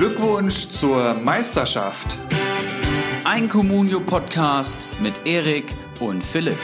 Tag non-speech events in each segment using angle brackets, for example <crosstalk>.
Glückwunsch zur Meisterschaft. Ein Communio-Podcast mit Erik und Philipp.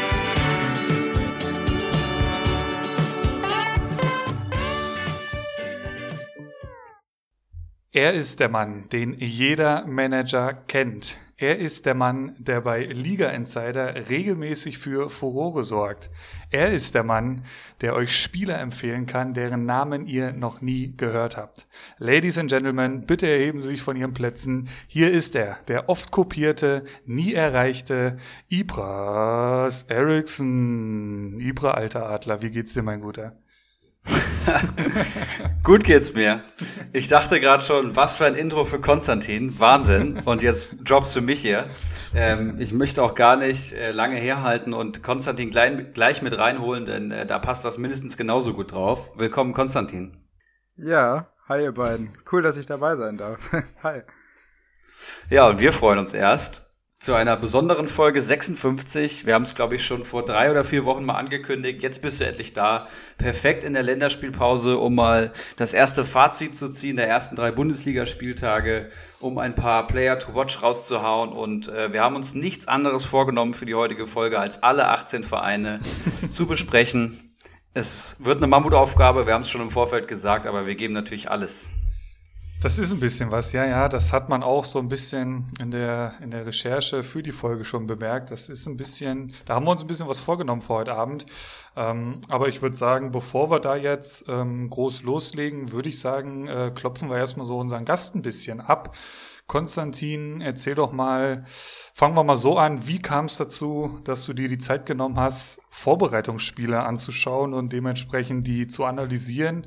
Er ist der Mann, den jeder Manager kennt. Er ist der Mann, der bei Liga Insider regelmäßig für Furore sorgt. Er ist der Mann, der euch Spieler empfehlen kann, deren Namen ihr noch nie gehört habt. Ladies and Gentlemen, bitte erheben Sie sich von Ihren Plätzen. Hier ist er, der oft kopierte, nie erreichte Ibras Eriksson. Ibra, alter Adler, wie geht's dir, mein Guter? <laughs> Gut geht's mir. Ich dachte gerade schon, was für ein Intro für Konstantin. Wahnsinn. Und jetzt droppst du mich hier. Ähm, ich möchte auch gar nicht äh, lange herhalten und Konstantin gleich, gleich mit reinholen, denn äh, da passt das mindestens genauso gut drauf. Willkommen, Konstantin. Ja, hi ihr beiden. Cool, dass ich dabei sein darf. <laughs> hi. Ja, und wir freuen uns erst zu einer besonderen Folge 56. Wir haben es, glaube ich, schon vor drei oder vier Wochen mal angekündigt. Jetzt bist du endlich da. Perfekt in der Länderspielpause, um mal das erste Fazit zu ziehen der ersten drei Bundesligaspieltage, um ein paar Player to Watch rauszuhauen. Und äh, wir haben uns nichts anderes vorgenommen für die heutige Folge, als alle 18 Vereine <laughs> zu besprechen. Es wird eine Mammutaufgabe, wir haben es schon im Vorfeld gesagt, aber wir geben natürlich alles. Das ist ein bisschen was, ja, ja. Das hat man auch so ein bisschen in der, in der Recherche für die Folge schon bemerkt. Das ist ein bisschen, da haben wir uns ein bisschen was vorgenommen für heute Abend. Ähm, aber ich würde sagen, bevor wir da jetzt ähm, groß loslegen, würde ich sagen, äh, klopfen wir erstmal so unseren Gast ein bisschen ab. Konstantin, erzähl doch mal, fangen wir mal so an, wie kam es dazu, dass du dir die Zeit genommen hast, Vorbereitungsspiele anzuschauen und dementsprechend die zu analysieren?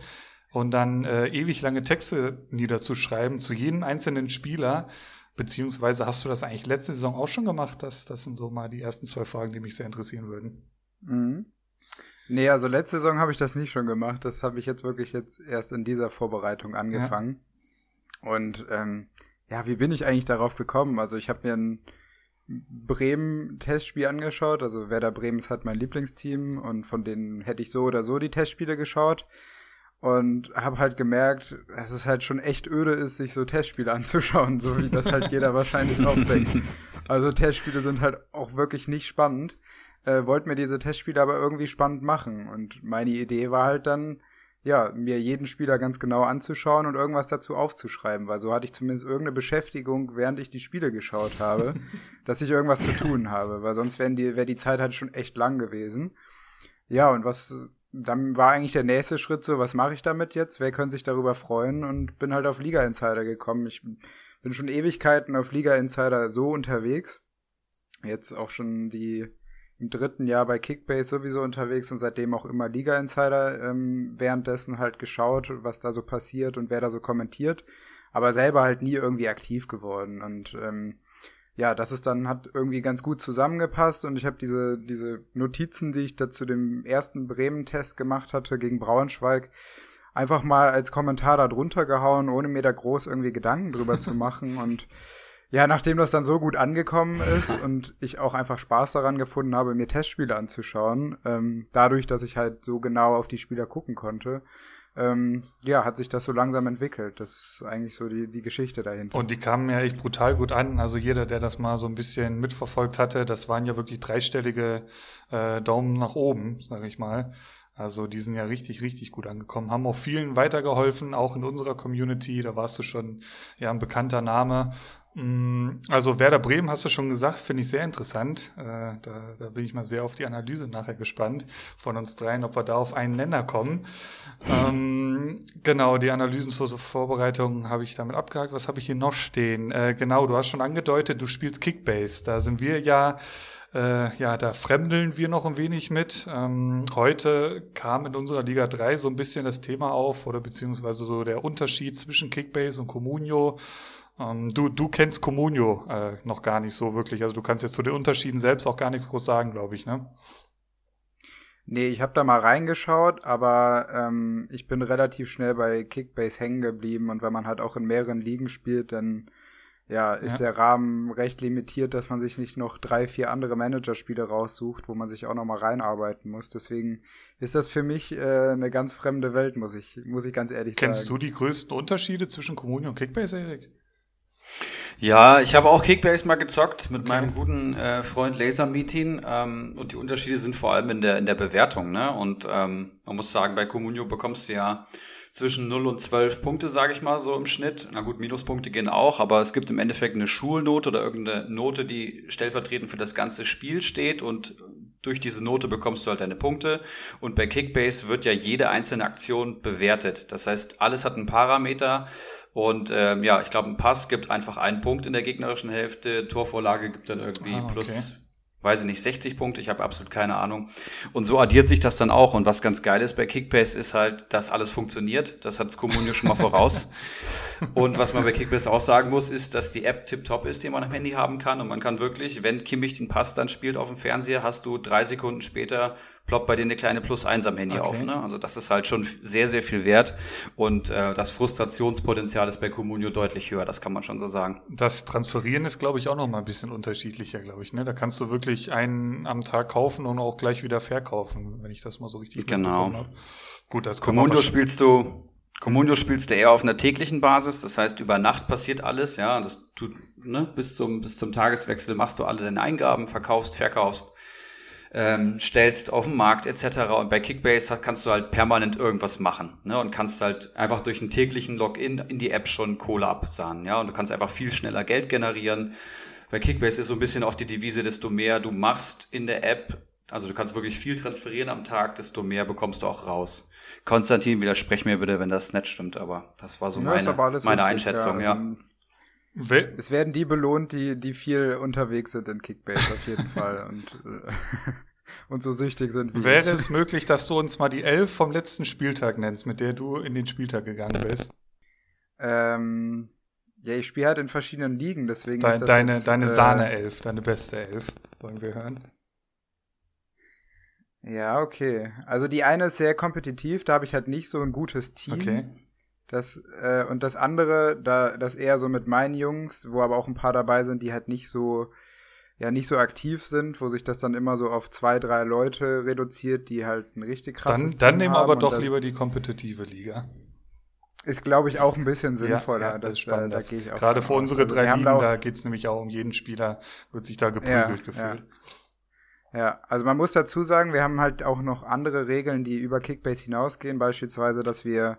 Und dann äh, ewig lange Texte niederzuschreiben zu jedem einzelnen Spieler. Beziehungsweise hast du das eigentlich letzte Saison auch schon gemacht? Das, das sind so mal die ersten zwei Fragen, die mich sehr interessieren würden. Mhm. Nee, also letzte Saison habe ich das nicht schon gemacht. Das habe ich jetzt wirklich jetzt erst in dieser Vorbereitung angefangen. Ja. Und ähm, ja, wie bin ich eigentlich darauf gekommen? Also ich habe mir ein Bremen-Testspiel angeschaut. Also Werder Bremen ist halt mein Lieblingsteam und von denen hätte ich so oder so die Testspiele geschaut und habe halt gemerkt, dass es halt schon echt öde ist, sich so Testspiele <laughs> anzuschauen, so wie das halt jeder wahrscheinlich auch denkt. <laughs> Also Testspiele sind halt auch wirklich nicht spannend. Äh, wollte mir diese Testspiele aber irgendwie spannend machen und meine Idee war halt dann, ja, mir jeden Spieler ganz genau anzuschauen und irgendwas dazu aufzuschreiben, weil so hatte ich zumindest irgendeine Beschäftigung, während ich die Spiele geschaut habe, <laughs> dass ich irgendwas zu tun habe, weil sonst wäre die, wär die Zeit halt schon echt lang gewesen. Ja, und was dann war eigentlich der nächste Schritt so, was mache ich damit jetzt? Wer könnte sich darüber freuen? Und bin halt auf Liga Insider gekommen. Ich bin schon Ewigkeiten auf Liga Insider so unterwegs. Jetzt auch schon die im dritten Jahr bei Kickbase sowieso unterwegs und seitdem auch immer Liga Insider ähm, währenddessen halt geschaut, was da so passiert und wer da so kommentiert. Aber selber halt nie irgendwie aktiv geworden. Und ähm, ja, das ist dann hat irgendwie ganz gut zusammengepasst und ich habe diese diese Notizen, die ich da zu dem ersten Bremen-Test gemacht hatte gegen Braunschweig, einfach mal als Kommentar da drunter gehauen, ohne mir da groß irgendwie Gedanken drüber zu machen. <laughs> Und ja, nachdem das dann so gut angekommen ist <laughs> und ich auch einfach Spaß daran gefunden habe, mir Testspiele anzuschauen, ähm, dadurch, dass ich halt so genau auf die Spieler gucken konnte, ähm, ja, hat sich das so langsam entwickelt. Das ist eigentlich so die, die Geschichte dahinter. Und die kamen ja echt brutal gut an. Also jeder, der das mal so ein bisschen mitverfolgt hatte, das waren ja wirklich dreistellige äh, Daumen nach oben, sage ich mal. Also die sind ja richtig, richtig gut angekommen, haben auch vielen weitergeholfen, auch in unserer Community. Da warst du schon ja ein bekannter Name. Mm, also Werder Bremen hast du schon gesagt, finde ich sehr interessant. Äh, da, da bin ich mal sehr auf die Analyse nachher gespannt von uns dreien, ob wir da auf einen Nenner kommen. ähm, genau, die Analysen zur Vorbereitung habe ich damit abgehakt. Was habe ich hier noch stehen? Äh, genau, du hast schon angedeutet, du spielst Kickbase. Da sind wir ja äh, ja, da fremdeln wir noch ein wenig mit. Ähm, heute kam in unserer Liga 3 so ein bisschen das Thema auf oder beziehungsweise so der Unterschied zwischen Kickbase und Comunio. Ähm, du, du kennst Comunio äh, noch gar nicht so wirklich. Also du kannst jetzt zu den Unterschieden selbst auch gar nichts groß sagen, glaube ich, ne? Nee, ich habe da mal reingeschaut, aber ähm, ich bin relativ schnell bei Kickbase hängen geblieben und wenn man halt auch in mehreren Ligen spielt, dann ja, ist ja. der Rahmen recht limitiert, dass man sich nicht noch drei, vier andere Managerspiele raussucht, wo man sich auch noch mal reinarbeiten muss. Deswegen ist das für mich äh, eine ganz fremde Welt, muss ich, muss ich ganz ehrlich Kennst sagen. Kennst du die größten Unterschiede zwischen Communio und Kickbase, Erik? Ja, ich habe auch Kickbase mal gezockt mit okay. meinem guten äh, Freund Laser Meeting ähm, und die Unterschiede sind vor allem in der in der Bewertung, ne? Und ähm, man muss sagen, bei Communio bekommst du ja zwischen 0 und 12 Punkte, sage ich mal, so im Schnitt. Na gut, Minuspunkte gehen auch, aber es gibt im Endeffekt eine Schulnote oder irgendeine Note, die stellvertretend für das ganze Spiel steht und durch diese Note bekommst du halt deine Punkte. Und bei Kickbase wird ja jede einzelne Aktion bewertet. Das heißt, alles hat einen Parameter. Und ähm, ja, ich glaube, ein Pass gibt einfach einen Punkt in der gegnerischen Hälfte, Torvorlage gibt dann irgendwie ah, okay. plus weiß ich nicht, 60 Punkte, ich habe absolut keine Ahnung. Und so addiert sich das dann auch. Und was ganz geil ist bei Kickbase ist halt, dass alles funktioniert. Das hat das Kommunio schon mal voraus. <laughs> Und was man bei Kickbase auch sagen muss, ist, dass die App tipptopp ist, die man am Handy haben kann. Und man kann wirklich, wenn Kimmich den Pass dann spielt auf dem Fernseher, hast du drei Sekunden später ploppt bei dir eine kleine Plus 1 am Handy okay. auf. Ne? Also das ist halt schon sehr, sehr viel wert. Und äh, das Frustrationspotenzial ist bei Comunio deutlich höher, das kann man schon so sagen. Das Transferieren ist, glaube ich, auch noch mal ein bisschen unterschiedlicher, glaube ich. Ne? Da kannst du wirklich einen am Tag kaufen und auch gleich wieder verkaufen, wenn ich das mal so richtig genau. habe. Gut, das Comunio spielst du Comunio spielst du eher auf einer täglichen Basis, das heißt über Nacht passiert alles, ja, das tut ne, bis zum bis zum Tageswechsel machst du alle deine Eingaben, verkaufst, verkaufst ähm, stellst auf den Markt etc. Und bei Kickbase kannst du halt permanent irgendwas machen ne? und kannst halt einfach durch einen täglichen Login in die App schon Kohle absahnen. Ja? Und du kannst einfach viel schneller Geld generieren. Bei Kickbase ist so ein bisschen auch die Devise, desto mehr du machst in der App, also du kannst wirklich viel transferieren am Tag, desto mehr bekommst du auch raus. Konstantin, widersprech mir bitte, wenn das nicht stimmt, aber das war so ja, meine, meine richtig, Einschätzung, ja. ja. Es werden die belohnt, die, die viel unterwegs sind in Kickbase auf jeden <laughs> Fall und, äh, <laughs> und so süchtig sind wie Wäre ich. es möglich, dass du uns mal die Elf vom letzten Spieltag nennst, mit der du in den Spieltag gegangen bist? Ähm, ja, ich spiele halt in verschiedenen Ligen, deswegen Dein, ist das Deine, jetzt, deine äh, Sahne-Elf, deine beste Elf, wollen wir hören. Ja, okay. Also die eine ist sehr kompetitiv, da habe ich halt nicht so ein gutes Team. Okay. Das, äh, und das andere, da, das eher so mit meinen Jungs, wo aber auch ein paar dabei sind, die halt nicht so, ja, nicht so aktiv sind, wo sich das dann immer so auf zwei, drei Leute reduziert, die halt ein richtig krasses Dann, dann nehmen wir aber doch lieber die kompetitive Liga. Ist, glaube ich, auch ein bisschen sinnvoller. Ja, ja, das ist spannend. Da, da ich auch Gerade für unsere also, drei Ligen, da geht's nämlich auch um jeden Spieler, wird sich da geprügelt ja, gefühlt. Ja. ja, also man muss dazu sagen, wir haben halt auch noch andere Regeln, die über Kickbase hinausgehen, beispielsweise, dass wir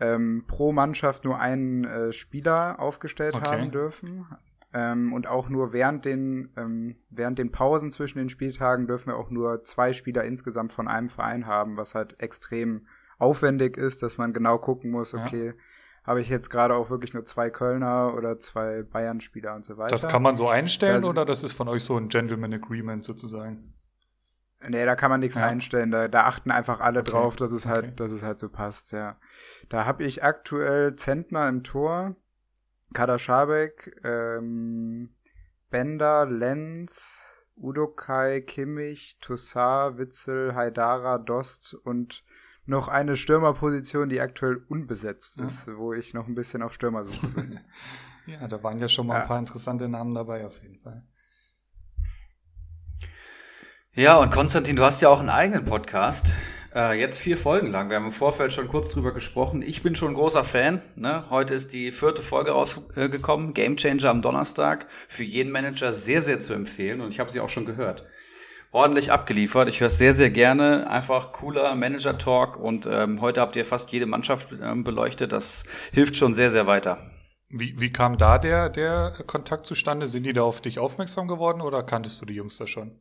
ähm, pro Mannschaft nur einen äh, Spieler aufgestellt okay. haben dürfen. Ähm, und auch nur während den, ähm, während den Pausen zwischen den Spieltagen dürfen wir auch nur zwei Spieler insgesamt von einem Verein haben, was halt extrem aufwendig ist, dass man genau gucken muss, okay, ja. habe ich jetzt gerade auch wirklich nur zwei Kölner oder zwei Bayern-Spieler und so weiter. Das kann man so einstellen das, oder das ist von euch so ein Gentleman Agreement sozusagen? Nee, da kann man nichts ja. einstellen. Da, da achten einfach alle okay. drauf, dass es halt, okay. dass es halt so passt, ja. Da habe ich aktuell Zentner im Tor, Kader Schabek, ähm, Bender, Lenz, Udokai, Kimmich, Toussaint, Witzel, Haidara, Dost und noch eine Stürmerposition, die aktuell unbesetzt ist, ja. wo ich noch ein bisschen auf Stürmersuche bin. <laughs> ja, da waren ja schon mal ja. ein paar interessante Namen dabei auf jeden Fall. Ja, und Konstantin, du hast ja auch einen eigenen Podcast. Äh, jetzt vier Folgen lang. Wir haben im Vorfeld schon kurz drüber gesprochen. Ich bin schon ein großer Fan. Ne? Heute ist die vierte Folge rausgekommen. Äh, Game Changer am Donnerstag. Für jeden Manager sehr, sehr zu empfehlen. Und ich habe sie auch schon gehört. Ordentlich abgeliefert. Ich höre es sehr, sehr gerne. Einfach cooler Manager-Talk. Und ähm, heute habt ihr fast jede Mannschaft ähm, beleuchtet. Das hilft schon sehr, sehr weiter. Wie, wie kam da der, der Kontakt zustande? Sind die da auf dich aufmerksam geworden oder kanntest du die Jungs da schon?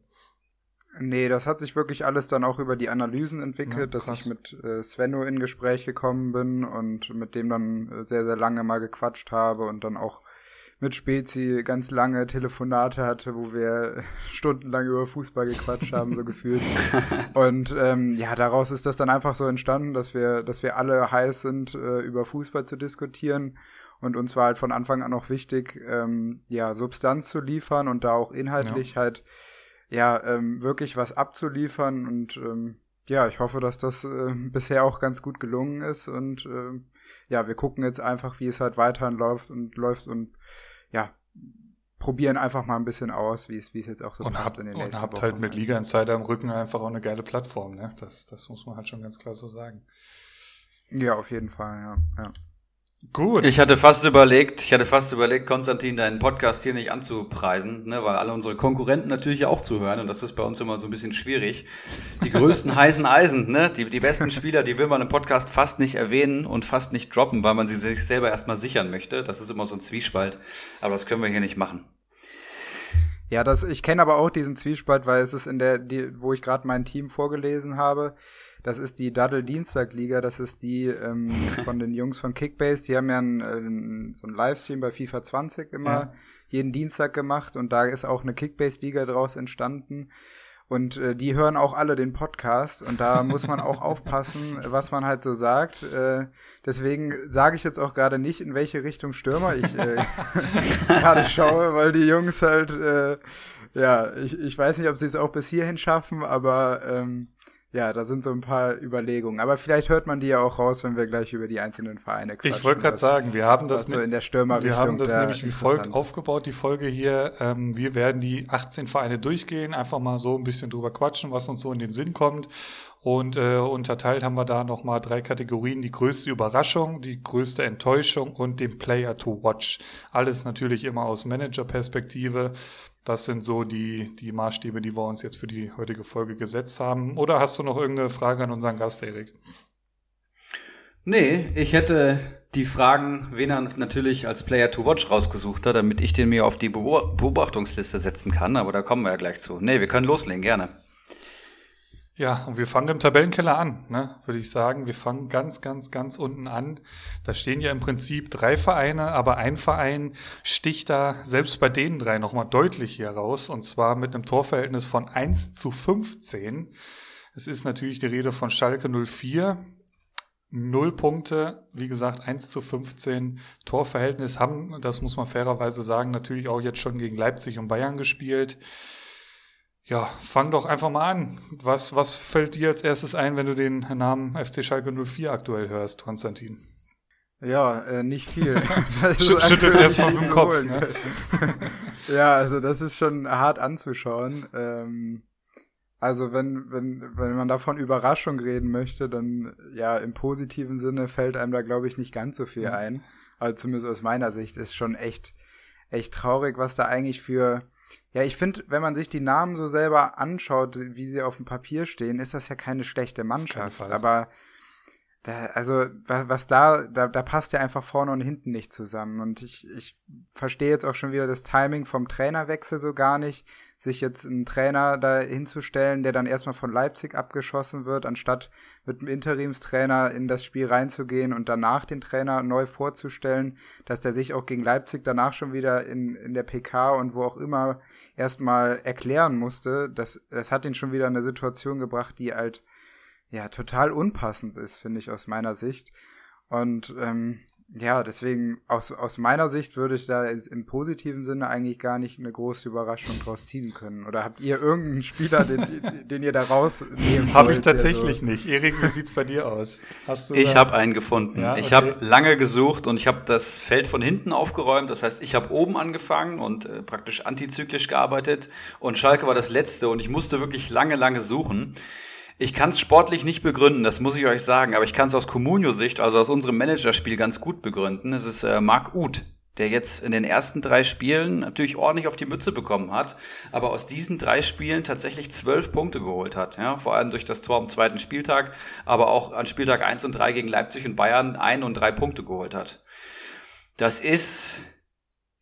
Nee, das hat sich wirklich alles dann auch über die Analysen entwickelt, ja, dass ich mit äh, Svenno in Gespräch gekommen bin und mit dem dann äh, sehr, sehr lange mal gequatscht habe und dann auch mit Spezi ganz lange Telefonate hatte, wo wir <laughs> stundenlang über Fußball gequatscht haben, so gefühlt. <laughs> Und ähm, ja, daraus ist das dann einfach so entstanden, dass wir, dass wir alle heiß sind, äh, über Fußball zu diskutieren. Und uns war halt von Anfang an auch wichtig, ähm, ja, Substanz zu liefern und da auch inhaltlich ja. halt ja, ähm, wirklich was abzuliefern und ähm, ja, ich hoffe, dass das äh, <laughs> bisher auch ganz gut gelungen ist und äh, ja, wir gucken jetzt einfach, wie es halt weiterhin läuft und läuft und ja, probieren einfach mal ein bisschen aus, wie es wie es jetzt auch so und passt habt, in den Und nächsten habt Wochen. halt mit Liga Insider im Rücken einfach auch eine geile Plattform, ne? Das, das muss man halt schon ganz klar so sagen. Ja, auf jeden Fall, ja. ja. Gut. Ich hatte fast überlegt, ich hatte fast überlegt, Konstantin, deinen Podcast hier nicht anzupreisen, ne, weil alle unsere Konkurrenten natürlich auch zuhören und das ist bei uns immer so ein bisschen schwierig. Die größten <laughs> heißen Eisen, ne, die, die besten Spieler, die will man im Podcast fast nicht erwähnen und fast nicht droppen, weil man sie sich selber erstmal sichern möchte. Das ist immer so ein Zwiespalt, aber das können wir hier nicht machen. Ja, das, ich kenne aber auch diesen Zwiespalt, weil es ist in der, die, wo ich gerade mein Team vorgelesen habe, das ist die Daddle Dienstag Liga, das ist die ähm, <laughs> von den Jungs von Kickbase, die haben ja einen, ähm, so einen Livestream bei FIFA 20 immer Ja. jeden Dienstag gemacht und da ist auch eine Kickbase Liga draus entstanden. Und äh, die hören auch alle den Podcast und da muss man auch <laughs> aufpassen, was man halt so sagt. Äh, deswegen sage ich jetzt auch gerade nicht, in welche Richtung Stürmer ich äh, <laughs> gerade schaue, weil die Jungs halt, äh, ja, ich, ich weiß nicht, ob sie es auch bis hierhin schaffen, aber ähm, ja, da sind so ein paar Überlegungen. Aber vielleicht hört man die ja auch raus, wenn wir gleich über die einzelnen Vereine quatschen. ich wollte gerade sagen, wir haben das so ne- in der Stürmerrichtung Wir haben das da nämlich wie folgt aufgebaut, die Folge hier. Ähm, wir werden die 18 Vereine durchgehen, einfach mal so ein bisschen drüber quatschen, was uns so in den Sinn kommt. Und äh, unterteilt haben wir da nochmal drei Kategorien. Die größte Überraschung, die größte Enttäuschung und den Player to Watch. Alles natürlich immer aus Manager-Perspektive. Das sind so die, die Maßstäbe, die wir uns jetzt für die heutige Folge gesetzt haben. Oder hast du noch irgendeine Frage an unseren Gast, Erik? Nee, ich hätte die Fragen, wen er natürlich als Player to Watch rausgesucht hat, damit ich den mir auf die Beo- Beobachtungsliste setzen kann, aber da kommen wir ja gleich zu. Nee, wir können loslegen, gerne. Ja, und wir fangen im Tabellenkeller an, ne, würde ich sagen. Wir fangen ganz, ganz, ganz unten an. Da stehen ja im Prinzip drei Vereine, aber ein Verein sticht da selbst bei den drei nochmal deutlich hier raus, und zwar mit einem Torverhältnis von 1 zu 15. Es ist natürlich die Rede von Schalke 04. Null Punkte, wie gesagt, 1 zu 15 Torverhältnis haben, das muss man fairerweise sagen, natürlich auch jetzt schon gegen Leipzig und Bayern gespielt. Ja, fang doch einfach mal an. Was, was fällt dir als erstes ein, wenn du den Namen FC Schalke 04 aktuell hörst, Konstantin? Ja, äh, nicht viel. <laughs> Schüttelt aktuell erst mal nicht mit dem Kopf. holen. Ne? <laughs> ja, also das ist schon hart anzuschauen. Ähm, also wenn, wenn, wenn man davon Überraschung reden möchte, dann ja, im positiven Sinne fällt einem da, glaube ich, nicht ganz so viel Mhm. ein. Also zumindest aus meiner Sicht ist schon echt, echt traurig, was da eigentlich für. Ja, ich finde, wenn man sich die Namen so selber anschaut, wie sie auf dem Papier stehen, ist das ja keine schlechte Mannschaft. Fall. Aber da, also, wa- was da, da, da passt ja einfach vorne und hinten nicht zusammen. Und ich, ich verstehe jetzt auch schon wieder das Timing vom Trainerwechsel so gar nicht, sich jetzt einen Trainer da hinzustellen, der dann erstmal von Leipzig abgeschossen wird, anstatt mit einem Interimstrainer in das Spiel reinzugehen und danach den Trainer neu vorzustellen, dass der sich auch gegen Leipzig danach schon wieder in, in der PK und wo auch immer erstmal erklären musste. Das, das hat ihn schon wieder in eine Situation gebracht, die halt ja total unpassend ist, finde ich aus meiner Sicht. Und ähm, ja, deswegen aus, aus meiner Sicht würde ich da im positiven Sinne eigentlich gar nicht eine große Überraschung draus ziehen können. Oder habt ihr irgendeinen Spieler, den, den ihr da rausnehmen Habe ich tatsächlich so, nicht. Erik, wie sieht's bei dir aus? Hast du Ich habe einen gefunden. Ja, Ich okay. habe lange gesucht und ich habe das Feld von hinten aufgeräumt. Das heißt, ich habe oben angefangen und äh, praktisch antizyklisch gearbeitet und Schalke war das letzte und ich musste wirklich lange, lange suchen. Ich kann es sportlich nicht begründen, das muss ich euch sagen, aber ich kann es aus Comunio-Sicht, also aus unserem Managerspiel ganz gut begründen. Es ist äh, Marc Uth, der jetzt in den ersten drei Spielen natürlich ordentlich auf die Mütze bekommen hat, aber aus diesen drei Spielen tatsächlich zwölf Punkte geholt hat. Ja, vor allem durch das Tor am zweiten Spieltag, aber auch an Spieltag eins und drei gegen Leipzig und Bayern ein und drei Punkte geholt hat. Das ist,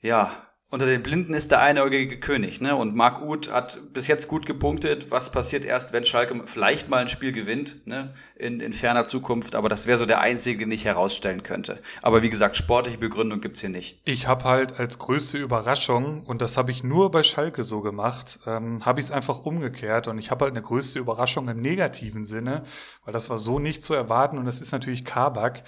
ja, unter den Blinden ist der einäugige König, ne? Und Marc Uth hat bis jetzt gut gepunktet. Was passiert erst, wenn Schalke vielleicht mal ein Spiel gewinnt, ne? In, in ferner Zukunft. Aber das wäre so der einzige, den ich herausstellen könnte. Aber wie gesagt, sportliche Begründung gibt's hier nicht. Ich habe halt als größte Überraschung, und das habe ich nur bei Schalke so gemacht, ähm, habe ich es einfach umgekehrt. Und ich habe halt eine größte Überraschung im negativen Sinne, weil das war so nicht zu erwarten. Und das ist natürlich Kabak.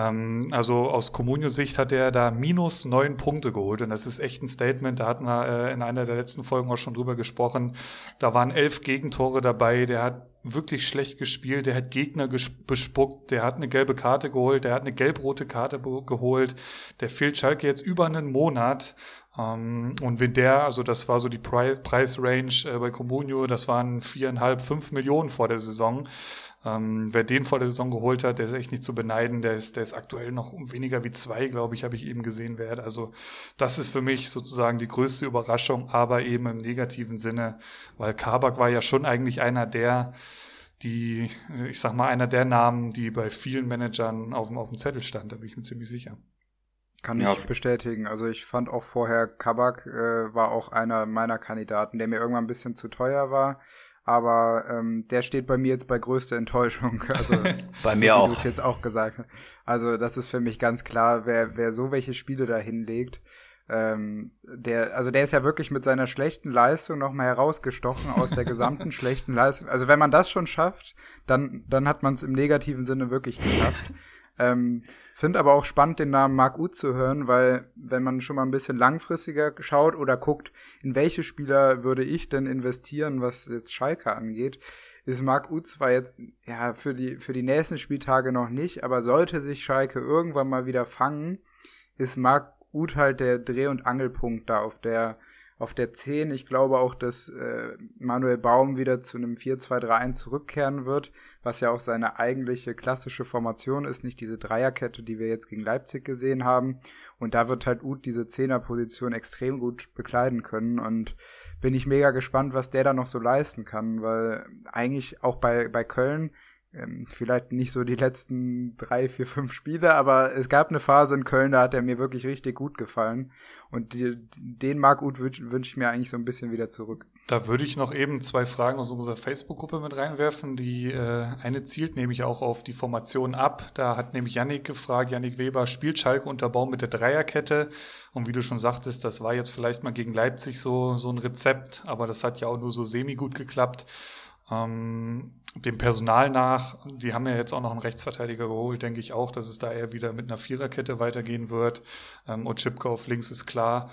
Ähm, also aus Comunio-Sicht hat er da minus neun Punkte geholt. Und das ist echt ein Statement. Da hatten wir äh, in einer der letzten Folgen auch schon drüber gesprochen. Da waren elf Gegentore dabei. Der hat wirklich schlecht gespielt. Der hat Gegner bespuckt. Der hat eine gelbe Karte geholt. Der hat eine gelb-rote Karte geholt. Der fehlt Schalke jetzt über einen Monat. Ähm, und wenn der, also das war so die Preisrange äh, bei Comunio, das waren viereinhalb, fünf Millionen vor der Saison. Ähm, wer den vor der Saison geholt hat, der ist echt nicht zu beneiden. Der ist, der ist aktuell noch weniger wie zwei, glaube ich, habe ich eben gesehen wert. Also das ist für mich sozusagen die größte Überraschung, aber eben im negativen Sinne, weil Kabak war ja schon eigentlich einer der, die, ich sag mal, einer der Namen, die bei vielen Managern auf dem, auf dem Zettel stand, da bin ich mir ziemlich sicher. Kann ja. ich bestätigen. Also ich fand auch vorher Kabak äh, war auch einer meiner Kandidaten, der mir irgendwann ein bisschen zu teuer war. Aber ähm, der steht bei mir jetzt bei größter Enttäuschung. <laughs> Also <laughs> bei mir auch. Wie du jetzt auch gesagt hast. Also das ist für mich ganz klar, wer, wer so welche Spiele da hinlegt, ähm, der, also der ist ja wirklich mit seiner schlechten Leistung nochmal herausgestochen aus der gesamten <laughs> schlechten Leistung. Also wenn man das schon schafft, dann, dann hat man es im negativen Sinne wirklich geschafft. Ähm, Finde aber auch spannend, den Namen Marc Uth zu hören, weil wenn man schon mal ein bisschen langfristiger schaut oder guckt, in welche Spieler würde ich denn investieren, was jetzt Schalke angeht, ist Marc Uth zwar jetzt ja für die für die nächsten Spieltage noch nicht, aber sollte sich Schalke irgendwann mal wieder fangen, ist Marc Uth halt der Dreh- und Angelpunkt da auf der auf der 10. Ich glaube auch, dass äh, Manuel Baum wieder zu einem 4-2-3-1 zurückkehren wird, was ja auch seine eigentliche klassische Formation ist, nicht diese Dreierkette, die wir jetzt gegen Leipzig gesehen haben. Und da wird halt Uth diese Zehnerposition extrem gut bekleiden können und bin ich mega gespannt, was der da noch so leisten kann, weil eigentlich auch bei, bei Köln ähm, vielleicht nicht so die letzten drei, vier, fünf Spiele, aber es gab eine Phase in Köln, da hat er mir wirklich richtig gut gefallen. Und die, den Marc Uth wünsche wünsch ich mir eigentlich so ein bisschen wieder zurück. Da würde ich noch eben zwei Fragen aus unserer Facebook-Gruppe mit reinwerfen. Die äh, eine zielt nämlich auch auf die Formation ab. Da hat nämlich Yannick gefragt, Yannick Weber, spielt Schalke unter Baum mit der Dreierkette? Und wie du schon sagtest, das war jetzt vielleicht mal gegen Leipzig so, so ein Rezept, aber das hat ja auch nur so semi gut geklappt. Ähm, dem Personal nach, die haben ja jetzt auch noch einen Rechtsverteidiger geholt, denke ich auch, dass es da eher wieder mit einer Viererkette weitergehen wird. Ähm, Otschipka auf links ist klar.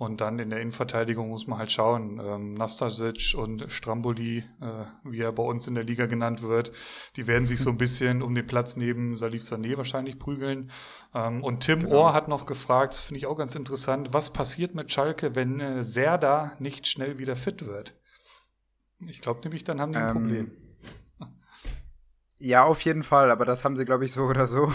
Und dann in der Innenverteidigung muss man halt schauen. Ähm, Nastasic und Stramboli, äh, wie er bei uns in der Liga genannt wird, die werden sich so ein bisschen um den Platz neben Salif Sané wahrscheinlich prügeln. Ähm, und Tim genau. Ohr hat noch gefragt, finde ich auch ganz interessant, was passiert mit Schalke, wenn äh, Serda nicht schnell wieder fit wird? Ich glaube nämlich, dann haben die ein ähm, Problem. Ja, auf jeden Fall, aber das haben sie, glaube ich, so oder so.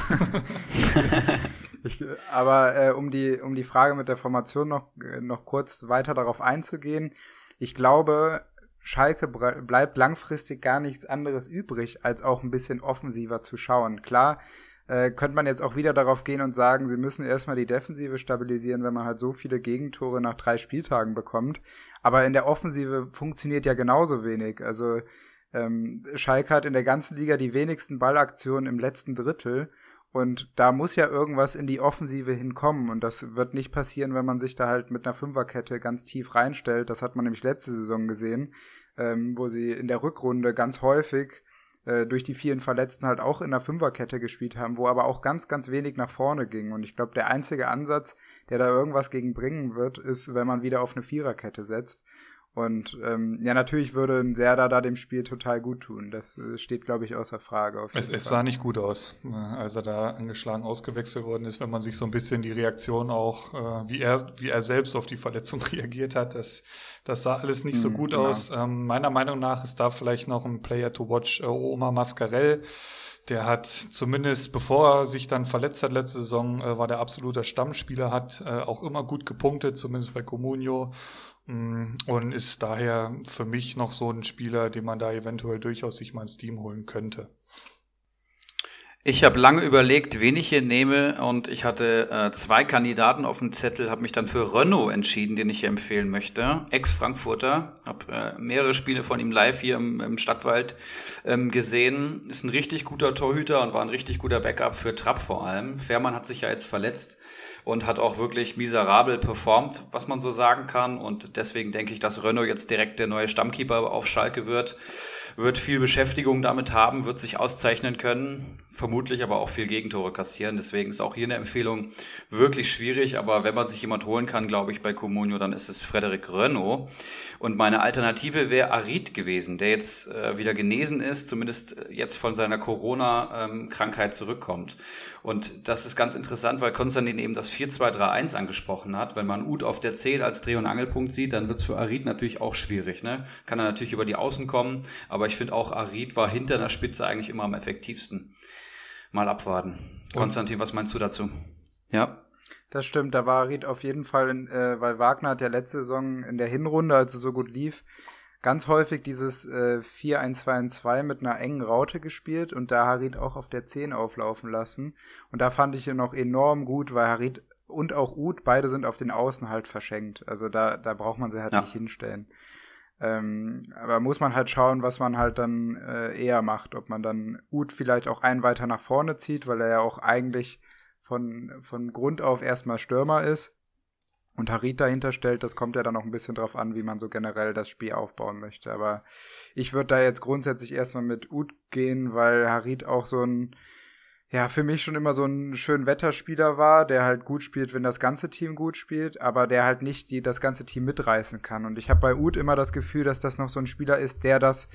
<laughs> ich, aber äh, um, die, um die Frage mit der Formation noch, äh, noch kurz weiter darauf einzugehen, ich glaube, Schalke bleibt langfristig gar nichts anderes übrig, als auch ein bisschen offensiver zu schauen. Klar, äh, könnte man jetzt auch wieder darauf gehen und sagen, sie müssen erstmal die Defensive stabilisieren, wenn man halt so viele Gegentore nach drei Spieltagen bekommt. Aber in der Offensive funktioniert ja genauso wenig. Also ähm, Schalke hat in der ganzen Liga die wenigsten Ballaktionen im letzten Drittel. Und da muss ja irgendwas in die Offensive hinkommen. Und das wird nicht passieren, wenn man sich da halt mit einer Fünferkette ganz tief reinstellt. Das hat man nämlich letzte Saison gesehen, ähm, wo sie in der Rückrunde ganz häufig äh, durch die vielen Verletzten halt auch in der Fünferkette gespielt haben, wo aber auch ganz, ganz wenig nach vorne ging. Und ich glaube, der einzige Ansatz, der da irgendwas gegen bringen wird, ist, wenn man wieder auf eine Viererkette setzt. Und ähm, ja, natürlich würde ein Serda da dem Spiel total gut tun. Das äh, steht, glaube ich, außer Frage. es, es sah nicht gut aus, äh, als er da angeschlagen ausgewechselt worden ist, wenn man sich so ein bisschen die Reaktion auch, äh, wie er, wie er selbst auf die Verletzung <laughs> reagiert hat. Das, das sah alles nicht so mhm, gut genau. aus. Ähm, meiner Meinung nach ist da vielleicht noch ein Player to watch äh, Oma Mascarell. Der hat zumindest, bevor er sich dann verletzt hat letzte Saison, äh, war der absoluter Stammspieler, hat äh, auch immer gut gepunktet, zumindest bei Comunio Mm, und ist daher für mich noch so ein Spieler, den man da eventuell durchaus sich mal ins Team holen könnte. Ich habe lange überlegt, wen ich hier nehme und ich hatte äh, zwei Kandidaten auf dem Zettel, habe mich dann für Renault entschieden, den ich hier empfehlen möchte. Ex-Frankfurter, habe äh, mehrere Spiele von ihm live hier im, im Stadtwald ähm, gesehen. Ist ein richtig guter Torhüter und war ein richtig guter Backup für Trapp vor allem. Fährmann hat sich ja jetzt verletzt und hat auch wirklich miserabel performt, was man so sagen kann. Und deswegen denke ich, dass Renault jetzt direkt der neue Stammkeeper auf Schalke wird wird viel Beschäftigung damit haben, wird sich auszeichnen können, vermutlich aber auch viel Gegentore kassieren. Deswegen ist auch hier eine Empfehlung wirklich schwierig. Aber wenn man sich jemand holen kann, glaube ich, bei Comunio, dann ist es Frederik Renault. Und meine Alternative wäre Arid gewesen, der jetzt äh, wieder genesen ist, zumindest jetzt von seiner Corona-Krankheit zurückkommt. Und das ist ganz interessant, weil Konstantin eben das 4-2-3-1 angesprochen hat. Wenn man Ut auf der 10 als Dreh- und Angelpunkt sieht, dann wird es für Arid natürlich auch schwierig. Ne? Kann er natürlich über die Außen kommen, aber ich finde auch, Arid war hinter der Spitze eigentlich immer am effektivsten. Mal abwarten. Konstantin, was meinst du dazu? Ja. Das stimmt, da war Arid auf jeden Fall, in, äh, weil Wagner hat ja letzte Saison in der Hinrunde, als es so gut lief, ganz häufig dieses äh, 4-1-2-2 mit einer engen Raute gespielt und da Harid auch auf der 10 auflaufen lassen. Und da fand ich ihn noch enorm gut, weil Harid und auch Ud, beide sind auf den Außen halt verschenkt. Also da, da braucht man sie halt ja. nicht hinstellen. Ähm, aber muss man halt schauen, was man halt dann äh, eher macht. Ob man dann Ud vielleicht auch einen weiter nach vorne zieht, weil er ja auch eigentlich von, von Grund auf erstmal Stürmer ist und Harit dahinter stellt, das kommt ja dann noch ein bisschen drauf an, wie man so generell das Spiel aufbauen möchte. Aber ich würde da jetzt grundsätzlich erstmal mit Ud gehen, weil Harit auch so ein, ja, für mich schon immer so ein schön Wetterspieler war, der halt gut spielt, wenn das ganze Team gut spielt, aber der halt nicht die, das ganze Team mitreißen kann. Und ich habe bei Ud immer das Gefühl, dass das noch so ein Spieler ist, der das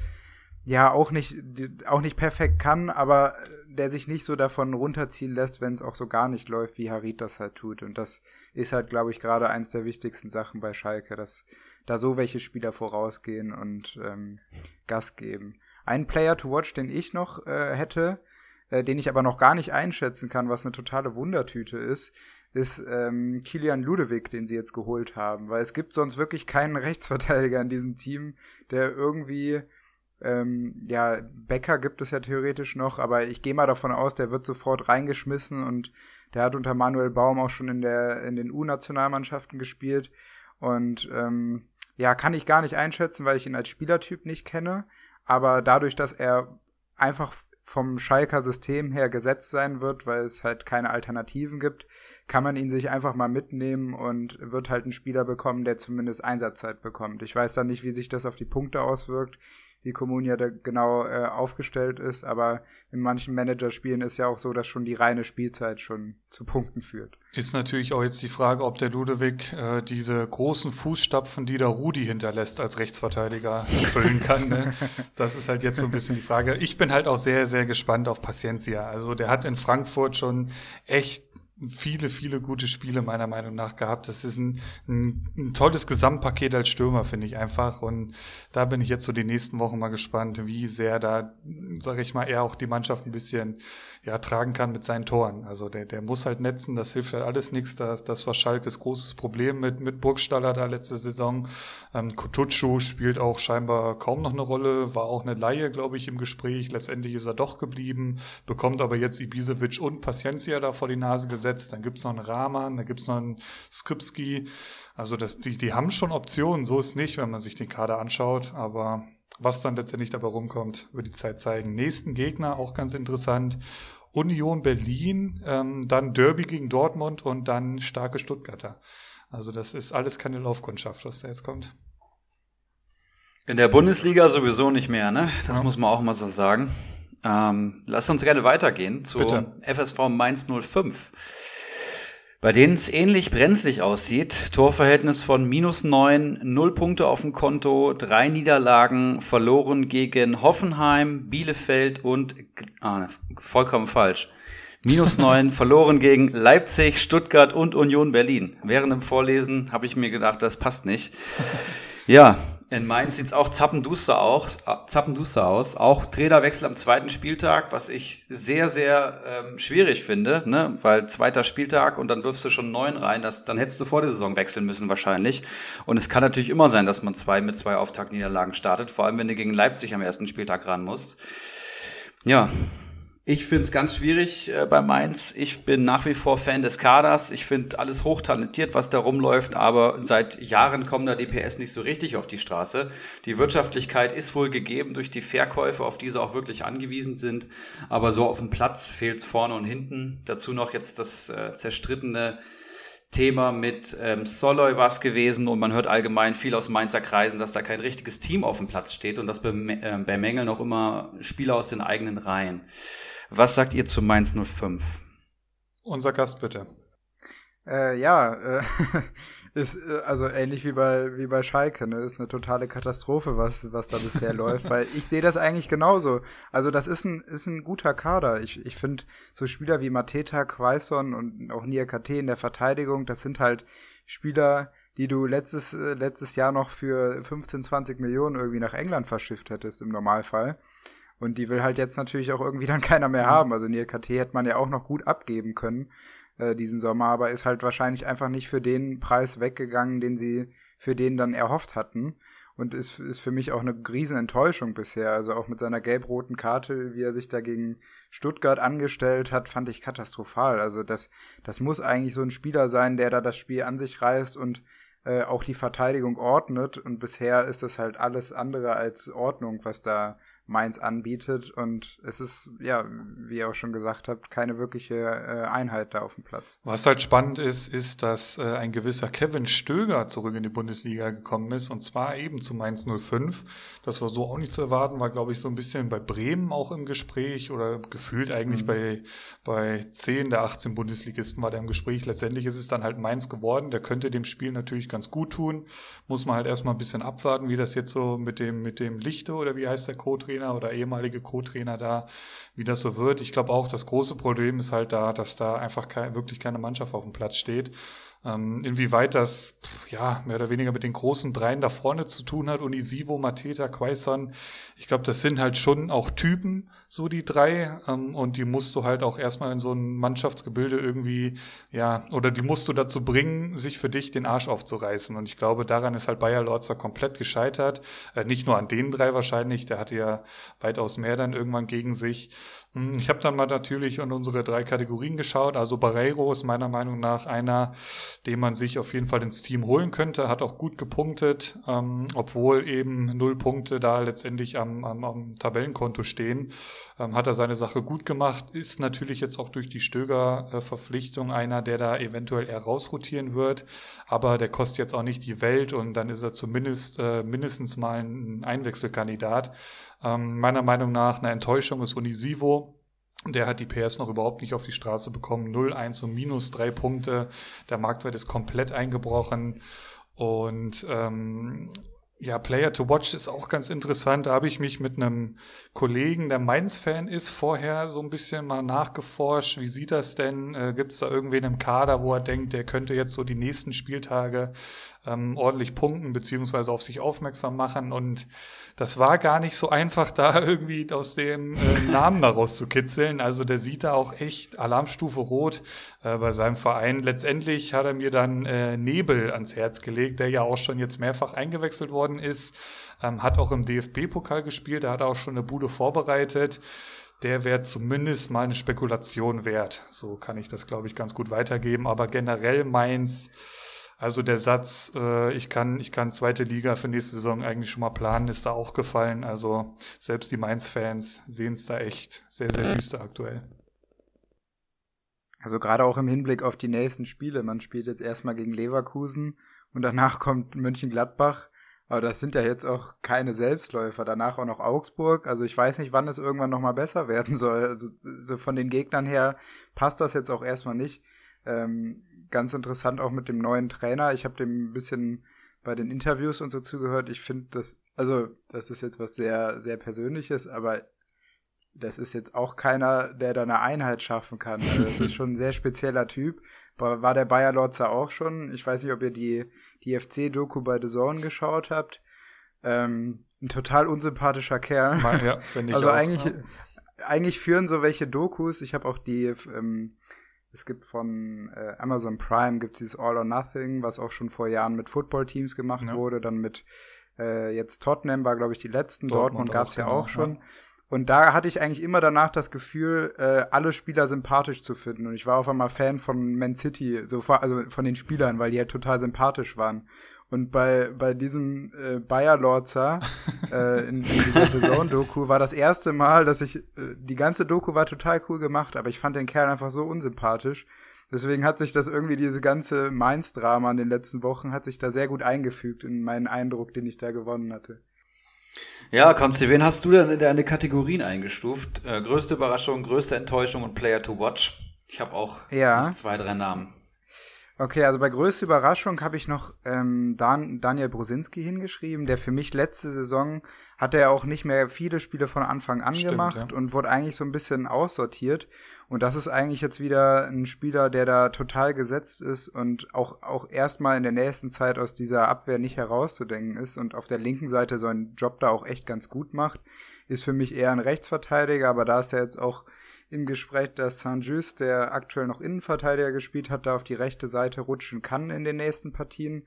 ja auch nicht, auch nicht perfekt kann, aber der sich nicht so davon runterziehen lässt, wenn es auch so gar nicht läuft, wie Harit das halt tut. Und das ist halt, glaube ich, gerade eins der wichtigsten Sachen bei Schalke, dass da so welche Spieler vorausgehen und ähm, Gas geben. Ein Player to watch, den ich noch äh, hätte, äh, den ich aber noch gar nicht einschätzen kann, was eine totale Wundertüte ist, ist ähm, Kilian Ludewig, den sie jetzt geholt haben. Weil es gibt sonst wirklich keinen <laughs> Rechtsverteidiger in diesem Team, der irgendwie ähm, ja, Becker gibt es ja theoretisch noch, aber ich gehe mal davon aus, der wird sofort reingeschmissen und der hat unter Manuel Baum auch schon in der in den U-Nationalmannschaften gespielt und ähm, ja, kann ich gar nicht einschätzen, weil ich ihn als Spielertyp nicht kenne, aber dadurch, dass er einfach vom Schalker System her gesetzt sein wird, weil es halt keine Alternativen gibt, kann man ihn sich einfach mal mitnehmen und wird halt einen Spieler bekommen, der zumindest Einsatzzeit bekommt. Ich weiß dann nicht, wie sich das auf die Punkte auswirkt wie Comunia da genau äh, aufgestellt ist, aber in manchen Managerspielen ist ja auch so, dass schon die reine Spielzeit schon zu Punkten führt. Ist natürlich auch jetzt die Frage, ob der Ludewig äh, diese großen Fußstapfen, die der Rudi hinterlässt als Rechtsverteidiger, erfüllen kann. Ne? <laughs> Das ist halt jetzt so ein bisschen die Frage. Ich bin halt auch sehr, sehr gespannt auf Paciencia. Also der hat in Frankfurt schon echt viele, viele gute Spiele meiner Meinung nach gehabt. Das ist ein, ein, ein tolles Gesamtpaket als Stürmer, finde ich einfach. Und da bin ich jetzt so die nächsten Wochen mal gespannt, wie sehr da, sage ich mal, er auch die Mannschaft ein bisschen ja, tragen kann mit seinen Toren. Also der, der muss halt netzen, das hilft halt alles nichts. Das, das war Schalkes großes Problem mit, mit Burgstaller da letzte Saison. Ähm, Kutucu spielt auch scheinbar kaum noch eine Rolle, war auch eine Laie, glaube ich, im Gespräch. Letztendlich ist er doch geblieben, bekommt aber jetzt Ibisevic und Paciencia da vor die Nase gesetzt. Dann gibt's noch einen Rahman, dann gibt's noch einen Skripski. Also das, die, die haben schon Optionen, so ist nicht, wenn man sich den Kader anschaut. Aber was dann letztendlich dabei rumkommt, wird die Zeit zeigen. Nächsten Gegner, auch ganz interessant. Union Berlin, ähm, dann Derby gegen Dortmund und dann starke Stuttgarter. Also das ist alles keine Laufkundschaft, was da jetzt kommt. In der Bundesliga sowieso nicht mehr, ne? Das ja. muss man auch mal so sagen. Ähm, lass uns gerne weitergehen zu Bitte. FSV Mainz 05. Bei denen es ähnlich brenzlig aussieht. Torverhältnis von minus neun, null Punkte auf dem Konto, drei Niederlagen, verloren gegen Hoffenheim, Bielefeld und, ah, vollkommen falsch. Minus neun, <laughs> verloren gegen Leipzig, Stuttgart und Union Berlin. Während dem Vorlesen habe ich mir gedacht, das passt nicht. Ja, in Mainz sieht's auch zappenduster aus, zappenduster aus. Auch Trainerwechsel am zweiten Spieltag, was ich sehr, sehr ähm, schwierig finde, ne? weil zweiter Spieltag und dann wirfst du schon neun rein. Das, dann hättest du vor der Saison wechseln müssen wahrscheinlich. Und es kann natürlich immer sein, dass man zwei mit zwei Auftaktniederlagen startet, vor allem wenn du gegen Leipzig am ersten Spieltag ran musst. Ja, ich finde es ganz schwierig äh, bei Mainz. Ich bin nach wie vor Fan des Kaders. Ich finde alles hochtalentiert, was da rumläuft, aber seit Jahren kommen da DPS nicht so richtig auf die Straße. Die Wirtschaftlichkeit ist wohl gegeben durch die Verkäufe, auf die sie auch wirklich angewiesen sind. Aber so auf dem Platz fehlt es vorne und hinten. Dazu noch jetzt das äh, zerstrittene Thema mit ähm, Soloy war es gewesen und man hört allgemein viel aus Mainzer Kreisen, dass da kein richtiges Team auf dem Platz steht und das äh, bemängeln auch immer Spieler aus den eigenen Reihen. Was sagt ihr zu Mainz 05? Unser Gast bitte. Äh, ja, äh, <laughs> ist äh, also ähnlich wie bei wie bei Schalke, ne? Ist eine totale Katastrophe, was was da bisher <laughs> läuft, weil ich sehe das eigentlich genauso. Also das ist ein ist ein guter Kader. Ich ich finde so Spieler wie Mateta, Quaison und auch Nia KT in der Verteidigung, das sind halt Spieler, die du letztes äh, letztes Jahr noch für 15, 20 Millionen irgendwie nach England verschifft hättest im Normalfall. Und die will halt jetzt natürlich auch irgendwie dann <laughs> keiner mehr haben. Also Nia KT hätte man ja auch noch gut abgeben können äh, diesen Sommer, aber ist halt wahrscheinlich einfach nicht für den Preis weggegangen, den sie für den dann erhofft hatten. Und ist, ist für mich auch eine Riesenenttäuschung bisher. Also auch mit seiner gelb-roten Karte, wie er sich da gegen Stuttgart angestellt hat, fand ich katastrophal. Also das, das muss eigentlich so ein Spieler sein, der da das Spiel an sich reißt und äh, auch die Verteidigung ordnet. Und bisher ist das halt alles andere als Ordnung, was da Mainz anbietet. Und es ist, ja, wie ihr auch schon gesagt habt, keine wirkliche äh, Einheit da auf dem Platz. Was halt spannend ist, ist, dass äh, ein gewisser Kevin Stöger zurück in die Bundesliga gekommen ist. Und zwar eben zu Mainz 05. Das war so auch nicht zu erwarten, war, glaube ich, so ein bisschen bei Bremen auch im Gespräch oder gefühlt eigentlich mhm. bei, bei 10 der 18 Bundesligisten war der im Gespräch. Letztendlich ist es dann halt Mainz geworden. Der könnte dem Spiel natürlich ganz gut tun. Muss man halt erstmal ein bisschen abwarten, wie das jetzt so mit dem, mit dem Lichte oder wie heißt der Co-Trainer Co-Trainer oder ehemalige Co-Trainer da, wie das so wird. Ich glaube auch, das große Problem ist halt da, dass da einfach kein, wirklich keine Mannschaft auf dem Platz steht. Ähm, inwieweit das ja mehr oder weniger mit den großen Dreien da vorne zu tun hat, Unisivo, Mateta, Quaison, ich glaube, das sind halt schon auch Typen, so die drei, ähm, und die musst du halt auch erstmal in so ein Mannschaftsgebilde irgendwie, ja, oder die musst du dazu bringen, sich für dich den Arsch aufzureißen. Und ich glaube, daran ist halt Bayer Lorzer komplett gescheitert. Äh, nicht nur an den drei wahrscheinlich, der hatte ja weitaus mehr dann irgendwann gegen sich. Hm, ich habe dann mal natürlich in unsere drei Kategorien geschaut. Also Barreiro ist meiner Meinung nach einer, den man sich auf jeden Fall ins Team holen könnte. Hat auch gut gepunktet, ähm, obwohl eben null Punkte da letztendlich am, am, am Tabellenkonto stehen. Ähm, hat er seine Sache gut gemacht. Ist natürlich jetzt auch durch die Stöger-Verpflichtung einer, der da eventuell eher rausrotieren wird. Aber der kostet jetzt auch nicht die Welt und dann ist er zumindest äh, mindestens mal ein Einwechselkandidat. Ähm, meiner Meinung nach eine Enttäuschung ist Unisivo. Der hat die PS noch überhaupt nicht auf die Straße bekommen. 0, 1 und minus drei Punkte. Der Marktwert ist komplett eingebrochen. Und ähm, ja, Player to Watch ist auch ganz interessant. Da habe ich mich mit einem Kollegen, der Mainz-Fan ist, vorher so ein bisschen mal nachgeforscht. Wie sieht das denn? Äh, Gibt es da irgendwen im Kader, wo er denkt, der könnte jetzt so die nächsten Spieltage ähm, ordentlich punkten beziehungsweise auf sich aufmerksam machen? Und das war gar nicht so einfach, da <laughs> irgendwie aus dem äh, Namen daraus zu kitzeln. Also der sieht da auch echt Alarmstufe rot äh, bei seinem Verein. Letztendlich hat er mir dann äh, Nebel ans Herz gelegt, der ja auch schon jetzt mehrfach eingewechselt worden ist, ähm, hat auch im DFB-Pokal gespielt, da hat er auch schon eine Bude vorbereitet der wäre zumindest mal eine Spekulation wert. So kann ich das, glaube ich, ganz gut weitergeben. Aber generell Mainz, also der Satz, äh, ich kann, ich kann zweite Liga für nächste Saison eigentlich schon mal planen, ist da auch gefallen. Also selbst die Mainz-Fans sehen es da echt sehr, sehr düster aktuell. Also gerade auch im Hinblick auf die nächsten Spiele. Man spielt jetzt erstmal gegen Leverkusen und danach kommt Mönchengladbach. Aber das sind ja jetzt auch keine Selbstläufer. Danach auch noch Augsburg. Also ich weiß nicht, wann es irgendwann nochmal besser werden <laughs> soll. Also so von den Gegnern her passt das jetzt auch erstmal nicht. Ähm, ganz interessant auch mit dem neuen Trainer. Ich habe dem ein bisschen bei den Interviews und so zugehört. Ich finde das, also das ist jetzt was sehr, sehr Persönliches, aber das ist jetzt auch keiner, der da eine Einheit schaffen kann. Also das ist <laughs> schon ein sehr spezieller Typ. War der Bayer Lotzer auch schon? Ich weiß nicht, ob ihr die, die FC-Doku bei The Zone geschaut habt. Ähm, ein total unsympathischer Kerl. Ja, finde ich also auch. eigentlich, eigentlich führen so welche Dokus. Ich habe auch die ähm, es gibt von äh, Amazon Prime gibt's dieses All or Nothing, was auch schon vor Jahren mit Football-Teams gemacht ja. wurde. Dann mit äh, jetzt Tottenham war, glaube ich, die letzten. Dortmund, Dortmund gab's ja genau, auch schon. Ja. Und da hatte ich eigentlich immer danach das Gefühl, äh, alle Spieler sympathisch zu finden. Und ich war auf einmal Fan von Man City, so also von den Spielern, weil die halt total sympathisch waren. Und bei, bei diesem äh, Bayer Lorzer <laughs> äh, in, in dieser Zone-Doku war das erste Mal, dass ich, äh, die ganze Doku war total cool gemacht, aber ich fand den Kerl einfach so unsympathisch. Deswegen hat sich das irgendwie, diese ganze Mainz-Drama in den letzten Wochen, hat sich da sehr gut eingefügt in meinen Eindruck, den ich da gewonnen hatte. Ja, Konsti, wen hast du denn in deine Kategorien eingestuft? Äh, größte Überraschung, größte Enttäuschung und Player to Watch. Ich habe auch ja. zwei, drei Namen. Okay, also bei größter Überraschung habe ich noch ähm, Dan Daniel Brosinski hingeschrieben, der für mich letzte Saison hatte er auch nicht mehr viele Spiele von Anfang an Stimmt, gemacht ja. und wurde eigentlich so ein bisschen aussortiert. Und das ist eigentlich jetzt wieder ein Spieler, der da total gesetzt ist und auch, auch erstmal in der nächsten Zeit aus dieser Abwehr nicht herauszudenken ist und auf der linken Seite so einen Job da auch echt ganz gut macht. Ist für mich eher ein Rechtsverteidiger, aber da ist er jetzt auch im Gespräch, dass Saint-Just, der aktuell noch Innenverteidiger gespielt hat, da auf die rechte Seite rutschen kann in den nächsten Partien.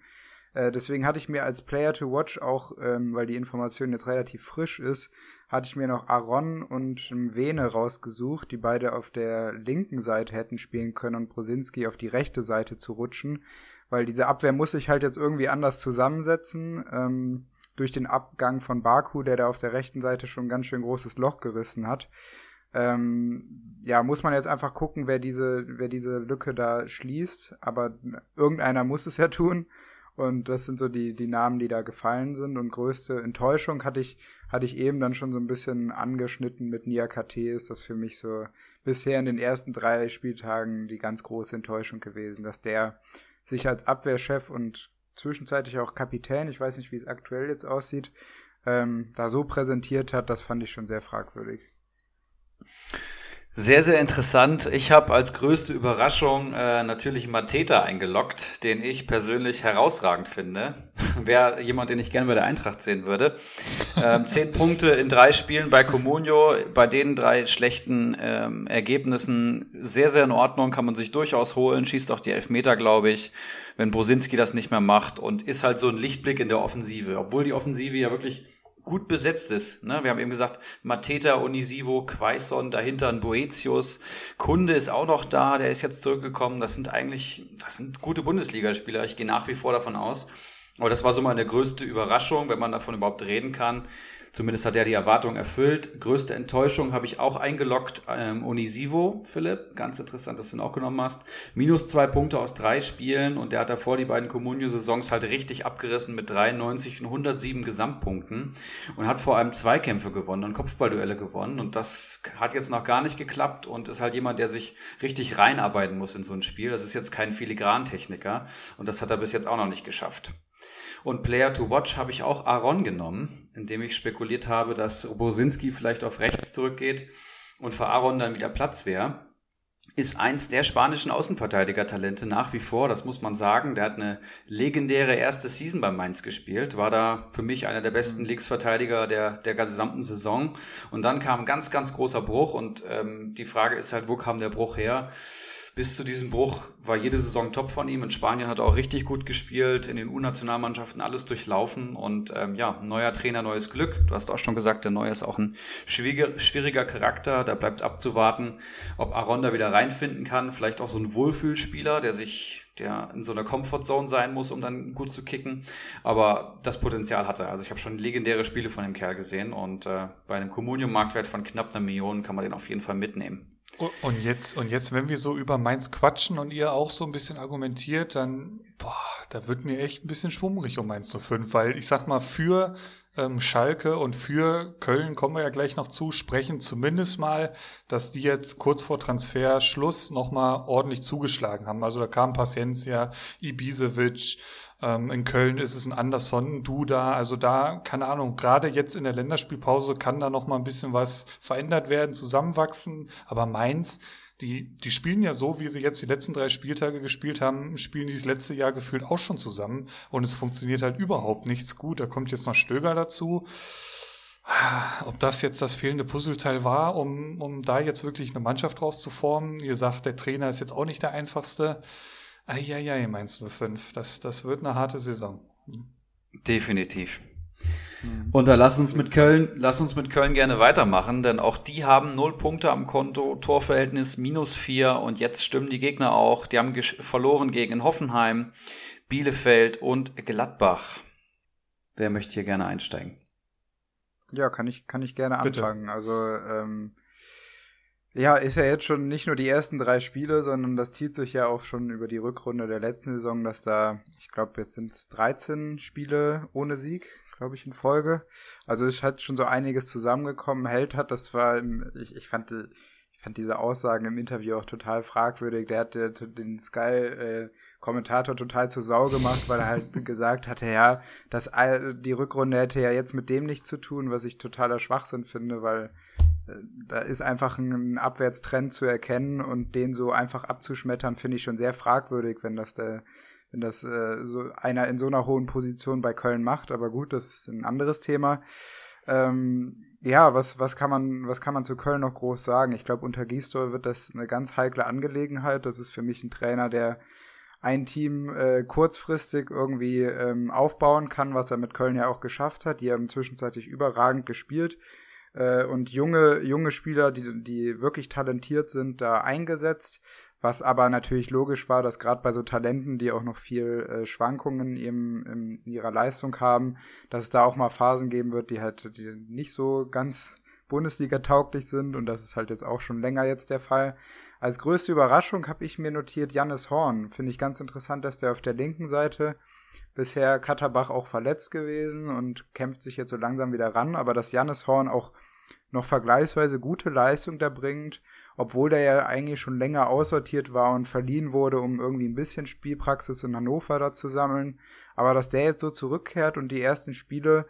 Äh, deswegen hatte ich mir als Player to Watch auch, ähm, weil die Information jetzt relativ frisch ist, hatte ich mir noch Aaron und Vene rausgesucht, die beide auf der linken Seite hätten spielen können und Brosinski auf die rechte Seite zu rutschen, weil diese Abwehr muss sich halt jetzt irgendwie anders zusammensetzen. Ähm, durch den Abgang von Baku, der da auf der rechten Seite schon ganz schön großes Loch gerissen hat. Ähm, ja, muss man jetzt einfach gucken, wer diese, wer diese Lücke da schließt. Aber irgendeiner muss es ja tun. Und das sind so die, die Namen, die da gefallen sind. Und größte Enttäuschung hatte ich, hatte ich eben dann schon so ein bisschen angeschnitten mit Nia KT. Ist das für mich so bisher in den ersten drei Spieltagen die ganz große Enttäuschung gewesen, dass der sich als Abwehrchef und zwischenzeitlich auch Kapitän, ich weiß nicht, wie es aktuell jetzt aussieht, ähm, da so präsentiert hat, das fand ich schon sehr fragwürdig. Sehr, sehr interessant. Ich habe als größte Überraschung äh, natürlich Mateta eingeloggt, den ich persönlich herausragend finde. <laughs> Wäre jemand, den ich gerne bei der Eintracht sehen würde. Ähm, zehn <laughs> Punkte in drei Spielen bei Comunio, bei den drei schlechten ähm, Ergebnissen sehr, sehr in Ordnung, kann man sich durchaus holen, schießt auch die Elfmeter, glaube ich, wenn Brosinski das nicht mehr macht und ist halt so ein Lichtblick in der Offensive, obwohl die Offensive ja wirklich gut besetzt ist. Ne? Wir haben eben gesagt, Mateta, Onisivo, Quaison, dahinter ein Boetius, Kunde ist auch noch da, der ist jetzt zurückgekommen. Das sind eigentlich, das sind gute Bundesligaspieler. Ich gehe nach wie vor davon aus. Aber das war so meine größte Überraschung, wenn man davon überhaupt reden kann, Zumindest hat er die Erwartung erfüllt. Größte Enttäuschung habe ich auch eingeloggt. Ähm, Onisivo, Philipp, ganz interessant, dass du ihn auch genommen hast. Minus zwei Punkte aus drei Spielen und der hat davor die beiden Comunio-Saisons halt richtig abgerissen mit 93 und 107 Gesamtpunkten und hat vor allem Zweikämpfe gewonnen und Kopfballduelle gewonnen und das hat jetzt noch gar nicht geklappt und ist halt jemand, der sich richtig reinarbeiten muss in so ein Spiel. Das ist jetzt kein Filigrantechniker und das hat er bis jetzt auch noch nicht geschafft. Und Player to Watch habe ich auch Aaron genommen, indem ich spekuliert habe, dass Bosinski vielleicht auf rechts zurückgeht und für Aaron dann wieder Platz wäre. Ist eins der spanischen Außenverteidiger-Talente nach wie vor, das muss man sagen. Der hat eine legendäre erste Season bei Mainz gespielt, war da für mich einer der besten mhm. Linksverteidiger der, der gesamten Saison. Und dann kam ein ganz, ganz großer Bruch und ähm, die Frage ist halt, wo kam der Bruch her? Bis zu diesem Bruch war jede Saison top von ihm. In Spanien hat er auch richtig gut gespielt, in den U-Nationalmannschaften alles durchlaufen und ähm, ja, neuer Trainer, neues Glück. Du hast auch schon gesagt, der Neue ist auch ein schwieriger, schwieriger Charakter. Da bleibt abzuwarten, ob Aaron da wieder reinfinden kann. Vielleicht auch so ein Wohlfühlspieler, der sich, der in so einer Comfortzone sein muss, um dann gut zu kicken. Aber das Potenzial hat er. Also ich habe schon legendäre Spiele von dem Kerl gesehen und äh, bei einem Communium-Marktwert von knapp einer Million kann man den auf jeden Fall mitnehmen. Und jetzt, und jetzt, wenn wir so über Mainz quatschen und ihr auch so ein bisschen argumentiert, dann, boah, da wird mir echt ein bisschen schwummrig um Mainz 05, weil ich sag mal, für ähm, Schalke und für Köln kommen wir ja gleich noch zu, sprechen zumindest mal, dass die jetzt kurz vor Transferschluss nochmal ordentlich zugeschlagen haben. Also da kam Paciencia, Ibisevic, ähm, in Köln ist es ein Anderson, Duda. Also da, keine Ahnung, gerade jetzt in der Länderspielpause kann da noch mal ein bisschen was verändert werden, zusammenwachsen. Aber Mainz, die, die spielen ja so, wie sie jetzt die letzten drei Spieltage gespielt haben, spielen die das letzte Jahr gefühlt auch schon zusammen. Und es funktioniert halt überhaupt nichts gut. Da kommt jetzt noch Stöger dazu. Ob das jetzt das fehlende Puzzleteil war, um, um da jetzt wirklich eine Mannschaft rauszuformen. Ihr sagt, der Trainer ist jetzt auch nicht der einfachste. Eieiei, meinst du fünf? Das, das wird eine harte Saison. Definitiv. Hm. Und da lass uns mit Köln, lass uns mit Köln gerne weitermachen, denn auch die haben null Punkte am Konto, Torverhältnis minus vier und jetzt stimmen die Gegner auch. Die haben verloren gegen Hoffenheim, Bielefeld und Gladbach. Wer möchte hier gerne einsteigen? Ja, kann ich, kann ich gerne anfangen. Bitte. Also, ähm, ja, ist ja jetzt schon nicht nur die ersten drei Spiele, sondern das zieht sich ja auch schon über die Rückrunde der letzten Saison, dass da, ich glaube, jetzt sind es 13 Spiele ohne Sieg, glaube ich, in Folge. Also es hat schon so einiges zusammengekommen. Held hat, das war, ich, ich fand, fand diese Aussagen im Interview auch total fragwürdig. Der hat den Sky-Kommentator total zur Sau gemacht, weil er halt <laughs> gesagt hatte, ja, dass die Rückrunde hätte ja jetzt mit dem nichts zu tun, was ich totaler Schwachsinn finde, weil äh, da ist einfach ein Abwärtstrend zu erkennen und den so einfach abzuschmettern, finde ich schon sehr fragwürdig, wenn das der wenn das äh, so einer in so einer hohen Position bei Köln macht. Aber gut, das ist ein anderes Thema. Ähm, ja, was, was kann man, was kann man zu Köln noch groß sagen? Ich glaube, unter Gisdol wird das eine ganz heikle Angelegenheit. Das ist für mich ein Trainer, der ein Team äh, kurzfristig irgendwie ähm, aufbauen kann, was er mit Köln ja auch geschafft hat. Die haben zwischenzeitlich überragend gespielt äh, und junge, junge Spieler, die, die wirklich talentiert sind, da eingesetzt. Was aber natürlich logisch war, dass gerade bei so Talenten, die auch noch viel äh, Schwankungen im, in ihrer Leistung haben, dass es da auch mal Phasen geben wird, die halt die nicht so ganz Bundesliga tauglich sind und das ist halt jetzt auch schon länger jetzt der Fall. Als größte Überraschung habe ich mir notiert Jannis Horn. Finde ich ganz interessant, dass der auf der linken Seite bisher Katterbach auch verletzt gewesen und kämpft sich jetzt so langsam wieder ran, aber dass Jannis Horn auch noch vergleichsweise gute Leistung da bringt, obwohl der ja eigentlich schon länger aussortiert war und verliehen wurde, um irgendwie ein bisschen Spielpraxis in Hannover da zu sammeln. Aber dass der jetzt so zurückkehrt und die ersten Spiele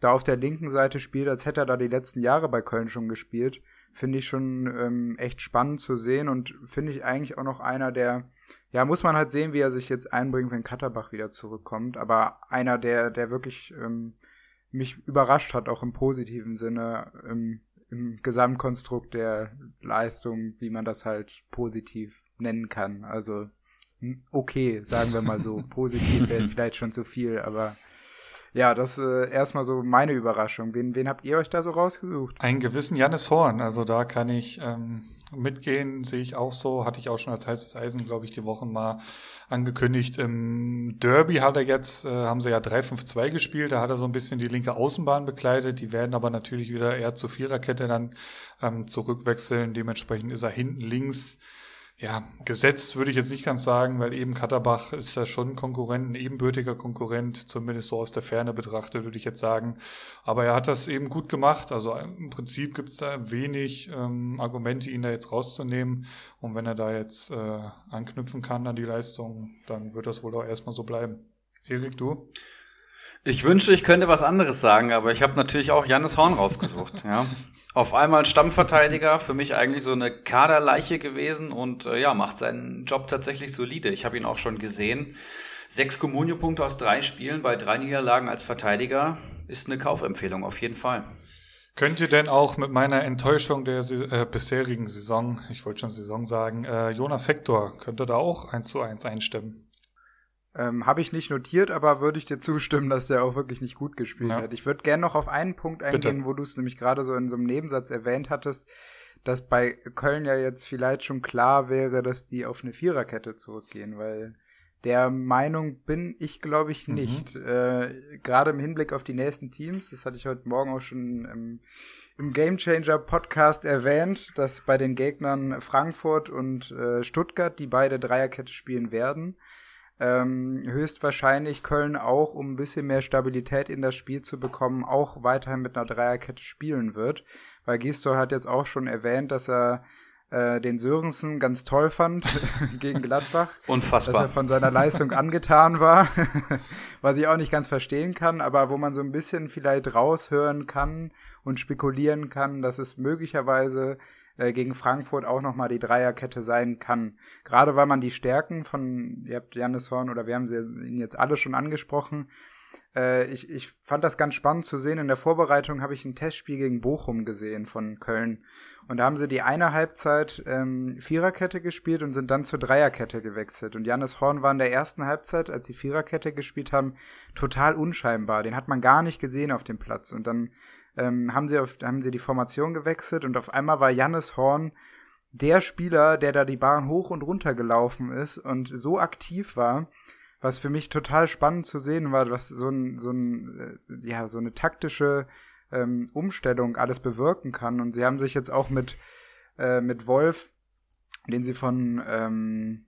da auf der linken Seite spielt, als hätte er da die letzten Jahre bei Köln schon gespielt, finde ich schon ähm, echt spannend zu sehen und finde ich eigentlich auch noch einer, der, ja, muss man halt sehen, wie er sich jetzt einbringt, wenn Katterbach wieder zurückkommt, aber einer, der, der wirklich ähm, mich überrascht hat, auch im positiven Sinne, im, im Gesamtkonstrukt der Leistung, wie man das halt positiv nennen kann. Also hm, okay, sagen wir mal so. <laughs> Positiv wäre vielleicht schon zu viel, aber ja, das äh, erstmal so meine Überraschung. Wen, wen habt ihr euch da so rausgesucht? Einen gewissen Jannis Horn. Also da kann ich ähm, mitgehen, sehe ich auch so. Hatte ich auch schon als heißes Eisen, glaube ich, die Wochen mal angekündigt. Im Derby hat er jetzt, äh, haben sie ja 3-5-2 gespielt. Da hat er so ein bisschen die linke Außenbahn bekleidet. Die werden aber natürlich wieder eher zur Viererkette dann ähm, zurückwechseln. Dementsprechend ist er hinten links ja, gesetzt würde ich jetzt nicht ganz sagen, weil eben Katterbach ist ja schon ein Konkurrent, ein ebenbürtiger Konkurrent, zumindest so aus der Ferne betrachtet, würde ich jetzt sagen. Aber er hat das eben gut gemacht. Also im Prinzip gibt es da wenig ähm, Argumente, ihn da jetzt rauszunehmen. Und wenn er da jetzt äh, anknüpfen kann an die Leistung, dann wird das wohl auch erstmal so bleiben. Erik, du? Ich wünsche, ich könnte was anderes sagen, aber ich habe natürlich auch Jannis Horn rausgesucht. ja. Auf einmal Stammverteidiger, für mich eigentlich so eine Kaderleiche gewesen und äh, ja, macht seinen Job tatsächlich solide. Ich habe ihn auch schon gesehen. Sechs Kommunio-Punkte aus drei Spielen bei drei Niederlagen als Verteidiger ist eine Kaufempfehlung auf jeden Fall. Könnt ihr denn auch mit meiner Enttäuschung der äh, bisherigen Saison, ich wollte schon Saison sagen, äh, Jonas Hector, könnte da auch eins zu eins einstimmen? Ähm, Habe ich nicht notiert, aber würde ich dir <laughs> zustimmen, dass der auch wirklich nicht gut gespielt ja. hat. Ich würde gerne noch auf einen Punkt eingehen, Bitte. wo du es nämlich gerade so in so einem Nebensatz erwähnt hattest, dass bei Köln ja jetzt vielleicht schon klar wäre, dass die auf eine Viererkette zurückgehen, weil der Meinung bin ich, glaube ich, mhm. nicht. Mhm. Äh, Gerade im Hinblick auf die nächsten Teams, das hatte ich heute Morgen auch schon im, im Game Changer Podcast erwähnt, dass bei den Gegnern Frankfurt und äh, Stuttgart die beide Dreierkette spielen werden ähm, höchstwahrscheinlich Köln auch, um ein bisschen mehr Stabilität in das Spiel zu bekommen, auch weiterhin mit einer Dreierkette spielen wird. Weil Gistor hat jetzt auch schon erwähnt, dass er äh, den Sörensen ganz toll fand <laughs> gegen Gladbach. Unfassbar. Dass er von seiner Leistung angetan war, <laughs> was ich auch nicht ganz verstehen kann, aber wo man so ein bisschen vielleicht raushören kann und spekulieren kann, dass es möglicherweise äh, gegen Frankfurt auch nochmal die Dreierkette sein kann. Gerade weil man die Stärken von, ihr habt Janis Horn oder wir haben sie ihn jetzt alle schon angesprochen, äh, ich, ich fand das ganz spannend zu sehen. In der Vorbereitung habe ich ein Testspiel gegen Bochum gesehen von Köln. Und da haben sie die eine Halbzeit ähm, Viererkette gespielt und sind dann zur Dreierkette gewechselt. Und Janis Horn war in der ersten Halbzeit, als sie Viererkette gespielt haben, total unscheinbar. Den hat man gar nicht gesehen auf dem Platz. Und dann ähm, haben, sie auf, haben sie die Formation gewechselt und auf einmal war Jannis Horn der Spieler, der da die Bahn hoch und runter gelaufen ist und so aktiv war, was für mich total spannend zu sehen war, was so ein, so ein, äh, ja, so eine taktische ähm, Umstellung alles bewirken kann. Und sie haben sich jetzt auch mit, äh, mit Wolf, den sie von, ähm,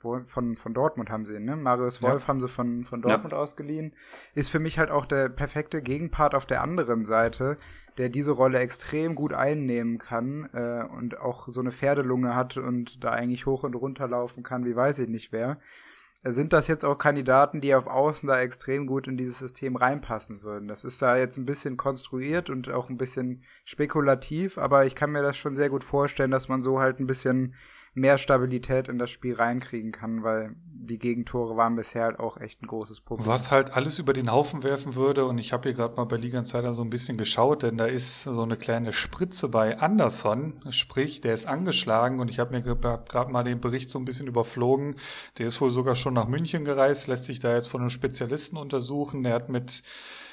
von, von Dortmund haben sie ihn, ne? Marius Wolf ja. haben sie von, von Dortmund ja. ausgeliehen. Ist für mich halt auch der perfekte Gegenpart auf der anderen Seite, der diese Rolle extrem gut einnehmen kann äh, und auch so eine Pferdelunge hat und da eigentlich hoch und runter laufen kann, wie weiß ich nicht wer. Sind das jetzt auch Kandidaten, die auf Außen da extrem gut in dieses System reinpassen würden? Das ist da jetzt ein bisschen konstruiert und auch ein bisschen spekulativ, aber ich kann mir das schon sehr gut vorstellen, dass man so halt ein bisschen mehr Stabilität in das Spiel reinkriegen kann, weil die Gegentore waren bisher halt auch echt ein großes Problem. Was halt alles über den Haufen werfen würde, und ich habe hier gerade mal bei Liga Insider so ein bisschen geschaut, denn da ist so eine kleine Spritze bei Anderson, sprich, der ist angeschlagen und ich habe mir gerade mal den Bericht so ein bisschen überflogen. Der ist wohl sogar schon nach München gereist, lässt sich da jetzt von einem Spezialisten untersuchen. Der hat mit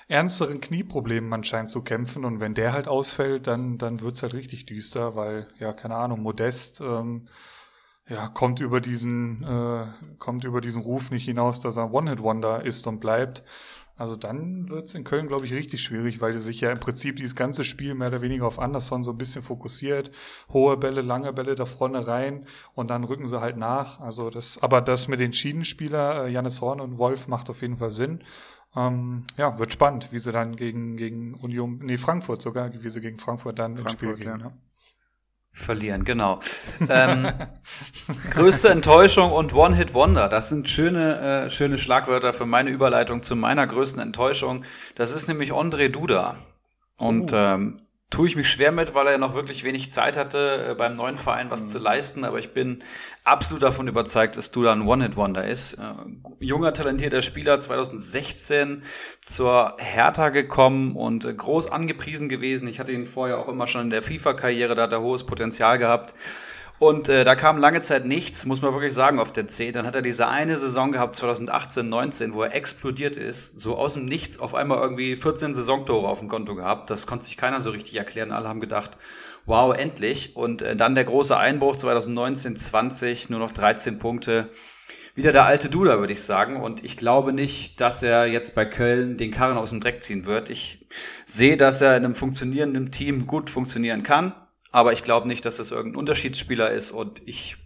ernsteren Knieproblemen anscheinend zu kämpfen und wenn der halt ausfällt, dann, dann wird's halt richtig düster, weil, ja, keine Ahnung, Modest, ähm, ja, kommt über diesen, äh, kommt über diesen Ruf nicht hinaus, dass er One-Hit-Wonder ist und bleibt. Also dann wird's in Köln, glaube ich, richtig schwierig, weil die sich ja im Prinzip dieses ganze Spiel mehr oder weniger auf Anderson so ein bisschen fokussiert. Hohe Bälle, lange Bälle da vorne rein und dann rücken sie halt nach. Also das, aber das mit den Schienenspieler, äh, Janis Horn und Wolf, macht auf jeden Fall Sinn. Ähm, ja, wird spannend, wie sie dann gegen, gegen Union, nee, Frankfurt sogar, wie sie gegen Frankfurt dann Frankfurt, ins Spiel gehen. Ja. Verlieren, genau. ähm, <laughs> größte Enttäuschung und One-Hit-Wonder. Das sind schöne, äh, schöne Schlagwörter für meine Überleitung zu meiner größten Enttäuschung. Das ist nämlich André Duda. Und oh. ähm, tue ich mich schwer mit, weil er noch wirklich wenig Zeit hatte, äh, beim neuen Verein was mhm. zu leisten. Aber ich bin absolut davon überzeugt, dass Duda ein One-Hit-Wonder ist. Äh, junger, talentierter Spieler, 2016 zur Hertha gekommen und äh, groß angepriesen gewesen. Ich hatte ihn vorher auch immer schon in der FIFA-Karriere, da hat er hohes Potenzial gehabt. Und äh, da kam lange Zeit nichts, muss man wirklich sagen, auf der C. Dann hat er diese eine Saison gehabt, 2018, 19, wo er explodiert ist, so aus dem Nichts auf einmal irgendwie 14 Saisontore auf dem Konto gehabt. Das konnte sich keiner so richtig erklären. Alle haben gedacht, wow, endlich. Und äh, dann der große Einbruch 2019, 20, nur noch 13 Punkte. Wieder der alte Duda, würde ich sagen. Und ich glaube nicht, dass er jetzt bei Köln den Karren aus dem Dreck ziehen wird. Ich sehe, dass er in einem funktionierenden Team gut funktionieren kann aber ich glaube nicht, dass das irgendein Unterschiedsspieler ist und ich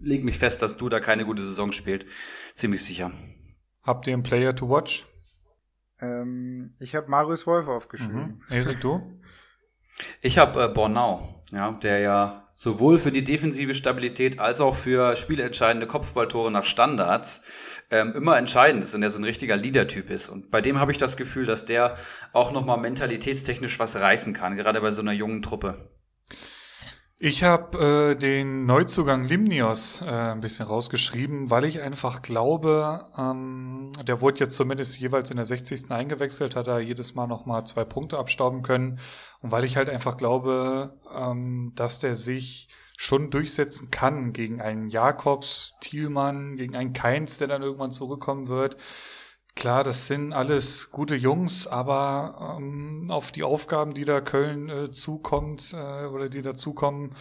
lege mich fest, dass du da keine gute Saison spielt. Ziemlich sicher. Habt ihr einen Player to watch? Ähm, ich habe Marius Wolf aufgeschrieben. Mhm. Erik, du? Ich habe äh, Bornau, ja, der ja sowohl für die defensive Stabilität als auch für spielentscheidende Kopfballtore nach Standards ähm, immer entscheidend ist und der so ein richtiger Leader-Typ ist. Und bei dem habe ich das Gefühl, dass der auch nochmal mentalitätstechnisch was reißen kann, gerade bei so einer jungen Truppe. Ich habe äh, den Neuzugang Limnios äh, ein bisschen rausgeschrieben, weil ich einfach glaube, ähm, der wurde jetzt zumindest jeweils in der 60. eingewechselt, hat er jedes Mal nochmal zwei Punkte abstauben können. Und weil ich halt einfach glaube, ähm, dass der sich schon durchsetzen kann gegen einen Jakobs, Thielmann, gegen einen Keins, der dann irgendwann zurückkommen wird. Klar, das sind alles gute Jungs, aber ähm, auf die Aufgaben, die da Köln äh, zukommt äh, oder die dazukommen,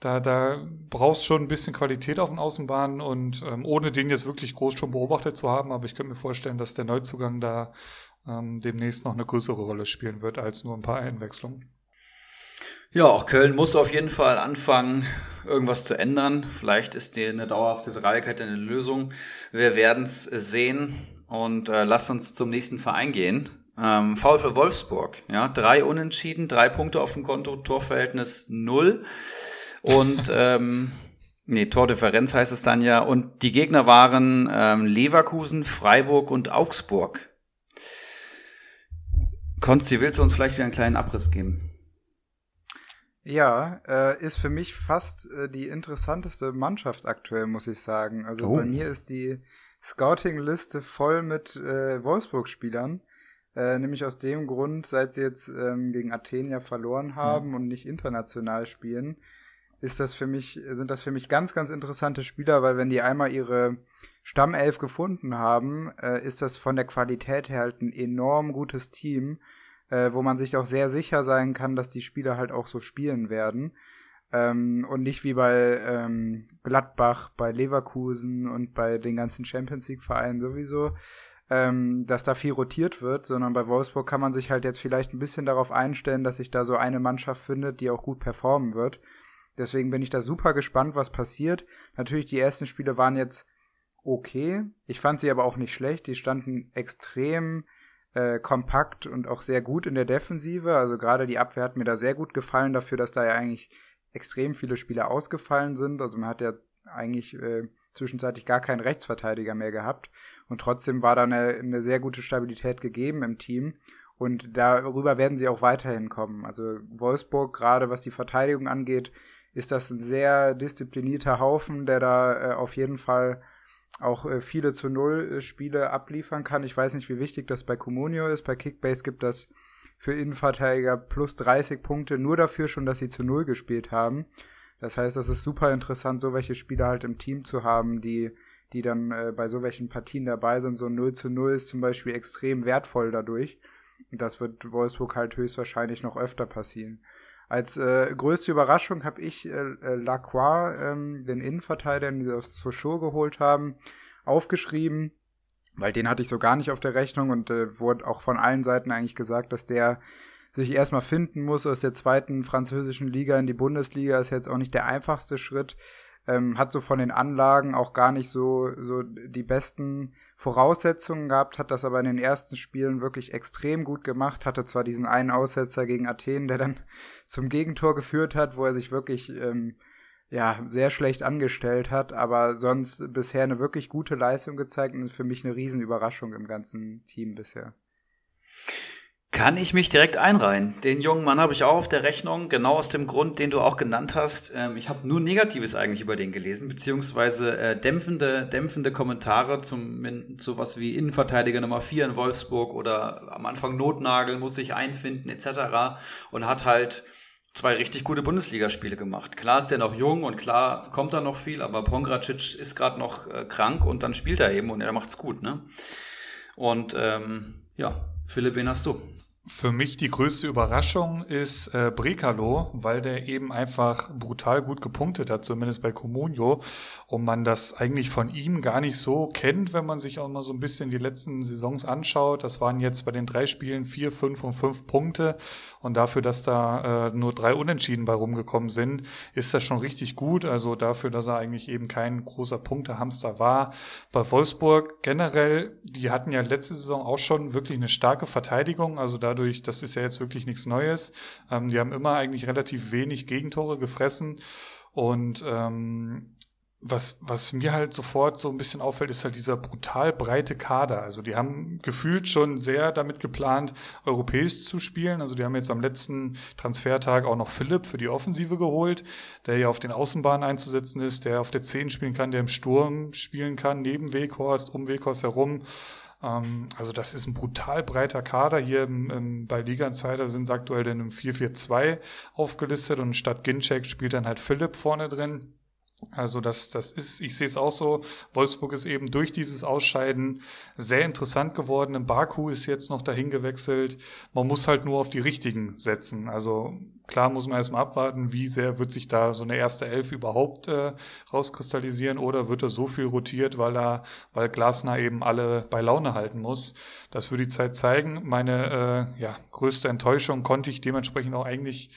da, da brauchst schon ein bisschen Qualität auf den Außenbahnen und ähm, ohne den jetzt wirklich groß schon beobachtet zu haben, aber ich könnte mir vorstellen, dass der Neuzugang da ähm, demnächst noch eine größere Rolle spielen wird als nur ein paar Einwechslungen. Ja, auch Köln muss auf jeden Fall anfangen, irgendwas zu ändern. Vielleicht ist die eine dauerhafte Dreierkette eine Lösung. Wir werden es sehen. Und äh, lasst uns zum nächsten Verein gehen. Ähm, VfL Wolfsburg, ja, drei Unentschieden, drei Punkte auf dem Konto, Torverhältnis null. Und <laughs> ähm, nee, Tordifferenz heißt es dann ja. Und die Gegner waren ähm, Leverkusen, Freiburg und Augsburg. Konsti, willst du uns vielleicht wieder einen kleinen Abriss geben? Ja, äh, ist für mich fast äh, die interessanteste Mannschaft aktuell, muss ich sagen. Also oh. bei mir ist die Scouting-Liste voll mit äh, Wolfsburg-Spielern. Äh, nämlich aus dem Grund, seit sie jetzt ähm, gegen Athen ja verloren haben ja. und nicht international spielen, ist das für mich, sind das für mich ganz, ganz interessante Spieler, weil wenn die einmal ihre Stammelf gefunden haben, äh, ist das von der Qualität her halt ein enorm gutes Team, äh, wo man sich auch sehr sicher sein kann, dass die Spieler halt auch so spielen werden. Ähm, und nicht wie bei ähm, Gladbach, bei Leverkusen und bei den ganzen Champions League-Vereinen sowieso, ähm, dass da viel rotiert wird, sondern bei Wolfsburg kann man sich halt jetzt vielleicht ein bisschen darauf einstellen, dass sich da so eine Mannschaft findet, die auch gut performen wird. Deswegen bin ich da super gespannt, was passiert. Natürlich, die ersten Spiele waren jetzt okay. Ich fand sie aber auch nicht schlecht. Die standen extrem äh, kompakt und auch sehr gut in der Defensive. Also gerade die Abwehr hat mir da sehr gut gefallen dafür, dass da ja eigentlich extrem viele Spieler ausgefallen sind. Also man hat ja eigentlich äh, zwischenzeitlich gar keinen Rechtsverteidiger mehr gehabt. Und trotzdem war da eine, eine sehr gute Stabilität gegeben im Team. Und darüber werden sie auch weiterhin kommen. Also Wolfsburg, gerade was die Verteidigung angeht, ist das ein sehr disziplinierter Haufen, der da äh, auf jeden Fall auch äh, viele zu Null äh, Spiele abliefern kann. Ich weiß nicht, wie wichtig das bei Comunio ist. Bei Kickbase gibt das für Innenverteidiger plus 30 Punkte nur dafür schon, dass sie zu Null gespielt haben. Das heißt, es ist super interessant, so welche Spieler halt im Team zu haben, die, die dann äh, bei so welchen Partien dabei sind. So 0 zu 0 ist zum Beispiel extrem wertvoll dadurch. Das wird Wolfsburg halt höchstwahrscheinlich noch öfter passieren. Als äh, größte Überraschung habe ich äh, äh, Lacroix, ähm, den Innenverteidiger, den sie aus Sochaux geholt haben, aufgeschrieben, weil den hatte ich so gar nicht auf der Rechnung und äh, wurde auch von allen Seiten eigentlich gesagt, dass der sich erstmal finden muss aus der zweiten französischen Liga in die Bundesliga, ist jetzt auch nicht der einfachste Schritt. Ähm, hat so von den Anlagen auch gar nicht so, so die besten Voraussetzungen gehabt, hat das aber in den ersten Spielen wirklich extrem gut gemacht, hatte zwar diesen einen Aussetzer gegen Athen, der dann <laughs> zum Gegentor geführt hat, wo er sich wirklich ähm, ja, sehr schlecht angestellt hat, aber sonst bisher eine wirklich gute Leistung gezeigt und ist für mich eine Riesenüberraschung im ganzen Team bisher. Kann ich mich direkt einreihen. Den jungen Mann habe ich auch auf der Rechnung, genau aus dem Grund, den du auch genannt hast. Ähm, ich habe nur Negatives eigentlich über den gelesen, beziehungsweise äh, dämpfende, dämpfende Kommentare zum zu was wie Innenverteidiger Nummer 4 in Wolfsburg oder am Anfang Notnagel muss sich einfinden etc. und hat halt zwei richtig gute Bundesligaspiele gemacht. Klar ist der noch jung und klar kommt da noch viel, aber Pongracic ist gerade noch äh, krank und dann spielt er eben und er macht's gut, ne? Und ähm, ja, Philipp, wen hast du? Für mich die größte Überraschung ist äh, Brekalo, weil der eben einfach brutal gut gepunktet hat, zumindest bei Comunio, und man das eigentlich von ihm gar nicht so kennt, wenn man sich auch mal so ein bisschen die letzten Saisons anschaut. Das waren jetzt bei den drei Spielen vier, fünf und fünf Punkte und dafür, dass da äh, nur drei Unentschieden bei rumgekommen sind, ist das schon richtig gut. Also dafür, dass er eigentlich eben kein großer Punktehamster war. Bei Wolfsburg generell, die hatten ja letzte Saison auch schon wirklich eine starke Verteidigung, also da dadurch, das ist ja jetzt wirklich nichts Neues. Ähm, die haben immer eigentlich relativ wenig Gegentore gefressen und ähm, was, was mir halt sofort so ein bisschen auffällt, ist halt dieser brutal breite Kader. Also die haben gefühlt schon sehr damit geplant, europäisch zu spielen. Also die haben jetzt am letzten Transfertag auch noch Philipp für die Offensive geholt, der ja auf den Außenbahnen einzusetzen ist, der auf der 10 spielen kann, der im Sturm spielen kann, neben Weghorst, um Weghorst herum. Ähm, also das ist ein brutal breiter Kader. Hier im, im, bei Liga Insider sind sie aktuell in einem 4-4-2 aufgelistet und statt Ginczek spielt dann halt Philipp vorne drin. Also das, das ist, ich sehe es auch so, Wolfsburg ist eben durch dieses Ausscheiden sehr interessant geworden. Im Baku ist jetzt noch dahin gewechselt. Man muss halt nur auf die richtigen setzen. Also klar muss man erstmal abwarten, wie sehr wird sich da so eine erste Elf überhaupt äh, rauskristallisieren oder wird er so viel rotiert, weil er, weil Glasner eben alle bei Laune halten muss. Das wird die Zeit zeigen. Meine äh, ja, größte Enttäuschung konnte ich dementsprechend auch eigentlich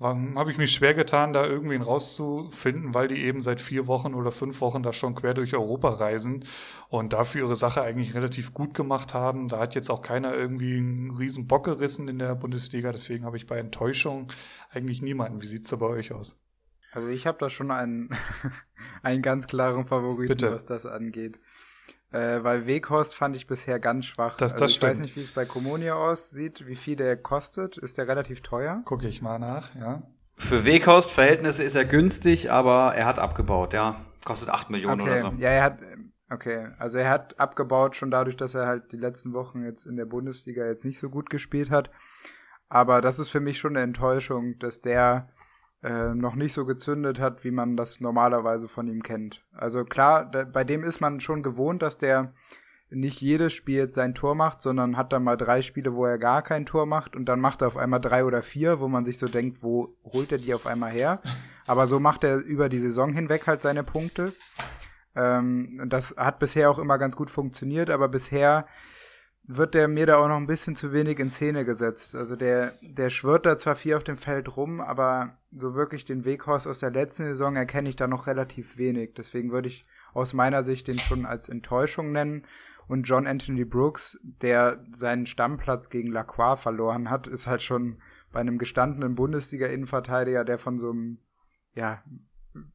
habe ich mich schwer getan, da irgendwen rauszufinden, weil die eben seit vier Wochen oder fünf Wochen da schon quer durch Europa reisen und dafür ihre Sache eigentlich relativ gut gemacht haben. Da hat jetzt auch keiner irgendwie einen riesen Bock gerissen in der Bundesliga, deswegen habe ich bei Enttäuschung eigentlich niemanden. Wie sieht's da bei euch aus? Also ich habe da schon einen, <laughs> einen ganz klaren Favoriten, Bitte. was das angeht. Äh, weil Weghorst fand ich bisher ganz schwach. Das, also das ich stimmt. weiß nicht, wie es bei Comunia aussieht, wie viel der kostet. Ist der relativ teuer? Gucke ich mal nach, ja. Für Weghorst-Verhältnisse ist er günstig, aber er hat abgebaut, ja. Kostet 8 Millionen okay. oder so. Ja, er hat, okay. Also er hat abgebaut schon dadurch, dass er halt die letzten Wochen jetzt in der Bundesliga jetzt nicht so gut gespielt hat. Aber das ist für mich schon eine Enttäuschung, dass der äh, noch nicht so gezündet hat, wie man das normalerweise von ihm kennt. Also klar, da, bei dem ist man schon gewohnt, dass der nicht jedes Spiel jetzt sein Tor macht, sondern hat dann mal drei Spiele, wo er gar kein Tor macht und dann macht er auf einmal drei oder vier, wo man sich so denkt, wo holt er die auf einmal her? Aber so macht er über die Saison hinweg halt seine Punkte. Ähm, das hat bisher auch immer ganz gut funktioniert, aber bisher wird der mir da auch noch ein bisschen zu wenig in Szene gesetzt. Also der, der schwirrt da zwar viel auf dem Feld rum, aber so wirklich den Weghorst aus der letzten Saison erkenne ich da noch relativ wenig. Deswegen würde ich aus meiner Sicht den schon als Enttäuschung nennen. Und John Anthony Brooks, der seinen Stammplatz gegen Lacroix verloren hat, ist halt schon bei einem gestandenen Bundesliga-Innenverteidiger, der von so einem, ja,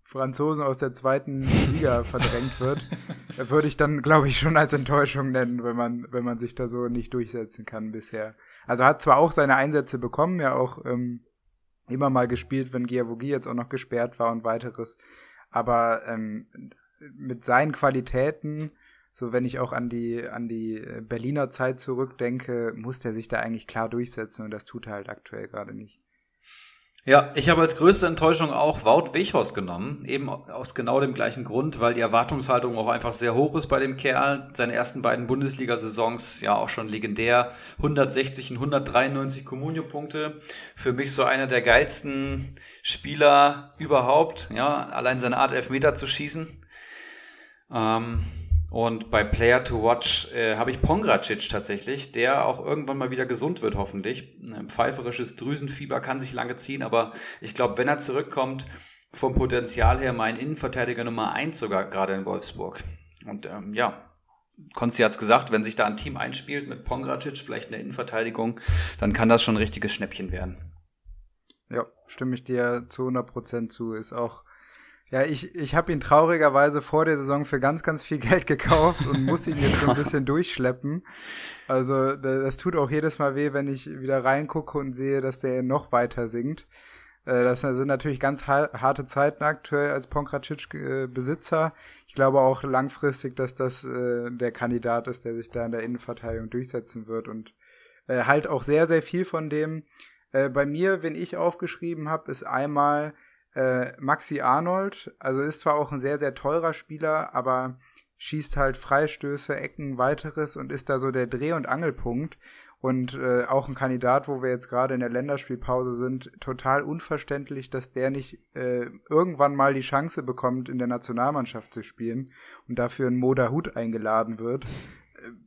Franzosen aus der zweiten Liga <laughs> verdrängt wird, würde ich dann, glaube ich, schon als Enttäuschung nennen, wenn man, wenn man sich da so nicht durchsetzen kann bisher. Also hat zwar auch seine Einsätze bekommen, ja auch ähm, immer mal gespielt, wenn Giavogi jetzt auch noch gesperrt war und weiteres, aber ähm, mit seinen Qualitäten, so wenn ich auch an die, an die Berliner Zeit zurückdenke, muss der sich da eigentlich klar durchsetzen und das tut er halt aktuell gerade nicht. Ja, ich habe als größte Enttäuschung auch Wout Weghorst genommen, eben aus genau dem gleichen Grund, weil die Erwartungshaltung auch einfach sehr hoch ist bei dem Kerl. Seine ersten beiden Bundesliga-Saisons ja auch schon legendär, 160 und 193 Comunio-Punkte. Für mich so einer der geilsten Spieler überhaupt, ja, allein seine Art Elfmeter zu schießen. Ähm, und bei Player to Watch äh, habe ich Pongracic tatsächlich, der auch irgendwann mal wieder gesund wird, hoffentlich. Ein pfeiferisches Drüsenfieber kann sich lange ziehen, aber ich glaube, wenn er zurückkommt, vom Potenzial her mein Innenverteidiger Nummer eins sogar gerade in Wolfsburg. Und ähm, ja, Konsti hat's gesagt, wenn sich da ein Team einspielt mit Pongracic, vielleicht in der Innenverteidigung, dann kann das schon ein richtiges Schnäppchen werden. Ja, stimme ich dir zu 100% zu. Ist auch ja, ich, ich habe ihn traurigerweise vor der Saison für ganz, ganz viel Geld gekauft und muss ihn jetzt so ein <laughs> bisschen durchschleppen. Also das tut auch jedes Mal weh, wenn ich wieder reingucke und sehe, dass der noch weiter sinkt. Äh, das sind natürlich ganz harte Zeiten aktuell als Pongracic-Besitzer. Ich glaube auch langfristig, dass das äh, der Kandidat ist, der sich da in der Innenverteidigung durchsetzen wird und äh, halt auch sehr, sehr viel von dem. Bei mir, wenn ich aufgeschrieben habe, ist einmal äh, Maxi Arnold, also ist zwar auch ein sehr, sehr teurer Spieler, aber schießt halt Freistöße, Ecken, weiteres und ist da so der Dreh- und Angelpunkt. Und äh, auch ein Kandidat, wo wir jetzt gerade in der Länderspielpause sind, total unverständlich, dass der nicht äh, irgendwann mal die Chance bekommt, in der Nationalmannschaft zu spielen und dafür ein Moda Hut eingeladen wird.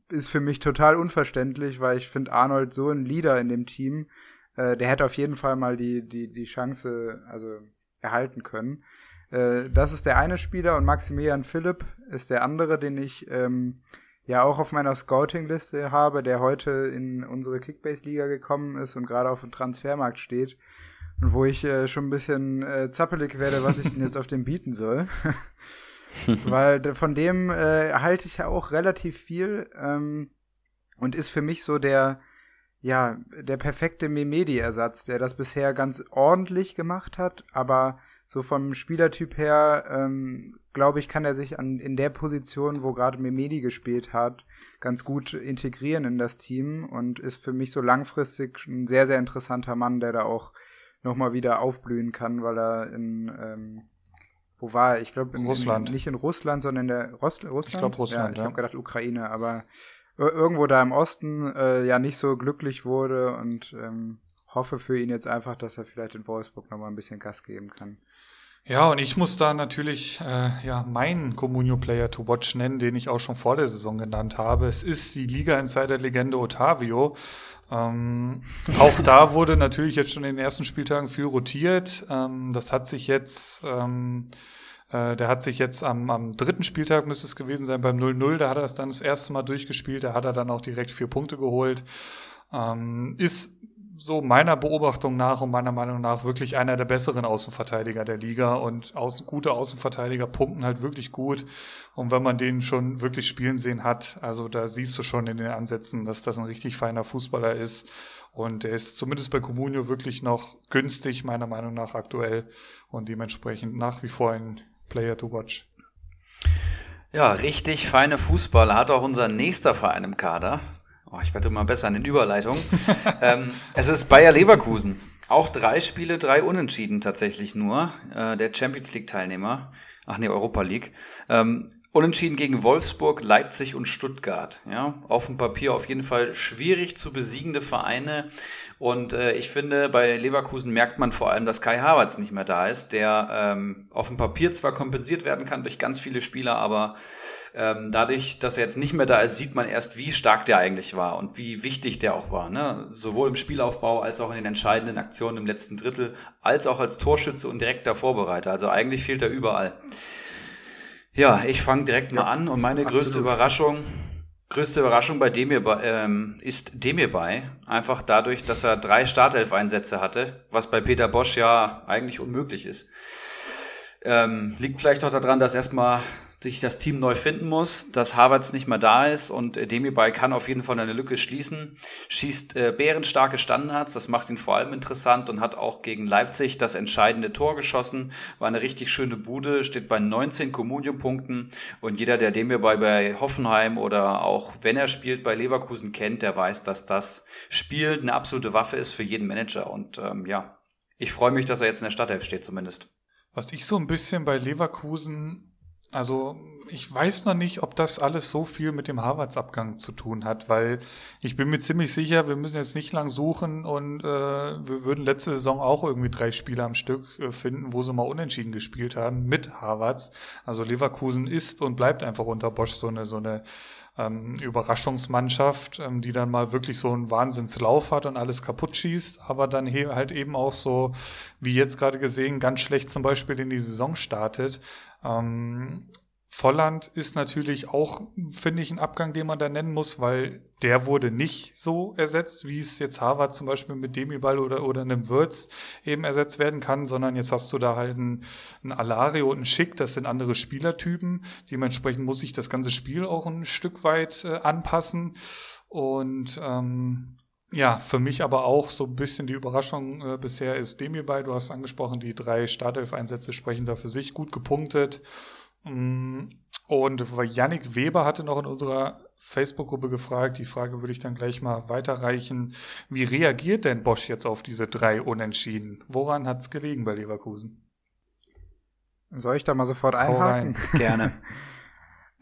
Äh, ist für mich total unverständlich, weil ich finde Arnold so ein Leader in dem Team. Äh, der hätte auf jeden Fall mal die, die, die Chance, also erhalten können. Äh, das ist der eine Spieler und Maximilian Philipp ist der andere, den ich ähm, ja auch auf meiner Scouting-Liste habe, der heute in unsere Kickbase-Liga gekommen ist und gerade auf dem Transfermarkt steht. Und wo ich äh, schon ein bisschen äh, zappelig werde, was ich denn jetzt auf dem bieten soll. <laughs> Weil von dem äh, halte ich ja auch relativ viel ähm, und ist für mich so der, ja, der perfekte Memedi-Ersatz, der das bisher ganz ordentlich gemacht hat, aber so vom Spielertyp her, ähm, glaube ich, kann er sich an, in der Position, wo gerade Memedi gespielt hat, ganz gut integrieren in das Team und ist für mich so langfristig ein sehr, sehr interessanter Mann, der da auch nochmal wieder aufblühen kann, weil er in, ähm, wo war er? Ich glaube, in Russland. In, nicht in Russland, sondern in der Rost Russland. Ich glaube Russland. Ja, ich ja. habe gedacht Ukraine, aber irgendwo da im Osten äh, ja nicht so glücklich wurde und ähm, hoffe für ihn jetzt einfach, dass er vielleicht in Wolfsburg nochmal ein bisschen Gas geben kann. Ja, und ich muss da natürlich äh, ja meinen Comunio Player to Watch nennen, den ich auch schon vor der Saison genannt habe. Es ist die Liga Insider Legende Otavio. Ähm, auch da wurde natürlich jetzt schon in den ersten Spieltagen viel rotiert. Ähm, das hat sich jetzt ähm, äh, der hat sich jetzt am, am dritten Spieltag, müsste es gewesen sein, beim 0-0, da hat er es dann das erste Mal durchgespielt, da hat er dann auch direkt vier Punkte geholt. Ähm, ist so meiner Beobachtung nach und meiner Meinung nach wirklich einer der besseren Außenverteidiger der Liga und außen, gute Außenverteidiger punkten halt wirklich gut. Und wenn man den schon wirklich spielen sehen hat, also da siehst du schon in den Ansätzen, dass das ein richtig feiner Fußballer ist. Und er ist zumindest bei Comunio wirklich noch günstig, meiner Meinung nach aktuell und dementsprechend nach wie vor ein Player to watch. Ja, richtig feine Fußballer hat auch unser nächster Verein im Kader. Oh, ich werde immer besser in den Überleitungen. <laughs> ähm, es ist Bayer Leverkusen. Auch drei Spiele, drei Unentschieden tatsächlich nur. Äh, der Champions League Teilnehmer. Ach nee, Europa League. Ähm, Unentschieden gegen Wolfsburg, Leipzig und Stuttgart. Ja, auf dem Papier auf jeden Fall schwierig zu besiegende Vereine. Und äh, ich finde, bei Leverkusen merkt man vor allem, dass Kai Havertz nicht mehr da ist, der ähm, auf dem Papier zwar kompensiert werden kann durch ganz viele Spieler, aber ähm, dadurch, dass er jetzt nicht mehr da ist, sieht man erst, wie stark der eigentlich war und wie wichtig der auch war. Ne? Sowohl im Spielaufbau als auch in den entscheidenden Aktionen im letzten Drittel, als auch als Torschütze und direkter Vorbereiter. Also eigentlich fehlt er überall. Ja, ich fange direkt mal an und meine Absolut. größte Überraschung, größte Überraschung bei Demir ähm, ist Demir bei. Einfach dadurch, dass er drei Startelf-Einsätze hatte, was bei Peter Bosch ja eigentlich unmöglich ist. Ähm, liegt vielleicht auch daran, dass erstmal sich das Team neu finden muss, dass Harvards nicht mehr da ist und äh, Demirbay kann auf jeden Fall eine Lücke schließen, schießt äh, bärenstarke Standards, das macht ihn vor allem interessant und hat auch gegen Leipzig das entscheidende Tor geschossen, war eine richtig schöne Bude, steht bei 19 Comunio-Punkten und jeder, der Demirbay bei Hoffenheim oder auch wenn er spielt bei Leverkusen kennt, der weiß, dass das Spiel eine absolute Waffe ist für jeden Manager. Und ähm, ja, ich freue mich, dass er jetzt in der Stadtelf steht zumindest. Was ich so ein bisschen bei Leverkusen also ich weiß noch nicht, ob das alles so viel mit dem Harvards-Abgang zu tun hat, weil ich bin mir ziemlich sicher, wir müssen jetzt nicht lang suchen und äh, wir würden letzte Saison auch irgendwie drei Spiele am Stück äh, finden, wo sie mal unentschieden gespielt haben mit Harvards. Also Leverkusen ist und bleibt einfach unter Bosch so eine so eine ähm, Überraschungsmannschaft, ähm, die dann mal wirklich so einen Wahnsinnslauf hat und alles kaputt schießt, aber dann halt eben auch so, wie jetzt gerade gesehen, ganz schlecht zum Beispiel in die Saison startet. Ähm, Volland ist natürlich auch, finde ich, ein Abgang, den man da nennen muss, weil der wurde nicht so ersetzt, wie es jetzt Harvard zum Beispiel mit Demiball oder, oder einem Würz eben ersetzt werden kann, sondern jetzt hast du da halt ein, ein Alario und ein Schick, das sind andere Spielertypen. Dementsprechend muss sich das ganze Spiel auch ein Stück weit äh, anpassen. Und ähm, ja, für mich aber auch so ein bisschen die Überraschung äh, bisher ist Demiball, du hast angesprochen, die drei Startelf-Einsätze sprechen da für sich gut gepunktet. Mm, und Yannick Weber hatte noch in unserer Facebook-Gruppe gefragt, die Frage würde ich dann gleich mal weiterreichen. Wie reagiert denn Bosch jetzt auf diese drei Unentschieden? Woran hat es gelegen bei Leverkusen? Soll ich da mal sofort einhaken? <laughs> Gerne.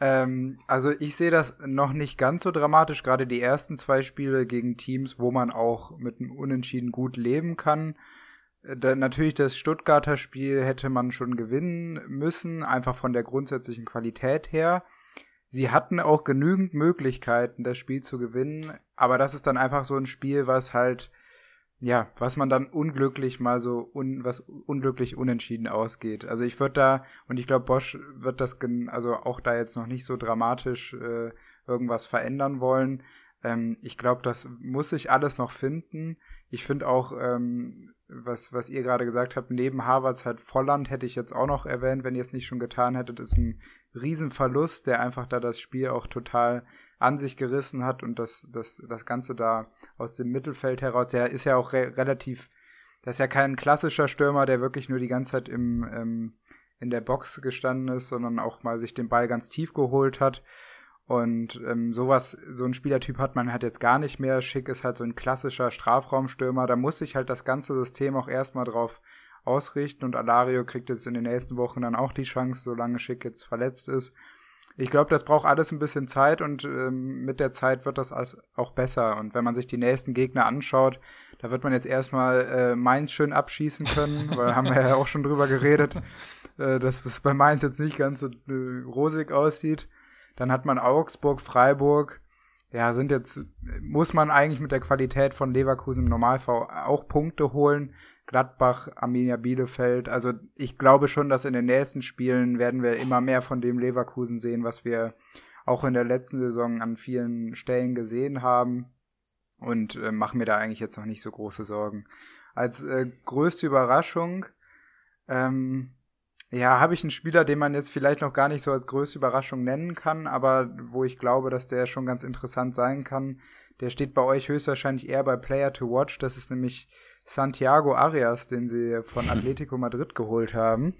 ähm, also ich sehe das noch nicht ganz so dramatisch, gerade die ersten zwei Spiele gegen Teams, wo man auch mit einem Unentschieden gut leben kann da, natürlich das Stuttgarter Spiel hätte man schon gewinnen müssen, einfach von der grundsätzlichen Qualität her. Sie hatten auch genügend Möglichkeiten, das Spiel zu gewinnen, aber das ist dann einfach so ein Spiel, was halt, ja, was man dann unglücklich mal so, un, was unglücklich unentschieden ausgeht. Also ich würde da, und ich glaube, Bosch wird das, also auch da jetzt noch nicht so dramatisch äh, irgendwas verändern wollen. Ähm, ich glaube, das muss sich alles noch finden. Ich finde auch, ähm, was, was ihr gerade gesagt habt, neben Harvards halt Volland hätte ich jetzt auch noch erwähnt, wenn ihr es nicht schon getan hättet, ist ein Riesenverlust, der einfach da das Spiel auch total an sich gerissen hat und das, das, das Ganze da aus dem Mittelfeld heraus, der ist ja auch re relativ, das ist ja kein klassischer Stürmer, der wirklich nur die ganze Zeit im, ähm, in der Box gestanden ist, sondern auch mal sich den Ball ganz tief geholt hat. Und ähm, sowas, so ein Spielertyp hat man halt jetzt gar nicht mehr. Schick ist halt so ein klassischer Strafraumstürmer. Da muss sich halt das ganze System auch erstmal drauf ausrichten. Und Alario kriegt jetzt in den nächsten Wochen dann auch die Chance, solange Schick jetzt verletzt ist. Ich glaube, das braucht alles ein bisschen Zeit und ähm, mit der Zeit wird das als auch besser. Und wenn man sich die nächsten Gegner anschaut, da wird man jetzt erstmal äh, Mainz schön abschießen können, weil haben wir ja auch schon drüber geredet, äh, dass es bei Mainz jetzt nicht ganz so äh, rosig aussieht. Dann hat man Augsburg, Freiburg. Ja, sind jetzt, muss man eigentlich mit der Qualität von Leverkusen im Normalfall auch Punkte holen. Gladbach, Arminia Bielefeld. Also ich glaube schon, dass in den nächsten Spielen werden wir immer mehr von dem Leverkusen sehen, was wir auch in der letzten Saison an vielen Stellen gesehen haben. Und äh, mache mir da eigentlich jetzt noch nicht so große Sorgen. Als äh, größte Überraschung, ähm, ja, habe ich einen Spieler, den man jetzt vielleicht noch gar nicht so als größte Überraschung nennen kann, aber wo ich glaube, dass der schon ganz interessant sein kann. Der steht bei euch höchstwahrscheinlich eher bei Player to Watch. Das ist nämlich Santiago Arias, den sie von <laughs> Atletico Madrid geholt haben.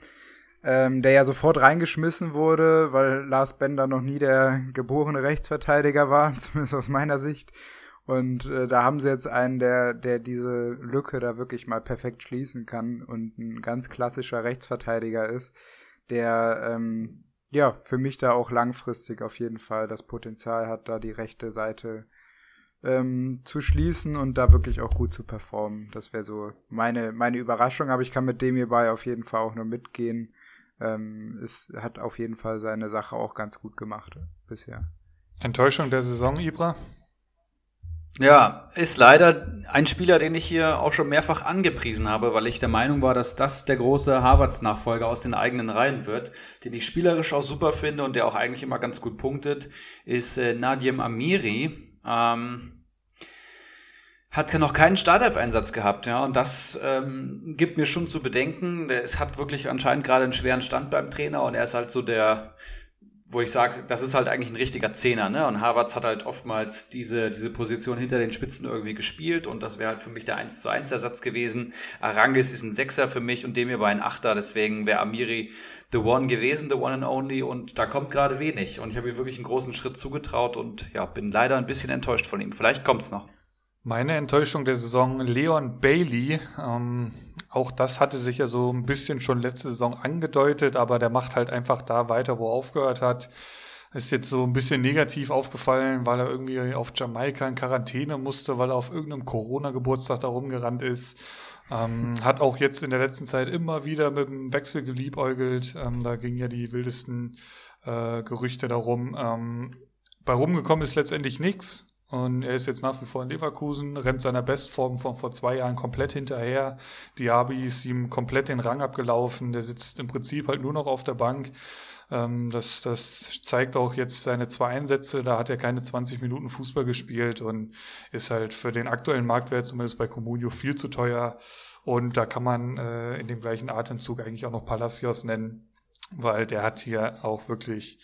Ähm, der ja sofort reingeschmissen wurde, weil Lars Bender noch nie der geborene Rechtsverteidiger war, <laughs> zumindest aus meiner Sicht. Und äh, da haben sie jetzt einen, der, der diese Lücke da wirklich mal perfekt schließen kann und ein ganz klassischer Rechtsverteidiger ist, der ähm, ja, für mich da auch langfristig auf jeden Fall das Potenzial hat, da die rechte Seite ähm, zu schließen und da wirklich auch gut zu performen. Das wäre so meine, meine Überraschung, aber ich kann mit dem hierbei auf jeden Fall auch nur mitgehen. Ähm, es hat auf jeden Fall seine Sache auch ganz gut gemacht bisher. Enttäuschung der Saison, Ibra? Ja, ist leider ein Spieler, den ich hier auch schon mehrfach angepriesen habe, weil ich der Meinung war, dass das der große Harvards-Nachfolger aus den eigenen Reihen wird, den ich spielerisch auch super finde und der auch eigentlich immer ganz gut punktet, ist äh, Nadim Amiri. Ähm, hat noch keinen Startelf-Einsatz gehabt, ja, und das ähm, gibt mir schon zu bedenken. Es hat wirklich anscheinend gerade einen schweren Stand beim Trainer und er ist halt so der wo ich sage, das ist halt eigentlich ein richtiger Zehner, ne? Und Harvards hat halt oftmals diese, diese Position hinter den Spitzen irgendwie gespielt und das wäre halt für mich der 1 zu 1 Ersatz gewesen. Arangis ist ein Sechser für mich und dem hier bei ein Achter, deswegen wäre Amiri the one gewesen, the one and only und da kommt gerade wenig und ich habe ihm wirklich einen großen Schritt zugetraut und ja, bin leider ein bisschen enttäuscht von ihm. Vielleicht kommt's noch. Meine Enttäuschung der Saison, Leon Bailey. Ähm, auch das hatte sich ja so ein bisschen schon letzte Saison angedeutet, aber der macht halt einfach da weiter, wo er aufgehört hat. Ist jetzt so ein bisschen negativ aufgefallen, weil er irgendwie auf Jamaika in Quarantäne musste, weil er auf irgendeinem Corona-Geburtstag da rumgerannt ist. Ähm, hat auch jetzt in der letzten Zeit immer wieder mit dem Wechsel geliebäugelt. Ähm, da gingen ja die wildesten äh, Gerüchte darum. Ähm, bei rumgekommen ist letztendlich nichts. Und er ist jetzt nach wie vor in Leverkusen, rennt seiner Bestform von vor zwei Jahren komplett hinterher. Diaby ist ihm komplett den Rang abgelaufen. Der sitzt im Prinzip halt nur noch auf der Bank. Ähm, das, das zeigt auch jetzt seine zwei Einsätze. Da hat er keine 20 Minuten Fußball gespielt und ist halt für den aktuellen Marktwert, zumindest bei Comunio, viel zu teuer. Und da kann man äh, in dem gleichen Atemzug eigentlich auch noch Palacios nennen, weil der hat hier auch wirklich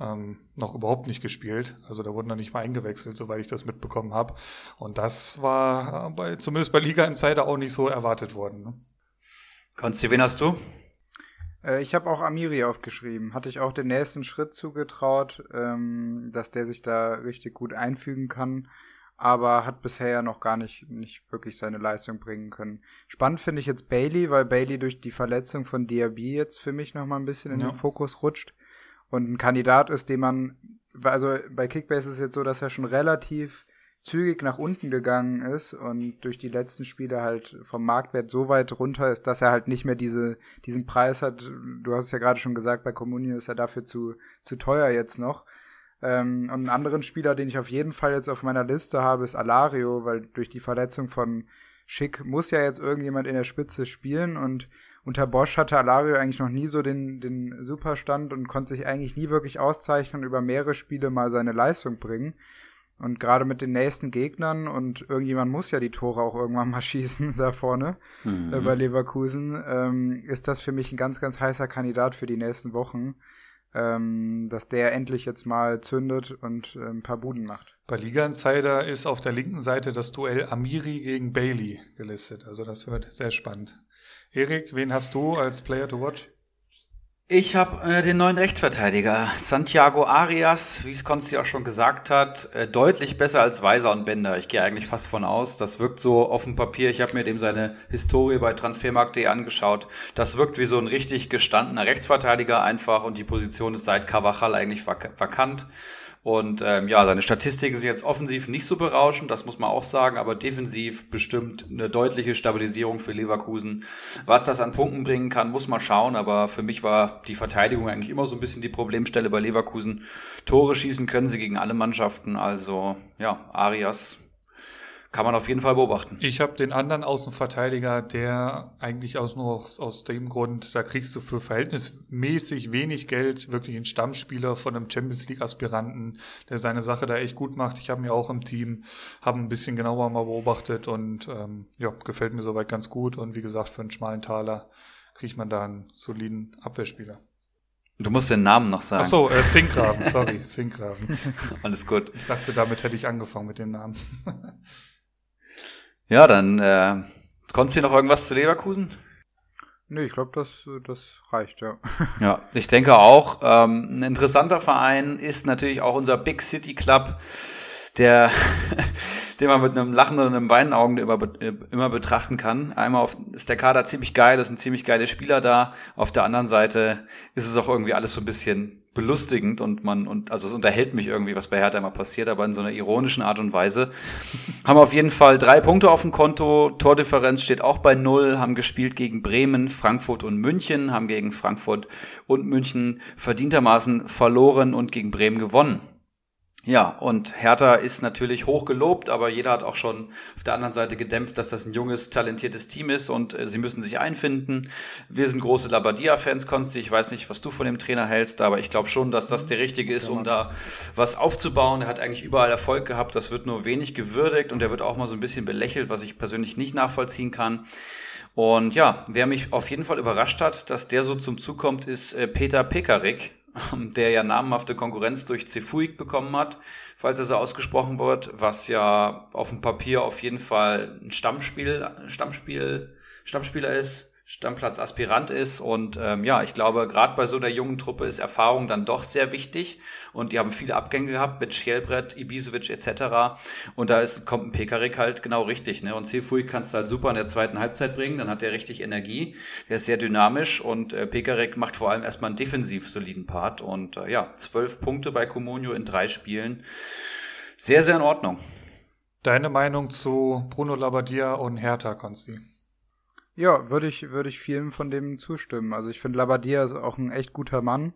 ähm, noch überhaupt nicht gespielt. Also da wurden noch nicht mal eingewechselt, soweit ich das mitbekommen habe. Und das war bei, zumindest bei Liga Insider auch nicht so erwartet worden. Ne? Konsti, wen hast du? Äh, ich habe auch Amiri aufgeschrieben. Hatte ich auch den nächsten Schritt zugetraut, ähm, dass der sich da richtig gut einfügen kann. Aber hat bisher ja noch gar nicht, nicht wirklich seine Leistung bringen können. Spannend finde ich jetzt Bailey, weil Bailey durch die Verletzung von Diaby jetzt für mich noch mal ein bisschen in ja. den Fokus rutscht und ein Kandidat ist, den man, also bei Kickbase ist es jetzt so, dass er schon relativ zügig nach unten gegangen ist und durch die letzten Spiele halt vom Marktwert so weit runter ist, dass er halt nicht mehr diese, diesen Preis hat. Du hast es ja gerade schon gesagt, bei Comunio ist er dafür zu, zu teuer jetzt noch. Ähm, und einen anderen Spieler, den ich auf jeden Fall jetzt auf meiner Liste habe, ist Alario, weil durch die Verletzung von Schick muss ja jetzt irgendjemand in der Spitze spielen und unter Bosch hatte Alario eigentlich noch nie so den, den Superstand und konnte sich eigentlich nie wirklich auszeichnen und über mehrere Spiele mal seine Leistung bringen. Und gerade mit den nächsten Gegnern und irgendjemand muss ja die Tore auch irgendwann mal <laughs> schießen da vorne mhm. äh, bei Leverkusen, ähm, ist das für mich ein ganz, ganz heißer Kandidat für die nächsten Wochen, ähm, dass der endlich jetzt mal zündet und äh, ein paar Buden macht. Bei Liga Insider ist auf der linken Seite das Duell Amiri gegen Bailey gelistet. Also das wird sehr spannend. Erik, wen hast du als Player to watch? Ich habe äh, den neuen Rechtsverteidiger, Santiago Arias, wie es Konsti auch schon gesagt hat, äh, deutlich besser als Weiser und Bender. Ich gehe eigentlich fast von aus. Das wirkt so auf dem Papier. Ich habe mir dem seine Historie bei Transfermarkt.de angeschaut. Das wirkt wie so ein richtig gestandener Rechtsverteidiger einfach und die Position ist seit Cavachal eigentlich vak vakant. Und ähm, ja, seine Statistiken sind jetzt offensiv nicht so berauschend, das muss man auch sagen, aber defensiv bestimmt eine deutliche Stabilisierung für Leverkusen. Was das an Punkten bringen kann, muss man schauen, aber für mich war die Verteidigung eigentlich immer so ein bisschen die Problemstelle bei Leverkusen. Tore schießen können sie gegen alle Mannschaften, also ja, Arias kann man auf jeden Fall beobachten. Ich habe den anderen Außenverteidiger, der eigentlich aus nur aus, aus, dem Grund, da kriegst du für verhältnismäßig wenig Geld wirklich einen Stammspieler von einem Champions League Aspiranten, der seine Sache da echt gut macht. Ich habe mir auch im Team, habe ein bisschen genauer mal beobachtet und ähm, ja, gefällt mir soweit ganz gut. Und wie gesagt, für einen schmalen Taler kriegt man da einen soliden Abwehrspieler. Du musst den Namen noch sagen. Ach so, äh, Sinkgraven, sorry, Sinkgraven. <laughs> Alles gut. Ich dachte, damit hätte ich angefangen mit dem Namen. <laughs> Ja, dann äh, konntest du noch irgendwas zu Leverkusen? Nee, ich glaube, das, das reicht, ja. <laughs> Ja, ich denke auch. Ähm, ein interessanter Verein ist natürlich auch unser Big City Club, der, <laughs> den man mit einem Lachen oder einem Weinaugen immer, immer betrachten kann. Einmal auf, ist der Kader ziemlich geil, es sind ziemlich geile Spieler da. Auf der anderen Seite ist es auch irgendwie alles so ein bisschen belustigend und man und also es unterhält mich irgendwie, was bei Hertha immer passiert, aber in so einer ironischen Art und Weise. <laughs> haben auf jeden Fall drei Punkte auf dem Konto, Tordifferenz steht auch bei null, haben gespielt gegen Bremen, Frankfurt und München, haben gegen Frankfurt und München verdientermaßen verloren und gegen Bremen gewonnen. Ja, und Hertha ist natürlich hoch gelobt, aber jeder hat auch schon auf der anderen Seite gedämpft, dass das ein junges, talentiertes Team ist und äh, sie müssen sich einfinden. Wir sind große Labadia-Fans, Konsti. Ich weiß nicht, was du von dem Trainer hältst, aber ich glaube schon, dass das der Richtige ist, um da was aufzubauen. Er hat eigentlich überall Erfolg gehabt. Das wird nur wenig gewürdigt und er wird auch mal so ein bisschen belächelt, was ich persönlich nicht nachvollziehen kann. Und ja, wer mich auf jeden Fall überrascht hat, dass der so zum Zug kommt, ist äh, Peter Pekarik der ja namhafte Konkurrenz durch Cefuig bekommen hat, falls er so ausgesprochen wird, was ja auf dem Papier auf jeden Fall ein Stammspiel, Stammspiel, Stammspieler ist. Stammplatz-Aspirant ist. Und ähm, ja, ich glaube, gerade bei so einer jungen Truppe ist Erfahrung dann doch sehr wichtig. Und die haben viele Abgänge gehabt mit Schielbrett, Ibisevic etc. Und da ist, kommt ein Pekarik halt genau richtig. Ne? Und Sefui kannst du halt super in der zweiten Halbzeit bringen. Dann hat er richtig Energie. Der ist sehr dynamisch und äh, Pekarik macht vor allem erstmal einen defensiv soliden Part. Und äh, ja, zwölf Punkte bei Comunio in drei Spielen. Sehr, sehr in Ordnung. Deine Meinung zu Bruno Labbadia und Hertha, Konsti? Ja, würde ich, würde ich vielen von dem zustimmen. Also ich finde Labadia ist auch ein echt guter Mann,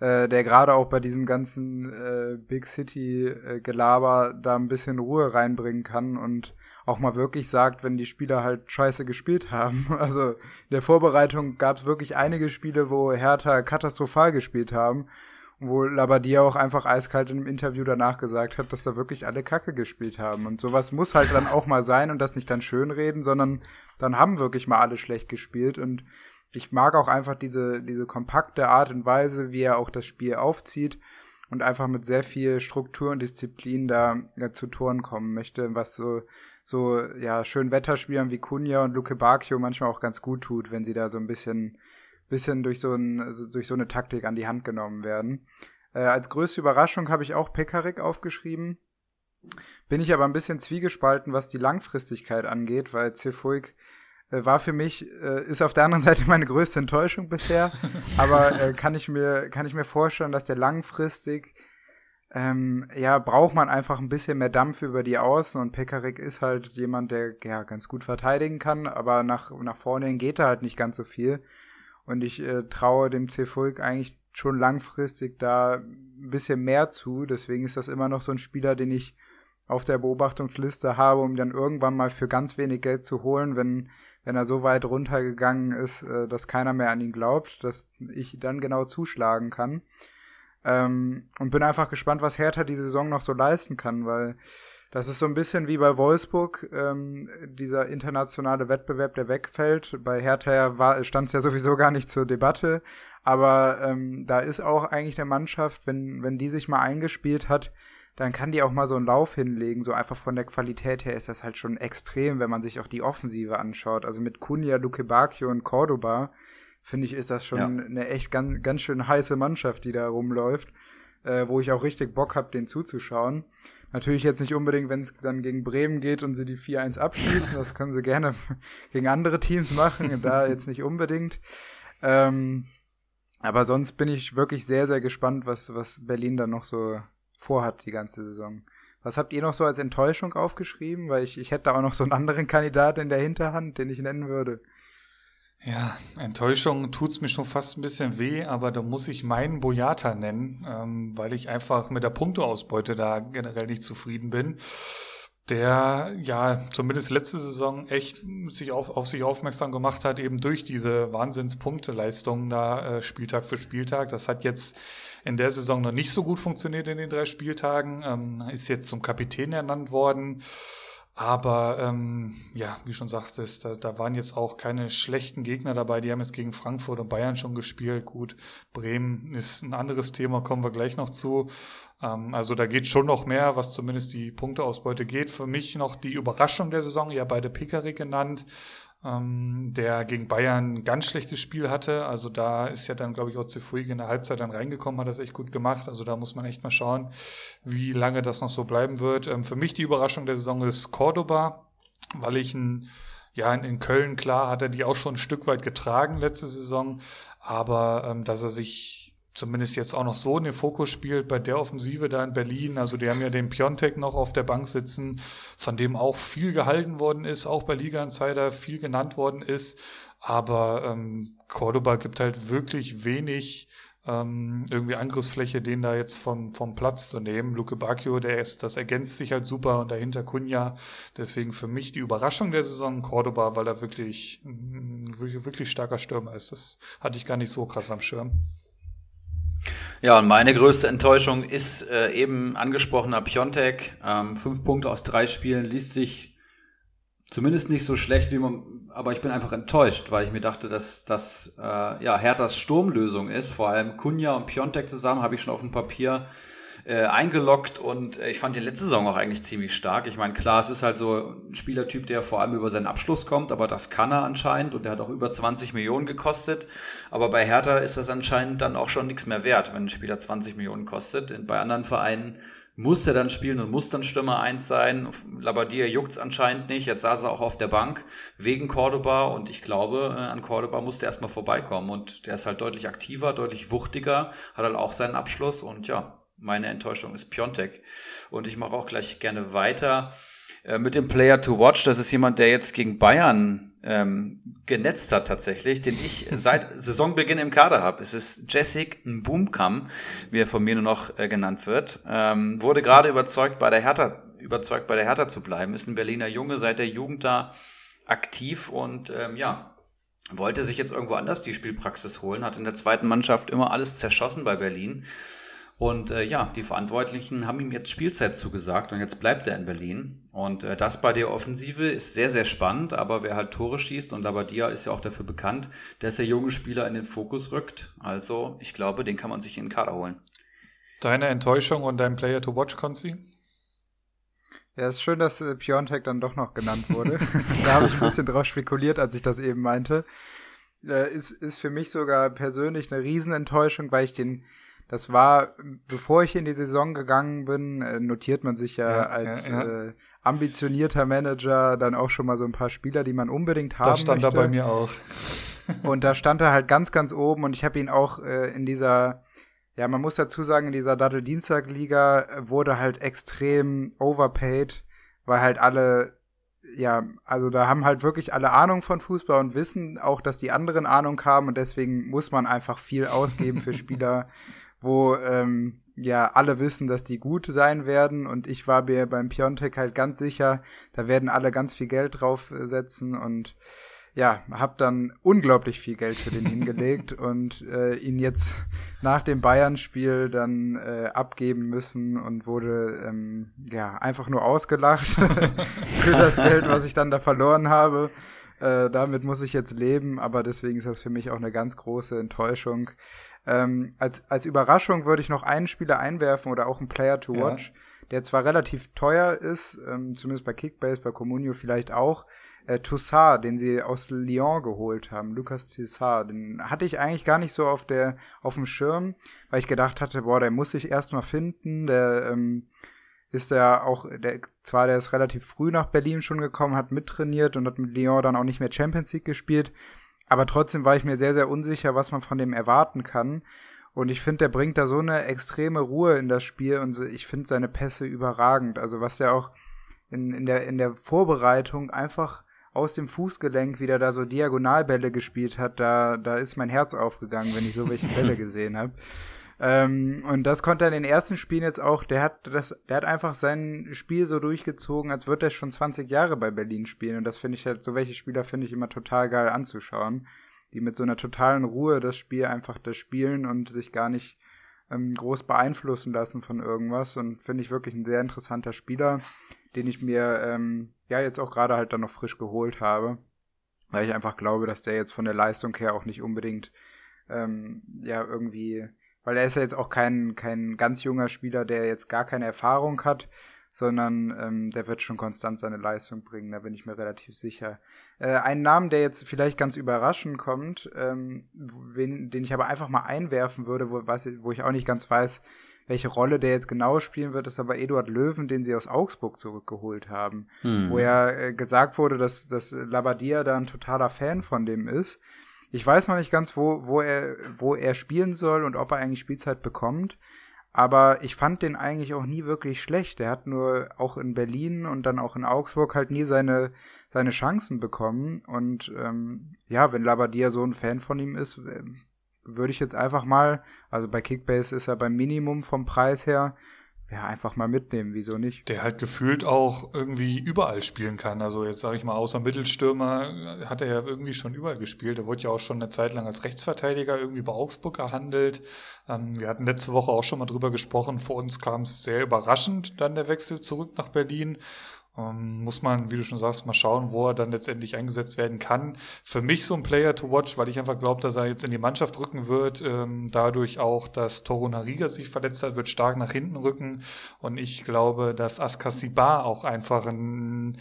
äh, der gerade auch bei diesem ganzen äh, Big City äh, Gelaber da ein bisschen Ruhe reinbringen kann und auch mal wirklich sagt, wenn die Spieler halt scheiße gespielt haben. <laughs> Also in der Vorbereitung gab es wirklich einige Spiele, wo Hertha katastrophal gespielt haben wo Labadia auch einfach eiskalt im Interview danach gesagt hat, dass da wirklich alle Kacke gespielt haben. Und sowas muss halt dann auch mal sein und das nicht dann schönreden, sondern dann haben wirklich mal alle schlecht gespielt. Und ich mag auch einfach diese, diese kompakte Art und Weise, wie er auch das Spiel aufzieht und einfach mit sehr viel Struktur und Disziplin da ja, zu Toren kommen möchte, was so, so, ja, schön Wetterspielern wie Kunja und Luke Bacchio manchmal auch ganz gut tut, wenn sie da so ein bisschen bisschen durch so, ein, also durch so eine Taktik an die Hand genommen werden. Äh, als größte Überraschung habe ich auch Pekarik aufgeschrieben. Bin ich aber ein bisschen zwiegespalten, was die Langfristigkeit angeht, weil Cefuig äh, war für mich, äh, ist auf der anderen <laughs> Seite meine größte Enttäuschung bisher. <laughs> aber äh, kann ich mir, kann ich mir vorstellen, dass der langfristig ähm, ja, braucht man einfach ein bisschen mehr Dampf über die Außen und Pekarik ist halt jemand, der ja ganz gut verteidigen kann, aber nach, nach vorne hin geht er halt nicht ganz so viel. Und ich äh, traue dem C-Fulk eigentlich schon langfristig da ein bisschen mehr zu. Deswegen ist das immer noch so ein Spieler, den ich auf der Beobachtungsliste habe, um dann irgendwann mal für ganz wenig Geld zu holen, wenn, wenn er so weit runtergegangen ist, äh, dass keiner mehr an ihn glaubt, dass ich dann genau zuschlagen kann. Ähm, und bin einfach gespannt, was Hertha die Saison noch so leisten kann, weil das ist so ein bisschen wie bei Wolfsburg, ähm, dieser internationale Wettbewerb, der wegfällt. Bei Hertha stand es ja sowieso gar nicht zur Debatte. Aber ähm, da ist auch eigentlich eine Mannschaft, wenn, wenn die sich mal eingespielt hat, dann kann die auch mal so einen Lauf hinlegen. So einfach von der Qualität her ist das halt schon extrem, wenn man sich auch die Offensive anschaut. Also mit Kunja, Luke Bacchio und Cordoba, finde ich, ist das schon ja. eine echt ganz, ganz schön heiße Mannschaft, die da rumläuft, äh, wo ich auch richtig Bock habe, den zuzuschauen. Natürlich jetzt nicht unbedingt, wenn es dann gegen Bremen geht und sie die 4-1 abschließen. Das können sie gerne <laughs> gegen andere Teams machen, da jetzt nicht unbedingt. Ähm, aber sonst bin ich wirklich sehr, sehr gespannt, was, was Berlin dann noch so vorhat die ganze Saison. Was habt ihr noch so als Enttäuschung aufgeschrieben? Weil ich, ich hätte auch noch so einen anderen Kandidaten in der Hinterhand, den ich nennen würde. Ja, Enttäuschung tut's mir schon fast ein bisschen weh, aber da muss ich meinen Boyata nennen, ähm, weil ich einfach mit der Punkteausbeute da generell nicht zufrieden bin. Der ja zumindest letzte Saison echt sich auf, auf sich aufmerksam gemacht hat, eben durch diese Wahnsinnspunkteleistung da äh, Spieltag für Spieltag. Das hat jetzt in der Saison noch nicht so gut funktioniert in den drei Spieltagen, ähm, ist jetzt zum Kapitän ernannt worden. Aber ähm, ja, wie schon sagtest, da, da waren jetzt auch keine schlechten Gegner dabei. Die haben jetzt gegen Frankfurt und Bayern schon gespielt. Gut, Bremen ist ein anderes Thema, kommen wir gleich noch zu. Ähm, also da geht schon noch mehr, was zumindest die Punkteausbeute geht. Für mich noch die Überraschung der Saison, ja beide Pickerick genannt der gegen Bayern ein ganz schlechtes Spiel hatte. Also da ist ja dann, glaube ich, auch Zifuig in der Halbzeit dann reingekommen, hat das echt gut gemacht. Also da muss man echt mal schauen, wie lange das noch so bleiben wird. Ähm, für mich die Überraschung der Saison ist Cordoba, weil ich ein ja, in Köln, klar, hat er die auch schon ein Stück weit getragen letzte Saison, aber ähm, dass er sich zumindest jetzt auch noch so in den Fokus spielt bei der Offensive da in Berlin. Also die haben ja den Piontek noch auf der Bank sitzen, von dem auch viel gehalten worden ist, auch bei Liga Insider viel genannt worden ist. Aber ähm, Cordoba gibt halt wirklich wenig ähm, irgendwie Angriffsfläche, den da jetzt vom, vom Platz zu nehmen. Luke Bacchio, der ist, das ergänzt sich halt super und dahinter Kunja. Deswegen für mich die Überraschung der Saison Cordoba, weil er wirklich, wirklich, wirklich starker Stürmer ist. Das hatte ich gar nicht so krass am Schirm. Ja, und meine größte Enttäuschung ist äh, eben angesprochener Piontek. Ähm, fünf Punkte aus drei Spielen liest sich zumindest nicht so schlecht, wie man, aber ich bin einfach enttäuscht, weil ich mir dachte, dass das äh, ja Herthas Sturmlösung ist. Vor allem Kunja und Piontek zusammen habe ich schon auf dem Papier äh, eingeloggt und äh, ich fand die letzte Saison auch eigentlich ziemlich stark. Ich meine, klar, es ist halt so ein Spielertyp, der vor allem über seinen Abschluss kommt, aber das kann er anscheinend und der hat auch über 20 Millionen gekostet. Aber bei Hertha ist das anscheinend dann auch schon nichts mehr wert, wenn ein Spieler 20 Millionen kostet. Bei anderen Vereinen muss er dann spielen und muss dann Stürmer eins sein. Labadia juckt's anscheinend nicht. Jetzt saß er auch auf der Bank wegen Cordoba und ich glaube, äh, an Cordoba musste er erstmal vorbeikommen und der ist halt deutlich aktiver, deutlich wuchtiger, hat halt auch seinen Abschluss und ja, meine Enttäuschung ist Piontek. Und ich mache auch gleich gerne weiter äh, mit dem Player to Watch. Das ist jemand, der jetzt gegen Bayern ähm, genetzt hat tatsächlich, den ich <laughs> seit Saisonbeginn im Kader habe. Es ist Jessic Boomkam, wie er von mir nur noch äh, genannt wird. Ähm, wurde gerade überzeugt, bei der Hertha, überzeugt bei der Hertha zu bleiben. Ist ein Berliner Junge, seit der Jugend da aktiv und ähm, ja, wollte sich jetzt irgendwo anders die Spielpraxis holen, hat in der zweiten Mannschaft immer alles zerschossen bei Berlin und äh, ja, die Verantwortlichen haben ihm jetzt Spielzeit zugesagt und jetzt bleibt er in Berlin. Und äh, das bei der Offensive ist sehr, sehr spannend, aber wer halt Tore schießt und Labadia ist ja auch dafür bekannt, dass er junge Spieler in den Fokus rückt. Also ich glaube, den kann man sich in den Kader holen. Deine Enttäuschung und dein Player to watch, Konzi? Ja, ist schön, dass äh, Piontek dann doch noch genannt wurde. <laughs> da habe ich ein bisschen drauf spekuliert, als ich das eben meinte. Äh, ist, ist für mich sogar persönlich eine Riesenenttäuschung, weil ich den das war, bevor ich in die Saison gegangen bin, äh, notiert man sich ja, ja als ja, ja. Äh, ambitionierter Manager dann auch schon mal so ein paar Spieler, die man unbedingt haben Das stand möchte. da bei mir auch. <laughs> und da stand er halt ganz, ganz oben und ich habe ihn auch äh, in dieser, ja, man muss dazu sagen, in dieser Dattel-Dienstag-Liga äh, wurde halt extrem overpaid, weil halt alle ja, also da haben halt wirklich alle Ahnung von Fußball und wissen auch, dass die anderen Ahnung haben und deswegen muss man einfach viel ausgeben für <laughs> Spieler, wo ähm, ja alle wissen, dass die gut sein werden und ich war mir beim Piontek halt ganz sicher, da werden alle ganz viel Geld draufsetzen und ja, hab dann unglaublich viel Geld für den hingelegt <laughs> und äh, ihn jetzt nach dem Bayern-Spiel dann äh, abgeben müssen und wurde ähm, ja einfach nur ausgelacht <laughs> für das Geld, was ich dann da verloren habe. Äh, damit muss ich jetzt leben, aber deswegen ist das für mich auch eine ganz große Enttäuschung. Ähm, als, als Überraschung würde ich noch einen Spieler einwerfen oder auch einen Player to watch, ja. der zwar relativ teuer ist, ähm, zumindest bei Kickbase, bei Comunio vielleicht auch, äh, Toussaint, den sie aus Lyon geholt haben, Lucas Toussaint, den hatte ich eigentlich gar nicht so auf der auf dem Schirm, weil ich gedacht hatte, boah, der muss sich erstmal finden, der ähm, ist ja auch, der, zwar der ist relativ früh nach Berlin schon gekommen, hat mittrainiert und hat mit Lyon dann auch nicht mehr Champions League gespielt, aber trotzdem war ich mir sehr, sehr unsicher, was man von dem erwarten kann. Und ich finde, der bringt da so eine extreme Ruhe in das Spiel und ich finde seine Pässe überragend. Also was der auch in, in, der, in der Vorbereitung einfach aus dem Fußgelenk wieder da so Diagonalbälle gespielt hat, da, da ist mein Herz aufgegangen, wenn ich so welche Bälle <laughs> gesehen habe. Ähm, und das konnte er in den ersten Spielen jetzt auch, der hat das, der hat einfach sein Spiel so durchgezogen, als würde er schon 20 Jahre bei Berlin spielen. Und das finde ich halt, so welche Spieler finde ich immer total geil anzuschauen, die mit so einer totalen Ruhe das Spiel einfach das spielen und sich gar nicht ähm, groß beeinflussen lassen von irgendwas. Und finde ich wirklich ein sehr interessanter Spieler, den ich mir ähm, ja jetzt auch gerade halt dann noch frisch geholt habe, weil ich einfach glaube, dass der jetzt von der Leistung her auch nicht unbedingt ähm, ja irgendwie, weil er ist ja jetzt auch kein kein ganz junger Spieler, der jetzt gar keine Erfahrung hat, sondern ähm, der wird schon konstant seine Leistung bringen, da bin ich mir relativ sicher. Äh, ein Namen, der jetzt vielleicht ganz überraschend kommt, ähm, wen, den ich aber einfach mal einwerfen würde, wo, was, wo ich auch nicht ganz weiß, welche Rolle der jetzt genau spielen wird, ist aber Eduard Löwen, den sie aus Augsburg zurückgeholt haben. Hm. Wo ja äh, gesagt wurde, dass, dass Labadia da ein totaler Fan von dem ist. Ich weiß noch nicht ganz, wo, wo er, wo er spielen soll und ob er eigentlich Spielzeit bekommt. Aber ich fand den eigentlich auch nie wirklich schlecht. Er hat nur auch in Berlin und dann auch in Augsburg halt nie seine, seine Chancen bekommen. Und ähm, ja, wenn Labadia so ein Fan von ihm ist, würde ich jetzt einfach mal, also bei Kickbase ist er beim Minimum vom Preis her, ja, einfach mal mitnehmen, wieso nicht? Der halt gefühlt auch irgendwie überall spielen kann. Also jetzt sage ich mal, außer Mittelstürmer hat er ja irgendwie schon überall gespielt. Er wurde ja auch schon eine Zeit lang als Rechtsverteidiger irgendwie bei Augsburg gehandelt. Ähm, wir hatten letzte Woche auch schon mal drüber gesprochen. Vor uns kam es sehr überraschend, dann der Wechsel zurück nach Berlin. Ähm, muss man, wie du schon sagst, mal schauen, wo er dann letztendlich eingesetzt werden kann. Für mich so ein Player to watch, weil ich einfach glaube, dass er jetzt in die Mannschaft rücken wird. Ähm, dadurch auch, dass Toro Nariga sich verletzt hat, wird stark nach hinten rücken. Und ich glaube, dass Askasibar auch einfach ein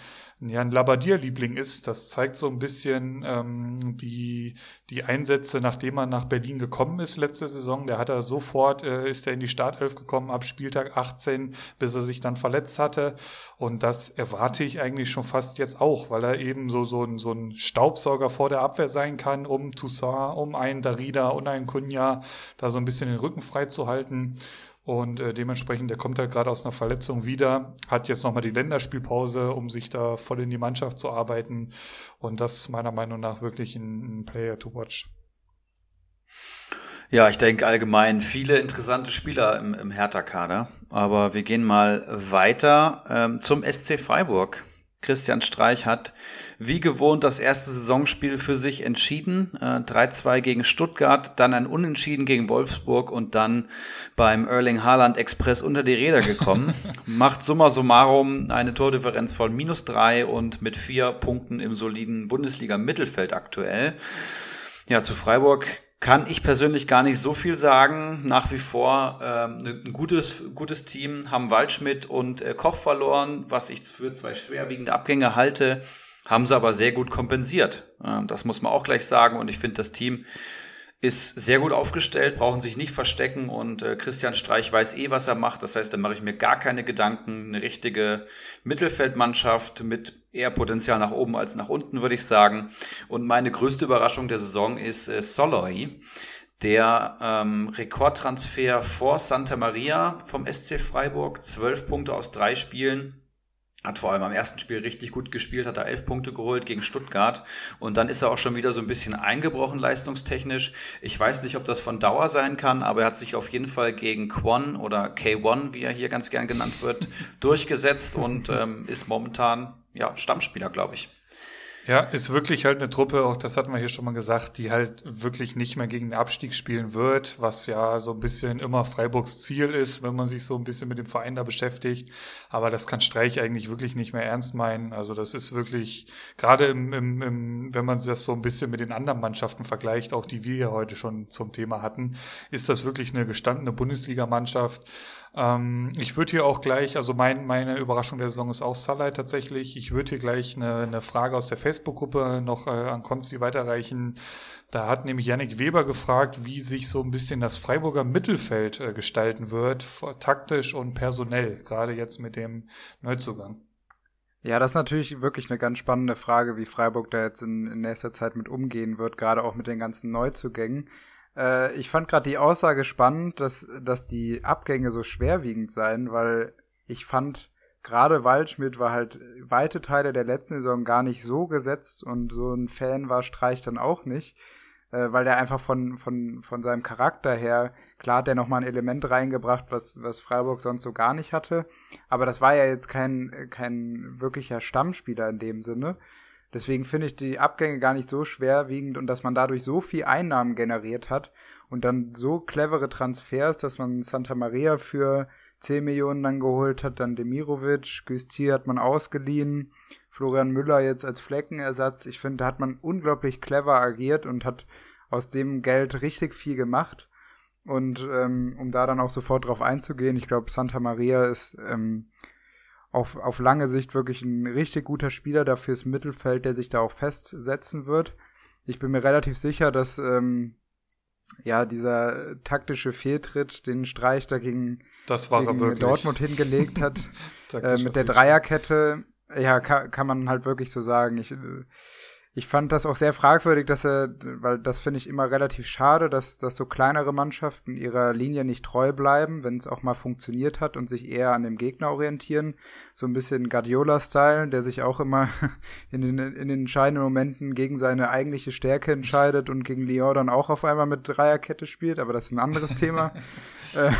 ja, ein Labadier-Liebling ist. Das zeigt so ein bisschen ähm, die, die Einsätze, nachdem er nach Berlin gekommen ist letzte Saison. Der hat er sofort, äh, ist er in die Startelf gekommen ab Spieltag 18, bis er sich dann verletzt hatte. Und das erwarte ich eigentlich schon fast jetzt auch, weil er eben so, so, ein, so ein Staubsauger vor der Abwehr sein kann, um Toussaint, um einen Darida und einen Kunja da so ein bisschen den Rücken frei zu halten. Und äh, dementsprechend, der kommt halt gerade aus einer Verletzung wieder, hat jetzt nochmal die Länderspielpause, um sich da voll in die Mannschaft zu arbeiten. Und das ist meiner Meinung nach wirklich ein, ein Player to watch. Ja, ich denke allgemein viele interessante Spieler im, im Hertha-Kader. Aber wir gehen mal weiter ähm, zum SC Freiburg. Christian Streich hat wie gewohnt das erste Saisonspiel für sich entschieden. Äh, 3-2 gegen Stuttgart, dann ein Unentschieden gegen Wolfsburg und dann beim Erling Haaland Express unter die Räder gekommen. <laughs> Macht summa summarum eine Tordifferenz von minus drei und mit vier Punkten im soliden Bundesliga-Mittelfeld aktuell. Ja, zu Freiburg kann ich persönlich gar nicht so viel sagen. Nach wie vor ähm, ein gutes, gutes Team, haben Waldschmidt und äh, Koch verloren, was ich für zwei schwerwiegende Abgänge halte, haben sie aber sehr gut kompensiert. Ähm, das muss man auch gleich sagen. Und ich finde, das Team ist sehr gut aufgestellt, brauchen sich nicht verstecken und äh, Christian Streich weiß eh, was er macht. Das heißt, da mache ich mir gar keine Gedanken. Eine richtige Mittelfeldmannschaft mit eher Potenzial nach oben als nach unten, würde ich sagen. Und meine größte Überraschung der Saison ist äh, Soloy, der ähm, Rekordtransfer vor Santa Maria vom SC Freiburg. Zwölf Punkte aus drei Spielen hat vor allem am ersten Spiel richtig gut gespielt, hat da elf Punkte geholt gegen Stuttgart und dann ist er auch schon wieder so ein bisschen eingebrochen leistungstechnisch. Ich weiß nicht, ob das von Dauer sein kann, aber er hat sich auf jeden Fall gegen Quan oder K1, wie er hier ganz gern genannt wird, <laughs> durchgesetzt und ähm, ist momentan ja Stammspieler, glaube ich. Ja, ist wirklich halt eine Truppe, auch das hatten wir hier schon mal gesagt, die halt wirklich nicht mehr gegen den Abstieg spielen wird, was ja so ein bisschen immer Freiburgs Ziel ist, wenn man sich so ein bisschen mit dem Verein da beschäftigt. Aber das kann Streich eigentlich wirklich nicht mehr ernst meinen. Also das ist wirklich, gerade im, im, im, wenn man das so ein bisschen mit den anderen Mannschaften vergleicht, auch die wir ja heute schon zum Thema hatten, ist das wirklich eine gestandene Bundesligamannschaft. Ähm, ich würde hier auch gleich, also mein, meine Überraschung der Saison ist auch Salah tatsächlich. Ich würde hier gleich eine, eine Frage aus der Facebook-Gruppe noch äh, an Konsti weiterreichen. Da hat nämlich Yannick Weber gefragt, wie sich so ein bisschen das Freiburger Mittelfeld äh, gestalten wird, taktisch und personell, gerade jetzt mit dem Neuzugang. Ja, das ist natürlich wirklich eine ganz spannende Frage, wie Freiburg da jetzt in, in nächster Zeit mit umgehen wird, gerade auch mit den ganzen Neuzugängen. Äh, ich fand gerade die Aussage spannend, dass, dass die Abgänge so schwerwiegend seien, weil ich fand, gerade Waldschmidt war halt weite Teile der letzten Saison gar nicht so gesetzt und so ein Fan war Streich dann auch nicht, äh, weil der einfach von, von, von seinem Charakter her, klar hat der nochmal ein Element reingebracht, was, was Freiburg sonst so gar nicht hatte, aber das war ja jetzt kein, kein wirklicher Stammspieler in dem Sinne. Deswegen finde ich die Abgänge gar nicht so schwerwiegend und dass man dadurch so viel Einnahmen generiert hat und dann so clevere Transfers, dass man Santa Maria für 10 Millionen dann geholt hat, dann Demirovic, Güstier hat man ausgeliehen, Florian Müller jetzt als Fleckenersatz. Ich finde, da hat man unglaublich clever agiert und hat aus dem Geld richtig viel gemacht. Und ähm, um da dann auch sofort drauf einzugehen, ich glaube, Santa Maria ist ähm, auf, auf lange Sicht wirklich ein richtig guter Spieler dafür ist Mittelfeld, der sich da auch festsetzen wird. Ich bin mir relativ sicher, dass ähm, ja dieser taktische Fehltritt, den Streich da gegen, das war gegen Dortmund hingelegt hat, <laughs> äh, mit der Dreierkette, ja, kann, kann man halt wirklich so sagen. Ich, ich fand das auch sehr fragwürdig, dass er, weil das finde ich immer relativ schade, dass, dass so kleinere Mannschaften ihrer Linie nicht treu bleiben, wenn es auch mal funktioniert hat und sich eher an dem Gegner orientieren. So ein bisschen Guardiola-Style, der sich auch immer <laughs> in den, in den entscheidenden Momenten gegen seine eigentliche Stärke entscheidet und gegen Lyon dann auch auf einmal mit Dreierkette spielt, aber das ist ein anderes Thema. <laughs> Äh,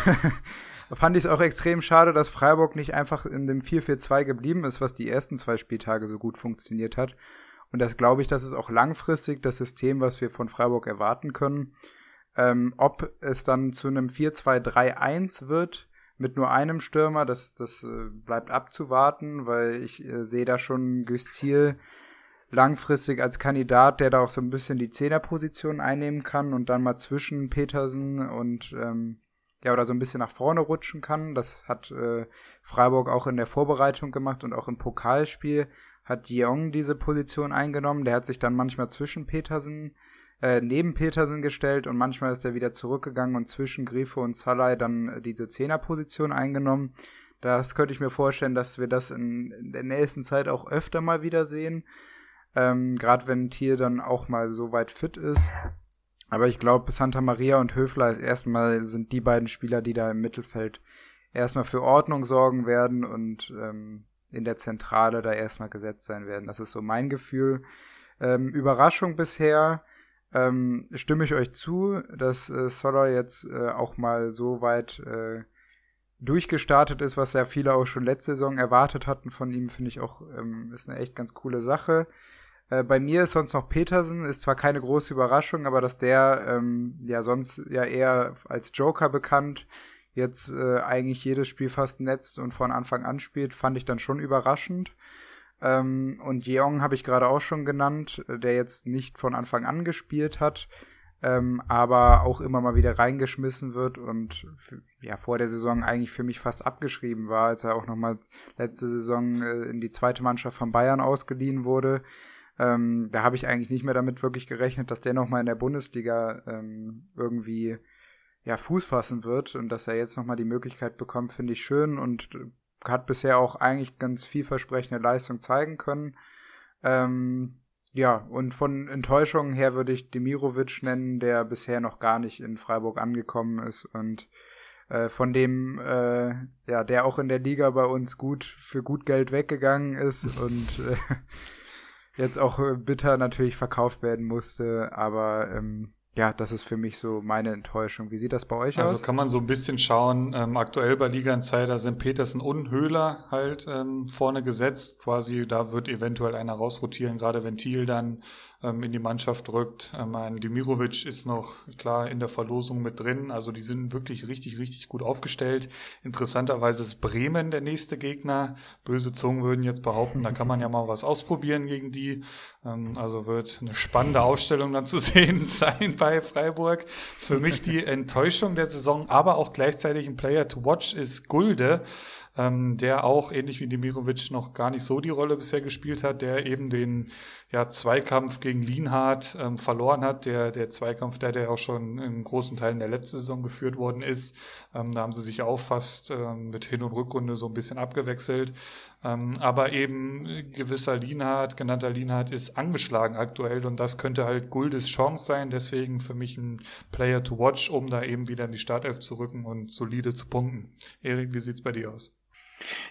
<laughs> fand ich es auch extrem schade, dass Freiburg nicht einfach in dem 4-4-2 geblieben ist, was die ersten zwei Spieltage so gut funktioniert hat und das glaube ich, das ist auch langfristig das System, was wir von Freiburg erwarten können. Ähm, ob es dann zu einem 4-2-3-1 wird mit nur einem Stürmer, das, das äh, bleibt abzuwarten, weil ich äh, sehe da schon Güstil langfristig als Kandidat, der da auch so ein bisschen die Zehnerposition einnehmen kann und dann mal zwischen Petersen und ähm, ja, oder so ein bisschen nach vorne rutschen kann. Das hat äh, Freiburg auch in der Vorbereitung gemacht und auch im Pokalspiel hat Jeong diese Position eingenommen. Der hat sich dann manchmal zwischen Petersen, äh, neben Petersen gestellt und manchmal ist er wieder zurückgegangen und zwischen Grifo und Salai dann äh, diese Zehnerposition eingenommen. Das könnte ich mir vorstellen, dass wir das in, der nächsten Zeit auch öfter mal wieder sehen. Ähm, Gerade wenn Tier dann auch mal so weit fit ist. Aber ich glaube, Santa Maria und Höfler ist erstmal sind die beiden Spieler, die da im Mittelfeld erstmal für Ordnung sorgen werden und ähm, in der Zentrale da erstmal gesetzt sein werden. Das ist so mein Gefühl. Ähm, Überraschung bisher. Ähm, stimme ich euch zu, dass äh, Solar jetzt äh, auch mal so weit äh, durchgestartet ist, was ja viele auch schon letzte Saison erwartet hatten von ihm, finde ich auch, ähm, ist eine echt ganz coole Sache. Äh, bei mir ist sonst noch Petersen, ist zwar keine große Überraschung, aber dass der ähm, ja sonst ja eher als Joker bekannt jetzt äh, eigentlich jedes Spiel fast netzt und von Anfang an spielt, fand ich dann schon überraschend. Ähm, und Jeong habe ich gerade auch schon genannt, äh, der jetzt nicht von Anfang an gespielt hat, ähm, aber auch immer mal wieder reingeschmissen wird und ja vor der Saison eigentlich für mich fast abgeschrieben war, als er auch noch mal letzte Saison äh, in die zweite Mannschaft von Bayern ausgeliehen wurde. Ähm, da habe ich eigentlich nicht mehr damit wirklich gerechnet, dass der noch mal in der Bundesliga ähm, irgendwie ja, Fuß fassen wird und dass er jetzt nochmal die Möglichkeit bekommt, finde ich schön und hat bisher auch eigentlich ganz vielversprechende Leistung zeigen können. Ähm, ja, und von Enttäuschungen her würde ich Demirovic nennen, der bisher noch gar nicht in Freiburg angekommen ist und äh, von dem, äh, ja, der auch in der Liga bei uns gut für gut Geld weggegangen ist <laughs> und äh, jetzt auch bitter natürlich verkauft werden musste, aber ähm, ja, das ist für mich so meine Enttäuschung. Wie sieht das bei euch also aus? Also kann man so ein bisschen schauen, ähm, aktuell bei Liga Insider sind Petersen und Höhler halt ähm, vorne gesetzt. Quasi, da wird eventuell einer rausrotieren, gerade wenn Thiel dann ähm, in die Mannschaft rückt. Ähm, ein Demirovic ist noch klar in der Verlosung mit drin. Also die sind wirklich richtig, richtig gut aufgestellt. Interessanterweise ist Bremen der nächste Gegner. Böse Zungen würden jetzt behaupten, da kann man ja mal was ausprobieren gegen die. Ähm, also wird eine spannende Aufstellung dann zu <laughs> sehen sein bei Freiburg. Für mich die <laughs> Enttäuschung der Saison, aber auch gleichzeitig ein Player to watch ist Gulde ähm, der auch ähnlich wie Demirovic noch gar nicht so die Rolle bisher gespielt hat, der eben den ja, Zweikampf gegen Lienhardt ähm, verloren hat, der, der Zweikampf, der, der auch schon in großen Teilen der letzten Saison geführt worden ist. Ähm, da haben sie sich auch fast ähm, mit Hin- und Rückrunde so ein bisschen abgewechselt. Ähm, aber eben gewisser Lienhardt, genannter Lienhardt, ist angeschlagen aktuell und das könnte halt Guldes Chance sein. Deswegen für mich ein Player to watch, um da eben wieder in die Startelf zu rücken und solide zu punkten. Erik, wie sieht's bei dir aus?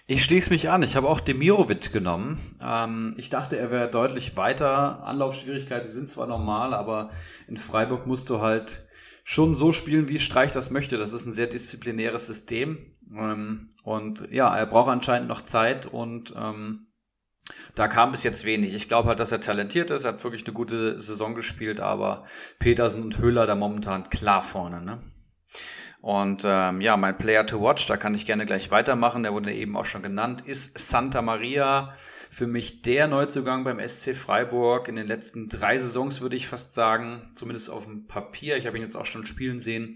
Ich schließe mich an. Ich habe auch Demirovic genommen. Ähm, ich dachte, er wäre deutlich weiter. Anlaufschwierigkeiten sind zwar normal, aber in Freiburg musst du halt schon so spielen, wie Streich das möchte. Das ist ein sehr disziplinäres System. Ähm, und ja, er braucht anscheinend noch Zeit und ähm, da kam bis jetzt wenig. Ich glaube halt, dass er talentiert ist, er hat wirklich eine gute Saison gespielt, aber Petersen und Höhler da momentan klar vorne. Ne? Und ähm, ja, mein Player to Watch, da kann ich gerne gleich weitermachen, der wurde eben auch schon genannt, ist Santa Maria. Für mich der Neuzugang beim SC Freiburg in den letzten drei Saisons, würde ich fast sagen, zumindest auf dem Papier. Ich habe ihn jetzt auch schon spielen sehen.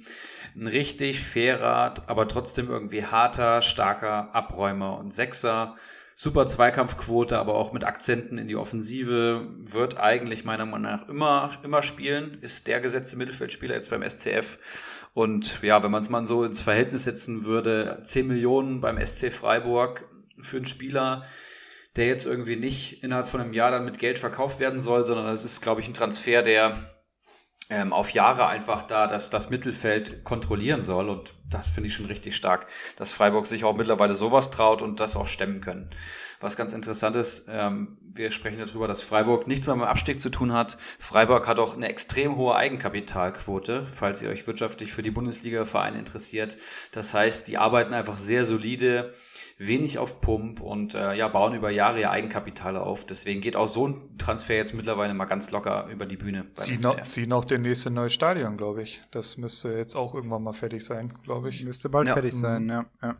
Ein richtig fairer, aber trotzdem irgendwie harter, starker Abräumer und Sechser super Zweikampfquote, aber auch mit Akzenten in die Offensive, wird eigentlich meiner Meinung nach immer, immer spielen, ist der gesetzte Mittelfeldspieler jetzt beim SCF. Und ja, wenn man es mal so ins Verhältnis setzen würde, 10 Millionen beim SC Freiburg für einen Spieler, der jetzt irgendwie nicht innerhalb von einem Jahr dann mit Geld verkauft werden soll, sondern das ist, glaube ich, ein Transfer, der ähm, auf Jahre einfach da das, das Mittelfeld kontrollieren soll. Und das finde ich schon richtig stark, dass Freiburg sich auch mittlerweile sowas traut und das auch stemmen können. Was ganz interessant ist, ähm, wir sprechen darüber, dass Freiburg nichts mehr mit dem Abstieg zu tun hat. Freiburg hat auch eine extrem hohe Eigenkapitalquote, falls ihr euch wirtschaftlich für die Bundesliga-Vereine interessiert. Das heißt, die arbeiten einfach sehr solide wenig auf Pump und äh, ja, bauen über Jahre ihr Eigenkapital auf. Deswegen geht auch so ein Transfer jetzt mittlerweile mal ganz locker über die Bühne. Ziehen auch, ziehen auch der nächste neue Stadion, glaube ich. Das müsste jetzt auch irgendwann mal fertig sein, glaube ich. Müsste bald ja. fertig sein, mhm. ja. ja.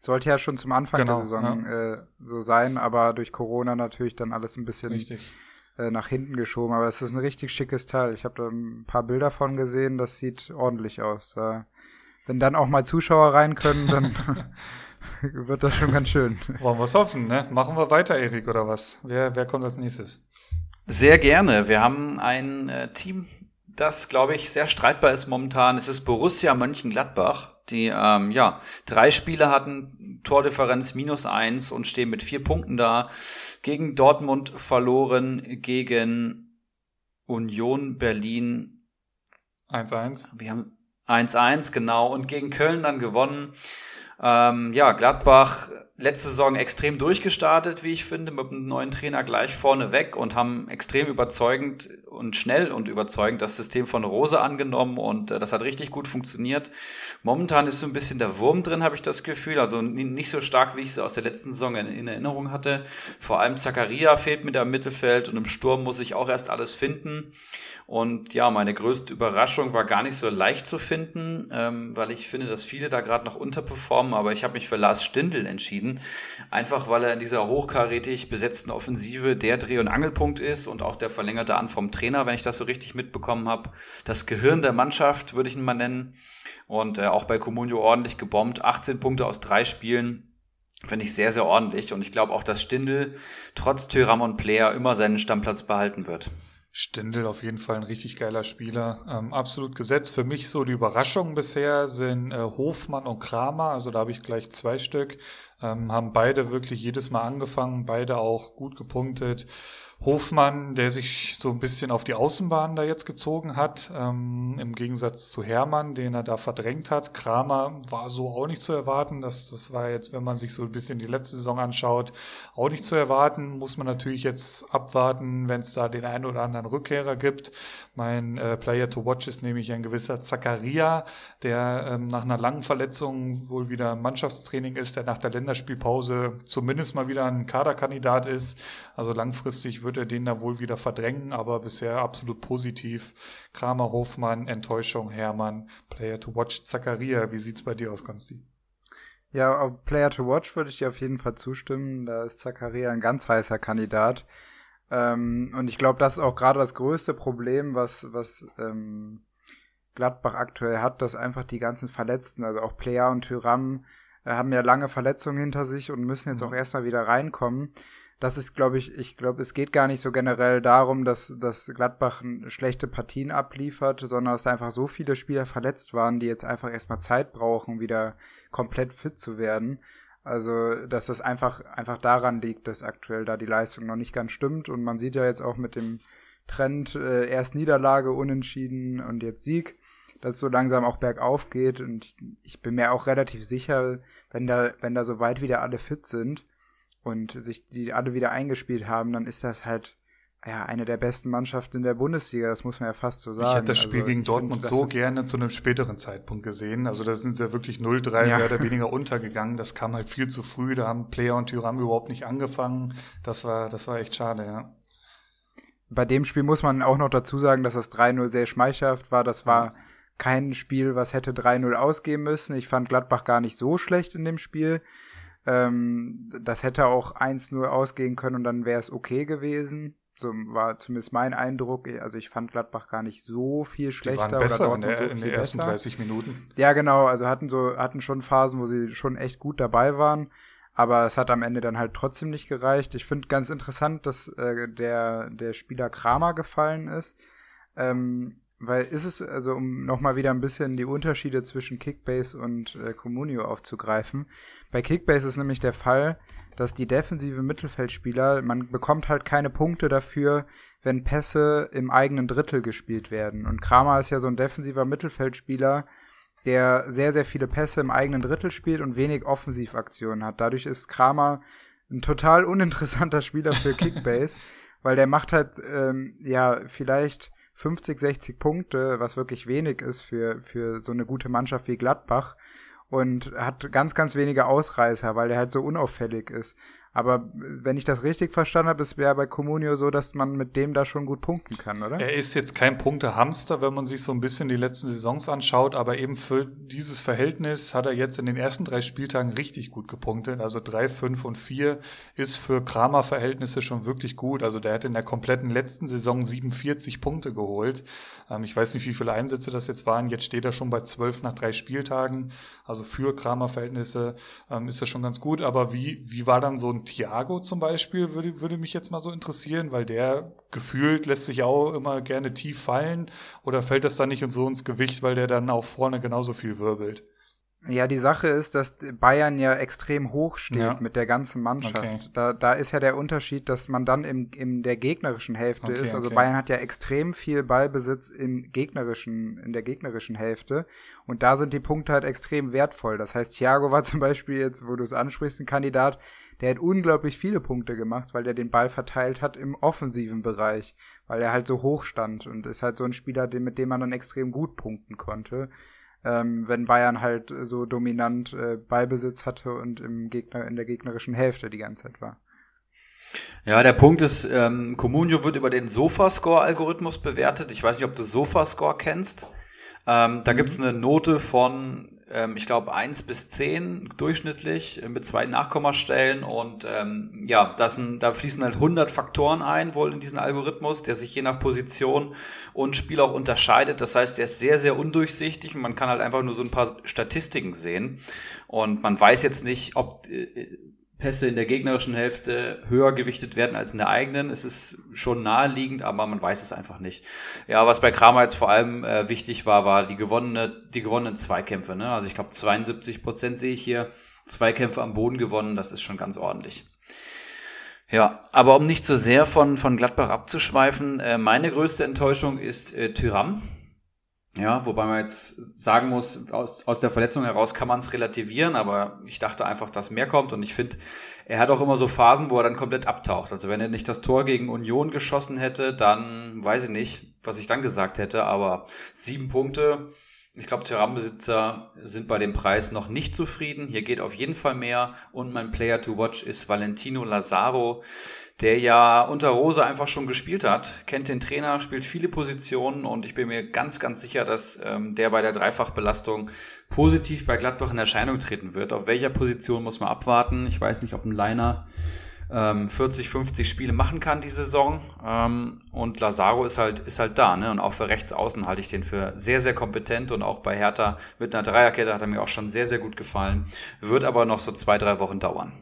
Sollte ja schon zum Anfang genau, der Saison ja. äh, so sein, aber durch Corona natürlich dann alles ein bisschen äh, nach hinten geschoben. Aber es ist ein richtig schickes Teil. Ich habe da ein paar Bilder von gesehen, das sieht ordentlich aus. Äh, wenn dann auch mal Zuschauer rein können, dann <laughs> <laughs> <laughs> wird das schon ganz schön. <laughs> Wollen wir es hoffen, ne? Machen wir weiter, Erik, oder was? Wer, wer kommt als nächstes? Sehr gerne. Wir haben ein äh, Team, das, glaube ich, sehr streitbar ist momentan. Es ist Borussia Mönchengladbach, die ähm, ja drei Spiele hatten, Tordifferenz minus eins und stehen mit vier Punkten da. Gegen Dortmund verloren, gegen Union Berlin 1-1. Wir haben 1-1, genau. Und gegen Köln dann gewonnen. Ähm, ja, Gladbach letzte Saison extrem durchgestartet, wie ich finde, mit einem neuen Trainer gleich vorne weg und haben extrem überzeugend und schnell und überzeugend das System von Rose angenommen und äh, das hat richtig gut funktioniert. Momentan ist so ein bisschen der Wurm drin, habe ich das Gefühl, also nicht so stark, wie ich es aus der letzten Saison in, in Erinnerung hatte. Vor allem Zakaria fehlt mir da im Mittelfeld und im Sturm muss ich auch erst alles finden. Und ja, meine größte Überraschung war gar nicht so leicht zu finden, ähm, weil ich finde, dass viele da gerade noch unterperformen, aber ich habe mich für Lars Stindl entschieden. Einfach weil er in dieser hochkarätig besetzten Offensive der Dreh- und Angelpunkt ist und auch der verlängerte Arm vom Trainer, wenn ich das so richtig mitbekommen habe. Das Gehirn der Mannschaft, würde ich ihn mal nennen. Und äh, auch bei Comunio ordentlich gebombt. 18 Punkte aus drei Spielen. Finde ich sehr, sehr ordentlich. Und ich glaube auch, dass Stindl trotz Tyram und Player immer seinen Stammplatz behalten wird. Stindel auf jeden Fall ein richtig geiler Spieler. Ähm, absolut gesetzt. Für mich so die Überraschungen bisher sind äh, Hofmann und Kramer. Also da habe ich gleich zwei Stück. Ähm, haben beide wirklich jedes Mal angefangen, beide auch gut gepunktet. Hofmann, der sich so ein bisschen auf die Außenbahn da jetzt gezogen hat, ähm, im Gegensatz zu Hermann, den er da verdrängt hat. Kramer war so auch nicht zu erwarten. Das, das war jetzt, wenn man sich so ein bisschen die letzte Saison anschaut, auch nicht zu erwarten. Muss man natürlich jetzt abwarten, wenn es da den einen oder anderen Rückkehrer gibt. Mein äh, Player to watch ist nämlich ein gewisser Zakaria, der ähm, nach einer langen Verletzung wohl wieder Mannschaftstraining ist, der nach der Länderspielpause zumindest mal wieder ein Kaderkandidat ist. Also langfristig wird er den da wohl wieder verdrängen, aber bisher absolut positiv. Kramer, Hofmann, Enttäuschung, Hermann, Player to Watch, Zakaria. Wie sieht's bei dir aus, Konsti? Ja, auf Player to Watch würde ich dir auf jeden Fall zustimmen. Da ist Zakaria ein ganz heißer Kandidat. Ähm, und ich glaube, das ist auch gerade das größte Problem, was, was ähm, Gladbach aktuell hat, dass einfach die ganzen Verletzten, also auch Player und Tyram, äh, haben ja lange Verletzungen hinter sich und müssen jetzt mhm. auch erstmal wieder reinkommen das ist, glaube ich, ich glaube, es geht gar nicht so generell darum, dass, dass Gladbach schlechte Partien abliefert, sondern dass einfach so viele Spieler verletzt waren, die jetzt einfach erstmal Zeit brauchen, wieder komplett fit zu werden. Also, dass das einfach, einfach daran liegt, dass aktuell da die Leistung noch nicht ganz stimmt. Und man sieht ja jetzt auch mit dem Trend äh, erst Niederlage, Unentschieden und jetzt Sieg, dass es so langsam auch bergauf geht. Und ich bin mir auch relativ sicher, wenn da, wenn da so weit wieder alle fit sind, und sich die alle wieder eingespielt haben, dann ist das halt ja eine der besten Mannschaften in der Bundesliga, das muss man ja fast so sagen. Ich hätte das Spiel also, gegen Dortmund so gerne zu einem späteren Zeitpunkt gesehen. Also da sind sie ja wirklich 0-3 ja. mehr oder <laughs> weniger untergegangen. Das kam halt viel zu früh, da haben Player und Tyram überhaupt nicht angefangen. Das war, das war echt schade, ja. Bei dem Spiel muss man auch noch dazu sagen, dass das 3-0 sehr schmeichelhaft war. Das war kein Spiel, was hätte 3-0 ausgehen müssen. Ich fand Gladbach gar nicht so schlecht in dem Spiel. Ähm, das hätte auch 1-0 ausgehen können und dann wäre es okay gewesen. So war zumindest mein Eindruck. Also ich fand Gladbach gar nicht so viel schlechter. Die waren besser in, der, so in den ersten besser. 30 Minuten. Ja, genau. Also hatten so, hatten schon Phasen, wo sie schon echt gut dabei waren. Aber es hat am Ende dann halt trotzdem nicht gereicht. Ich finde ganz interessant, dass äh, der, der Spieler Kramer gefallen ist. Ähm, Weil ist es, also um nochmal wieder ein bisschen die Unterschiede zwischen Kickbase und äh, Comunio aufzugreifen. Bei Kickbase ist nämlich der Fall, dass die defensive Mittelfeldspieler, man bekommt halt keine Punkte dafür, wenn Pässe im eigenen Drittel gespielt werden. Und Kramer ist ja so ein defensiver Mittelfeldspieler, der sehr, sehr viele Pässe im eigenen Drittel spielt und wenig Offensivaktionen hat. Dadurch ist Kramer ein total uninteressanter Spieler für <laughs> Kickbase, weil der macht halt, ähm, ja, vielleicht 50, 60 Punkte, was wirklich wenig ist für, für so eine gute Mannschaft wie Gladbach und hat ganz, ganz wenige Ausreißer, weil der halt so unauffällig ist. Aber wenn ich das richtig verstanden habe, es wäre bei Comunio so, dass man mit dem da schon gut punkten kann, oder? Er ist jetzt kein Punktehamster, wenn man sich so ein bisschen die letzten Saisons anschaut, aber eben für dieses Verhältnis hat er jetzt in den ersten drei Spieltagen richtig gut gepunktet. Also drei, fünf und vier ist für Kramer-Verhältnisse schon wirklich gut. Also der hat in der kompletten letzten Saison 47 Punkte geholt. Ähm, ich weiß nicht, wie viele Einsätze das jetzt waren. Jetzt steht er schon bei zwölf nach drei Spieltagen. Also für Kramer-Verhältnisse ähm, ist das schon ganz gut. Aber wie, wie war dann so ein Thiago zum Beispiel würde, würde mich jetzt mal so interessieren, weil der gefühlt lässt sich auch immer gerne tief fallen oder fällt das dann nicht so ins Gewicht, weil der dann auch vorne genauso viel wirbelt? Ja, die Sache ist, dass Bayern ja extrem hoch steht ja. mit der ganzen Mannschaft. Okay. Da, da ist ja der Unterschied, dass man dann im, in der gegnerischen Hälfte okay, ist. Also okay. Bayern hat ja extrem viel Ballbesitz im gegnerischen, in der gegnerischen Hälfte. Und da sind die Punkte halt extrem wertvoll. Das heißt, Thiago war <laughs> zum Beispiel jetzt, wo du es ansprichst, ein Kandidat, der hat unglaublich viele Punkte gemacht, weil er den Ball verteilt hat im offensiven Bereich, weil er halt so hoch stand und ist halt so ein Spieler, mit dem man dann extrem gut punkten konnte ähm, wenn Bayern halt so dominant äh, Ballbesitz hatte und im Gegner, in der gegnerischen Hälfte die ganze Zeit war. Ja, der Punkt ist, ähm, Comunio wird über den Sofascore-Algorithmus bewertet. Ich weiß nicht, ob du Sofascore kennst. Ähm, da mhm. gibt's eine Note von ähm, ich glaube, eins bis zehn durchschnittlich äh, mit zwei Nachkommastellen und ähm, ja, das sind, da fließen halt 100 Faktoren ein, wohl in diesen Algorithmus, der sich je nach Position und Spiel auch unterscheidet. Das heißt, der ist sehr, sehr undurchsichtig und man kann halt einfach nur so ein paar Statistiken sehen und man weiß jetzt nicht, ob äh, Pässe in der gegnerischen Hälfte höher gewichtet werden als in der eigenen. Es ist schon naheliegend, aber man weiß es einfach nicht. Ja, was bei Kramer jetzt vor allem äh, wichtig war, war die gewonnene, die gewonnenen Zweikämpfe. Ne? Also ich glaube 72 Prozent sehe ich hier. Zweikämpfe am Boden gewonnen, das ist schon ganz ordentlich. Ja, aber um nicht so sehr von, von Gladbach abzuschweifen, äh, meine größte Enttäuschung ist äh, Tyram. Ja, wobei man jetzt sagen muss, aus, aus der Verletzung heraus kann man es relativieren, aber ich dachte einfach, dass mehr kommt und ich finde, er hat auch immer so Phasen, wo er dann komplett abtaucht. Also wenn er nicht das Tor gegen Union geschossen hätte, dann weiß ich nicht, was ich dann gesagt hätte, aber sieben Punkte. Ich glaube, Tyram-Besitzer sind bei dem Preis noch nicht zufrieden. Hier geht auf jeden Fall mehr und mein Player to watch ist Valentino Lazaro der ja unter Rose einfach schon gespielt hat, kennt den Trainer, spielt viele Positionen und ich bin mir ganz, ganz sicher, dass ähm, der bei der Dreifachbelastung positiv bei Gladbach in Erscheinung treten wird. Auf welcher Position muss man abwarten? Ich weiß nicht, ob ein Liner ähm, 40, 50 Spiele machen kann die Saison. Ähm, und Lazaro ist halt, ist halt da, ne? Und auch für Rechtsaußen halte ich den für sehr, sehr kompetent und auch bei Hertha mit einer Dreierkette hat er mir auch schon sehr, sehr gut gefallen. Wird aber noch so zwei, drei Wochen dauern.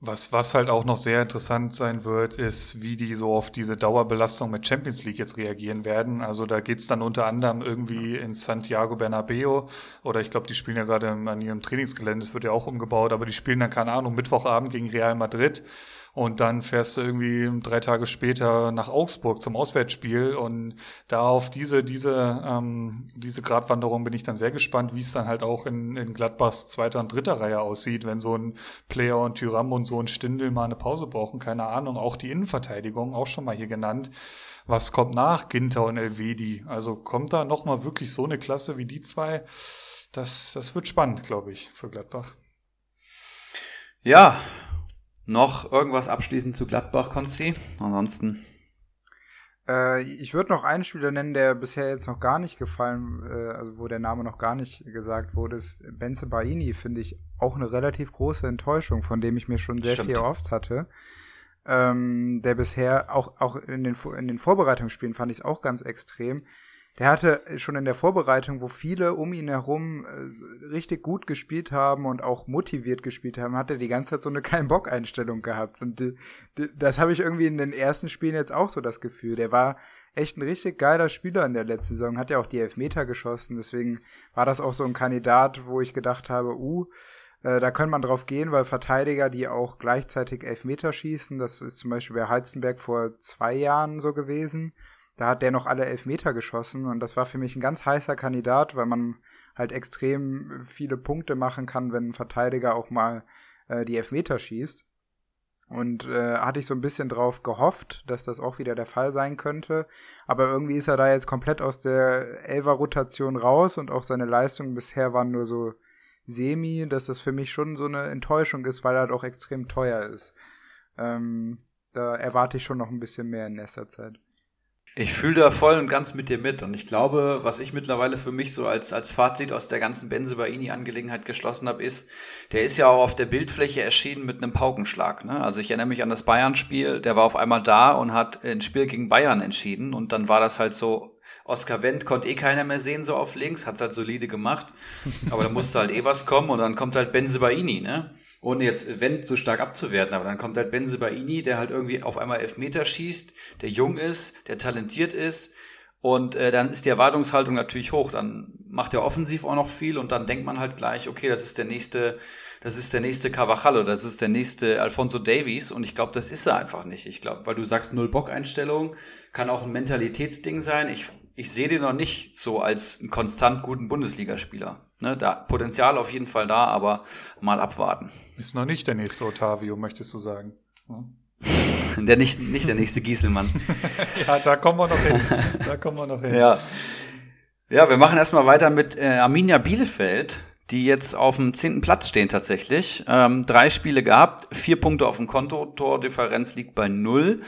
Was, was halt auch noch sehr interessant sein wird, ist, wie die so auf diese Dauerbelastung mit Champions League jetzt reagieren werden. Also da geht's dann unter anderem irgendwie in Santiago Bernabeo oder ich glaube, die spielen ja gerade an ihrem Trainingsgelände, es wird ja auch umgebaut, aber die spielen dann, keine Ahnung, Mittwochabend gegen Real Madrid und dann fährst du irgendwie drei Tage später nach Augsburg zum Auswärtsspiel und da auf diese, diese, ähm, diese Gratwanderung bin ich dann sehr gespannt, wie es dann halt auch in, in Gladbachs zweiter und dritter Reihe aussieht, wenn so ein Player und Tyram und so ein Stindel mal eine Pause brauchen, keine Ahnung. Auch die Innenverteidigung, auch schon mal hier genannt. Was kommt nach Ginter und Elvedi? Also kommt da nochmal wirklich so eine Klasse wie die zwei? Das, das wird spannend, glaube ich, für Gladbach. Ja, noch irgendwas abschließend zu Gladbach, Konsti? Ansonsten. Äh, ich würde noch einen Spieler nennen, der bisher jetzt noch gar nicht gefallen, äh, also wo der Name noch gar nicht gesagt wurde, ist Benze Baini, finde ich auch eine relativ große Enttäuschung, von dem ich mir schon sehr Stimmt. viel oft hatte. Ähm, der bisher auch, auch in den, in den Vorbereitungsspielen fand ich es auch ganz extrem. Der hatte schon in der Vorbereitung, wo viele um ihn herum äh, richtig gut gespielt haben und auch motiviert gespielt haben, hat er die ganze Zeit so eine kein Bock Einstellung gehabt. Und die, die, das habe ich irgendwie in den ersten Spielen jetzt auch so das Gefühl. Der war echt ein richtig geiler Spieler in der letzten Saison, hat ja auch die Elfmeter geschossen, deswegen war das auch so ein Kandidat, wo ich gedacht habe, uh, äh, da könnte man drauf gehen, weil Verteidiger, die auch gleichzeitig Elfmeter schießen, das ist zum Beispiel bei Heizenberg vor zwei Jahren so gewesen, da hat der noch alle Elfmeter geschossen und das war für mich ein ganz heißer Kandidat, weil man halt extrem viele Punkte machen kann, wenn ein Verteidiger auch mal äh, die Elfmeter schießt. Und äh, hatte ich so ein bisschen drauf gehofft, dass das auch wieder der Fall sein könnte. Aber irgendwie ist er da jetzt komplett aus der Elfer-Rotation raus und auch seine Leistungen bisher waren nur so semi, dass das für mich schon so eine Enttäuschung ist, weil er halt auch extrem teuer ist. Ähm, da erwarte ich schon noch ein bisschen mehr in nächster Zeit. Ich fühle da voll und ganz mit dir mit. Und ich glaube, was ich mittlerweile für mich so als, als Fazit aus der ganzen Benzebaini-Angelegenheit geschlossen habe, ist, der ist ja auch auf der Bildfläche erschienen mit einem Paukenschlag. Ne? Also ich erinnere mich an das Bayern-Spiel, der war auf einmal da und hat ein Spiel gegen Bayern entschieden. Und dann war das halt so, Oscar Wendt konnte eh keiner mehr sehen, so auf links, hat's halt solide gemacht. Aber da musste halt eh was kommen und dann kommt halt Benzebaini, ne? Ohne jetzt Wendt so stark abzuwerten, aber dann kommt halt Benzebaini, der halt irgendwie auf einmal Elfmeter schießt, der jung ist, der talentiert ist und äh, dann ist die Erwartungshaltung natürlich hoch. Dann macht er offensiv auch noch viel und dann denkt man halt gleich, okay, das ist der nächste, das ist der nächste Cavajalo, das ist der nächste Alfonso Davies und ich glaube, das ist er einfach nicht. Ich glaube, weil du sagst null Bock Einstellung, kann auch ein Mentalitätsding sein. Ich ich sehe den noch nicht so als einen konstant guten Bundesligaspieler. Ne, da Potenzial auf jeden Fall da, aber mal abwarten. Ist noch nicht der nächste Otavio, möchtest du sagen? Hm? <laughs> der nicht, nicht der nächste Gieselmann. <laughs> ja, da kommen wir noch hin. Da kommen wir noch hin. Ja, ja wir machen erstmal weiter mit äh, Arminia Bielefeld die jetzt auf dem zehnten Platz stehen tatsächlich. Ähm, drei Spiele gehabt, vier Punkte auf dem Konto, Tordifferenz liegt bei null.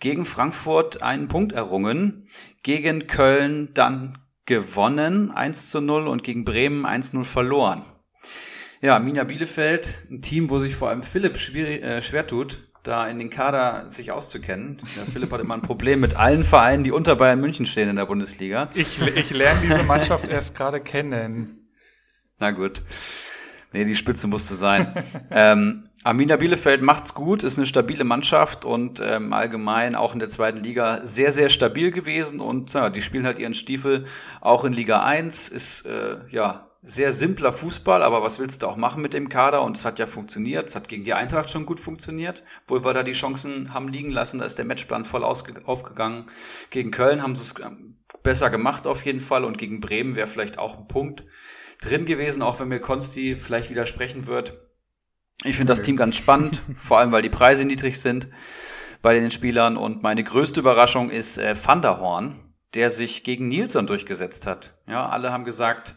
Gegen Frankfurt einen Punkt errungen, gegen Köln dann gewonnen, 1 zu 0 und gegen Bremen 1-0 verloren. Ja, Mina Bielefeld, ein Team, wo sich vor allem Philipp schwer, äh, schwer tut, da in den Kader sich auszukennen. Ja, Philipp hat immer ein Problem mit allen Vereinen, die unter Bayern München stehen in der Bundesliga. Ich, ich lerne diese Mannschaft erst gerade kennen. Na gut. Nee, die Spitze musste sein. <laughs> ähm, Arminia Bielefeld macht's gut, ist eine stabile Mannschaft und ähm, allgemein auch in der zweiten Liga sehr, sehr stabil gewesen und ja, die spielen halt ihren Stiefel auch in Liga 1. Ist äh, ja sehr simpler Fußball, aber was willst du auch machen mit dem Kader? Und es hat ja funktioniert. Es hat gegen die Eintracht schon gut funktioniert, obwohl wir da die Chancen haben liegen lassen. Da ist der Matchplan voll aufgegangen. Gegen Köln haben sie es ähm, besser gemacht auf jeden Fall und gegen Bremen wäre vielleicht auch ein Punkt drin gewesen, auch wenn mir Konsti vielleicht widersprechen wird. Ich finde das Team ganz spannend, <laughs> vor allem weil die Preise niedrig sind bei den Spielern. Und meine größte Überraschung ist äh, Van der Horn, der sich gegen Nilsson durchgesetzt hat. Ja, alle haben gesagt,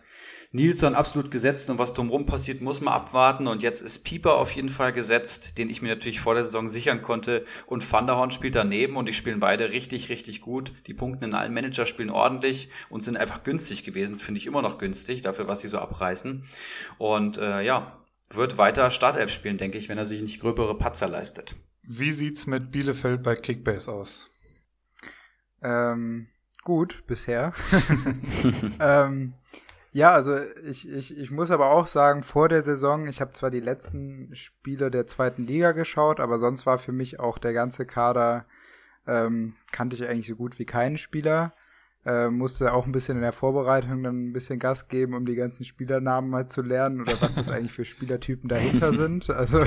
Nilsson absolut gesetzt und was drumherum passiert, muss man abwarten. Und jetzt ist Pieper auf jeden Fall gesetzt, den ich mir natürlich vor der Saison sichern konnte. Und Van der Horn spielt daneben und die spielen beide richtig, richtig gut. Die Punkte in allen Manager spielen ordentlich und sind einfach günstig gewesen. Finde ich immer noch günstig dafür, was sie so abreißen. Und äh, ja, wird weiter Startelf spielen, denke ich, wenn er sich nicht gröbere Patzer leistet. Wie sieht's mit Bielefeld bei Kickbase aus? Ähm, gut, bisher. <laughs> <laughs> ähm, ja, also ich, ich, ich muss aber auch sagen, vor der Saison, ich habe zwar die letzten Spiele der zweiten Liga geschaut, aber sonst war für mich auch der ganze Kader, ähm, kannte ich eigentlich so gut wie keinen Spieler. Äh, musste auch ein bisschen in der Vorbereitung dann ein bisschen Gas geben, um die ganzen Spielernamen mal zu lernen oder was das eigentlich für Spielertypen dahinter <laughs> sind. Also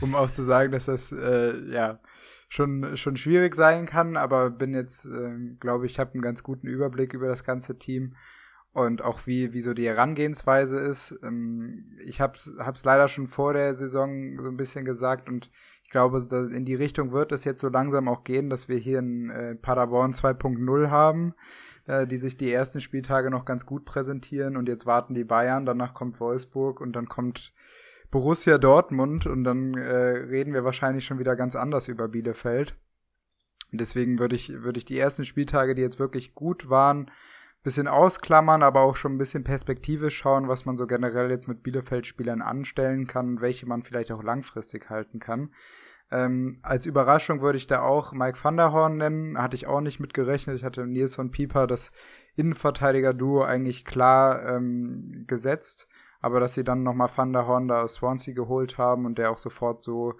um auch zu sagen, dass das äh, ja schon schon schwierig sein kann, aber bin jetzt, äh, glaube ich, habe einen ganz guten Überblick über das ganze Team und auch wie, wie so die Herangehensweise ist. Ähm, ich hab's, hab's leider schon vor der Saison so ein bisschen gesagt und ich glaube, in die Richtung wird es jetzt so langsam auch gehen, dass wir hier in äh, Paderborn 2.0 haben, äh, die sich die ersten Spieltage noch ganz gut präsentieren und jetzt warten die Bayern, danach kommt Wolfsburg und dann kommt Borussia Dortmund und dann äh, reden wir wahrscheinlich schon wieder ganz anders über Bielefeld. Deswegen würde ich, würde ich die ersten Spieltage, die jetzt wirklich gut waren, bisschen ausklammern, aber auch schon ein bisschen Perspektive schauen, was man so generell jetzt mit Bielefeld-Spielern anstellen kann welche man vielleicht auch langfristig halten kann. Ähm, als Überraschung würde ich da auch Mike van der Horn nennen. Hatte ich auch nicht mit gerechnet. Ich hatte Nils von Pieper, das Innenverteidiger-Duo, eigentlich klar ähm, gesetzt. Aber dass sie dann nochmal Van der Horn da aus Swansea geholt haben und der auch sofort so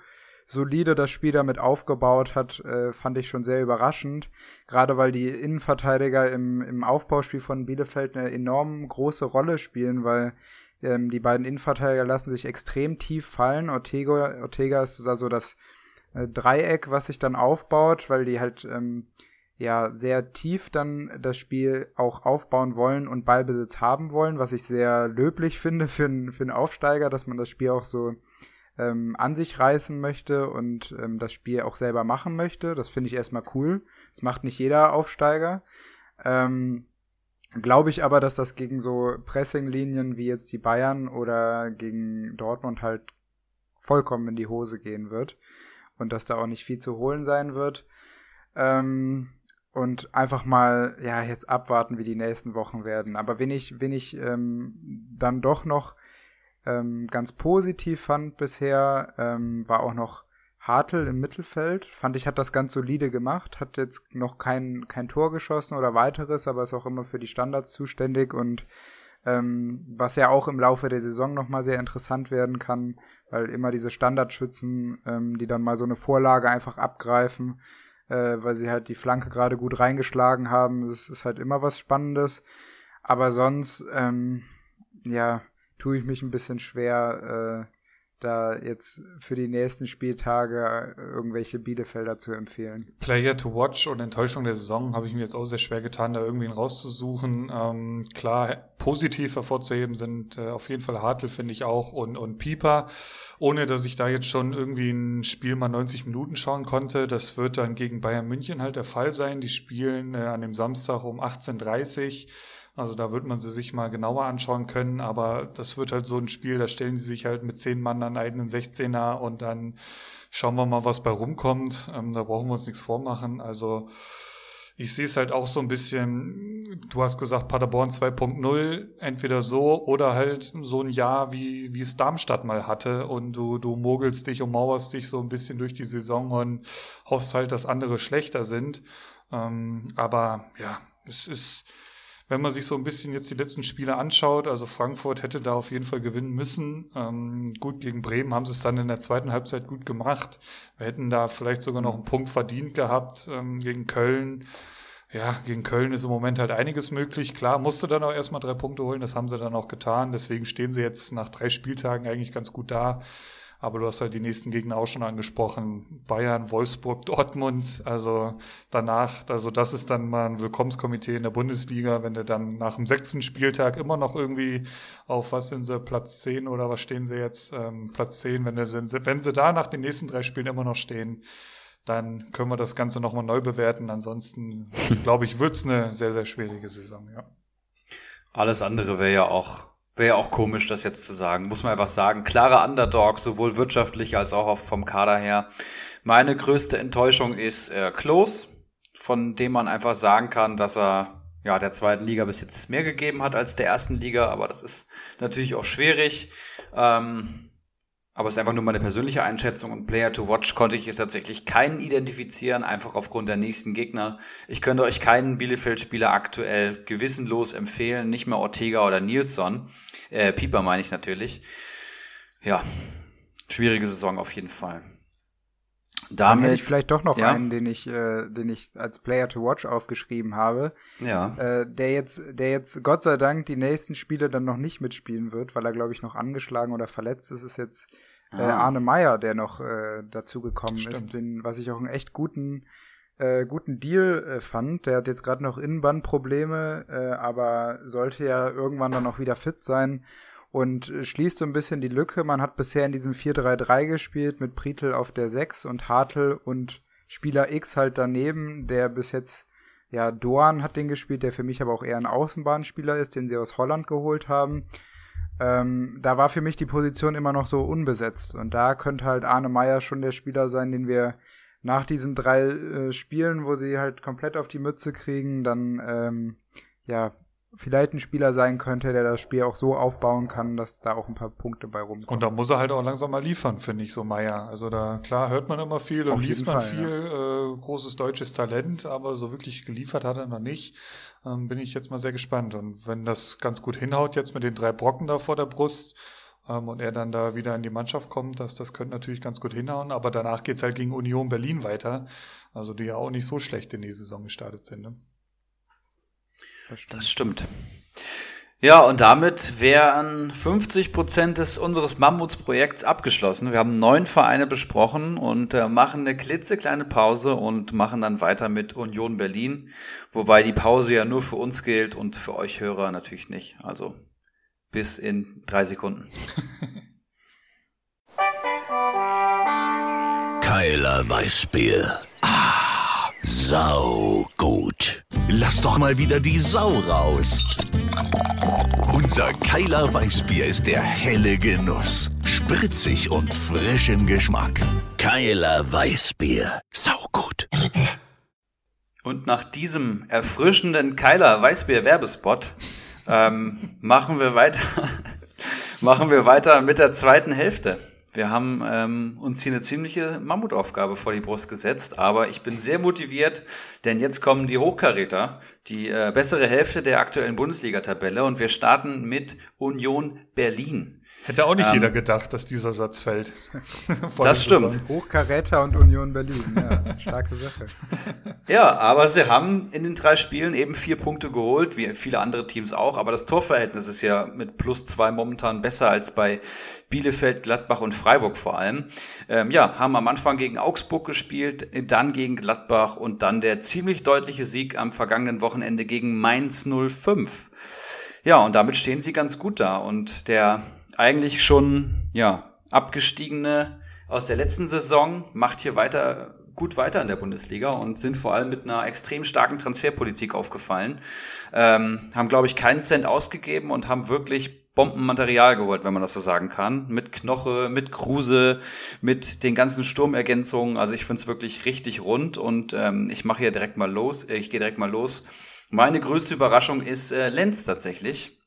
solide das Spiel damit aufgebaut hat, äh, fand ich schon sehr überraschend. Gerade weil die Innenverteidiger im, im Aufbauspiel von Bielefeld eine enorm große Rolle spielen, weil ähm, die beiden Innenverteidiger lassen sich extrem tief fallen. Ortega, Ortega ist also das äh, Dreieck, was sich dann aufbaut, weil die halt ähm, ja sehr tief dann das Spiel auch aufbauen wollen und Ballbesitz haben wollen, was ich sehr löblich finde für, für einen Aufsteiger, dass man das Spiel auch so ähm, an sich reißen möchte und ähm, das Spiel auch selber machen möchte. Das finde ich erstmal cool. Das macht nicht jeder Aufsteiger. Ähm, Glaube ich aber, dass das gegen so Pressinglinien wie jetzt die Bayern oder gegen Dortmund halt vollkommen in die Hose gehen wird und dass da auch nicht viel zu holen sein wird. Ähm, und einfach mal, ja, jetzt abwarten, wie die nächsten Wochen werden. Aber wenn ich, wenn ich ähm, dann doch noch ähm, ganz positiv fand bisher, ähm, war auch noch Hartl im Mittelfeld. Fand ich, hat das ganz solide gemacht, hat jetzt noch kein, kein Tor geschossen oder weiteres, aber ist auch immer für die Standards zuständig und ähm, was ja auch im Laufe der Saison nochmal sehr interessant werden kann, weil immer diese Standardschützen, ähm, die dann mal so eine Vorlage einfach abgreifen, äh, weil sie halt die Flanke gerade gut reingeschlagen haben, das ist halt immer was Spannendes. Aber sonst, ähm, ja, tue ich mich ein bisschen schwer, äh, da jetzt für die nächsten Spieltage irgendwelche Bielefelder zu empfehlen. Player to watch und Enttäuschung der Saison habe ich mir jetzt auch sehr schwer getan, da irgendwen rauszusuchen. Ähm, klar, positiv hervorzuheben sind äh, auf jeden Fall Hartl, finde ich auch, und, und Pieper. Ohne, dass ich da jetzt schon irgendwie ein Spiel mal 90 Minuten schauen konnte. Das wird dann gegen Bayern München halt der Fall sein. Die spielen äh, an dem Samstag um 18.30 Uhr. Also da wird man sie sich mal genauer anschauen können, aber das wird halt so ein Spiel, da stellen sie sich halt mit zehn Mann an einen 16er und dann schauen wir mal, was bei rumkommt. Ähm, da brauchen wir uns nichts vormachen. Also ich sehe es halt auch so ein bisschen, du hast gesagt Paderborn 2.0, entweder so oder halt so ein Jahr, wie, wie es Darmstadt mal hatte und du, du mogelst dich und mauerst dich so ein bisschen durch die Saison und hoffst halt, dass andere schlechter sind. Ähm, aber ja, es ist, wenn man sich so ein bisschen jetzt die letzten Spiele anschaut, also Frankfurt hätte da auf jeden Fall gewinnen müssen. Ähm, gut, gegen Bremen haben sie es dann in der zweiten Halbzeit gut gemacht. Wir hätten da vielleicht sogar noch einen Punkt verdient gehabt ähm, gegen Köln. Ja, gegen Köln ist im Moment halt einiges möglich. Klar, musste dann auch erstmal drei Punkte holen, das haben sie dann auch getan. Deswegen stehen sie jetzt nach drei Spieltagen eigentlich ganz gut da. Aber du hast halt die nächsten Gegner auch schon angesprochen. Bayern, Wolfsburg, Dortmund. Also danach, also das ist dann mal ein Willkommenskomitee in der Bundesliga, wenn du dann nach dem sechsten Spieltag immer noch irgendwie auf was sind sie, Platz 10 oder was stehen sie jetzt? Ähm, Platz 10, wenn, du, wenn sie da nach den nächsten drei Spielen immer noch stehen, dann können wir das Ganze nochmal neu bewerten. Ansonsten, <laughs> glaube ich, wird's eine sehr, sehr schwierige Saison, ja. Alles andere wäre ja auch Wäre ja auch komisch, das jetzt zu sagen. Muss man einfach sagen. Klare Underdog, sowohl wirtschaftlich als auch vom Kader her. Meine größte Enttäuschung ist äh, Klos, von dem man einfach sagen kann, dass er ja der zweiten Liga bis jetzt mehr gegeben hat als der ersten Liga, aber das ist natürlich auch schwierig. Ähm, aber es ist einfach nur meine persönliche Einschätzung und Player to Watch konnte ich jetzt tatsächlich keinen identifizieren, einfach aufgrund der nächsten Gegner. Ich könnte euch keinen Bielefeld-Spieler aktuell gewissenlos empfehlen, nicht mehr Ortega oder Nilsson. Äh, Pieper meine ich natürlich. Ja, schwierige Saison auf jeden Fall. Damit Dann hätte ich vielleicht doch noch ja. einen, den ich, äh, den ich als Player to Watch aufgeschrieben habe. Ja. Äh, der jetzt, der jetzt Gott sei Dank die nächsten Spiele dann noch nicht mitspielen wird, weil er glaube ich noch angeschlagen oder verletzt ist, ist jetzt äh, ah. Arne Meyer, der noch äh, dazugekommen ist, den, was ich auch einen echt guten äh, guten Deal äh, fand. Der hat jetzt gerade noch Innenbandprobleme, äh, aber sollte ja irgendwann dann auch wieder fit sein und äh, schließt so ein bisschen die Lücke. Man hat bisher in diesem 4-3-3 gespielt mit Pritel auf der 6 und Hartl und Spieler X halt daneben, der bis jetzt, ja, Doan hat den gespielt, der für mich aber auch eher ein Außenbahnspieler ist, den sie aus Holland geholt haben. Ähm, da war für mich die Position immer noch so unbesetzt und da könnte halt Arne Meyer schon der Spieler sein, den wir nach diesen drei äh, Spielen, wo sie halt komplett auf die Mütze kriegen, dann ähm, ja vielleicht ein Spieler sein könnte, der das Spiel auch so aufbauen kann, dass da auch ein paar Punkte bei rumkommen. Und da muss er halt auch langsam mal liefern, finde ich so Meier. Also da, klar, hört man immer viel und liest man Fall, viel, ja. äh, großes deutsches Talent, aber so wirklich geliefert hat er noch nicht. Ähm, bin ich jetzt mal sehr gespannt. Und wenn das ganz gut hinhaut jetzt mit den drei Brocken da vor der Brust, ähm, und er dann da wieder in die Mannschaft kommt, das, das könnte natürlich ganz gut hinhauen, aber danach geht's halt gegen Union Berlin weiter, also die ja auch nicht so schlecht in die Saison gestartet sind. Ne? Das stimmt. Das stimmt. Ja, und damit wären 50 Prozent des unseres Mammuts-Projekts abgeschlossen. Wir haben neun Vereine besprochen und äh, machen eine klitzekleine Pause und machen dann weiter mit Union Berlin, wobei die Pause ja nur für uns gilt und für euch Hörer natürlich nicht. Also bis in drei Sekunden. <laughs> Keiler Weißbier. Ah, sau gut. Lass doch mal wieder die Sau raus. Unser Keiler Weißbier ist der helle Genuss. Spritzig und frisch im Geschmack. Keiler Weißbier. Sau gut. Und nach diesem erfrischenden Keiler Weißbier Werbespot ähm, machen wir weiter. <laughs> machen wir weiter mit der zweiten Hälfte. Wir haben ähm, uns hier eine ziemliche Mammutaufgabe vor die Brust gesetzt, aber ich bin sehr motiviert, denn jetzt kommen die Hochkaräter, die äh, bessere Hälfte der aktuellen Bundesliga-Tabelle und wir starten mit Union Berlin. Hätte auch nicht ähm, jeder gedacht, dass dieser Satz fällt. <laughs> das stimmt. Hochkaräter und Union Berlin, ja, starke Sache. <laughs> ja, aber sie haben in den drei Spielen eben vier Punkte geholt, wie viele andere Teams auch, aber das Torverhältnis ist ja mit plus zwei momentan besser als bei Bielefeld, Gladbach und Freiburg vor allem. Ähm, ja, haben am Anfang gegen Augsburg gespielt, dann gegen Gladbach und dann der ziemlich deutliche Sieg am vergangenen Wochenende gegen Mainz 05. Ja, und damit stehen sie ganz gut da. Und der eigentlich schon, ja, abgestiegene aus der letzten Saison, macht hier weiter gut weiter in der Bundesliga und sind vor allem mit einer extrem starken Transferpolitik aufgefallen. Ähm, haben, glaube ich, keinen Cent ausgegeben und haben wirklich Bombenmaterial geholt, wenn man das so sagen kann. Mit Knoche, mit Kruse, mit den ganzen Sturmergänzungen. Also ich finde es wirklich richtig rund und ähm, ich mache hier direkt mal los. Ich gehe direkt mal los. Meine größte Überraschung ist äh, Lenz tatsächlich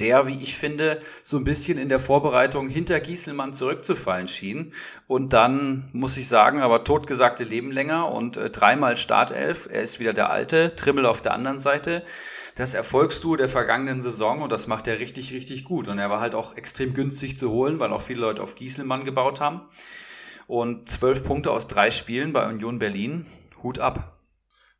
der, wie ich finde, so ein bisschen in der Vorbereitung hinter Gieselmann zurückzufallen schien. Und dann, muss ich sagen, aber totgesagte Leben länger und äh, dreimal Startelf. Er ist wieder der Alte, Trimmel auf der anderen Seite. Das Erfolgsduo der vergangenen Saison und das macht er richtig, richtig gut. Und er war halt auch extrem günstig zu holen, weil auch viele Leute auf Gieselmann gebaut haben. Und zwölf Punkte aus drei Spielen bei Union Berlin. Hut ab.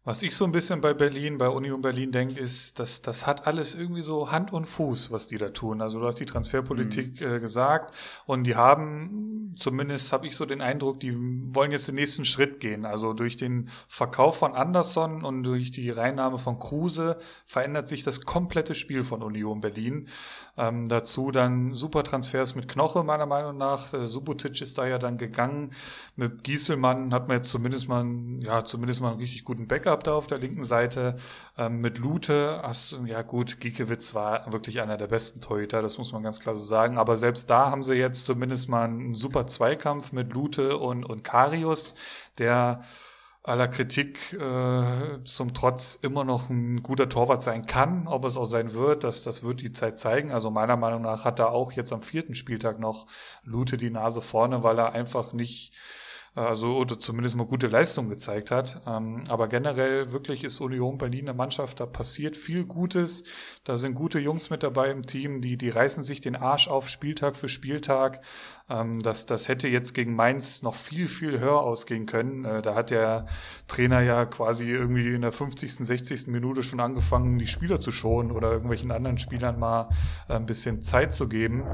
Was ich so ein bisschen bei Berlin, bei Union Berlin denke, ist, dass das hat alles irgendwie so Hand und Fuß, was die da tun. Also du hast die Transferpolitik mhm. äh, gesagt und die haben, zumindest habe ich so den Eindruck, die wollen jetzt den nächsten Schritt gehen. Also durch den Verkauf von Anderson und durch die Reinnahme von Kruse verändert sich das komplette Spiel von Union Berlin. Ähm, dazu dann super Transfers mit Knoche meiner Meinung nach. Äh, Subotic ist da ja dann gegangen. Mit Gieselmann hat man jetzt zumindest mal, ja zumindest mal einen richtig guten Backup gehabt da auf der linken Seite. Ähm, mit Lute, hast, ja gut, Giekewitz war wirklich einer der besten Torhüter, das muss man ganz klar so sagen. Aber selbst da haben sie jetzt zumindest mal einen super Zweikampf mit Lute und, und Karius, der aller Kritik äh, zum Trotz immer noch ein guter Torwart sein kann. Ob es auch sein wird, das, das wird die Zeit zeigen. Also meiner Meinung nach hat er auch jetzt am vierten Spieltag noch Lute die Nase vorne, weil er einfach nicht also oder zumindest mal gute Leistung gezeigt hat. Ähm, aber generell wirklich ist Union Berlin eine Mannschaft, da passiert viel Gutes. Da sind gute Jungs mit dabei im Team, die, die reißen sich den Arsch auf Spieltag für Spieltag. Ähm, das, das hätte jetzt gegen Mainz noch viel, viel höher ausgehen können. Äh, da hat der Trainer ja quasi irgendwie in der 50., 60. Minute schon angefangen, die Spieler zu schonen oder irgendwelchen anderen Spielern mal äh, ein bisschen Zeit zu geben.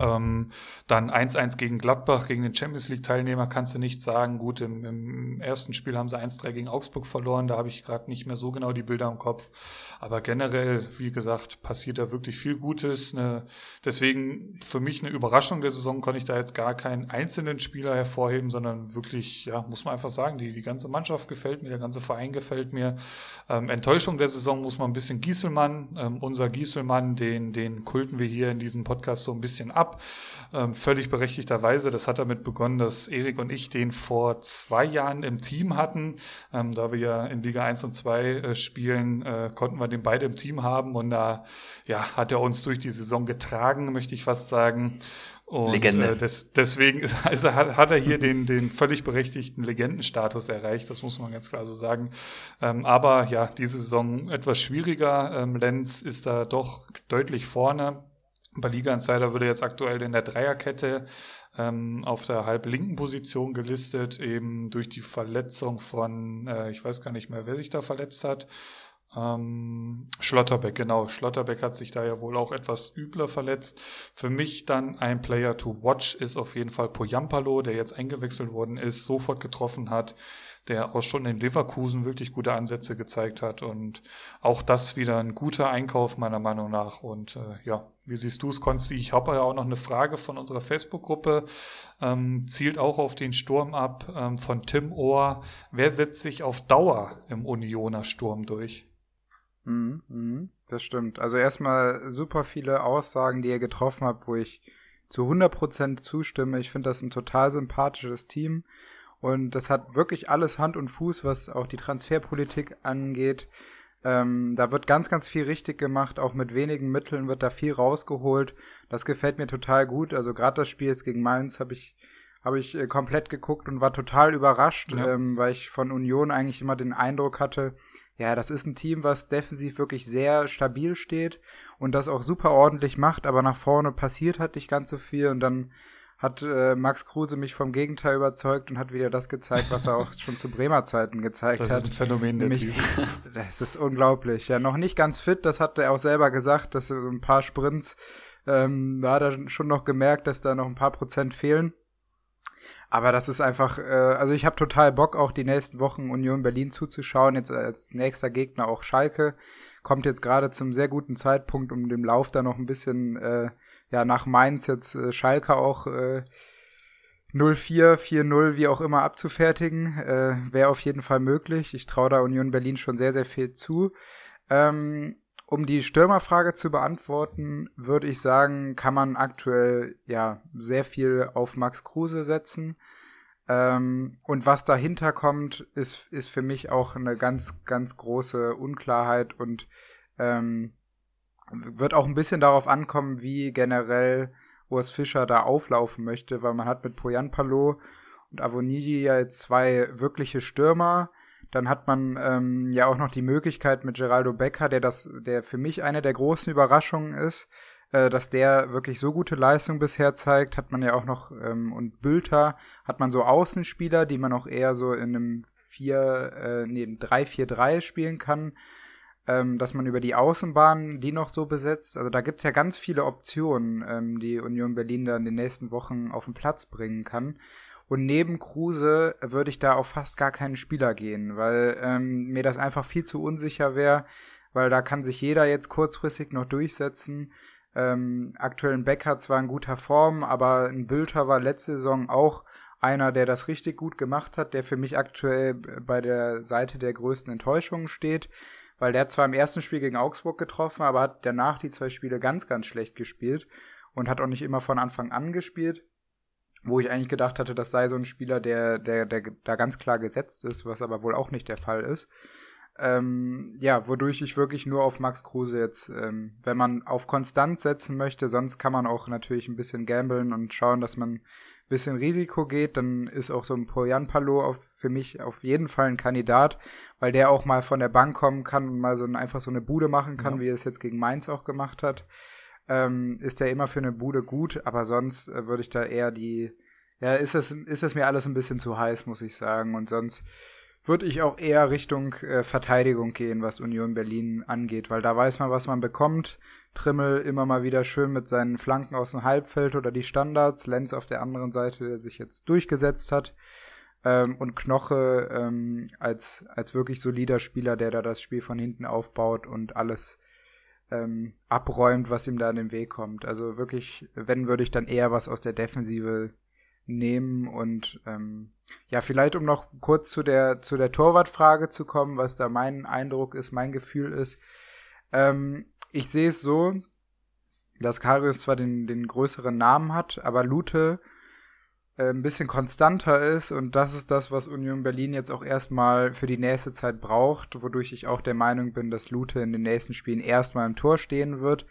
Ähm, dann 1-1 gegen Gladbach, gegen den Champions League-Teilnehmer kannst du nicht sagen. Gut, im, im ersten Spiel haben sie 1-3 gegen Augsburg verloren, da habe ich gerade nicht mehr so genau die Bilder im Kopf. Aber generell, wie gesagt, passiert da wirklich viel Gutes. Ne, deswegen für mich eine Überraschung der Saison konnte ich da jetzt gar keinen einzelnen Spieler hervorheben, sondern wirklich, ja, muss man einfach sagen, die, die ganze Mannschaft gefällt mir, der ganze Verein gefällt mir. Ähm, Enttäuschung der Saison muss man ein bisschen Gieselmann, ähm, unser Gieselmann, den, den kulten wir hier in diesem Podcast so ein bisschen ab. Ähm, völlig berechtigterweise. Das hat damit begonnen, dass Erik und ich den vor zwei Jahren im Team hatten. Ähm, da wir ja in Liga 1 und 2 äh, spielen, äh, konnten wir den beide im Team haben und da ja, hat er uns durch die Saison getragen, möchte ich fast sagen. Und Legende. Äh, des, deswegen ist, <laughs> also hat, hat er hier den, den völlig berechtigten Legendenstatus erreicht, das muss man ganz klar so sagen. Ähm, aber ja, diese Saison etwas schwieriger. Ähm, Lenz ist da doch deutlich vorne. Bei Liga Insider würde jetzt aktuell in der Dreierkette ähm, auf der halblinken Position gelistet, eben durch die Verletzung von, äh, ich weiß gar nicht mehr, wer sich da verletzt hat. Ähm, Schlotterbeck, genau. Schlotterbeck hat sich da ja wohl auch etwas übler verletzt. Für mich dann ein Player to watch ist auf jeden Fall Poyampalo, der jetzt eingewechselt worden ist, sofort getroffen hat, der auch schon in Leverkusen wirklich gute Ansätze gezeigt hat und auch das wieder ein guter Einkauf meiner Meinung nach. Und äh, ja, wie siehst du es, Konsti? Ich habe ja auch noch eine Frage von unserer Facebook-Gruppe, ähm, zielt auch auf den Sturm ab ähm, von Tim Ohr. Wer setzt sich auf Dauer im Unioner Sturm durch? Mhm, mhm, das stimmt. Also erstmal super viele Aussagen, die ihr getroffen habt, wo ich zu 100% zustimme. Ich finde das ein total sympathisches Team und das hat wirklich alles Hand und Fuß, was auch die Transferpolitik angeht. Ähm, da wird ganz, ganz viel richtig gemacht. Auch mit wenigen Mitteln wird da viel rausgeholt. Das gefällt mir total gut. Also gerade das Spiel jetzt gegen Mainz habe ich habe ich äh, komplett geguckt und war total überrascht, ja. ähm, weil ich von Union eigentlich immer den Eindruck hatte, ja, das ist ein Team, was defensiv wirklich sehr stabil steht und das auch super ordentlich macht, aber nach vorne passiert halt nicht ganz so viel und dann hat äh, Max Kruse mich vom Gegenteil überzeugt und hat wieder das gezeigt, was er auch schon zu Bremer Zeiten gezeigt hat. Das ist ein Phänomen der Typ. <laughs> Das ist unglaublich. Ja, noch nicht ganz fit, das hat er auch selber gesagt, dass so ein paar Sprints, ähm, da hat er schon noch gemerkt, dass da noch ein paar Prozent fehlen. Aber das ist einfach, äh, also ich habe total Bock, auch die nächsten Wochen Union Berlin zuzuschauen. Jetzt als nächster Gegner auch Schalke. Kommt jetzt gerade zum sehr guten Zeitpunkt, um dem Lauf da noch ein bisschen, äh, ja, nach Mainz jetzt äh, Schalke auch äh, 0-4, 4-0, wie auch immer abzufertigen. Äh, Wäre auf jeden Fall möglich. Ich traue da Union Berlin schon sehr, sehr viel zu. Ähm, um die Stürmerfrage zu beantworten, würde ich sagen, kann man aktuell ja sehr viel auf Max Kruse setzen. Ähm, und was dahinter kommt, ist, ist für mich auch eine ganz, ganz große Unklarheit und ähm, wird auch ein bisschen darauf ankommen, wie generell Urs Fischer da auflaufen möchte, weil man hat mit Poyan Palo und Avonidi ja jetzt zwei wirkliche Stürmer, dann hat man ähm, ja auch noch die Möglichkeit mit Geraldo Becker, der das, der für mich eine der großen Überraschungen ist, äh, dass der wirklich so gute Leistung bisher zeigt, hat man ja auch noch, ähm, und Bülter hat man so Außenspieler, die man auch eher so in einem 4, äh, nee, 3-4-3 spielen kann, ähm, dass man über die Außenbahn die noch so besetzt. Also da gibt's ja ganz viele Optionen, ähm, die Union Berlin da in den nächsten Wochen auf den Platz bringen kann. Und neben Kruse würde ich da auf fast gar keinen Spieler gehen, weil ähm, mir das einfach viel zu unsicher wäre, weil da kann sich jeder jetzt kurzfristig noch durchsetzen. Ähm, aktuell ein Becker zwar in guter Form, aber ein Bülter war letzte Saison auch einer, der das richtig gut gemacht hat, der für mich aktuell bei der Seite der größten Enttäuschungen steht, weil der zwar im ersten Spiel gegen Augsburg getroffen, aber hat danach die zwei Spiele ganz, ganz schlecht gespielt und hat auch nicht immer von Anfang an gespielt wo ich eigentlich gedacht hatte, das sei so ein Spieler, der, der, der da ganz klar gesetzt ist, was aber wohl auch nicht der Fall ist. Ähm, ja, wodurch ich wirklich nur auf Max Kruse jetzt, ähm, wenn man auf Konstanz setzen möchte, sonst kann man auch natürlich ein bisschen gamblen und schauen, dass man bisschen Risiko geht, dann ist auch so ein Poyan Palo auf, für mich auf jeden Fall ein Kandidat, weil der auch mal von der Bank kommen kann und mal so ein, einfach so eine Bude machen kann, ja. wie er es jetzt gegen Mainz auch gemacht hat ähm, ist der immer für eine Bude gut, aber sonst äh, würde ich da eher die, ja, ist das, ist das mir alles ein bisschen zu heiß, muss ich sagen. Und sonst würde ich auch eher Richtung äh, Verteidigung gehen, was Union Berlin angeht, weil da weiß man, was man bekommt. Trimmel immer mal wieder schön mit seinen Flanken aus dem Halbfeld oder die Standards, Lenz auf der anderen Seite, der sich jetzt durchgesetzt hat. Ähm, und Knoche ähm, als, als wirklich solider Spieler, der da das Spiel von hinten aufbaut und alles ähm, abräumt, was ihm da in den Weg kommt. Also wirklich, wenn würde ich dann eher was aus der Defensive nehmen und ähm, ja, vielleicht um noch kurz zu der zu der Torwartfrage zu kommen, was da mein Eindruck ist, mein Gefühl ist. Ähm, ich sehe es so, dass Karius zwar den, den größeren Namen hat, aber Lute äh, ein bisschen konstanter ist und das ist das, was Union Berlin jetzt auch erstmal für die nächste Zeit braucht, wodurch ich auch der Meinung bin, dass Lute in den nächsten Spielen erstmal im Tor stehen wird,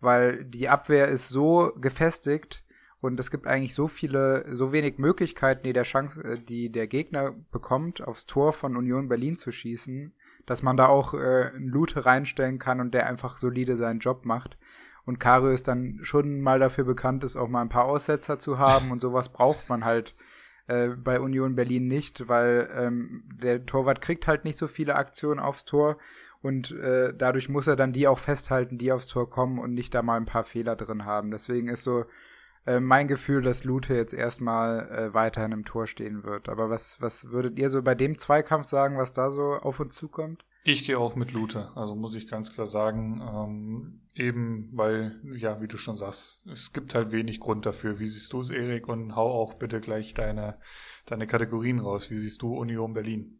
weil die Abwehr ist so gefestigt und es gibt eigentlich so viele, so wenig Möglichkeiten, die der Chance, äh, die der Gegner bekommt, aufs Tor von Union Berlin zu schießen, dass man da auch äh, einen Lute reinstellen kann und der einfach solide seinen Job macht. Und Karius dann schon mal dafür bekannt ist, auch mal ein paar Aussetzer zu haben und sowas <laughs> braucht man halt äh, bei Union Berlin nicht, weil ähm, der Torwart kriegt halt nicht so viele Aktionen aufs Tor und äh, dadurch muss er dann die auch festhalten, die aufs Tor kommen und nicht da mal ein paar Fehler drin haben. Deswegen ist so äh, mein Gefühl, dass Lute jetzt erstmal äh, weiterhin im Tor stehen wird. Aber was, was würdet ihr so bei dem Zweikampf sagen, was da so auf uns zukommt? Ich gehe auch mit Lute, also muss ich ganz klar sagen. Ähm, eben, weil, ja, wie du schon sagst, es gibt halt wenig Grund dafür. Wie siehst du es, Erik? Und hau auch bitte gleich deine, deine Kategorien raus. Wie siehst du Union Berlin?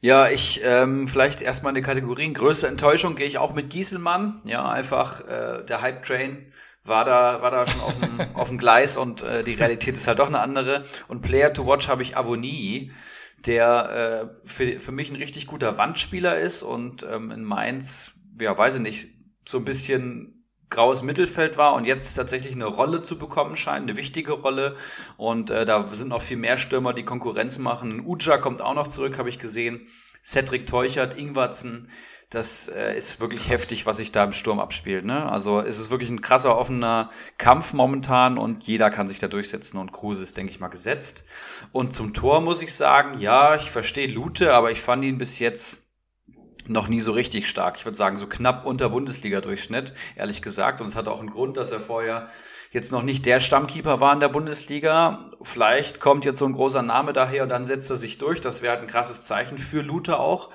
Ja, ich ähm, vielleicht erstmal eine Kategorien. Größte Enttäuschung gehe ich auch mit Gieselmann. Ja, einfach äh, der Hype-Train war da, war da schon auf dem, auf dem Gleis und äh, die Realität ist halt doch eine andere. Und Player to Watch habe ich Avonie der äh, für, für mich ein richtig guter Wandspieler ist und ähm, in Mainz, ja, weiß ich nicht, so ein bisschen graues Mittelfeld war und jetzt tatsächlich eine Rolle zu bekommen scheint, eine wichtige Rolle. Und äh, da sind noch viel mehr Stürmer, die Konkurrenz machen. Uja kommt auch noch zurück, habe ich gesehen. Cedric Teuchert, Ingwarzen, das äh, ist wirklich Krass. heftig, was sich da im Sturm abspielt. Ne? Also es ist wirklich ein krasser, offener Kampf momentan und jeder kann sich da durchsetzen und Kruse ist, denke ich mal, gesetzt. Und zum Tor muss ich sagen, ja, ich verstehe Lute, aber ich fand ihn bis jetzt noch nie so richtig stark. Ich würde sagen, so knapp unter Bundesliga-Durchschnitt, ehrlich gesagt. Und es hat auch einen Grund, dass er vorher jetzt noch nicht der Stammkeeper war in der Bundesliga. Vielleicht kommt jetzt so ein großer Name daher und dann setzt er sich durch. Das wäre halt ein krasses Zeichen für Lute auch.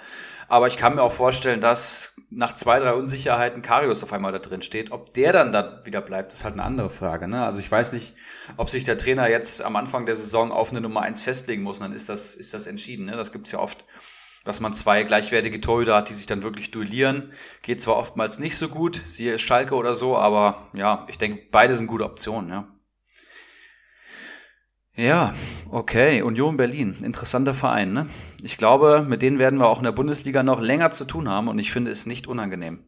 Aber ich kann mir auch vorstellen, dass nach zwei, drei Unsicherheiten Karius auf einmal da drin steht. Ob der dann da wieder bleibt, ist halt eine andere Frage. Ne? Also ich weiß nicht, ob sich der Trainer jetzt am Anfang der Saison auf eine Nummer eins festlegen muss. Dann ist das, ist das entschieden. Ne? Das gibt's ja oft, dass man zwei gleichwertige Torhüter hat, die sich dann wirklich duellieren. Geht zwar oftmals nicht so gut, siehe Schalke oder so, aber ja, ich denke, beide sind gute Optionen. Ja. Ja, okay. Union Berlin, interessanter Verein, ne? Ich glaube, mit denen werden wir auch in der Bundesliga noch länger zu tun haben und ich finde es nicht unangenehm.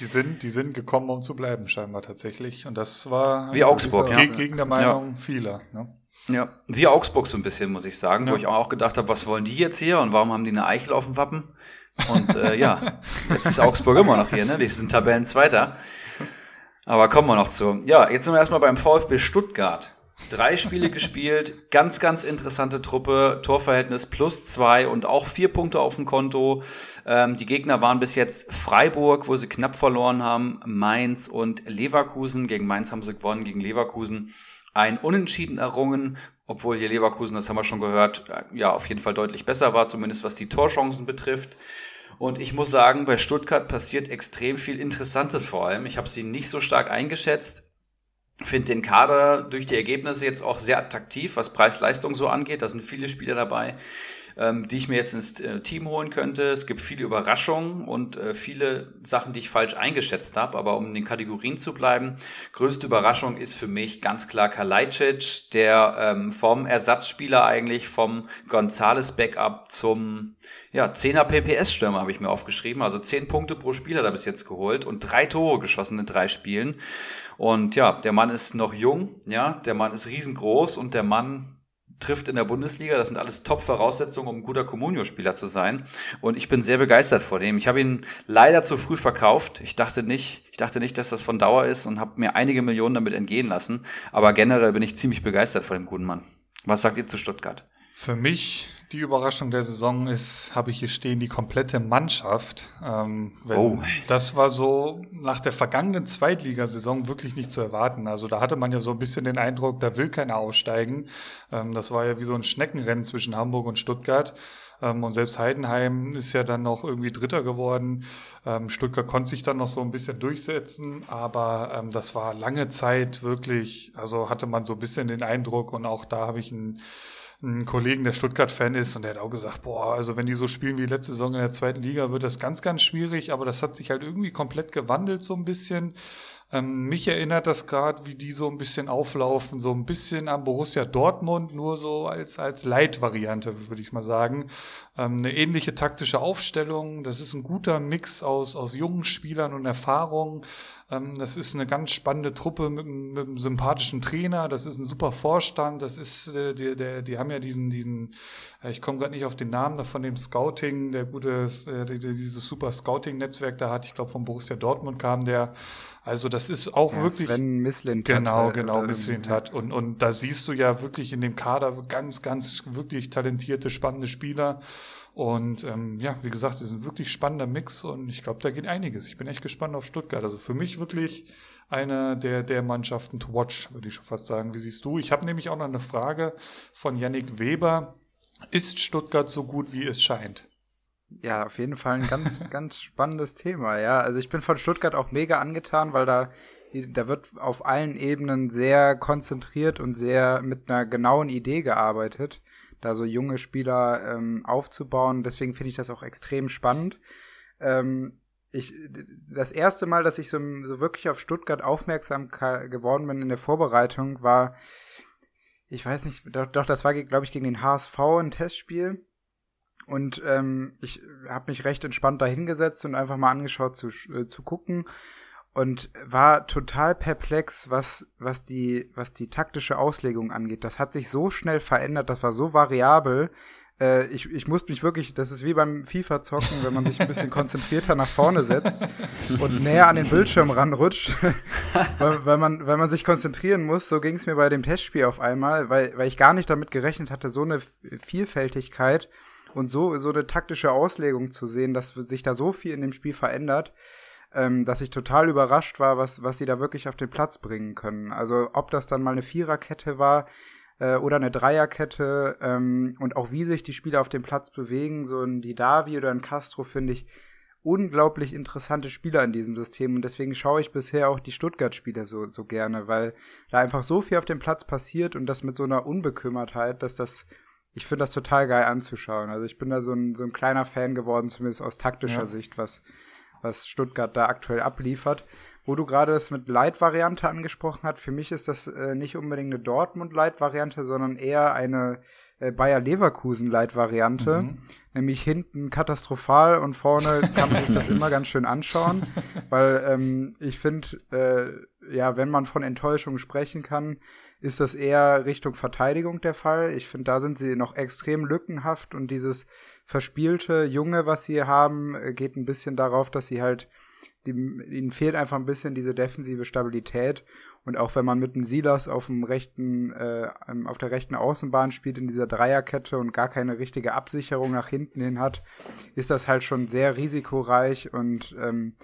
Die sind, die sind gekommen, um zu bleiben, scheinbar tatsächlich. Und das war wie Augsburg, ja. gegen der Meinung ja. vieler. Ne? Ja, wie Augsburg so ein bisschen, muss ich sagen, ja. wo ich auch gedacht habe, was wollen die jetzt hier und warum haben die eine Eichel auf dem Wappen? Und äh, ja, <laughs> jetzt ist Augsburg immer noch hier, ne? Die sind Tabellenzweiter. Aber kommen wir noch zu. Ja, jetzt sind wir erstmal beim VfB Stuttgart. Drei Spiele gespielt, ganz, ganz interessante Truppe, Torverhältnis plus zwei und auch vier Punkte auf dem Konto. Ähm, die Gegner waren bis jetzt Freiburg, wo sie knapp verloren haben, Mainz und Leverkusen. Gegen Mainz haben sie gewonnen, gegen Leverkusen ein Unentschieden errungen, obwohl hier Leverkusen, das haben wir schon gehört, ja, auf jeden Fall deutlich besser war, zumindest was die Torchancen betrifft. Und ich muss sagen, bei Stuttgart passiert extrem viel Interessantes vor allem. Ich habe sie nicht so stark eingeschätzt finde den Kader durch die Ergebnisse jetzt auch sehr attraktiv, was Preis-Leistung so angeht. Da sind viele Spieler dabei, ähm, die ich mir jetzt ins äh, Team holen könnte. Es gibt viele Überraschungen und äh, viele Sachen, die ich falsch eingeschätzt habe. Aber um in den Kategorien zu bleiben, größte Überraschung ist für mich ganz klar Kalajdzic, der ähm, vom Ersatzspieler eigentlich vom Gonzales Backup zum ja, 10er PPS-Stürmer habe ich mir aufgeschrieben. Also 10 Punkte pro Spieler da bis jetzt geholt und drei Tore geschossen in drei Spielen. Und ja, der Mann ist noch jung, ja, der Mann ist riesengroß und der Mann trifft in der Bundesliga. Das sind alles Top-Voraussetzungen, um ein guter Comunio-Spieler zu sein. Und ich bin sehr begeistert vor dem. Ich habe ihn leider zu früh verkauft. Ich dachte nicht, ich dachte nicht, dass das von Dauer ist und habe mir einige Millionen damit entgehen lassen. Aber generell bin ich ziemlich begeistert vor dem guten Mann. Was sagt ihr zu Stuttgart? Für mich die Überraschung der Saison ist, habe ich hier stehen, die komplette Mannschaft. Ähm, oh. Das war so nach der vergangenen Zweitligasaison wirklich nicht zu erwarten. Also da hatte man ja so ein bisschen den Eindruck, da will keiner aufsteigen. Ähm, das war ja wie so ein Schneckenrennen zwischen Hamburg und Stuttgart. Ähm, und selbst Heidenheim ist ja dann noch irgendwie Dritter geworden. Ähm, Stuttgart konnte sich dann noch so ein bisschen durchsetzen, aber ähm, das war lange Zeit wirklich, also hatte man so ein bisschen den Eindruck und auch da habe ich ein einen Kollegen, der Stuttgart-Fan ist, und der hat auch gesagt, boah, also wenn die so spielen wie letzte Saison in der zweiten Liga, wird das ganz, ganz schwierig, aber das hat sich halt irgendwie komplett gewandelt so ein bisschen. Ähm, mich erinnert das gerade, wie die so ein bisschen auflaufen, so ein bisschen am Borussia Dortmund, nur so als, als Leitvariante, würde ich mal sagen. Ähm, eine ähnliche taktische Aufstellung, das ist ein guter Mix aus, aus jungen Spielern und Erfahrungen. Ähm, das ist eine ganz spannende Truppe mit, mit einem sympathischen Trainer, das ist ein super Vorstand, das ist, äh, die, der, die haben ja diesen, diesen, äh, ich komme gerade nicht auf den Namen da von dem Scouting, der gute, äh, dieses super Scouting-Netzwerk da hat, ich glaube von Borussia Dortmund kam der, also das ist auch ja, wirklich. Sven Mislint genau, hat, genau, Mislint hat. Und, und da siehst du ja wirklich in dem Kader ganz, ganz wirklich talentierte, spannende Spieler. Und ähm, ja, wie gesagt, das ist ein wirklich spannender Mix und ich glaube, da geht einiges. Ich bin echt gespannt auf Stuttgart. Also für mich wirklich eine der, der Mannschaften to watch, würde ich schon fast sagen. Wie siehst du? Ich habe nämlich auch noch eine Frage von Yannick Weber. Ist Stuttgart so gut, wie es scheint? Ja, auf jeden Fall ein ganz, <laughs> ganz spannendes Thema, ja. Also ich bin von Stuttgart auch mega angetan, weil da, da wird auf allen Ebenen sehr konzentriert und sehr mit einer genauen Idee gearbeitet, da so junge Spieler ähm, aufzubauen. Deswegen finde ich das auch extrem spannend. Ähm, ich, das erste Mal, dass ich so, so wirklich auf Stuttgart aufmerksam geworden bin in der Vorbereitung, war, ich weiß nicht, doch, doch das war, glaube ich, gegen den HSV ein Testspiel und ähm, ich habe mich recht entspannt dahingesetzt und einfach mal angeschaut zu, äh, zu gucken und war total perplex, was, was, die, was die taktische Auslegung angeht. Das hat sich so schnell verändert, das war so variabel. Äh, ich, ich musste mich wirklich, das ist wie beim FIFA-Zocken, wenn man sich ein bisschen konzentrierter nach vorne setzt und näher an den Bildschirm ranrutscht, <laughs> weil, weil, man, weil man sich konzentrieren muss. So ging es mir bei dem Testspiel auf einmal, weil, weil ich gar nicht damit gerechnet hatte, so eine Vielfältigkeit und so, so eine taktische Auslegung zu sehen, dass sich da so viel in dem Spiel verändert, ähm, dass ich total überrascht war, was, was sie da wirklich auf den Platz bringen können. Also ob das dann mal eine Viererkette war äh, oder eine Dreierkette ähm, und auch wie sich die Spieler auf dem Platz bewegen, so ein Didavi oder ein Castro finde ich unglaublich interessante Spieler in diesem System und deswegen schaue ich bisher auch die Stuttgart-Spieler so, so gerne, weil da einfach so viel auf dem Platz passiert und das mit so einer Unbekümmertheit, dass das ich finde das total geil anzuschauen. Also ich bin da so ein, so ein kleiner Fan geworden, zumindest aus taktischer ja. Sicht, was, was Stuttgart da aktuell abliefert. Wo du gerade das mit Light-Variante angesprochen hast, für mich ist das äh, nicht unbedingt eine Dortmund-Light-Variante, sondern eher eine äh, Bayer-Leverkusen-Light-Variante. Mhm. Nämlich hinten katastrophal und vorne kann man sich das <laughs> immer ganz schön anschauen. Weil ähm, ich finde, äh, ja, wenn man von Enttäuschung sprechen kann, ist das eher Richtung Verteidigung der Fall. Ich finde, da sind sie noch extrem lückenhaft und dieses verspielte Junge, was sie haben, äh, geht ein bisschen darauf, dass sie halt, die, ihnen fehlt einfach ein bisschen diese defensive Stabilität. Und auch wenn man mit einem Silas auf dem rechten, äh, auf der rechten Außenbahn spielt in dieser Dreierkette und gar keine richtige Absicherung nach hinten hin hat, ist das halt schon sehr risikoreich und ähm,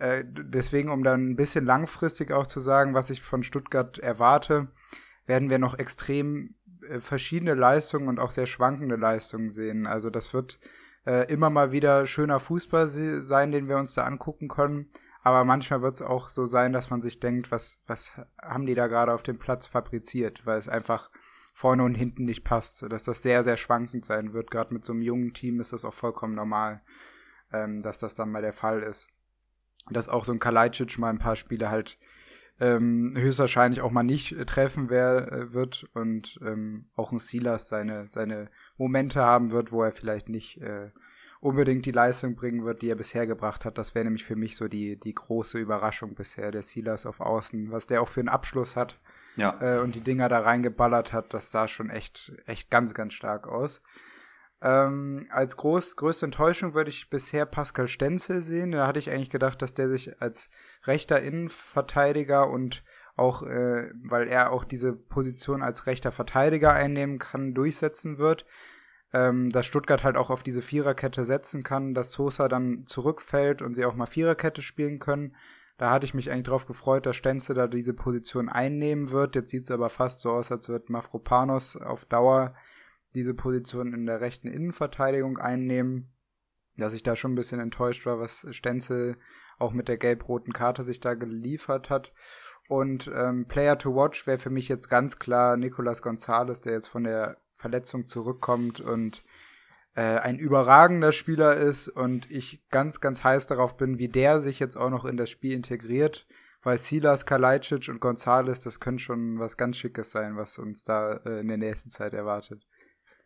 äh, deswegen, um dann ein bisschen langfristig auch zu sagen, was ich von Stuttgart erwarte, werden wir noch extrem äh, verschiedene Leistungen und auch sehr schwankende Leistungen sehen. Also das wird äh, immer mal wieder schöner Fußball sein, den wir uns da angucken können. Aber manchmal wird es auch so sein, dass man sich denkt, was, was haben die da gerade auf dem Platz fabriziert, weil es einfach vorne und hinten nicht passt, dass das sehr, sehr schwankend sein wird. Gerade mit so einem jungen Team ist das auch vollkommen normal, ähm, dass das dann mal der Fall ist dass auch so ein Kalajdzic mal ein paar Spiele halt ähm, höchstwahrscheinlich auch mal nicht äh, treffen wer, äh, wird und ähm, auch ein Silas seine, seine Momente haben wird, wo er vielleicht nicht äh, unbedingt die Leistung bringen wird, die er bisher gebracht hat. Das wäre nämlich für mich so die, die große Überraschung bisher, der Silas auf Außen, was der auch für einen Abschluss hat ja. äh, und die Dinger da reingeballert hat, das sah schon echt, echt ganz, ganz stark aus. Ähm, als groß, größte Enttäuschung würde ich bisher Pascal Stenzel sehen. Da hatte ich eigentlich gedacht, dass der sich als rechter Innenverteidiger und auch, äh, weil er auch diese Position als rechter Verteidiger einnehmen kann, durchsetzen wird. Ähm, dass Stuttgart halt auch auf diese Viererkette setzen kann, dass Sosa dann zurückfällt und sie auch mal Viererkette spielen können. Da hatte ich mich eigentlich drauf gefreut, dass Stenzel da diese Position einnehmen wird. Jetzt sieht es aber fast so aus, als wird Mafropanos auf Dauer diese Position in der rechten Innenverteidigung einnehmen. Dass ich da schon ein bisschen enttäuscht war, was Stenzel auch mit der gelb-roten Karte sich da geliefert hat. Und ähm, Player to Watch wäre für mich jetzt ganz klar Nicolas Gonzalez, der jetzt von der Verletzung zurückkommt und äh, ein überragender Spieler ist und ich ganz, ganz heiß darauf bin, wie der sich jetzt auch noch in das Spiel integriert, weil Silas, Kalajdzic und Gonzales, das könnte schon was ganz Schickes sein, was uns da äh, in der nächsten Zeit erwartet.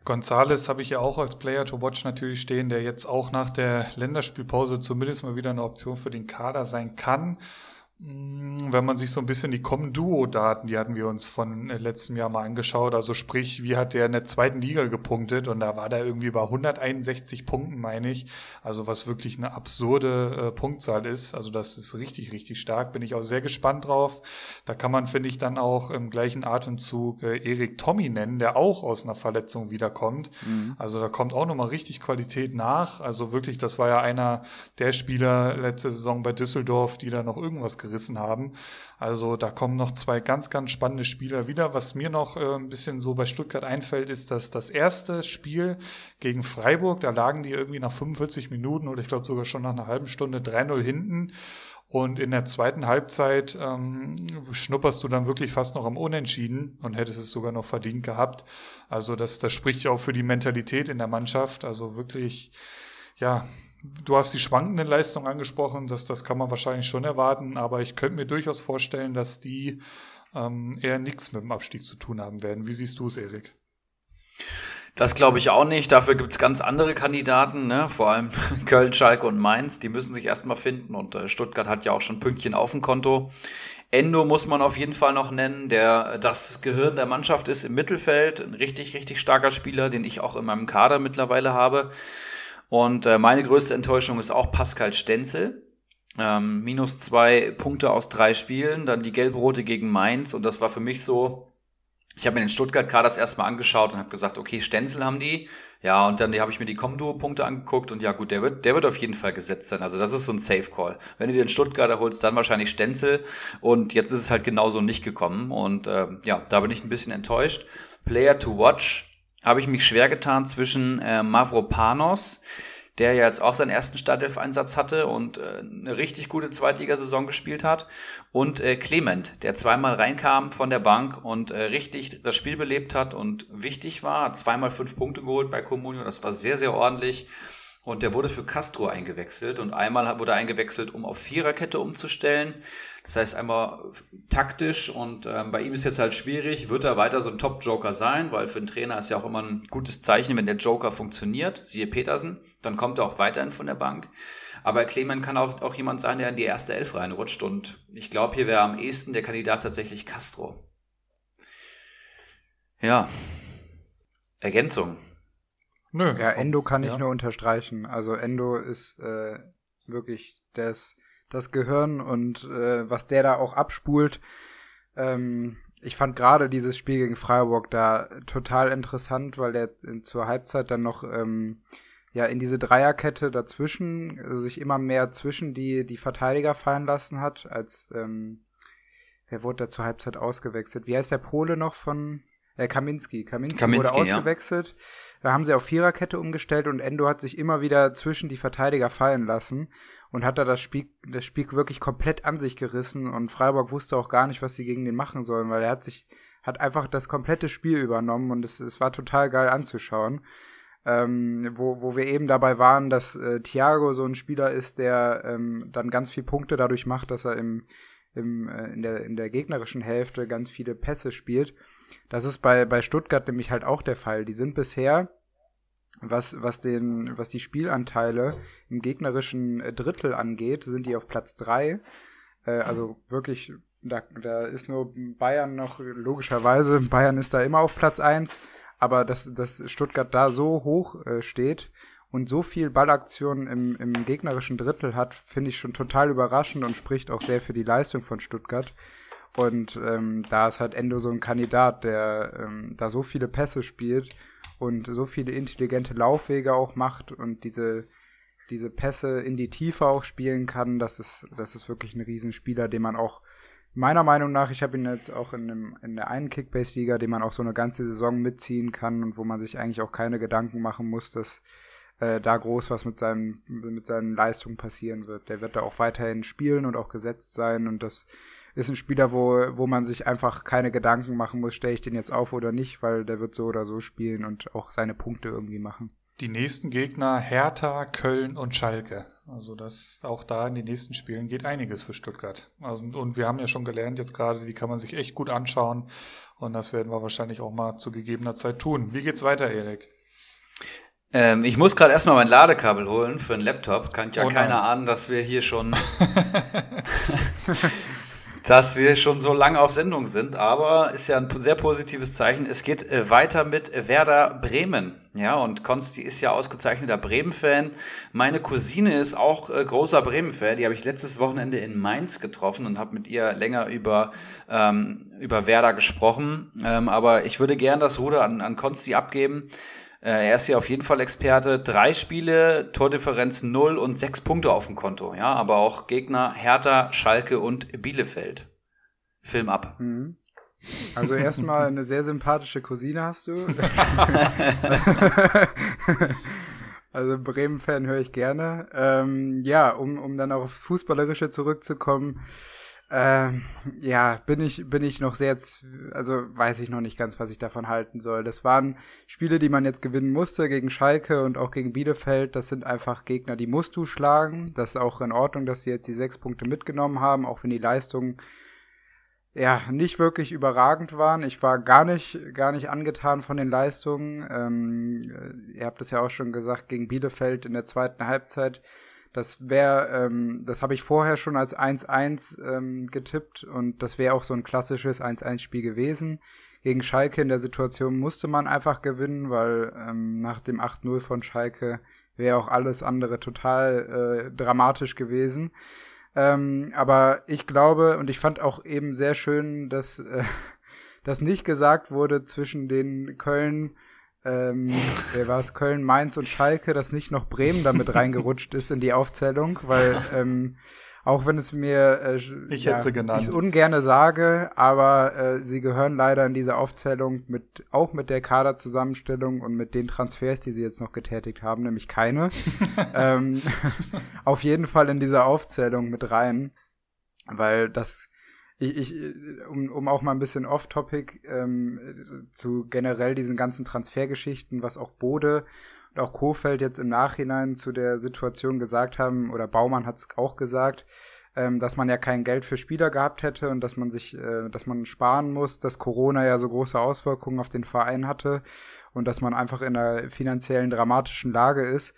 Gonzales habe ich ja auch als Player to Watch natürlich stehen, der jetzt auch nach der Länderspielpause zumindest mal wieder eine Option für den Kader sein kann. Mm, wenn man sich so ein bisschen die Com-Duo-Daten, die hatten wir uns von äh, letztem Jahr mal angeschaut, also sprich, wie hat der in der zweiten Liga gepunktet? Und da war der irgendwie bei 161 Punkten, meine ich, also was wirklich eine absurde äh, Punktzahl ist, also das ist richtig, richtig stark, bin ich auch sehr gespannt drauf. Da kann man, finde ich, dann auch im gleichen Atemzug äh, Erik Tommy nennen, der auch aus einer Verletzung wiederkommt, mhm. also da kommt auch nochmal richtig Qualität nach, also wirklich, das war ja einer der Spieler letzte Saison bei Düsseldorf, die da noch irgendwas gerissen haben. Also da kommen noch zwei ganz, ganz spannende Spieler wieder. Was mir noch äh, ein bisschen so bei Stuttgart einfällt, ist, dass das erste Spiel gegen Freiburg, da lagen die irgendwie nach 45 Minuten oder ich glaube sogar schon nach einer halben Stunde 3-0 hinten. Und in der zweiten Halbzeit ähm, schnupperst du dann wirklich fast noch am Unentschieden und hättest es sogar noch verdient gehabt. Also das, das spricht ja auch für die Mentalität in der Mannschaft. Also wirklich, ja, Du hast die schwankende Leistung angesprochen, das, das kann man wahrscheinlich schon erwarten, aber ich könnte mir durchaus vorstellen, dass die ähm, eher nichts mit dem Abstieg zu tun haben werden. Wie siehst du es, Erik? Das glaube ich auch nicht. Dafür gibt es ganz andere Kandidaten, ne? vor allem <laughs> Köln, Schalke und Mainz. Die müssen sich erstmal finden und äh, Stuttgart hat ja auch schon Pünktchen auf dem Konto. Endo muss man auf jeden Fall noch nennen, der das Gehirn der Mannschaft ist im Mittelfeld. Ein richtig, richtig starker Spieler, den ich auch in meinem Kader mittlerweile habe. Und äh, meine größte Enttäuschung ist auch Pascal Stenzel. Ähm, minus zwei Punkte aus drei Spielen, dann die gelb-rote gegen Mainz. Und das war für mich so, ich habe mir den Stuttgart-Kader erstmal angeschaut und habe gesagt, okay, Stenzel haben die. Ja, und dann habe ich mir die Comdo-Punkte angeguckt und ja gut, der wird, der wird auf jeden Fall gesetzt sein. Also das ist so ein Safe-Call. Wenn du den Stuttgarter holst, dann wahrscheinlich Stenzel. Und jetzt ist es halt genauso nicht gekommen. Und äh, ja, da bin ich ein bisschen enttäuscht. Player to watch habe ich mich schwer getan zwischen äh, Mavropanos, der ja jetzt auch seinen ersten Startelf-Einsatz hatte und äh, eine richtig gute Zweitligasaison gespielt hat, und äh, Clement, der zweimal reinkam von der Bank und äh, richtig das Spiel belebt hat und wichtig war, hat zweimal fünf Punkte geholt bei Comunio, das war sehr, sehr ordentlich. Und der wurde für Castro eingewechselt und einmal wurde eingewechselt, um auf Viererkette umzustellen. Das heißt einmal taktisch und ähm, bei ihm ist jetzt halt schwierig, wird er weiter so ein Top-Joker sein, weil für einen Trainer ist ja auch immer ein gutes Zeichen, wenn der Joker funktioniert, siehe Petersen, dann kommt er auch weiterhin von der Bank. Aber Clement kann auch, auch jemand sein, der in die erste Elf reinrutscht und ich glaube, hier wäre am ehesten der Kandidat tatsächlich Castro. Ja. Ergänzung. Nö. Ja, Endo kann ich ja. nur unterstreichen. Also Endo ist äh, wirklich das, das Gehirn und äh, was der da auch abspult. Ähm, ich fand gerade dieses Spiel gegen Freiburg da total interessant, weil der zur Halbzeit dann noch ähm, ja in diese Dreierkette dazwischen also sich immer mehr zwischen die die Verteidiger fallen lassen hat, als ähm, wer wurde da zur Halbzeit ausgewechselt? Wie heißt der Pole noch von äh, Kaminski. Kaminski, Kaminski wurde ausgewechselt. Ja. Da haben sie auf Viererkette umgestellt und Endo hat sich immer wieder zwischen die Verteidiger fallen lassen und hat da das Spiel, das Spiel wirklich komplett an sich gerissen und Freiburg wusste auch gar nicht, was sie gegen den machen sollen, weil er hat sich, hat einfach das komplette Spiel übernommen und es, es war total geil anzuschauen. Ähm, wo, wo wir eben dabei waren, dass äh, Thiago so ein Spieler ist, der ähm, dann ganz viel Punkte dadurch macht, dass er im, im, äh, in, der, in der gegnerischen Hälfte ganz viele Pässe spielt. Das ist bei, bei Stuttgart nämlich halt auch der Fall. Die sind bisher, was, was, den, was die Spielanteile im gegnerischen Drittel angeht, sind die auf Platz drei. Äh, also wirklich, da, da ist nur Bayern noch, logischerweise, Bayern ist da immer auf Platz eins. Aber dass, dass Stuttgart da so hoch äh, steht und so viel Ballaktionen im, im gegnerischen Drittel hat, finde ich schon total überraschend und spricht auch sehr für die Leistung von Stuttgart. Und ähm, da ist halt Endo so ein Kandidat, der ähm, da so viele Pässe spielt und so viele intelligente Laufwege auch macht und diese, diese Pässe in die Tiefe auch spielen kann. Das ist, das ist wirklich ein Riesenspieler, den man auch meiner Meinung nach, ich habe ihn jetzt auch in, einem, in der einen Kickbase-Liga, den man auch so eine ganze Saison mitziehen kann und wo man sich eigentlich auch keine Gedanken machen muss, dass äh, da groß was mit, seinem, mit seinen Leistungen passieren wird. Der wird da auch weiterhin spielen und auch gesetzt sein und das ist ein Spieler, wo, wo man sich einfach keine Gedanken machen muss, stelle ich den jetzt auf oder nicht, weil der wird so oder so spielen und auch seine Punkte irgendwie machen. Die nächsten Gegner Hertha, Köln und Schalke. Also das auch da in den nächsten Spielen geht einiges für Stuttgart. Also, und wir haben ja schon gelernt jetzt gerade, die kann man sich echt gut anschauen und das werden wir wahrscheinlich auch mal zu gegebener Zeit tun. Wie geht's weiter, Erik? Ähm, ich muss gerade erstmal mein Ladekabel holen für einen Laptop. Kann ja Oh keiner ahnen, dass wir hier schon <laughs> dass wir schon so lange auf Sendung sind, aber ist ja ein sehr positives Zeichen. Es geht äh, weiter mit Werder Bremen. Ja, und Konsti ist ja ausgezeichneter Bremen-Fan. Meine Cousine ist auch äh, großer Bremen-Fan. Die habe ich letztes Wochenende in Mainz getroffen und habe mit ihr länger über, ähm, über Werder gesprochen. Ähm, aber ich würde gern das Ruder an, an Konsti abgeben. Äh, Er ist hier auf jeden Fall Experte. Drei Spiele, Tordifferenz 0 und sechs Punkte auf dem Konto. Ja, aber auch Gegner Hertha, Schalke und Bielefeld. Film ab. Mhm. Also erstmal eine sehr sympathische Cousine hast du. <laughs> also Bremen-Fan höre ich gerne. Ähm, ja, um, um dann auch aufs Fußballerische zurückzukommen. Ähm, ja, bin ich, bin ich noch sehr, also weiß ich noch nicht ganz, was ich davon halten soll. Das waren Spiele, die man jetzt gewinnen musste gegen Schalke und auch gegen Bielefeld. Das sind einfach Gegner, die musst du schlagen. Das ist auch in Ordnung, dass sie jetzt die sechs Punkte mitgenommen haben, auch wenn die Leistung ja, nicht wirklich überragend waren. Ich war gar nicht, gar nicht angetan von den Leistungen. Ähm, äh, ihr habt es ja auch schon gesagt, gegen Bielefeld in der zweiten Halbzeit. Das wäre, ähm, das habe ich vorher schon als 1-1 ähm, getippt und das wäre auch so ein klassisches 1-1-Spiel gewesen. Gegen Schalke in der Situation musste man einfach gewinnen, weil ähm, nach dem 8-0 von Schalke wäre auch alles andere total äh, dramatisch gewesen. Ähm, aber ich glaube, und ich fand auch eben sehr schön, dass äh, <laughs> das nicht gesagt wurde zwischen den Köln, ähm, wer war es, Köln, Mainz und Schalke, dass nicht noch Bremen damit <laughs> reingerutscht ist in die Aufzählung, weil ähm, auch wenn es mir äh, Ich hätte sie genannt. ich ungerne sage, aber äh, sie gehören leider in diese Aufzählung mit auch mit der Kaderzusammenstellung und mit den Transfers, die sie jetzt noch getätigt haben, nämlich keine. <laughs> ähm, <laughs> auf jeden Fall in diese Aufzählung mit rein, weil das ich, ich um, um auch mal ein bisschen off-topic ähm, zu generell diesen ganzen Transfergeschichten, was auch Bode und auch Kofeld jetzt im Nachhinein zu der Situation gesagt haben, oder Baumann hat es auch gesagt, ähm, dass man ja kein Geld für Spieler gehabt hätte und dass man sich, äh, dass man sparen muss, dass Corona ja so große Auswirkungen auf den Verein hatte und dass man einfach in einer finanziellen dramatischen Lage ist.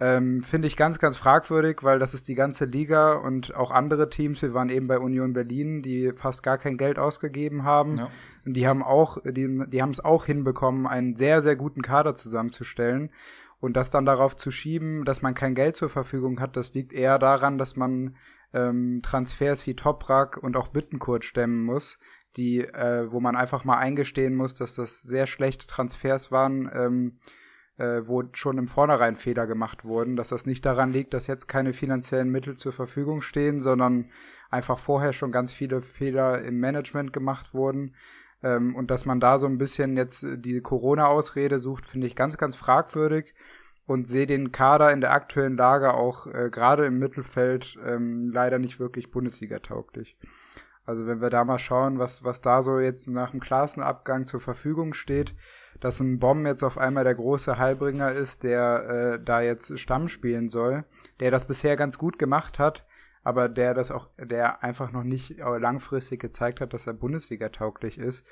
Ähm, Finde ich ganz, ganz fragwürdig, weil das ist die ganze Liga und auch andere Teams. Wir waren eben bei Union Berlin, die fast gar kein Geld ausgegeben haben. Ja. Und die haben auch, die, die haben es auch hinbekommen, einen sehr, sehr guten Kader zusammenzustellen. Und das dann darauf zu schieben, dass man kein Geld zur Verfügung hat, das liegt eher daran, dass man ähm, Transfers wie Toprak und auch Bittenkurt stemmen muss, die, äh, wo man einfach mal eingestehen muss, dass das sehr schlechte Transfers waren, ähm, äh, wo schon im Vornherein Fehler gemacht wurden, dass das nicht daran liegt, dass jetzt keine finanziellen Mittel zur Verfügung stehen, sondern einfach vorher schon ganz viele Fehler im Management gemacht wurden. Ähm, und dass man da so ein bisschen jetzt äh, die Corona-Ausrede sucht, finde ich ganz, ganz fragwürdig und sehe den Kader in der aktuellen Lage auch äh, gerade im Mittelfeld ähm, leider nicht wirklich Bundesliga-tauglich. Also wenn wir da mal schauen, was, was da so jetzt nach dem Klassenabgang zur Verfügung steht, dass ein Bomb jetzt auf einmal der große Heilbringer ist, der äh, da jetzt Stamm spielen soll, der das bisher ganz gut gemacht hat, aber der das auch, der einfach noch nicht langfristig gezeigt hat, dass er Bundesliga tauglich ist.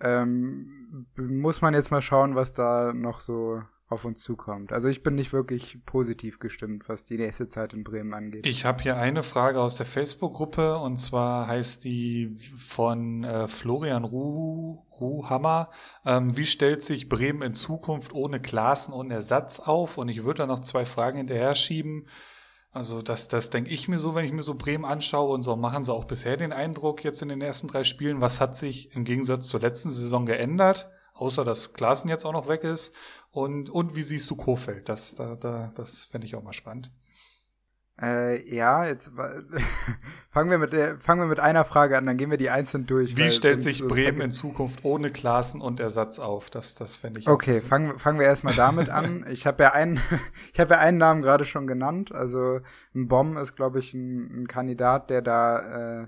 Ähm, muss man jetzt mal schauen, was da noch so auf uns zukommt. Also ich bin nicht wirklich positiv gestimmt, was die nächste Zeit in Bremen angeht. Ich habe hier eine Frage aus der Facebook-Gruppe und zwar heißt die von äh, Florian Ruh, Ruhammer. Ähm, wie stellt sich Bremen in Zukunft ohne Klassen und Ersatz auf? Und ich würde da noch zwei Fragen hinterher schieben. Also das, das denke ich mir so, wenn ich mir so Bremen anschaue und so machen sie auch bisher den Eindruck jetzt in den ersten drei Spielen. Was hat sich im Gegensatz zur letzten Saison geändert? Außer dass Klaassen jetzt auch noch weg ist. Und, und wie siehst du Kofeld? Das, da, da, das fände ich auch mal spannend. Äh, ja, jetzt <laughs> fangen wir mit fangen wir mit einer Frage an, dann gehen wir die einzeln durch. Wie stellt sonst- sich Bremen in Zukunft ohne Klassen und Ersatz auf? Das, das fände ich auch Okay, fangen, fangen wir erstmal damit an. <laughs> Ich habe ja einen, <laughs> ich habe ja einen Namen gerade schon genannt. Also ein Bomb ist, glaube ich, ein, ein Kandidat, der da äh,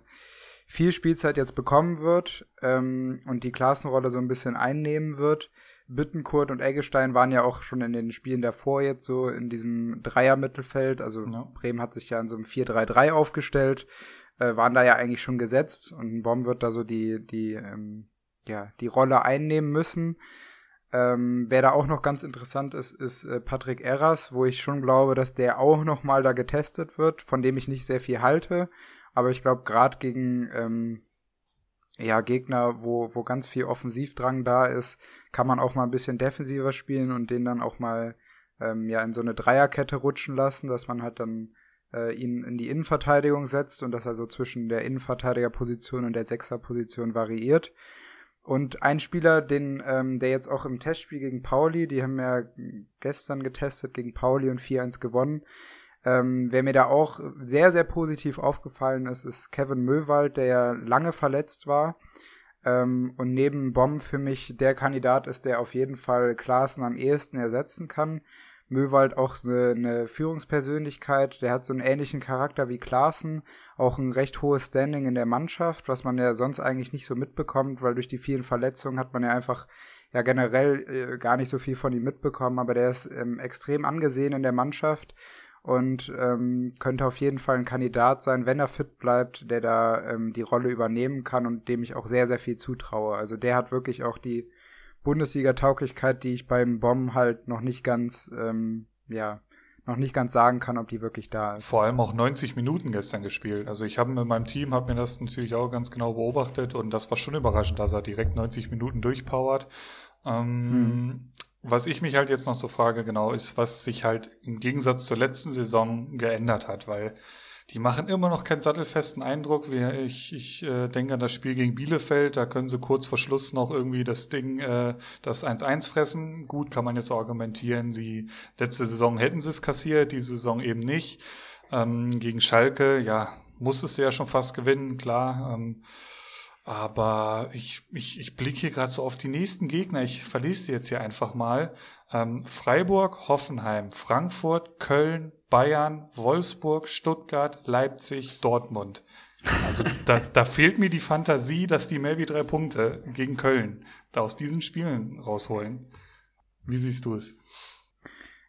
viel Spielzeit jetzt bekommen wird ähm, und die Klassenrolle so ein bisschen einnehmen wird. Bittenkurt und Eggestein waren ja auch schon in den Spielen davor jetzt so in diesem Dreier-Mittelfeld. Also ja. Bremen hat sich ja in so einem 4-3-3 aufgestellt, äh, waren da ja eigentlich schon gesetzt und Bomb wird da so die, die, ähm, ja, die Rolle einnehmen müssen. Ähm, wer da auch noch ganz interessant ist, ist äh, Patrick Erras, wo ich schon glaube, dass der auch noch mal da getestet wird, von dem ich nicht sehr viel halte. Aber ich glaube, gerade gegen ähm, ja, Gegner, wo, wo ganz viel Offensivdrang da ist, kann man auch mal ein bisschen defensiver spielen und den dann auch mal ähm, ja in so eine Dreierkette rutschen lassen, dass man halt dann äh, ihn in die Innenverteidigung setzt und dass er so zwischen der Innenverteidigerposition und der Sechserposition variiert. Und ein Spieler, den, ähm, der jetzt auch im Testspiel gegen Pauli, die haben ja gestern getestet gegen Pauli und 4-1 gewonnen. Ähm, wer mir da auch sehr, sehr positiv aufgefallen ist, ist Kevin Möwald, der ja lange verletzt war. Ähm, und neben Bomb für mich der Kandidat ist, der auf jeden Fall Klaassen am ehesten ersetzen kann. Möwald auch eine, eine Führungspersönlichkeit, der hat so einen ähnlichen Charakter wie Klaassen, auch ein recht hohes Standing in der Mannschaft, was man ja sonst eigentlich nicht so mitbekommt, weil durch die vielen Verletzungen hat man ja einfach ja generell äh, gar nicht so viel von ihm mitbekommen, aber der ist ähm, extrem angesehen in der Mannschaft und ähm, könnte auf jeden Fall ein Kandidat sein, wenn er fit bleibt, der da ähm, die Rolle übernehmen kann und dem ich auch sehr, sehr viel zutraue. Also der hat wirklich auch die Bundesliga-Tauglichkeit, die ich beim Bomben halt noch nicht ganz, ähm, ja, noch nicht ganz sagen kann, ob die wirklich da ist. Vor allem auch 90 Minuten gestern gespielt. Also ich habe mit meinem Team, habe mir das natürlich auch ganz genau beobachtet und das war schon überraschend, dass er direkt 90 Minuten durchpowert. Ähm, hm. Was ich mich halt jetzt noch so frage, genau, ist, was sich halt im Gegensatz zur letzten Saison geändert hat, weil die machen immer noch keinen sattelfesten Eindruck. Wie ich ich äh, denke an das Spiel gegen Bielefeld, da können sie kurz vor Schluss noch irgendwie das Ding, äh, das 1-1 fressen. Gut, kann man jetzt argumentieren, sie letzte Saison hätten sie es kassiert, diese Saison eben nicht. Ähm, gegen Schalke, ja, musstest du ja schon fast gewinnen, klar. Ähm, aber ich, ich, ich blicke hier gerade so auf die nächsten Gegner. Ich verlese sie jetzt hier einfach mal. Ähm, Freiburg, Hoffenheim, Frankfurt, Köln, Bayern, Wolfsburg, Stuttgart, Leipzig, Dortmund. Also da, da fehlt mir die Fantasie, dass die mehr wie drei Punkte gegen Köln da aus diesen Spielen rausholen. Wie siehst du es?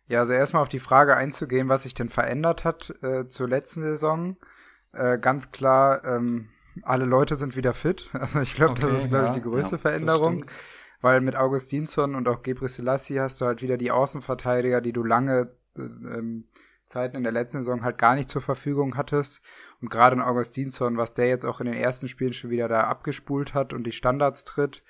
Ja, also erstmal auf die Frage einzugehen, was sich denn verändert hat äh, zur letzten Saison. Äh, ganz klar, ähm, alle Leute sind wieder fit. <laughs> Also ich glaube, okay, das ist, glaube ja, ich, die größte ja, Veränderung. Weil mit Augustinsson und auch Gebre Selassie hast du halt wieder die Außenverteidiger, die du lange äh, ähm, Zeiten in der letzten Saison halt gar nicht zur Verfügung hattest. Und gerade in Augustinsson, was der jetzt auch in den ersten Spielen schon wieder da abgespult hat und die Standards tritt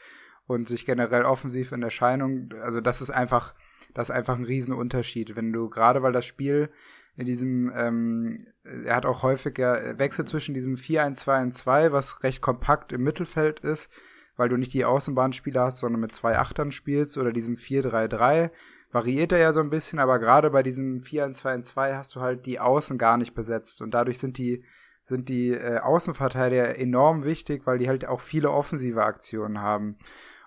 und sich generell offensiv in Erscheinung, also das ist einfach, das ist einfach ein Riesenunterschied. Wenn du gerade, weil das Spiel in diesem, ähm, er hat auch häufiger Wechsel zwischen diesem 4-1-2-1-2, was recht kompakt im Mittelfeld ist, weil du nicht die Außenbahnspieler hast, sondern mit zwei Achtern spielst, oder diesem 4-3-3, variiert er ja so ein bisschen, aber gerade bei diesem 4-1-2-2 hast du halt die Außen gar nicht besetzt und dadurch sind die sind die äh, Außenverteidiger enorm wichtig, weil die halt auch viele offensive Aktionen haben.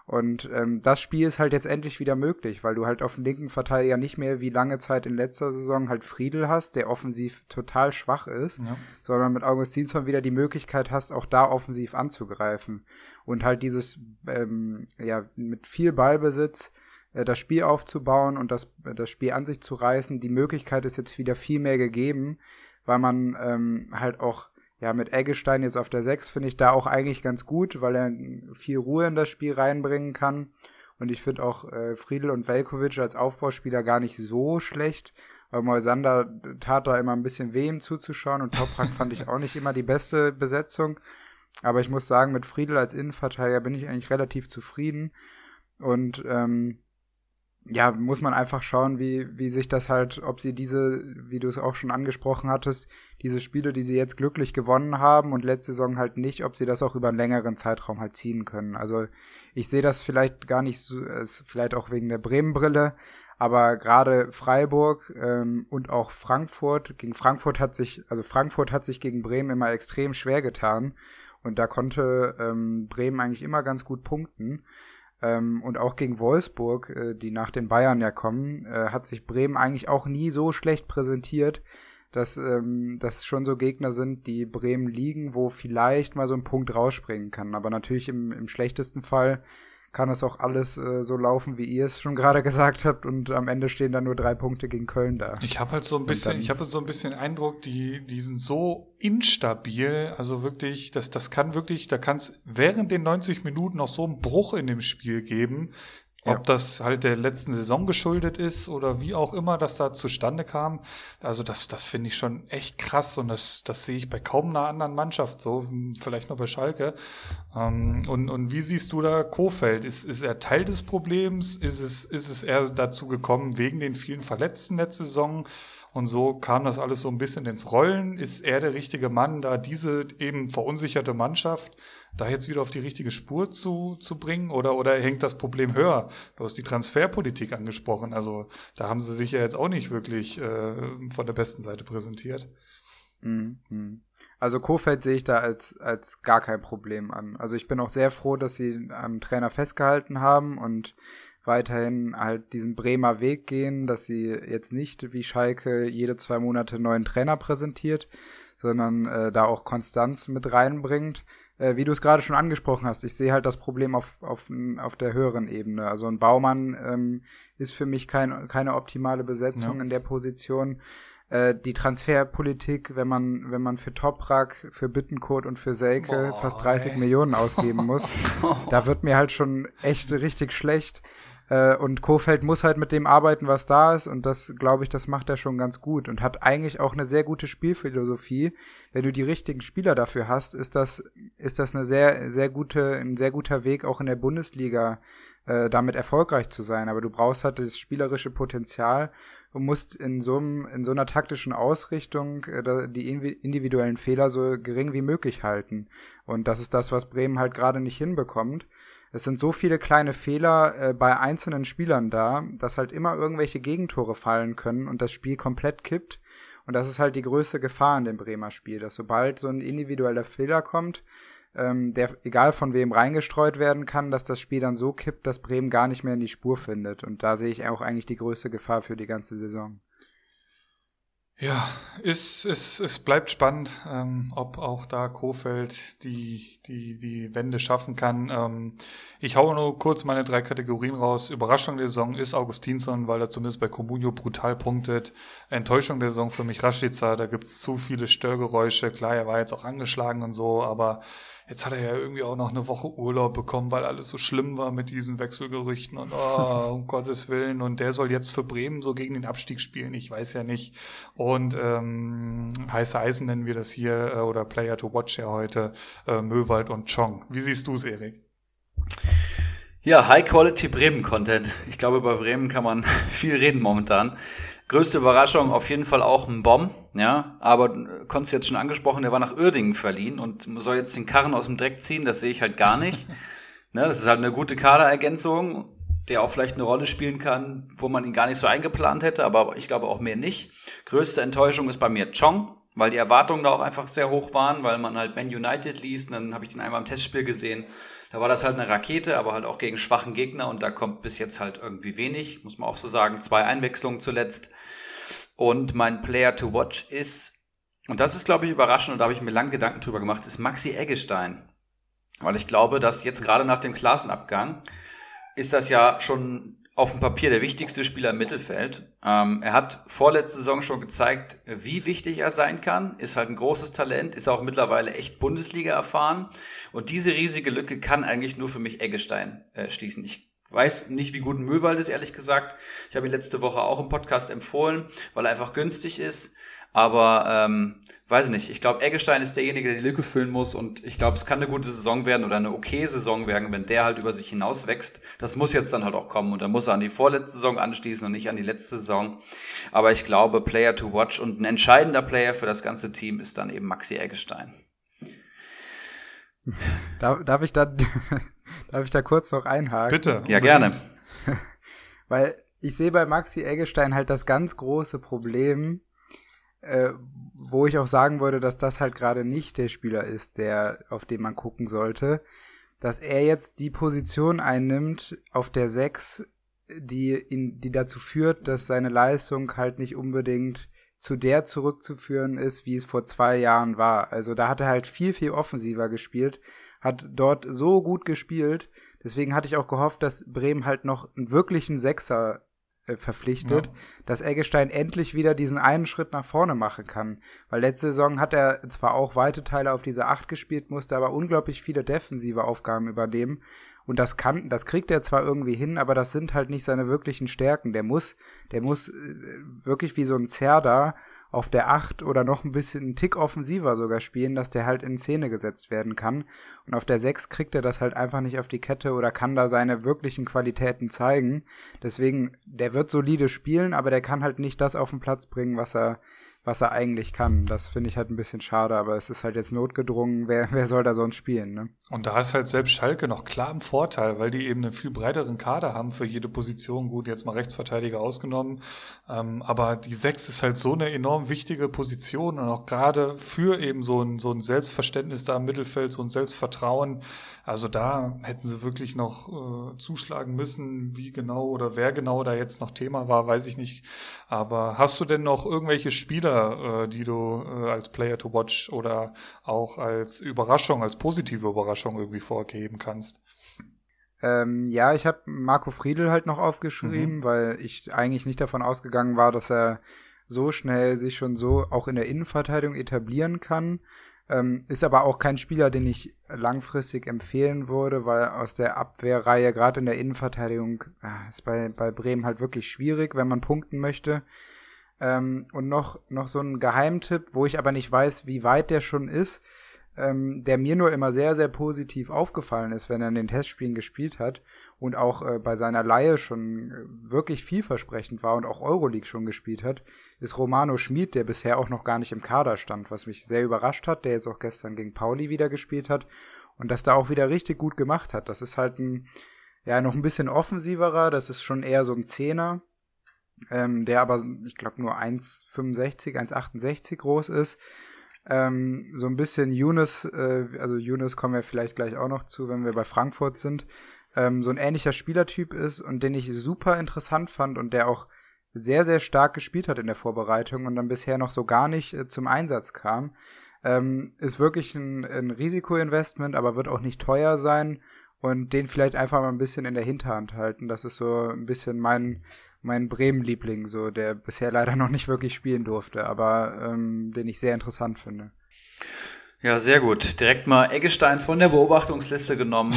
Und ähm, das Spiel ist halt jetzt endlich wieder möglich, weil du halt auf dem linken Verteidiger nicht mehr wie lange Zeit in letzter Saison halt Friedel hast, der offensiv total schwach ist, ja. sondern mit Augustinsson wieder die Möglichkeit hast, auch da offensiv anzugreifen. Und halt dieses, ähm, ja, mit viel Ballbesitz äh, das Spiel aufzubauen und das, das Spiel an sich zu reißen. Die Möglichkeit ist jetzt wieder viel mehr gegeben, weil man ähm, halt auch ja, mit Eggestein jetzt auf der 6 finde ich da auch eigentlich ganz gut, weil er viel Ruhe in das Spiel reinbringen kann. Und ich finde auch äh, Friedel und Velkovic als Aufbauspieler gar nicht so schlecht. Weil Moisander tat da immer ein bisschen weh, ihm zuzuschauen. Und Toprak fand ich auch nicht immer die beste Besetzung. Aber ich muss sagen, mit Friedel als Innenverteidiger bin ich eigentlich relativ zufrieden. Und ähm, ja, muss man einfach schauen, wie, wie sich das halt, ob sie diese, wie du es auch schon angesprochen hattest, diese Spiele, die sie jetzt glücklich gewonnen haben und letzte Saison halt nicht, ob sie das auch über einen längeren Zeitraum halt ziehen können. Also ich sehe das vielleicht gar nicht so, vielleicht auch wegen der Bremen-Brille, aber gerade Freiburg ähm, und auch Frankfurt, gegen Frankfurt hat sich, also Frankfurt hat sich gegen Bremen immer extrem schwer getan und da konnte ähm, Bremen eigentlich immer ganz gut punkten. Ähm, und auch gegen Wolfsburg, äh, die nach den Bayern ja kommen, äh, hat sich Bremen eigentlich auch nie so schlecht präsentiert. dass ähm, das schon so Gegner sind, die Bremen liegen, wo vielleicht mal so ein Punkt rausspringen kann. Aber natürlich im, im schlechtesten Fall kann es auch alles äh, so laufen, wie ihr es schon gerade <laughs> gesagt habt, und am Ende stehen dann nur drei Punkte gegen Köln da. Ich habe halt so ein bisschen, ich habe so ein bisschen Eindruck, die, die sind so instabil, also wirklich, das, das kann wirklich, da kann es während den 90 Minuten noch so einen Bruch in dem Spiel geben, ob das halt der letzten Saison geschuldet ist oder wie auch immer das da zustande kam. Also das, das finde ich schon echt krass und das, das sehe ich bei kaum einer anderen Mannschaft so, vielleicht noch bei Schalke. Ähm, und, und wie siehst du da Kofeld? Ist, ist er Teil des Problems? Ist es, ist es eher dazu gekommen wegen den vielen Verletzten letzte Saison? Und so kam das alles so ein bisschen ins Rollen. Ist er der richtige Mann, da diese eben verunsicherte Mannschaft da jetzt wieder auf die richtige Spur zu, zu bringen? Oder, oder hängt das Problem höher? Du hast die Transferpolitik angesprochen. Also da haben sie sich ja jetzt auch nicht wirklich äh, von der besten Seite präsentiert. Mhm. Also Kofeld sehe ich da als, als gar kein Problem an. Also ich bin auch sehr froh, dass sie am Trainer festgehalten haben und weiterhin halt diesen Bremer Weg gehen, dass sie jetzt nicht wie Schalke jede zwei Monate einen neuen Trainer präsentiert, sondern äh, da auch Konstanz mit reinbringt. Äh, wie du es gerade schon angesprochen hast, ich sehe halt das Problem auf, auf, auf der höheren Ebene. Also ein Baumann ähm, ist für mich kein, keine optimale Besetzung ja. in der Position. Äh, die Transferpolitik, wenn man, wenn man für Toprak, für Bittenkurt und für Selke Boah, fast 30 ey. Millionen ausgeben muss, <laughs> da wird mir halt schon echt richtig schlecht. Äh, und Kofeld muss halt mit dem arbeiten, was da ist. Und das, glaube ich, das macht er schon ganz gut und hat eigentlich auch eine sehr gute Spielphilosophie. Wenn du die richtigen Spieler dafür hast, ist das, ist das eine sehr, sehr gute, ein sehr guter Weg, auch in der Bundesliga äh, damit erfolgreich zu sein. Aber du brauchst halt das spielerische Potenzial und musst in so, einem, in so einer taktischen Ausrichtung äh, die individuellen Fehler so gering wie möglich halten. Und das ist das, was Bremen halt gerade nicht hinbekommt es sind so viele kleine Fehler äh, bei einzelnen Spielern da, dass halt immer irgendwelche Gegentore fallen können und das Spiel komplett kippt. Und das ist halt die größte Gefahr in dem Bremer Spiel, dass sobald so ein individueller Fehler kommt, ähm, der egal von wem reingestreut werden kann, dass das Spiel dann so kippt, dass Bremen gar nicht mehr in die Spur findet. Und da sehe ich auch eigentlich die größte Gefahr für die ganze Saison. Ja, es, es, es bleibt spannend, ähm, ob auch da Kofeld die, die, die Wende schaffen kann. Ähm, ich haue nur kurz meine drei Kategorien raus. Überraschung der Saison ist Augustinsson, weil er zumindest bei Comunio brutal punktet. Enttäuschung der Saison für mich Rashica, da gibt's zu viele Störgeräusche. Klar, er war jetzt auch angeschlagen und so, aber Jetzt hat er ja irgendwie auch noch eine Woche Urlaub bekommen, weil alles so schlimm war mit diesen Wechselgerüchten und oh, um <laughs> Gottes Willen. Und der soll jetzt für Bremen so gegen den Abstieg spielen. Ich weiß ja nicht. Und ähm, heiße Eisen nennen wir das hier äh, oder Player to Watch ja heute äh, Möwald und Chong. Wie siehst du es, Erik? Ja, High-Quality Bremen-Content. Ich glaube, bei Bremen kann man <laughs> viel reden momentan. Größte Überraschung auf jeden Fall auch ein Bomb, ja, aber konntest jetzt schon angesprochen, der war nach Uerdingen verliehen und soll jetzt den Karren aus dem Dreck ziehen, das sehe ich halt gar nicht. <laughs> ne, das ist halt eine gute Kaderergänzung, der auch vielleicht eine Rolle spielen kann, wo man ihn gar nicht so eingeplant hätte, aber ich glaube auch mehr nicht. Größte Enttäuschung ist bei mir Chong, weil die Erwartungen da auch einfach sehr hoch waren, weil man halt Man United liest, und dann habe ich den einmal im Testspiel gesehen da war das halt eine Rakete, aber halt auch gegen schwachen Gegner und da kommt bis jetzt halt irgendwie wenig, muss man auch so sagen. Zwei Einwechslungen zuletzt. Und mein Player to watch ist, und das ist, glaube ich, überraschend und da habe ich mir lange Gedanken drüber gemacht, ist Maxi Eggestein. Weil ich glaube, dass jetzt gerade nach dem Klassenabgang ist das ja schon auf dem Papier der wichtigste Spieler im Mittelfeld. Ähm, er hat vorletzte Saison schon gezeigt, wie wichtig er sein kann. Ist halt ein großes Talent, ist auch mittlerweile echt Bundesliga erfahren. Und diese riesige Lücke kann eigentlich nur für mich Eggestein äh, schließen. Ich weiß nicht, wie gut Möwald ist, ehrlich gesagt. Ich habe ihn letzte Woche auch im Podcast empfohlen, weil er einfach günstig ist. Aber ähm, weiß ich nicht. Ich glaube, Eggestein ist derjenige, der die Lücke füllen muss. Und ich glaube, es kann eine gute Saison werden oder eine okay Saison werden, wenn der halt über sich hinaus wächst. Das muss jetzt dann halt auch kommen. Und dann muss er an die vorletzte Saison anschließen und nicht an die letzte Saison. Aber ich glaube, Player to watch und ein entscheidender Player für das ganze Team ist dann eben Maxi Eggestein. Darf, darf ich da, <laughs> darf ich da kurz noch einhaken? Bitte. Ja, gerne. <laughs> Weil ich sehe bei Maxi Eggestein halt das ganz große Problem, äh, wo ich auch sagen würde, dass das halt gerade nicht der Spieler ist, der, auf den man gucken sollte, dass er jetzt die Position einnimmt auf der 6, die ihn, die dazu führt, dass seine Leistung halt nicht unbedingt zu der zurückzuführen ist, wie es vor zwei Jahren war. Also da hat er halt viel, viel offensiver gespielt, hat dort so gut gespielt. Deswegen hatte ich auch gehofft, dass Bremen halt noch einen wirklichen Sechser verpflichtet, ja. dass Eggestein endlich wieder diesen einen Schritt nach vorne machen kann. Weil letzte Saison hat er zwar auch weite Teile auf diese Acht gespielt, musste aber unglaublich viele defensive Aufgaben übernehmen. Und das kann, das kriegt er zwar irgendwie hin, aber das sind halt nicht seine wirklichen Stärken. Der muss, der muss äh, wirklich wie so ein Zerda auf der 8 oder noch ein bisschen einen Tick offensiver sogar spielen, dass der halt in Szene gesetzt werden kann. Und auf der 6 kriegt er das halt einfach nicht auf die Kette oder kann da seine wirklichen Qualitäten zeigen. Deswegen, der wird solide spielen, aber der kann halt nicht das auf den Platz bringen, was er, was er eigentlich kann. Das finde ich halt ein bisschen schade, aber es ist halt jetzt notgedrungen. Wer, wer soll da sonst spielen, ne? Und da ist halt selbst Schalke noch klar im Vorteil, weil die eben einen viel breiteren Kader haben für jede Position. Gut, jetzt mal Rechtsverteidiger ausgenommen. Ähm, aber die Sechs ist halt so eine enorm wichtige Position und auch gerade für eben so ein, so ein Selbstverständnis da im Mittelfeld, so ein Selbstvertrauen. Also da hätten sie wirklich noch äh, zuschlagen müssen, wie genau oder wer genau da jetzt noch Thema war, weiß ich nicht. Aber hast du denn noch irgendwelche Spieler, Spieler, äh, die du äh, als Player to Watch oder auch als Überraschung, als positive Überraschung irgendwie vorgeben kannst? Ähm, ja, ich habe Marco Friedl halt noch aufgeschrieben, mhm. weil ich eigentlich nicht davon ausgegangen war, dass er so schnell sich schon so auch in der Innenverteidigung etablieren kann. Ähm, ist aber auch kein Spieler, den ich langfristig empfehlen würde, weil aus der Abwehrreihe, gerade in der Innenverteidigung, äh, ist bei, bei Bremen halt wirklich schwierig, wenn man punkten möchte. Ähm, und noch, noch so ein Geheimtipp, wo ich aber nicht weiß, wie weit der schon ist, ähm, der mir nur immer sehr, sehr positiv aufgefallen ist, wenn er in den Testspielen gespielt hat und auch äh, bei seiner Laie schon äh, wirklich vielversprechend war und auch Euroleague schon gespielt hat, ist Romano Schmid, der bisher auch noch gar nicht im Kader stand, was mich sehr überrascht hat, der jetzt auch gestern gegen Pauli wieder gespielt hat und das da auch wieder richtig gut gemacht hat. Das ist halt ein, ja, noch ein bisschen offensiverer, das ist schon eher so ein Zehner, ähm, der aber, ich glaube, nur 1,65, 1,68 groß ist. Ähm, so ein bisschen Yunus, äh, also Yunus kommen wir vielleicht gleich auch noch zu, wenn wir bei Frankfurt sind, ähm, so ein ähnlicher Spielertyp ist und den ich super interessant fand und der auch sehr, sehr stark gespielt hat in der Vorbereitung und dann bisher noch so gar nicht äh, zum Einsatz kam. Ähm, ist wirklich ein, ein Risikoinvestment, aber wird auch nicht teuer sein und den vielleicht einfach mal ein bisschen in der Hinterhand halten. Das ist so ein bisschen mein, mein Bremen-Liebling, so der bisher leider noch nicht wirklich spielen durfte, aber ähm, den ich sehr interessant finde. Ja, sehr gut. Direkt mal Eggestein von der Beobachtungsliste genommen.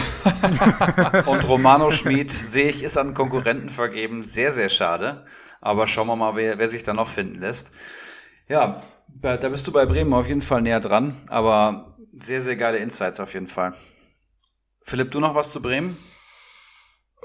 <laughs> Und Romano Schmid, sehe ich, ist an Konkurrenten vergeben. Sehr, sehr schade. Aber schauen wir mal, wer, wer sich da noch finden lässt. Ja, da bist du bei Bremen auf jeden Fall näher dran. Aber sehr, sehr geile Insights auf jeden Fall. Philipp, du noch was zu Bremen?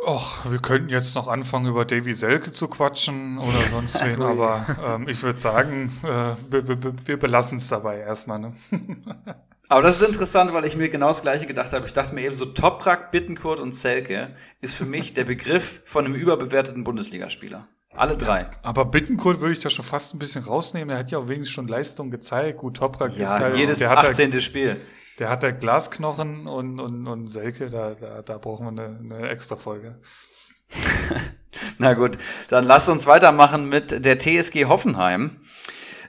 Och, wir könnten jetzt noch anfangen, über Davy Selke zu quatschen oder sonst <laughs> wen, aber ähm, ich würde sagen, äh, wir, wir, wir belassen es dabei erstmal. Ne? <laughs> aber das ist interessant, weil ich mir genau das Gleiche gedacht habe. Ich dachte mir eben so, Toprak, Bittenkurt und Selke ist für mich der Begriff von einem überbewerteten Bundesligaspieler. Alle drei. Aber Bittenkurt würde ich da schon fast ein bisschen rausnehmen. Er hat ja auch wenigstens schon Leistung gezeigt. Gut, Toprak ja, ist halt... jedes der 18. Halt, Spiel. Der hat der Glasknochen und, und, und Selke, da, da, da brauchen wir eine, eine extra Folge. <laughs> Na gut, dann lass uns weitermachen mit der TSG Hoffenheim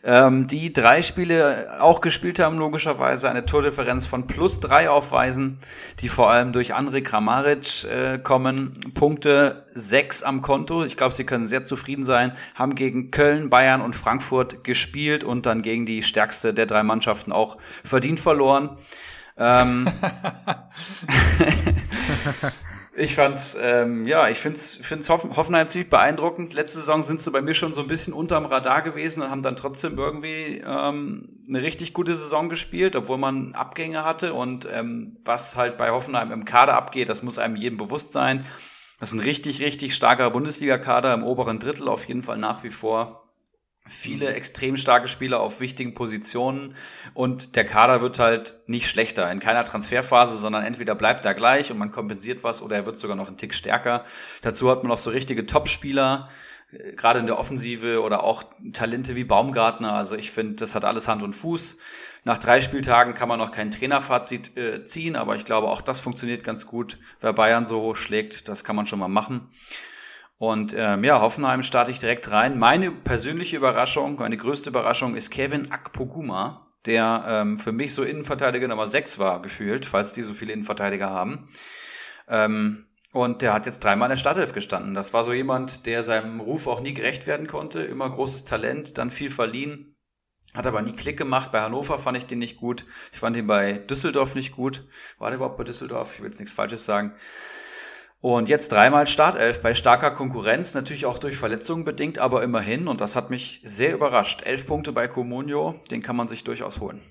ähm, die drei Spiele auch gespielt haben, logischerweise eine Tordifferenz von plus drei aufweisen, die vor allem durch André Kramaric äh, kommen. Punkte sechs am Konto. Ich glaube, sie können sehr zufrieden sein. Haben gegen Köln, Bayern und Frankfurt gespielt und dann gegen die stärkste der drei Mannschaften auch verdient verloren. Ähm, <laughs> <laughs> Ich fand's, ähm, ja, ich find's, find's Hoffen, Hoffenheim ziemlich beeindruckend. Letzte Saison sind sie bei mir schon so ein bisschen unterm Radar gewesen und haben dann trotzdem irgendwie ähm, eine richtig gute Saison gespielt, obwohl man Abgänge hatte. Und ähm, was halt bei Hoffenheim im Kader abgeht, das muss einem jedem bewusst sein. Das ist ein richtig, richtig starker Bundesliga-Kader im oberen Drittel auf jeden Fall nach wie vor viele extrem starke Spieler auf wichtigen Positionen und der Kader wird halt nicht schlechter in keiner Transferphase, sondern entweder bleibt er gleich und man kompensiert was oder er wird sogar noch einen Tick stärker. Dazu hat man auch so richtige Top-Spieler, äh, gerade in der Offensive oder auch Talente wie Baumgartner. Also ich finde, das hat alles Hand und Fuß. Nach drei Spieltagen kann man noch kein Trainerfazit äh, ziehen, aber ich glaube, auch das funktioniert ganz gut. Wer Bayern so hoch schlägt, das kann man schon mal machen. Und ähm, ja, Hoffenheim starte ich direkt rein. Meine persönliche Überraschung, meine größte Überraschung ist Kevin Akpoguma, der ähm, für mich so Innenverteidiger Nummer 6 war, gefühlt, falls die so viele Innenverteidiger haben. Ähm, und der hat jetzt dreimal in der Startelf gestanden. Das war so jemand, der seinem Ruf auch nie gerecht werden konnte. Immer großes Talent, dann viel verliehen. Hat aber nie Klick gemacht. Bei Hannover fand ich den nicht gut. Ich fand ihn bei Düsseldorf nicht gut. War der überhaupt bei Düsseldorf? Ich will jetzt nichts Falsches sagen. Und jetzt dreimal Startelf bei starker Konkurrenz, natürlich auch durch Verletzungen bedingt, aber immerhin. Und das hat mich sehr überrascht. Elf Punkte bei Comunio, den kann man sich durchaus holen.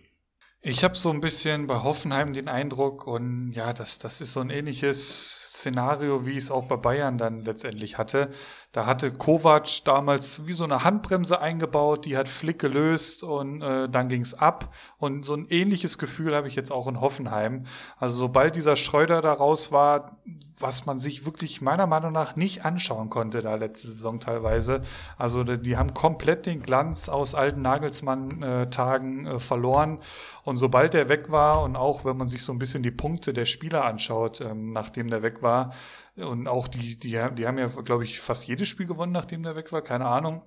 Ich habe so ein bisschen bei Hoffenheim den Eindruck, und ja, das, das ist so ein ähnliches Szenario, wie ich es auch bei Bayern dann letztendlich hatte. Da hatte Kovac damals wie so eine Handbremse eingebaut, die hat Flick gelöst und äh, dann ging's ab. Und so ein ähnliches Gefühl habe ich jetzt auch in Hoffenheim. Also sobald dieser Schreuder da raus war, was man sich wirklich meiner Meinung nach nicht anschauen konnte da letzte Saison teilweise. Also die haben komplett den Glanz aus alten Nagelsmann-Tagen äh, verloren. Und sobald der weg war und auch wenn man sich so ein bisschen die Punkte der Spieler anschaut, ähm, nachdem der weg war, und auch die, die, die haben ja, glaube ich, fast jedes Spiel gewonnen, nachdem der weg war, keine Ahnung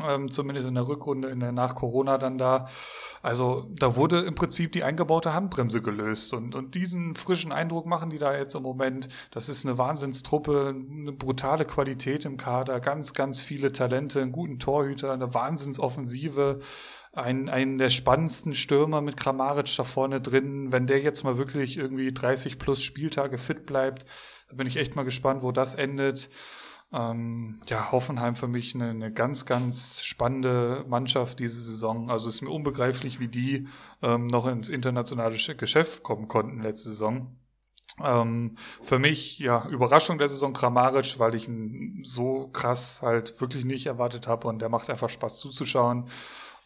ähm, zumindest in der Rückrunde, in der nach Corona dann da. Also da wurde im Prinzip die eingebaute Handbremse gelöst und, und diesen frischen Eindruck machen die da jetzt im Moment. Das ist eine Wahnsinnstruppe, eine brutale Qualität im Kader, ganz, ganz viele Talente, einen guten Torhüter, eine Wahnsinnsoffensive. Ein, einen der spannendsten Stürmer mit Kramaric da vorne drin. Wenn der jetzt mal wirklich irgendwie 30 plus Spieltage fit bleibt, bin ich echt mal gespannt, wo das endet. Ähm, ja, Hoffenheim für mich eine, eine ganz, ganz spannende Mannschaft diese Saison. Also ist mir unbegreiflich, wie die ähm, noch ins internationale Geschäft kommen konnten letzte Saison. Ähm, für mich, ja, Überraschung der Saison Kramaric, weil ich ihn so krass halt wirklich nicht erwartet habe und der macht einfach Spaß zuzuschauen.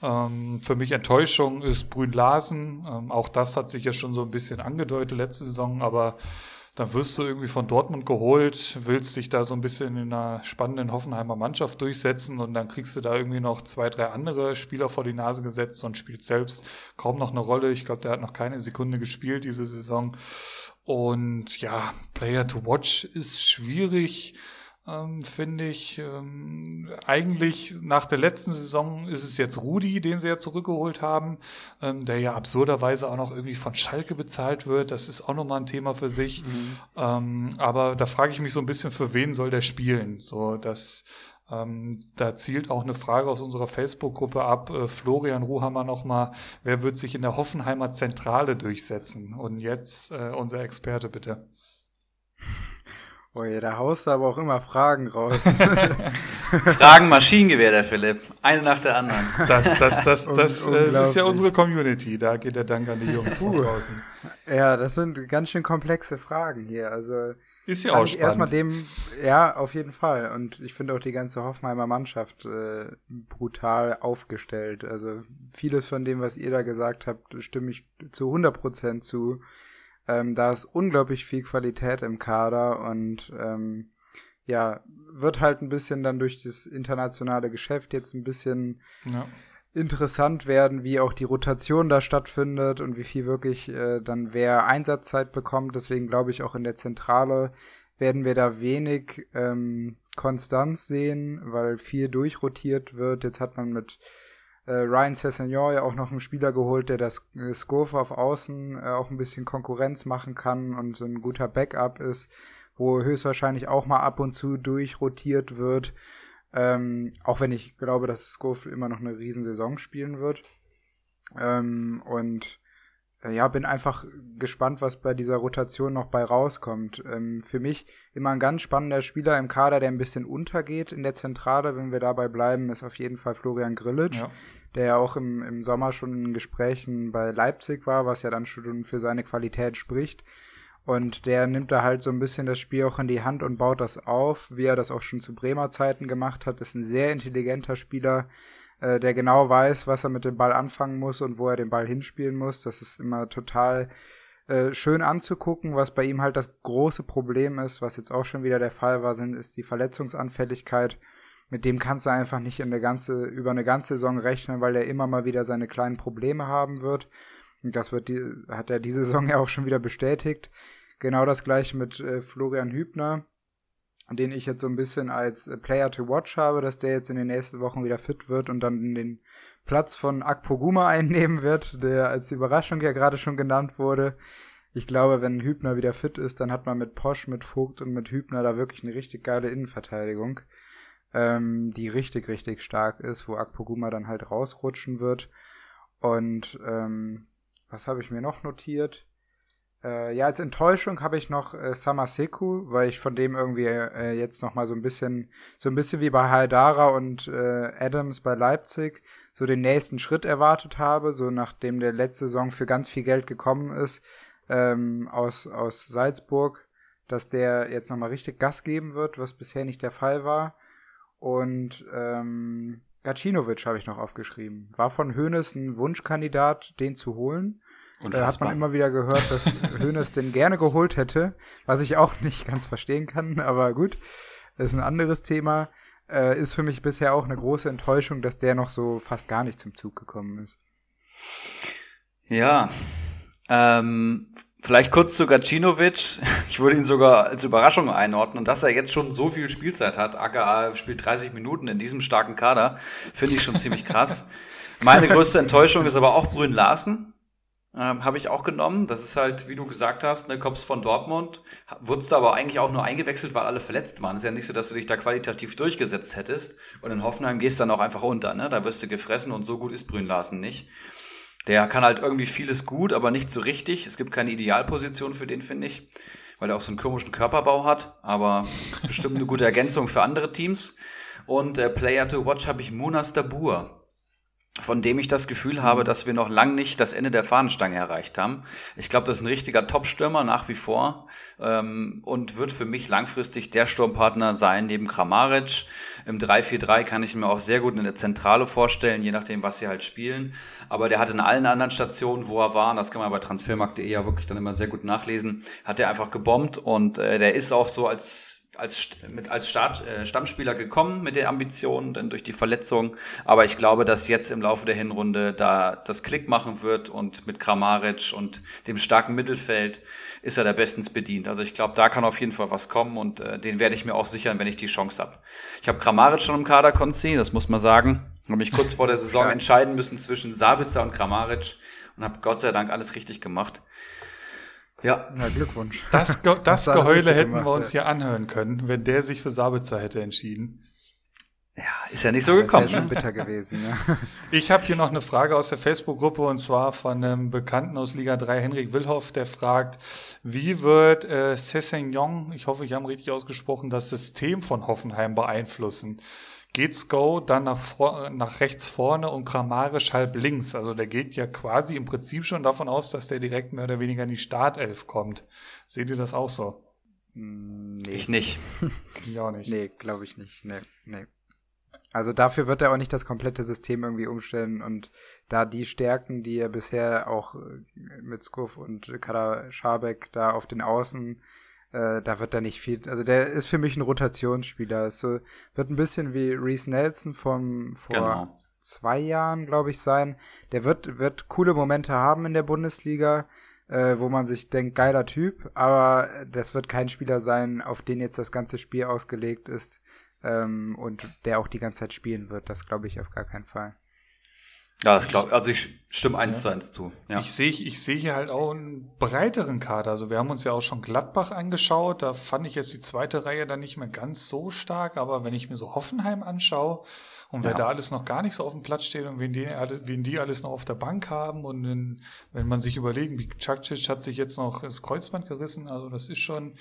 Ähm, für mich Enttäuschung ist Brün Larsen. Ähm, auch das hat sich ja schon so ein bisschen angedeutet letzte Saison, aber dann wirst du irgendwie von Dortmund geholt, willst dich da so ein bisschen in einer spannenden Hoffenheimer Mannschaft durchsetzen und dann kriegst du da irgendwie noch zwei, drei andere Spieler vor die Nase gesetzt und spielst selbst kaum noch eine Rolle. Ich glaube, der hat noch keine Sekunde gespielt diese Saison. Und ja, Player to Watch ist schwierig ähm, finde ich. Ähm, eigentlich nach der letzten Saison ist es jetzt Rudi, den sie ja zurückgeholt haben, ähm, der ja absurderweise auch noch irgendwie von Schalke bezahlt wird. Das ist auch nochmal ein Thema für sich. Mhm. Ähm, aber da frage ich mich so ein bisschen, für wen soll der spielen? So, das ähm, da zielt auch eine Frage aus unserer Facebook-Gruppe ab. Äh, Florian Ruhammer nochmal, wer wird sich in der Hoffenheimer Zentrale durchsetzen? Und jetzt äh, unser Experte bitte. Oh ja, da haust du aber auch immer Fragen raus. <laughs> Fragen Maschinengewehr, der Philipp. Eine nach der anderen. Das, das, das, das, äh, das ist ja unsere Community. Da geht der Dank an die Jungs von draußen. Ja, das sind ganz schön komplexe Fragen hier. Also ist ja auch spannend. Erstmal dem, ja, auf jeden Fall. Und ich finde auch die ganze Hoffenheimer Mannschaft äh, brutal aufgestellt. Also vieles von dem, was ihr da gesagt habt, stimme ich zu 100 Prozent zu. Ähm, da ist unglaublich viel Qualität im Kader und ähm, ja, wird halt ein bisschen dann durch das internationale Geschäft jetzt ein bisschen ja. interessant werden, wie auch die Rotation da stattfindet und wie viel wirklich äh, dann wer Einsatzzeit bekommt. Deswegen glaube ich auch in der Zentrale werden wir da wenig ähm, Konstanz sehen, weil viel durchrotiert wird. Jetzt hat man mit Ryan Sessegnon ja auch noch einen Spieler geholt, der das äh, Scope auf Außen äh, auch ein bisschen Konkurrenz machen kann und so ein guter Backup ist, wo höchstwahrscheinlich auch mal ab und zu durchrotiert wird. Ähm, auch wenn ich glaube, dass Scope immer noch eine Riesensaison spielen wird. Ähm, und äh, ja, bin einfach gespannt, was bei dieser Rotation noch bei rauskommt. Ähm, für mich immer ein ganz spannender Spieler im Kader, der ein bisschen untergeht in der Zentrale, wenn wir dabei bleiben, ist auf jeden Fall Florian Grillitsch, ja. der ja auch im, im Sommer schon in Gesprächen bei Leipzig war, was ja dann schon für seine Qualität spricht. Und der nimmt da halt so ein bisschen das Spiel auch in die Hand und baut das auf, wie er das auch schon zu Bremer Zeiten gemacht hat. Ist ein sehr intelligenter Spieler, äh, der genau weiß, was er mit dem Ball anfangen muss und wo er den Ball hinspielen muss. Das ist immer total äh, schön anzugucken. Was bei ihm halt das große Problem ist, was jetzt auch schon wieder der Fall war, sind, ist die Verletzungsanfälligkeit. Mit dem kannst du einfach nicht in der ganze, über eine ganze Saison rechnen, weil er immer mal wieder seine kleinen Probleme haben wird. Und das wird die, hat er diese Saison ja auch schon wieder bestätigt. Genau das gleiche mit äh, Florian Hübner den ich jetzt so ein bisschen als äh, Player to watch habe, dass der jetzt in den nächsten Wochen wieder fit wird und dann den Platz von Akpoguma <laughs> einnehmen wird, der als Überraschung ja gerade schon genannt wurde. Ich glaube, wenn Hübner wieder fit ist, dann hat man mit Posch, mit Vogt und mit Hübner da wirklich eine richtig geile Innenverteidigung, ähm, die richtig, richtig stark ist, wo Akpoguma dann halt rausrutschen wird. Und ähm, was habe ich mir noch notiert? Äh, ja, als Enttäuschung habe ich noch äh, Samaseku, weil ich von dem irgendwie äh, jetzt noch mal so ein bisschen, so ein bisschen wie bei Haidara und äh, Adams bei Leipzig, so den nächsten Schritt erwartet habe, so nachdem der letzte Saison für ganz viel Geld gekommen ist ähm, aus aus Salzburg, dass der jetzt noch mal richtig Gas geben wird, was bisher nicht der Fall war. Und ähm, Gacinovic habe ich noch aufgeschrieben. War von Hoeneß ein Wunschkandidat, den zu holen. Da hat man immer wieder gehört, dass <laughs> Hoeneß den gerne geholt hätte, was ich auch nicht ganz verstehen kann, aber gut, das ist ein anderes Thema. Äh, ist für mich bisher auch eine große Enttäuschung, dass der noch so fast gar nicht zum Zug gekommen ist. Ja, ähm, vielleicht kurz zu Gacinovic. <laughs> Ich würde ihn sogar als Überraschung einordnen. Und dass er jetzt schon so viel Spielzeit hat, aka spielt 30 Minuten in diesem starken Kader, finde ich schon ziemlich krass. Meine größte Enttäuschung ist aber auch Brünn Larsen. Ähm, Habe ich auch genommen. Das ist halt, wie du gesagt hast, ne, kommst von Dortmund, wurdest aber eigentlich auch nur eingewechselt, weil alle verletzt waren. Es ist ja nicht so, dass du dich da qualitativ durchgesetzt hättest. Und in Hoffenheim gehst dann auch einfach unter, ne? Da wirst du gefressen und so gut ist Brünn Larsen nicht. Der kann halt irgendwie vieles gut, aber nicht so richtig. Es gibt keine Idealposition für den, finde ich. Weil er auch so einen komischen Körperbau hat, aber bestimmt eine gute Ergänzung für andere Teams. Und äh, Player to Watch habe ich Munas Dabur von dem ich das Gefühl habe, dass wir noch lang nicht das Ende der Fahnenstange erreicht haben. Ich glaube, das ist ein richtiger Top-Stürmer nach wie vor ähm, und wird für mich langfristig der Sturmpartner sein neben Kramaric. Im 3-4-3 kann ich mir auch sehr gut in der Zentrale vorstellen, je nachdem, was sie halt spielen. Aber der hat in allen anderen Stationen, wo er war, und das kann man bei transfermarkt.de ja wirklich dann immer sehr gut nachlesen, hat er einfach gebombt und äh, der ist auch so als als, mit, als Start, äh, Stammspieler gekommen mit der Ambition, dann durch die Verletzung. Aber ich glaube, dass jetzt im Laufe der Hinrunde da das Klick machen wird und mit Kramaric und dem starken Mittelfeld ist er da bestens bedient. Also ich glaube, da kann auf jeden Fall was kommen und äh, den werde ich mir auch sichern, wenn ich die Chance habe. Ich habe Kramaric schon im Kader, Konzi, das muss man sagen. Habe mich kurz vor der Saison <laughs> entscheiden müssen zwischen Sabitzer und Kramaric und habe Gott sei Dank alles richtig gemacht. Ja. Na, Glückwunsch. Das, Ge <laughs> das Geheule hätten gemacht, wir uns ja. hier anhören können, wenn der sich für Sabitzer hätte entschieden. Ja, ist ja nicht so gekommen. Das wäre schon bitter gewesen, ja. <laughs> Ich habe hier noch eine Frage aus der Facebook-Gruppe und zwar von einem Bekannten aus Liga 3, Henrik Wilhoff, der fragt, wie wird äh, Sessegnon, ich hoffe, ich habe richtig ausgesprochen, das System von Hoffenheim beeinflussen? Geht Sko dann nach, vor, nach rechts vorne und grammarisch halb links. Also der geht ja quasi im Prinzip schon davon aus, dass der direkt mehr oder weniger in die Startelf kommt. Seht ihr das auch so? Hm, nee. Ich nicht. <laughs> ich auch nicht. Nee, glaube ich nicht. Nee, nee. Also dafür wird er auch nicht das komplette System irgendwie umstellen und da die Stärken, die er bisher auch äh, mit Skuf und Kader Schabek da auf den Außen äh, da wird da nicht viel. Also der ist für mich ein Rotationsspieler. Ist so, wird ein bisschen wie Reese Nelson vom vor genau. zwei Jahren, glaube ich, sein. Der wird, wird coole Momente haben in der Bundesliga, äh, wo man sich denkt, geiler Typ, aber das wird kein Spieler sein, auf den jetzt das ganze Spiel ausgelegt ist ähm, und der auch die ganze Zeit spielen wird. Das glaube ich auf gar keinen Fall. Ja, das glaube also ich stimme eins ja. zu eins zu. Ja. Ich sehe ich sehe hier halt auch einen breiteren Kader. Also wir haben uns ja auch schon Gladbach angeschaut. Da fand ich jetzt die zweite Reihe dann nicht mehr ganz so stark. Aber wenn ich mir so Hoffenheim anschaue und wer ja. da alles noch gar nicht so auf dem Platz steht und wen die, wen die alles noch auf der Bank haben und in, wenn man sich überlegen, wie Cakcic hat sich jetzt noch das Kreuzband gerissen. Also das ist schon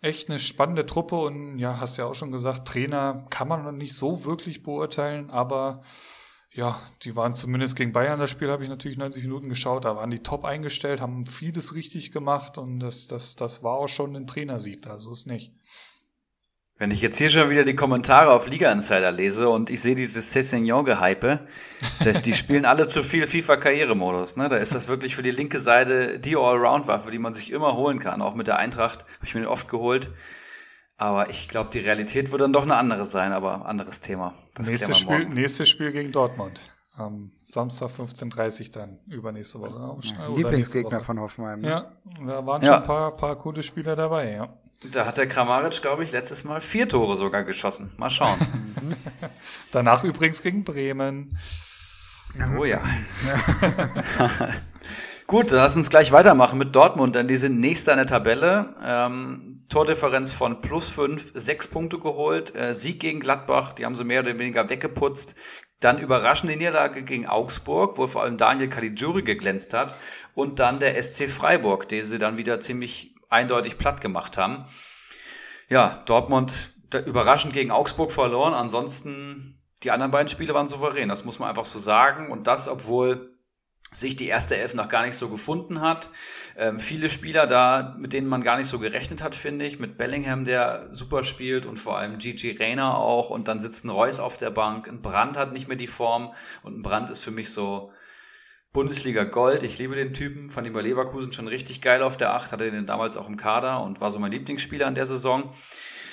echt eine spannende Truppe und ja, hast ja auch schon gesagt, Trainer kann man noch nicht so wirklich beurteilen, aber ja, die waren zumindest gegen Bayern, das Spiel habe ich natürlich 90 Minuten geschaut, da waren die top eingestellt, haben vieles richtig gemacht und das, das, das war auch schon ein Trainersieg, da so ist nicht. Wenn ich jetzt hier schon wieder die Kommentare auf Liga Insider lese und ich sehe dieses Cessignon-Gehype, <laughs> die spielen alle zu viel FIFA-Karrieremodus. Ne? Da ist das wirklich für die linke Seite die Allround-Waffe, die man sich immer holen kann. Auch mit der Eintracht habe ich mir oft geholt. Aber ich glaube, die Realität wird dann doch eine andere sein, aber anderes Thema. Das nächstes, Spiel, nächstes Spiel gegen Dortmund. Am Samstag 15.30 dann, übernächste Woche. Ja, Lieblingsgegner Woche. von Hoffenheim. Ne? Ja, da waren ja. schon ein paar, paar gute Spieler dabei, ja. Da hat der Kramaric, glaube ich, letztes Mal vier Tore sogar geschossen. Mal schauen. <laughs> Danach übrigens gegen Bremen. Oh ja. <laughs> <laughs> Gut, dann lass uns gleich weitermachen mit Dortmund, denn die sind nächster in der Tabelle. Ähm, Tordifferenz von plus fünf, sechs Punkte geholt. Äh, Sieg gegen Gladbach, die haben sie mehr oder weniger weggeputzt. Dann überraschende Niederlage gegen Augsburg, wo vor allem Daniel Caligiuri geglänzt hat. Und dann der SC Freiburg, den sie dann wieder ziemlich eindeutig platt gemacht haben. Ja, Dortmund überraschend gegen Augsburg verloren. Ansonsten, die anderen beiden Spiele waren souverän. Das muss man einfach so sagen. Und das, obwohl sich die erste Elf noch gar nicht so gefunden hat. Ähm, viele Spieler da, mit denen man gar nicht so gerechnet hat, finde ich. Mit Bellingham, der super spielt und vor allem Gigi Reyna auch. Und dann sitzt ein Reus auf der Bank. Ein Brand hat nicht mehr die Form. Und ein Brand ist für mich so Bundesliga Gold. Ich liebe den Typen. Fand ihn bei Leverkusen schon richtig geil auf der Acht. Hatte den damals auch im Kader und war so mein Lieblingsspieler in der Saison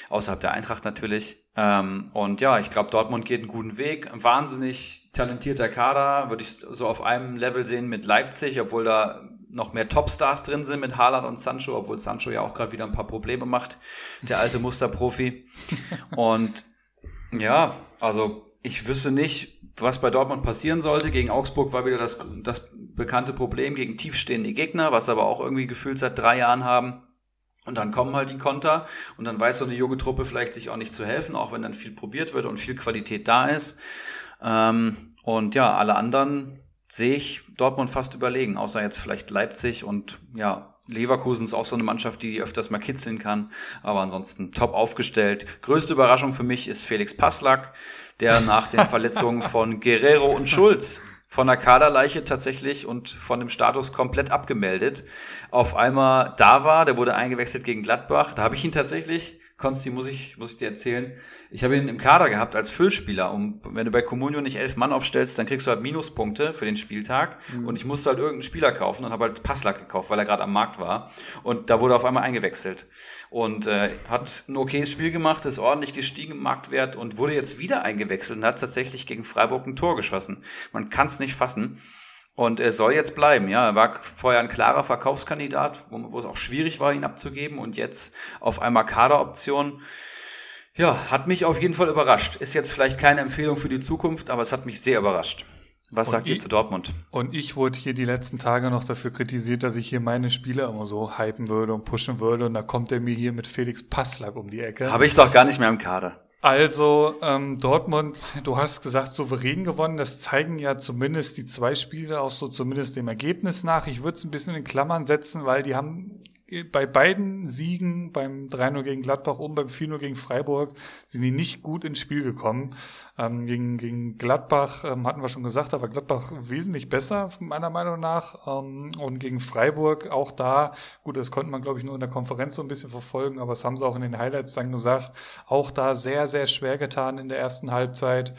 außerhalb der Eintracht natürlich. Ähm, und ja, ich glaube, Dortmund geht einen guten Weg. Ein wahnsinnig talentierter Kader, würde ich so auf einem Level sehen mit Leipzig, obwohl da noch mehr Topstars drin sind mit Haaland und Sancho, obwohl Sancho ja auch gerade wieder ein paar Probleme macht, der alte Musterprofi. <laughs> und ja, also ich wüsste nicht, was bei Dortmund passieren sollte. Gegen Augsburg war wieder das, das bekannte Problem gegen tiefstehende Gegner, was aber auch irgendwie gefühlt seit drei Jahren haben. Und dann kommen halt die Konter und dann weiß so eine junge Truppe vielleicht sich auch nicht zu helfen, auch wenn dann viel probiert wird und viel Qualität da ist. Ähm, und ja, alle anderen sehe ich Dortmund fast überlegen, außer jetzt vielleicht Leipzig und ja, Leverkusen ist auch so eine Mannschaft, die öfters mal kitzeln kann, aber ansonsten top aufgestellt. Größte Überraschung für mich ist Felix Passlack, der nach den <laughs> Verletzungen von Guerrero und Schulz von der Kaderleiche tatsächlich und von dem Status komplett abgemeldet. Auf einmal da war, der wurde eingewechselt gegen Gladbach. Da habe ich ihn tatsächlich Konsti, muss ich, muss ich dir erzählen. Ich habe ihn im Kader gehabt als Füllspieler. Und wenn du bei Comunio nicht elf Mann aufstellst, dann kriegst du halt Minuspunkte für den Spieltag. Mhm. Und ich musste halt irgendeinen Spieler kaufen und habe halt Passlack gekauft, weil er gerade am Markt war. Und da wurde er auf einmal eingewechselt. Und äh, hat ein okayes Spiel gemacht, ist ordentlich gestiegen im Marktwert und wurde jetzt wieder eingewechselt und hat tatsächlich gegen Freiburg ein Tor geschossen. Man kann es nicht fassen. Und er soll jetzt bleiben, ja. Er war vorher ein klarer Verkaufskandidat, wo, wo es auch schwierig war, ihn abzugeben. Und jetzt auf einmal Kaderoption. Ja, hat mich auf jeden Fall überrascht. Ist jetzt vielleicht keine Empfehlung für die Zukunft, aber es hat mich sehr überrascht. Was und sagt ich, ihr zu Dortmund? Und ich wurde hier die letzten Tage noch dafür kritisiert, dass ich hier meine Spieler immer so hypen würde und pushen würde. Und da kommt er mir hier mit Felix Passlack um die Ecke. Habe ich doch gar nicht mehr im Kader. Also ähm, Dortmund, du hast gesagt, souverän gewonnen. Das zeigen ja zumindest die zwei Spiele auch so zumindest dem Ergebnis nach. Ich würde es ein bisschen in Klammern setzen, weil die haben bei beiden Siegen, beim 3-0 gegen Gladbach und beim 4-0 gegen Freiburg, sind die nicht gut ins Spiel gekommen. Ähm, gegen, gegen Gladbach ähm, hatten wir schon gesagt, aber Gladbach wesentlich besser, meiner Meinung nach. Ähm, und gegen Freiburg auch da, gut, das konnte man, glaube ich, nur in der Konferenz so ein bisschen verfolgen, aber das haben sie auch in den Highlights dann gesagt, auch da sehr, sehr schwer getan in der ersten Halbzeit.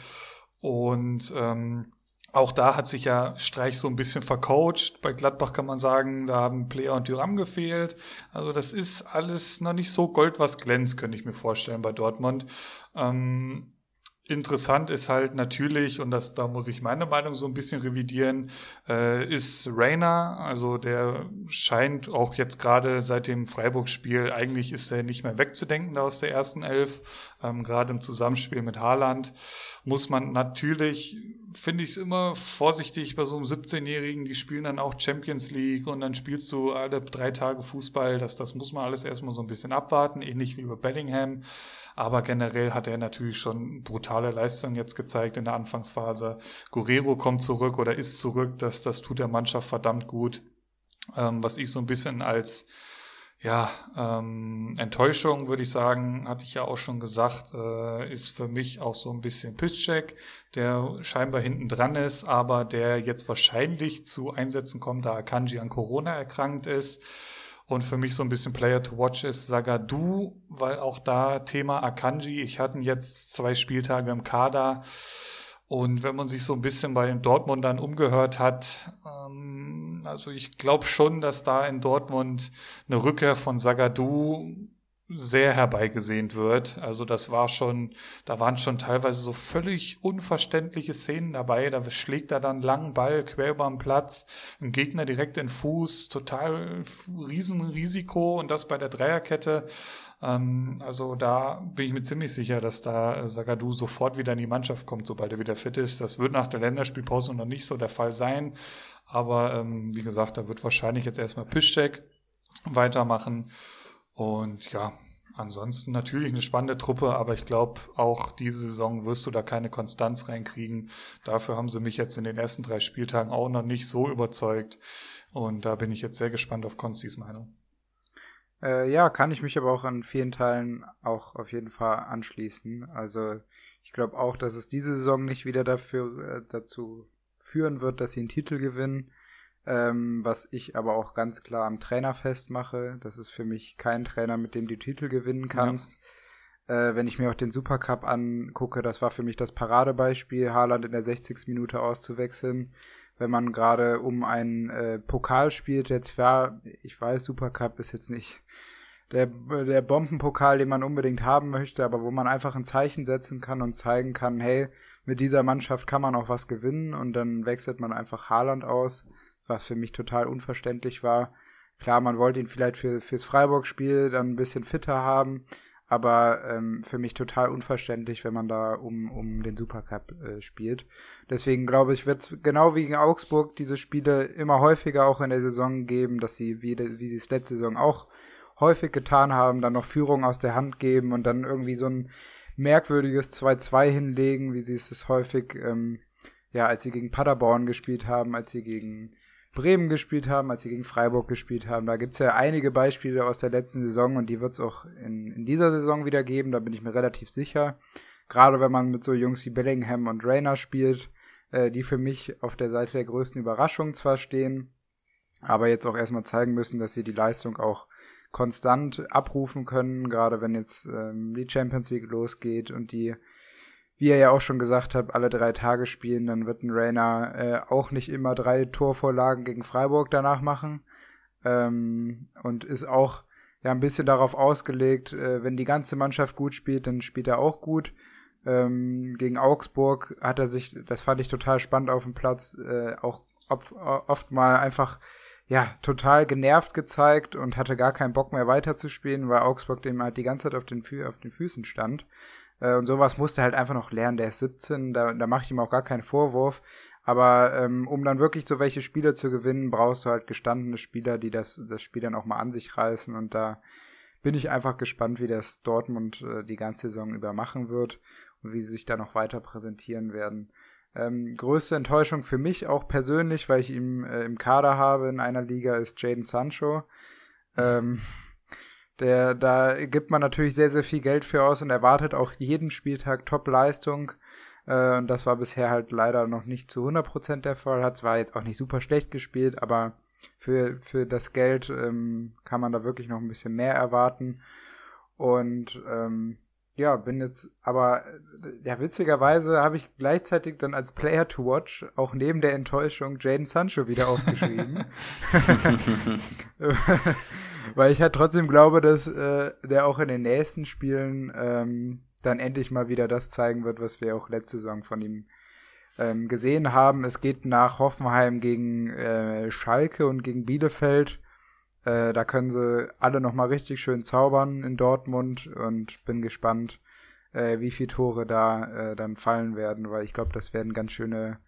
Und ähm, auch da hat sich ja Streich so ein bisschen vercoacht. Bei Gladbach kann man sagen, da haben Player und Tyram gefehlt. Also das ist alles noch nicht so Gold, was glänzt, könnte ich mir vorstellen bei Dortmund. Ähm, interessant ist halt natürlich, und das, da muss ich meine Meinung so ein bisschen revidieren, äh, ist Rainer. Also der scheint auch jetzt gerade seit dem Freiburg-Spiel, eigentlich ist er nicht mehr wegzudenken da aus der ersten Elf. Ähm, gerade im Zusammenspiel mit Haaland muss man natürlich finde ich es immer vorsichtig bei so einem 17-Jährigen, die spielen dann auch Champions League und dann spielst du alle drei Tage Fußball. Das, das muss man alles erstmal so ein bisschen abwarten, ähnlich wie bei Bellingham. Aber generell hat er natürlich schon brutale Leistungen jetzt gezeigt in der Anfangsphase. Guerrero kommt zurück oder ist zurück. Das, das tut der Mannschaft verdammt gut. Ähm, was ich so ein bisschen als ja, ähm, Enttäuschung würde ich sagen, hatte ich ja auch schon gesagt, äh, ist für mich auch so ein bisschen Piszczek, der scheinbar hinten dran ist, aber der jetzt wahrscheinlich zu Einsätzen kommt, da Akanji an Corona erkrankt ist. Und für mich so ein bisschen Player to watch ist Sagadu, weil auch da Thema Akanji, ich hatte jetzt zwei Spieltage im Kader. Und wenn man sich so ein bisschen bei Dortmund dann umgehört hat, ähm, also ich glaube schon, dass da in Dortmund eine Rückkehr von Sagadu sehr herbeigesehnt wird. Also das war schon, da waren schon teilweise so völlig unverständliche Szenen dabei. Da schlägt er dann langen Ball quer über den Platz, ein Gegner direkt in Fuß, total Riesenrisiko und das bei der Dreierkette. Ähm, also da bin ich mir ziemlich sicher, dass da Sagadu sofort wieder in die Mannschaft kommt, sobald er wieder fit ist. Das wird nach der Länderspielpause noch nicht so der Fall sein. Aber ähm, wie gesagt, da wird wahrscheinlich jetzt erstmal Piszczek weitermachen. Und ja, ansonsten natürlich eine spannende Truppe, aber ich glaube, auch diese Saison wirst du da keine Konstanz reinkriegen. Dafür haben sie mich jetzt in den ersten drei Spieltagen auch noch nicht so überzeugt. Und da bin ich jetzt sehr gespannt auf Konstis Meinung. Äh, ja, kann ich mich aber auch an vielen Teilen auch auf jeden Fall anschließen. Also ich glaube auch, dass es diese Saison nicht wieder dafür äh, dazu führen wird, dass sie einen Titel gewinnen ähm, was ich aber auch ganz klar am Trainer festmache. Das ist für mich kein Trainer, mit dem du Titel gewinnen kannst. Ja. Äh, wenn ich mir auch den Supercup angucke, das war für mich das Paradebeispiel, Haaland in der 60. Minute auszuwechseln. Wenn man gerade um einen äh, Pokal spielt, jetzt zwar, ich weiß, Supercup ist jetzt nicht der, der Bombenpokal, den man unbedingt haben möchte, aber wo man einfach ein Zeichen setzen kann und zeigen kann, hey, mit dieser Mannschaft kann man auch was gewinnen und dann wechselt man einfach Haaland aus was für mich total unverständlich war. Klar, man wollte ihn vielleicht für, fürs Freiburg-Spiel dann ein bisschen fitter haben, aber ähm, für mich total unverständlich, wenn man da um, um den Supercup äh, spielt. Deswegen glaube ich, wird es genau wie gegen Augsburg diese Spiele immer häufiger auch in der Saison geben, dass sie, wie, wie sie es letzte Saison auch häufig getan haben, dann noch Führung aus der Hand geben und dann irgendwie so ein merkwürdiges 2-2 hinlegen, wie sie es häufig, ähm, ja, als sie gegen Paderborn gespielt haben, als sie gegen Bremen gespielt haben, als sie gegen Freiburg gespielt haben. Da gibt es ja einige Beispiele aus der letzten Saison und die wird es auch in, in dieser Saison wieder geben, da bin ich mir relativ sicher. Gerade wenn man mit so Jungs wie Bellingham und Rayner spielt, äh, die für mich auf der Seite der größten Überraschung zwar stehen, aber jetzt auch erstmal zeigen müssen, dass sie die Leistung auch konstant abrufen können, gerade wenn jetzt ähm, die Champions League losgeht und die wie ihr ja auch schon gesagt habt, alle drei Tage spielen, dann wird ein Rainer äh, auch nicht immer drei Torvorlagen gegen Freiburg danach machen. Ähm, und ist auch ja ein bisschen darauf ausgelegt, äh, wenn die ganze Mannschaft gut spielt, dann spielt er auch gut. Ähm, gegen Augsburg hat er sich, das fand ich total spannend auf dem Platz, äh, auch oft, oft mal einfach ja, total genervt gezeigt und hatte gar keinen Bock mehr weiterzuspielen, weil Augsburg dem halt die ganze Zeit auf den, Fü auf den Füßen stand. Äh, und sowas musste halt einfach noch lernen. Der ist 17, da, da mache ich ihm auch gar keinen Vorwurf. Aber ähm, um dann wirklich so welche Spiele zu gewinnen, brauchst du halt gestandene Spieler, die das, das Spiel dann auch mal an sich reißen. Und da bin ich einfach gespannt, wie das Dortmund äh, die ganze Saison über machen wird und wie sie sich da noch weiter präsentieren werden. Ähm, größte Enttäuschung für mich auch persönlich, weil ich ihn äh, im Kader habe in einer Liga, ist Jaden Sancho. Ähm, <laughs> der, da gibt man natürlich sehr, sehr viel Geld für aus und erwartet auch jeden Spieltag Top-Leistung. Äh, und das war bisher halt leider noch nicht zu 100% der Fall. Hat zwar jetzt auch nicht super schlecht gespielt, aber für, für das Geld ähm, kann man da wirklich noch ein bisschen mehr erwarten. Und ähm, ja, bin jetzt, aber ja, witzigerweise habe ich gleichzeitig dann als Player to Watch auch neben der Enttäuschung Jaden Sancho wieder aufgeschrieben. <laughs> <laughs> Weil ich halt trotzdem glaube, dass äh, der auch in den nächsten Spielen ähm, dann endlich mal wieder das zeigen wird, was wir auch letzte Saison von ihm ähm, gesehen haben. Es geht nach Hoffenheim gegen äh, Schalke und gegen Bielefeld. Äh, da können sie alle nochmal richtig schön zaubern in Dortmund und bin gespannt, äh, wie viele Tore da äh, dann fallen werden, weil ich glaube, das werden ganz schöne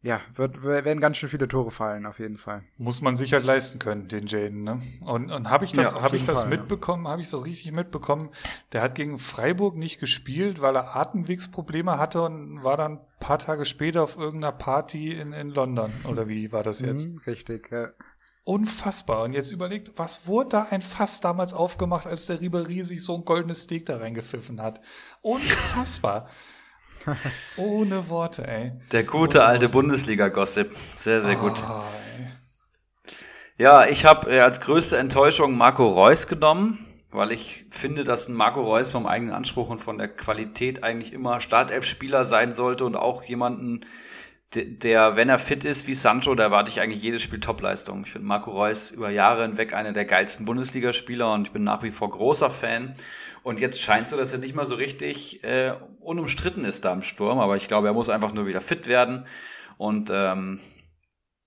ja, wird, werden ganz schön viele Tore fallen, auf jeden Fall. Muss man sich halt leisten können, den Jaden, ne? Und, und habe ich das, ja, habe ich das Fall, mitbekommen, ja. habe ich das richtig mitbekommen? Der hat gegen Freiburg nicht gespielt, weil er Atemwegsprobleme hatte und war dann paar Tage später auf irgendeiner Party in, in London. Oder wie war das jetzt? Mhm, richtig, ja. Unfassbar. Und jetzt überlegt, was wurde da ein Fass damals aufgemacht, als der Ribery sich so ein goldenes Steak da reingepfiffen hat? Unfassbar. <laughs> Ohne Worte, ey. Der gute Ohne alte Bundesliga-Gossip. Sehr, sehr gut. Oh, ja, ich habe äh, als größte Enttäuschung Marco Reus genommen, weil ich finde, dass ein Marco Reus vom eigenen Anspruch und von der Qualität eigentlich immer Startelf-Spieler sein sollte und auch jemanden der, wenn er fit ist wie Sancho, da erwarte ich eigentlich jedes Spiel Topleistung. Ich finde Marco Reus über Jahre hinweg einer der geilsten Bundesligaspieler und ich bin nach wie vor großer Fan. Und jetzt scheint so, dass er nicht mal so richtig äh, unumstritten ist da im Sturm, aber ich glaube, er muss einfach nur wieder fit werden. Und ähm,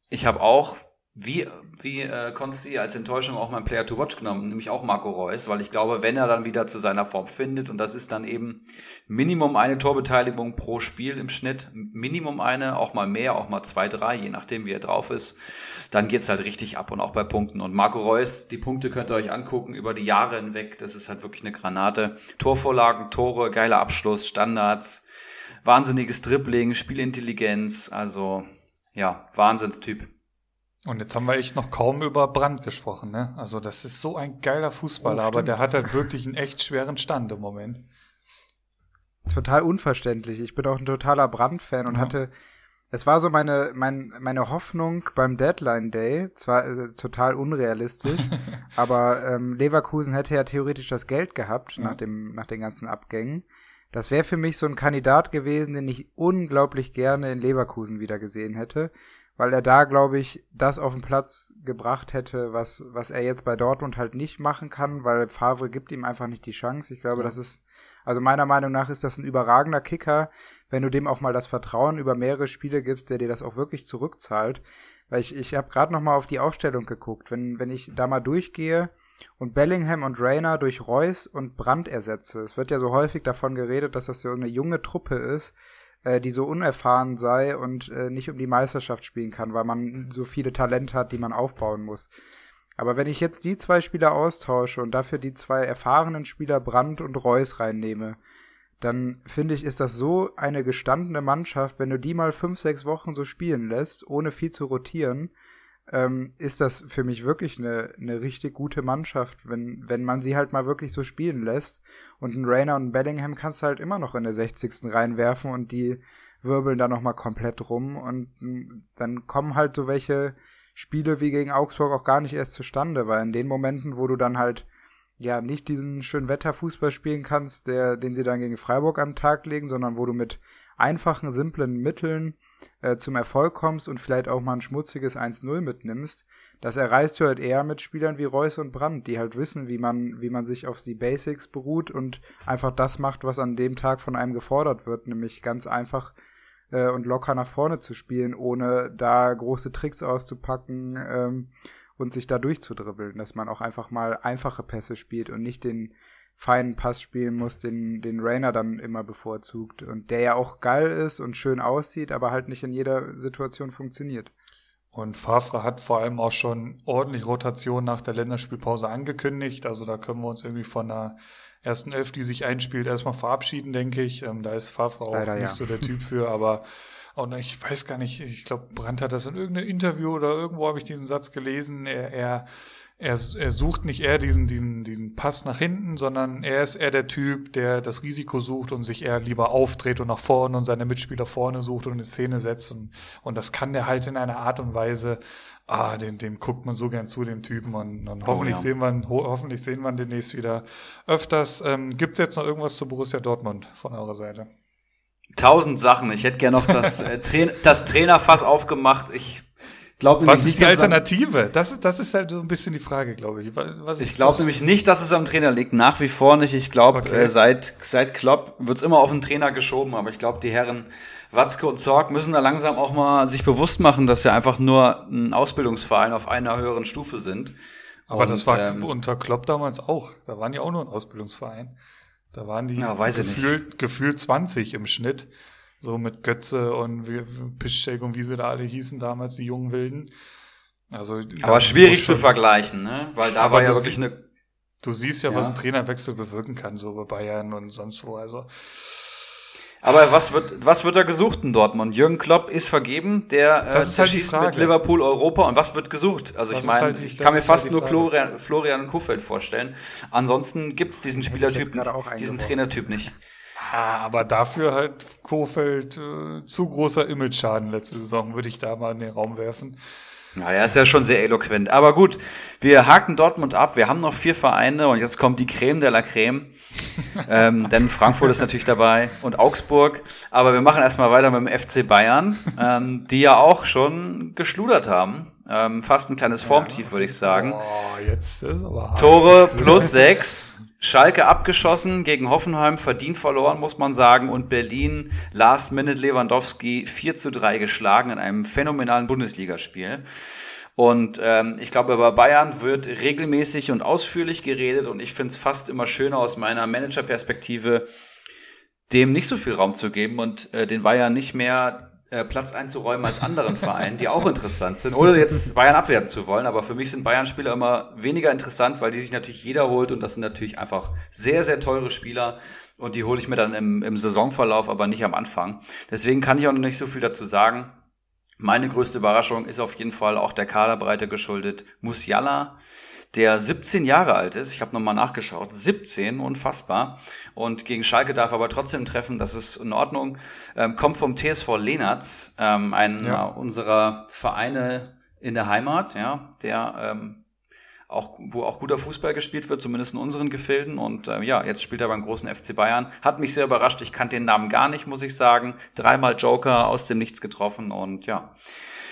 ich habe auch wie, wie äh, Konsti als Enttäuschung auch mein Player to Watch genommen, nämlich auch Marco Reus, weil ich glaube, wenn er dann wieder zu seiner Form findet, und das ist dann eben Minimum eine Torbeteiligung pro Spiel im Schnitt, Minimum eine, auch mal mehr, auch mal zwei, drei, je nachdem wie er drauf ist, dann geht's halt richtig ab und auch bei Punkten. Und Marco Reus, die Punkte könnt ihr euch angucken über die Jahre hinweg, das ist halt wirklich eine Granate. Torvorlagen, Tore, geiler Abschluss, Standards, wahnsinniges Dribbling, Spielintelligenz, also ja, Wahnsinnstyp. Und jetzt haben wir echt noch kaum über Brand gesprochen, ne? Also das ist so ein geiler Fußballer, oh, aber der hat halt wirklich einen echt schweren Stand im Moment. Total unverständlich. Ich bin auch ein totaler Brand-Fan und ja. hatte, es war so meine, mein, meine Hoffnung beim Deadline Day, zwar äh, total unrealistisch, <laughs> aber ähm, Leverkusen hätte ja theoretisch das Geld gehabt ja. nach, dem, nach den ganzen Abgängen. Das wäre für mich so ein Kandidat gewesen, den ich unglaublich gerne in Leverkusen wieder gesehen hätte weil er da, glaube ich, das auf den Platz gebracht hätte, was, was er jetzt bei Dortmund halt nicht machen kann, weil Favre gibt ihm einfach nicht die Chance. Ich glaube, ja. das ist, also meiner Meinung nach ist das ein überragender Kicker, wenn du dem auch mal das Vertrauen über mehrere Spiele gibst, der dir das auch wirklich zurückzahlt. Weil ich, ich habe gerade noch mal auf die Aufstellung geguckt. Wenn, wenn ich da mal durchgehe und Bellingham und Rayner durch Reus und Brandt ersetze, es wird ja so häufig davon geredet, dass das so eine junge Truppe ist, äh, die so unerfahren sei und äh, nicht um die Meisterschaft spielen kann, weil man so viele Talente hat, die man aufbauen muss. Aber wenn ich jetzt die zwei Spieler austausche und dafür die zwei erfahrenen Spieler Brandt und Reus reinnehme, dann finde ich, ist das so eine gestandene Mannschaft, wenn du die mal fünf, sechs Wochen so spielen lässt, ohne viel zu rotieren, ähm, ist das für mich wirklich eine, eine richtig gute Mannschaft, wenn, wenn man sie halt mal wirklich so spielen lässt. Und ein Rainer und ein Bellingham kannst du halt immer noch in der 60. reinwerfen und die wirbeln da nochmal komplett rum und dann kommen halt so welche Spiele wie gegen Augsburg auch gar nicht erst zustande, weil in den Momenten, wo du dann halt ja nicht diesen schönen Wetterfußball spielen kannst, der, den sie dann gegen Freiburg den Tag legen, sondern wo du mit einfachen, simplen Mitteln äh, zum Erfolg kommst und vielleicht auch mal ein schmutziges 1-0 mitnimmst, das erreichst du halt eher mit Spielern wie Reus und Brandt, die halt wissen, wie man, wie man sich auf die Basics beruht und einfach das macht, was an dem Tag von einem gefordert wird, nämlich ganz einfach äh, und locker nach vorne zu spielen, ohne da große Tricks auszupacken ähm, und sich da durchzudribbeln, dass man auch einfach mal einfache Pässe spielt und nicht den feinen Pass spielen muss, den, den Rainer dann immer bevorzugt. Und der ja auch geil ist und schön aussieht, aber halt nicht in jeder Situation funktioniert. Und Favre hat vor allem auch schon ordentlich Rotation nach der Länderspielpause angekündigt. Also da können wir uns irgendwie von der ersten Elf, die sich einspielt, erstmal verabschieden, denke ich. Ähm, da ist Favre auch Leider, nicht ja. so der <laughs> Typ für, aber und ich weiß gar nicht, ich glaube, Brandt hat das in irgendeinem Interview oder irgendwo habe ich diesen Satz gelesen. Er, er er, er sucht nicht eher diesen, diesen, diesen Pass nach hinten, sondern er ist eher der Typ, der das Risiko sucht und sich eher lieber aufdreht und nach vorne und seine Mitspieler vorne sucht und in Szene setzt. Und, und das kann der halt in einer Art und Weise, ah, dem, dem guckt man so gern zu, dem Typen. Und, und hoffentlich, oh, ja. sehen wir, ho hoffentlich sehen wir ihn demnächst wieder öfters. Ähm, Gibt jetzt noch irgendwas zu Borussia Dortmund von eurer Seite? Tausend Sachen. Ich hätte gern noch das, äh, Tra das Trainerfass aufgemacht. Ich glaube Was ist die Alternative? Das ist, das ist halt so ein bisschen die Frage, glaube ich. Was ich glaube nämlich nicht, dass es am Trainer liegt. Nach wie vor nicht. Ich glaube, okay. äh, seit, seit Klopp wird's immer auf den Trainer geschoben. Aber ich glaube, die Herren Watzke und Zorg müssen da langsam auch mal sich bewusst machen, dass sie einfach nur ein Ausbildungsverein auf einer höheren Stufe sind. Aber und, das war ähm, unter Klopp damals auch. Da waren die auch nur ein Ausbildungsverein. Da waren die ja, gefühlt, gefühlt 20 im Schnitt. So mit Götze und Piszczek und wie sie da alle hießen damals, die jungen Wilden. Also, aber schwierig zu vergleichen, ne? Weil da war ja wirklich eine. Du siehst ja, ja, was ein Trainerwechsel bewirken kann, so bei Bayern und sonst wo. Also. Aber was wird, was wird da gesucht in Dortmund? Jürgen Klopp ist vergeben, der äh, das äh, halt schießt mit Liverpool Europa. Und was wird gesucht? Also das ich meine, halt, ich kann mir fast halt nur Florian, Florian Kofeld vorstellen. Ansonsten gibt's diesen Spielertyp, diesen Trainertyp nicht. Ah, aber dafür halt Kofeld äh, zu großer Image-Schaden letzte Saison, würde ich da mal in den Raum werfen. Naja, ist ja schon sehr eloquent. Aber gut, wir haken Dortmund ab. Wir haben noch vier Vereine und jetzt kommt die Creme de la Creme. <laughs> ähm, denn Frankfurt ist natürlich dabei und Augsburg. Aber wir machen erstmal weiter mit dem FC Bayern, ähm, die ja auch schon geschludert haben. Ähm, fast ein kleines Formtief, würde ich sagen. Oh, jetzt ist aber hart. Tore plus sechs. Schalke abgeschossen, gegen Hoffenheim verdient verloren, muss man sagen. Und Berlin, Last Minute Lewandowski 4 zu 3 geschlagen in einem phänomenalen Bundesligaspiel. Und ähm, ich glaube, über Bayern wird regelmäßig und ausführlich geredet und ich finde es fast immer schöner aus meiner Managerperspektive, dem nicht so viel Raum zu geben und äh, den Bayern nicht mehr Platz einzuräumen als anderen Vereinen, die auch interessant sind, ohne jetzt Bayern abwerten zu wollen. Aber für mich sind Bayern-Spieler immer weniger interessant, weil die sich natürlich jeder holt und das sind natürlich einfach sehr, sehr teure Spieler und die hole ich mir dann im, im Saisonverlauf, aber nicht am Anfang. Deswegen kann ich auch noch nicht so viel dazu sagen. Meine größte Überraschung ist auf jeden Fall auch der Kaderbreite geschuldet. Musiala, der 17 Jahre alt ist. Ich habe nochmal nachgeschaut. 17, unfassbar. Und gegen Schalke darf aber trotzdem treffen, das ist in Ordnung. Ähm, kommt vom TSV Lenatz, ähm, einer Ja. unserer Vereine in der Heimat, ja, der ähm, auch, wo auch guter Fußball gespielt wird, zumindest in unseren Gefilden. Und äh, ja, jetzt spielt er beim großen FC Bayern. Hat mich sehr überrascht. Ich kannte den Namen gar nicht, muss ich sagen. Dreimal Joker aus dem Nichts getroffen und ja.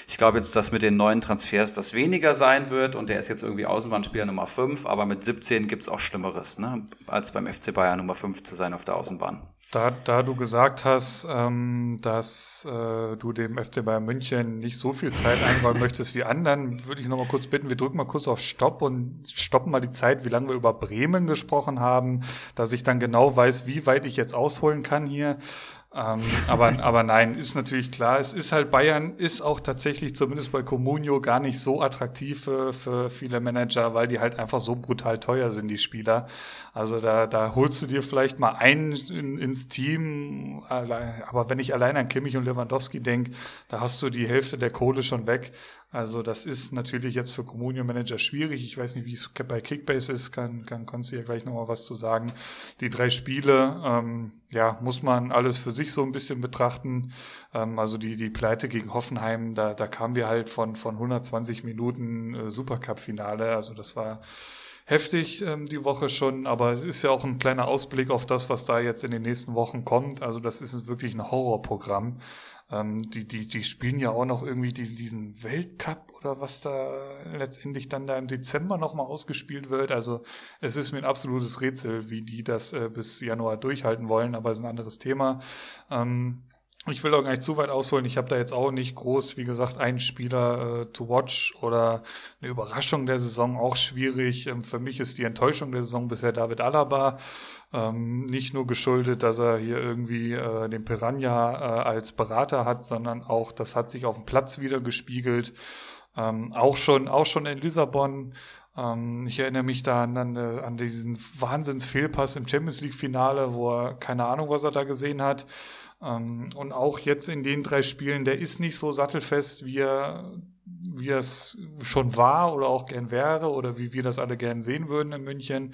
Ich glaube jetzt, dass mit den neuen Transfers das weniger sein wird und der ist jetzt irgendwie Außenbahnspieler Nummer 5, aber mit 17 gibt's auch Schlimmeres, ne? als beim FC Bayern Nummer 5 zu sein auf der Außenbahn. Da, da du gesagt hast, ähm, dass äh, du dem FC Bayern München nicht so viel Zeit einräumen <laughs> möchtest wie anderen, würde ich noch mal kurz bitten, wir drücken mal kurz auf Stopp und stoppen mal die Zeit, wie lange wir über Bremen gesprochen haben, dass ich dann genau weiß, wie weit ich jetzt ausholen kann hier. Ähm, aber, aber nein, ist natürlich klar. Es ist halt Bayern, ist auch tatsächlich zumindest bei Comunio gar nicht so attraktiv für, für viele Manager, weil die halt einfach so brutal teuer sind, die Spieler. Also da, da holst du dir vielleicht mal einen in, ins Team, aber wenn ich allein an Kimmich und Lewandowski denke, da hast du die Hälfte der Kohle schon weg. Also das ist natürlich jetzt für Communio-Manager schwierig. Ich weiß nicht, wie es bei Kickbase ist, kann, kann Konzi ja gleich nochmal was zu sagen. Die drei Spiele, ähm, ja, muss man alles für sich so ein bisschen betrachten. Ähm, also die, die Pleite gegen Hoffenheim, da, da kamen wir halt von, von 120 Minuten äh, Supercup-Finale. Also das war heftig ähm, die Woche schon, aber es ist ja auch ein kleiner Ausblick auf das, was da jetzt in den nächsten Wochen kommt. Also das ist wirklich ein Horrorprogramm. Ähm, die, die, die spielen ja auch noch irgendwie diesen, diesen Weltcup oder was da letztendlich dann da im Dezember nochmal ausgespielt wird. Also es ist mir ein absolutes Rätsel, wie die das äh, bis Januar durchhalten wollen, aber es ist ein anderes Thema. Ähm, ich will auch gar nicht zu weit ausholen. Ich habe da jetzt auch nicht groß, wie gesagt, einen Spieler äh, to watch oder eine Überraschung der Saison auch schwierig. Ähm, für mich ist die Enttäuschung der Saison bisher David Alaba. Ähm, nicht nur geschuldet, dass er hier irgendwie äh, den Piranha äh, als Berater hat, sondern auch, das hat sich auf dem Platz wieder gespiegelt. Ähm, auch schon, auch schon in Lissabon. Ähm, ich erinnere mich da an, an, an diesen Wahnsinns-Fehlpass im Champions League-Finale, wo er keine Ahnung, was er da gesehen hat. Ähm, und auch jetzt in den drei Spielen, der ist nicht so sattelfest, wie er, wie er es schon war oder auch gern wäre oder wie wir das alle gern sehen würden in München.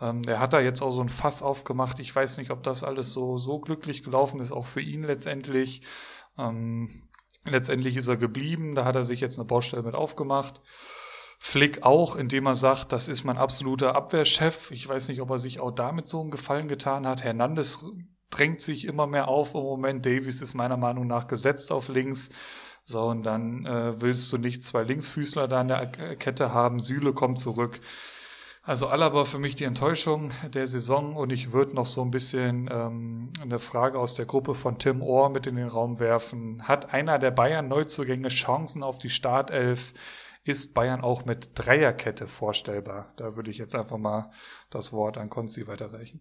Ähm, der hat da jetzt auch so ein Fass aufgemacht. Ich weiß nicht, ob das alles so, so glücklich gelaufen ist, auch für ihn letztendlich. Ähm, letztendlich ist er geblieben, da hat er sich jetzt eine Baustelle mit aufgemacht. Flick auch, indem er sagt, das ist mein absoluter Abwehrchef. Ich weiß nicht, ob er sich auch damit so einen Gefallen getan hat. Hernandez drängt sich immer mehr auf im Moment. Davies ist meiner Meinung nach gesetzt auf links. So, und dann äh, willst du nicht zwei Linksfüßler da in der K- Kette haben. Süle kommt zurück. Also Alaba für mich die Enttäuschung der Saison und ich würde noch so ein bisschen ähm, eine Frage aus der Gruppe von Tim Ohr mit in den Raum werfen. Hat einer der Bayern Neuzugänge Chancen auf die Startelf? Ist Bayern auch mit Dreierkette vorstellbar? Da würde ich jetzt einfach mal das Wort an Konzi weiterreichen.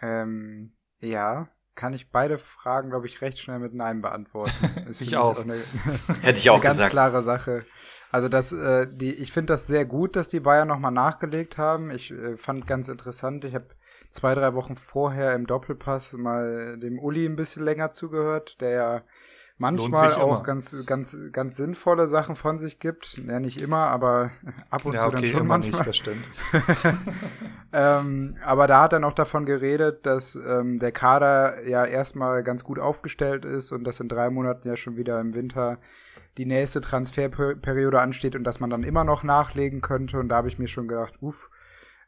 Ähm, ja, kann ich beide Fragen, glaube ich, recht schnell mit Nein beantworten. <laughs> Ich mich auch. Eine, <laughs> Hätte ich auch eine ganz gesagt. klare Sache. Also das, äh, die, ich finde das sehr gut, dass die Bayern nochmal nachgelegt haben. Ich äh, fand ganz interessant, ich habe zwei, drei Wochen vorher im Doppelpass mal dem Uli ein bisschen länger zugehört, der ja manchmal auch ganz, ganz, ganz sinnvolle Sachen von sich gibt. Ja, nicht immer, aber ab und ja, zu okay, dann schon immer manchmal. nicht, das stimmt. <laughs> <laughs> ähm, aber da hat er noch davon geredet, dass ähm, der Kader ja erstmal ganz gut aufgestellt ist und dass in drei Monaten ja schon wieder im Winter die nächste Transferperiode ansteht und dass man dann immer noch nachlegen könnte. Und da habe ich mir schon gedacht, uff,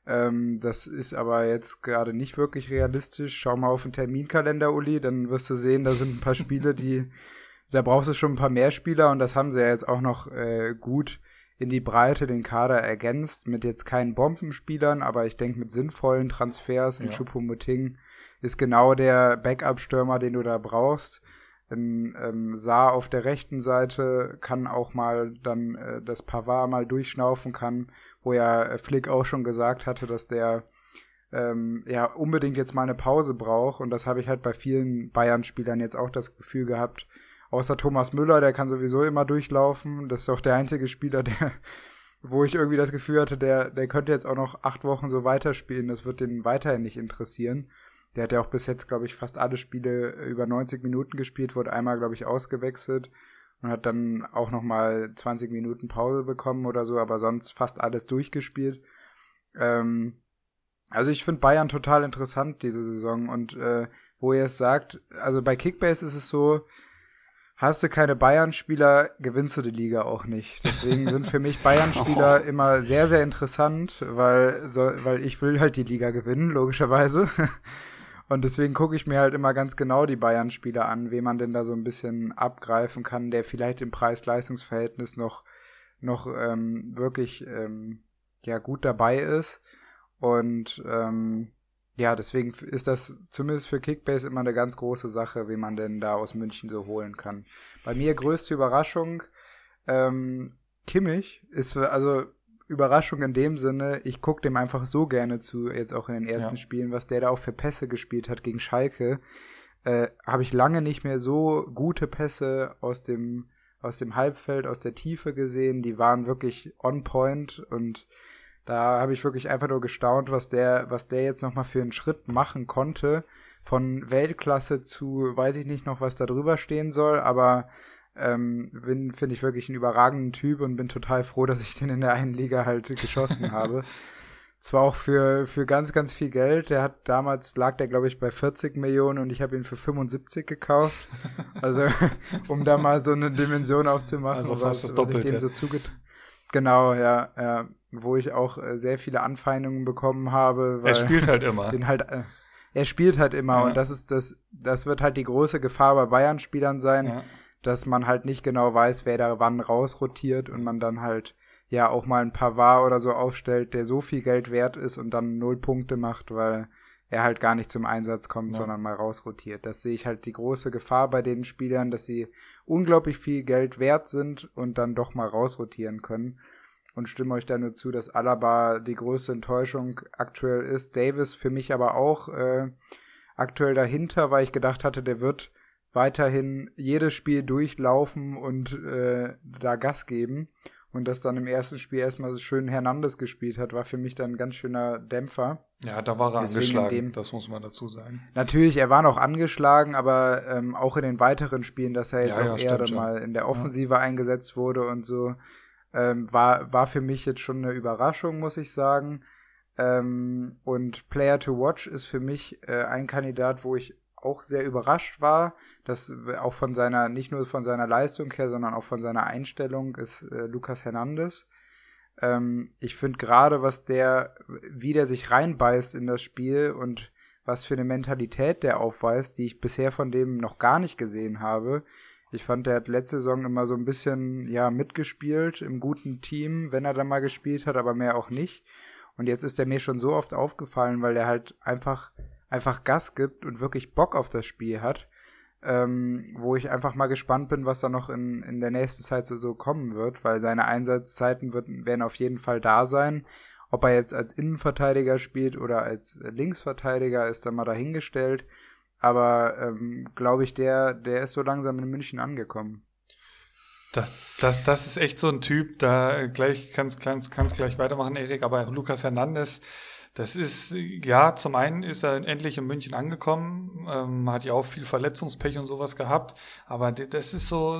ähm, das ist aber jetzt gerade nicht wirklich realistisch. Schau mal auf den Terminkalender, Uli, dann wirst du sehen, da sind ein paar Spiele, die, <laughs> da brauchst du schon ein paar mehr Spieler und das haben sie ja jetzt auch noch äh, gut in die Breite den Kader ergänzt, mit jetzt keinen Bombenspielern, aber ich denke mit sinnvollen Transfers. Ein Ja. Choupo-Moting ist genau der Backup-Stürmer, den du da brauchst. Ein ähm, Saar auf der rechten Seite kann auch mal dann äh, das Pavard mal durchschnaufen kann, wo ja Flick auch schon gesagt hatte, dass der ähm, ja unbedingt jetzt mal eine Pause braucht und das habe ich halt bei vielen Bayern-Spielern jetzt auch das Gefühl gehabt. Außer Thomas Müller, der kann sowieso immer durchlaufen. Das ist auch der einzige Spieler, der, <laughs> wo ich irgendwie das Gefühl hatte, der, der könnte jetzt auch noch acht Wochen so weiterspielen. Das wird den weiterhin nicht interessieren. Der hat ja auch bis jetzt, glaube ich, fast alle Spiele über 90 Minuten gespielt, wurde einmal, glaube ich, ausgewechselt und hat dann auch noch mal 20 Minuten Pause bekommen oder so, aber sonst fast alles durchgespielt. Ähm, also ich finde Bayern total interessant diese Saison und äh, wo ihr es sagt, also bei Kickbase ist es so, hast du keine Bayern-Spieler, gewinnst du die Liga auch nicht. Deswegen sind für mich <laughs> Bayern-Spieler immer sehr, sehr interessant, weil, so, weil ich will halt die Liga gewinnen, logischerweise. Und deswegen gucke ich mir halt immer ganz genau die Bayern-Spieler an, wen man denn da so ein bisschen abgreifen kann, der vielleicht im Preis-Leistungs-Verhältnis noch, noch ähm, wirklich ähm, ja gut dabei ist. Und ähm, ja, deswegen ist das zumindest für Kickbase immer eine ganz große Sache, wie man denn da aus München so holen kann. Bei mir größte Überraschung, ähm, Kimmich ist also Überraschung in dem Sinne, ich gucke dem einfach so gerne zu, jetzt auch in den ersten Ja. Spielen, was der da auch für Pässe gespielt hat gegen Schalke. Äh, Habe ich lange nicht mehr so gute Pässe aus dem, aus dem Halbfeld, aus der Tiefe gesehen. Die waren wirklich on point und da habe ich wirklich einfach nur gestaunt, was der, was der jetzt nochmal für einen Schritt machen konnte. Von Weltklasse zu, weiß ich nicht noch, was da drüber stehen soll, aber ähm, bin, finde ich wirklich einen überragenden Typ und bin total froh, dass ich den in der einen Liga halt geschossen <laughs> habe. Zwar auch für, für ganz, ganz viel Geld. Der hat damals, lag der, glaube ich, bei 40 Millionen und ich habe ihn für 75 gekauft. <laughs> Also, <laughs> um da mal so eine Dimension aufzumachen. Also fast das ich Doppelte. dem so zuget genau, ja, ja. Wo ich auch äh, sehr viele Anfeindungen bekommen habe. Weil Er spielt halt immer. den halt, äh, er spielt halt immer Ja. und das ist das, das wird halt die große Gefahr bei Bayern-Spielern sein, Ja. Dass man halt nicht genau weiß, wer da wann rausrotiert und man dann halt ja auch mal ein Pavard oder so aufstellt, der so viel Geld wert ist und dann null Punkte macht, weil er halt gar nicht zum Einsatz kommt, Ja. sondern mal rausrotiert. Das sehe ich halt die große Gefahr bei den Spielern, dass sie unglaublich viel Geld wert sind und dann doch mal rausrotieren können. Und stimme euch da nur zu, dass Alaba die größte Enttäuschung aktuell ist. Davis für mich aber auch äh, aktuell dahinter, weil ich gedacht hatte, der wird weiterhin jedes Spiel durchlaufen und äh, da Gas geben. Und dass dann im ersten Spiel erstmal so schön Hernandez gespielt hat, war für mich dann ein ganz schöner Dämpfer. Ja, da war er Deswegen angeschlagen, dem- das muss man dazu sagen. Natürlich, er war noch angeschlagen, aber ähm, auch in den weiteren Spielen, dass er jetzt Ja, ja, auch stimmt eher schon. mal in der Offensive eingesetzt wurde und so, ähm, war, war für mich jetzt schon eine Überraschung, muss ich sagen. Ähm, und Player to Watch ist für mich äh, ein Kandidat, wo ich auch sehr überrascht war, dass auch von seiner, nicht nur von seiner Leistung her, sondern auch von seiner Einstellung ist äh, Lukas Hernandez. Ähm, ich finde gerade, was der, wie der sich reinbeißt in das Spiel und was für eine Mentalität der aufweist, die ich bisher von dem noch gar nicht gesehen habe. Ich fand, der hat letzte Saison immer so ein bisschen, ja, mitgespielt im guten Team, wenn er dann mal gespielt hat, aber mehr auch nicht. Und jetzt ist er mir schon so oft aufgefallen, weil der halt einfach, einfach Gas gibt und wirklich Bock auf das Spiel hat. Ähm, wo ich einfach mal gespannt bin, was da noch in, in der nächsten Zeit so, so kommen wird, weil seine Einsatzzeiten wird, werden auf jeden Fall da sein. Ob er jetzt als Innenverteidiger spielt oder als Linksverteidiger, ist dann mal dahingestellt. Aber ähm, glaube ich, der, der ist so langsam in München angekommen. Das, das, das ist echt so ein Typ, da gleich kannst kannst gleich weitermachen, Erik, aber Lukas Hernandez, Das ist, ja, zum einen ist er endlich in München angekommen, ähm, hat ja auch viel Verletzungspech und sowas gehabt, aber das ist so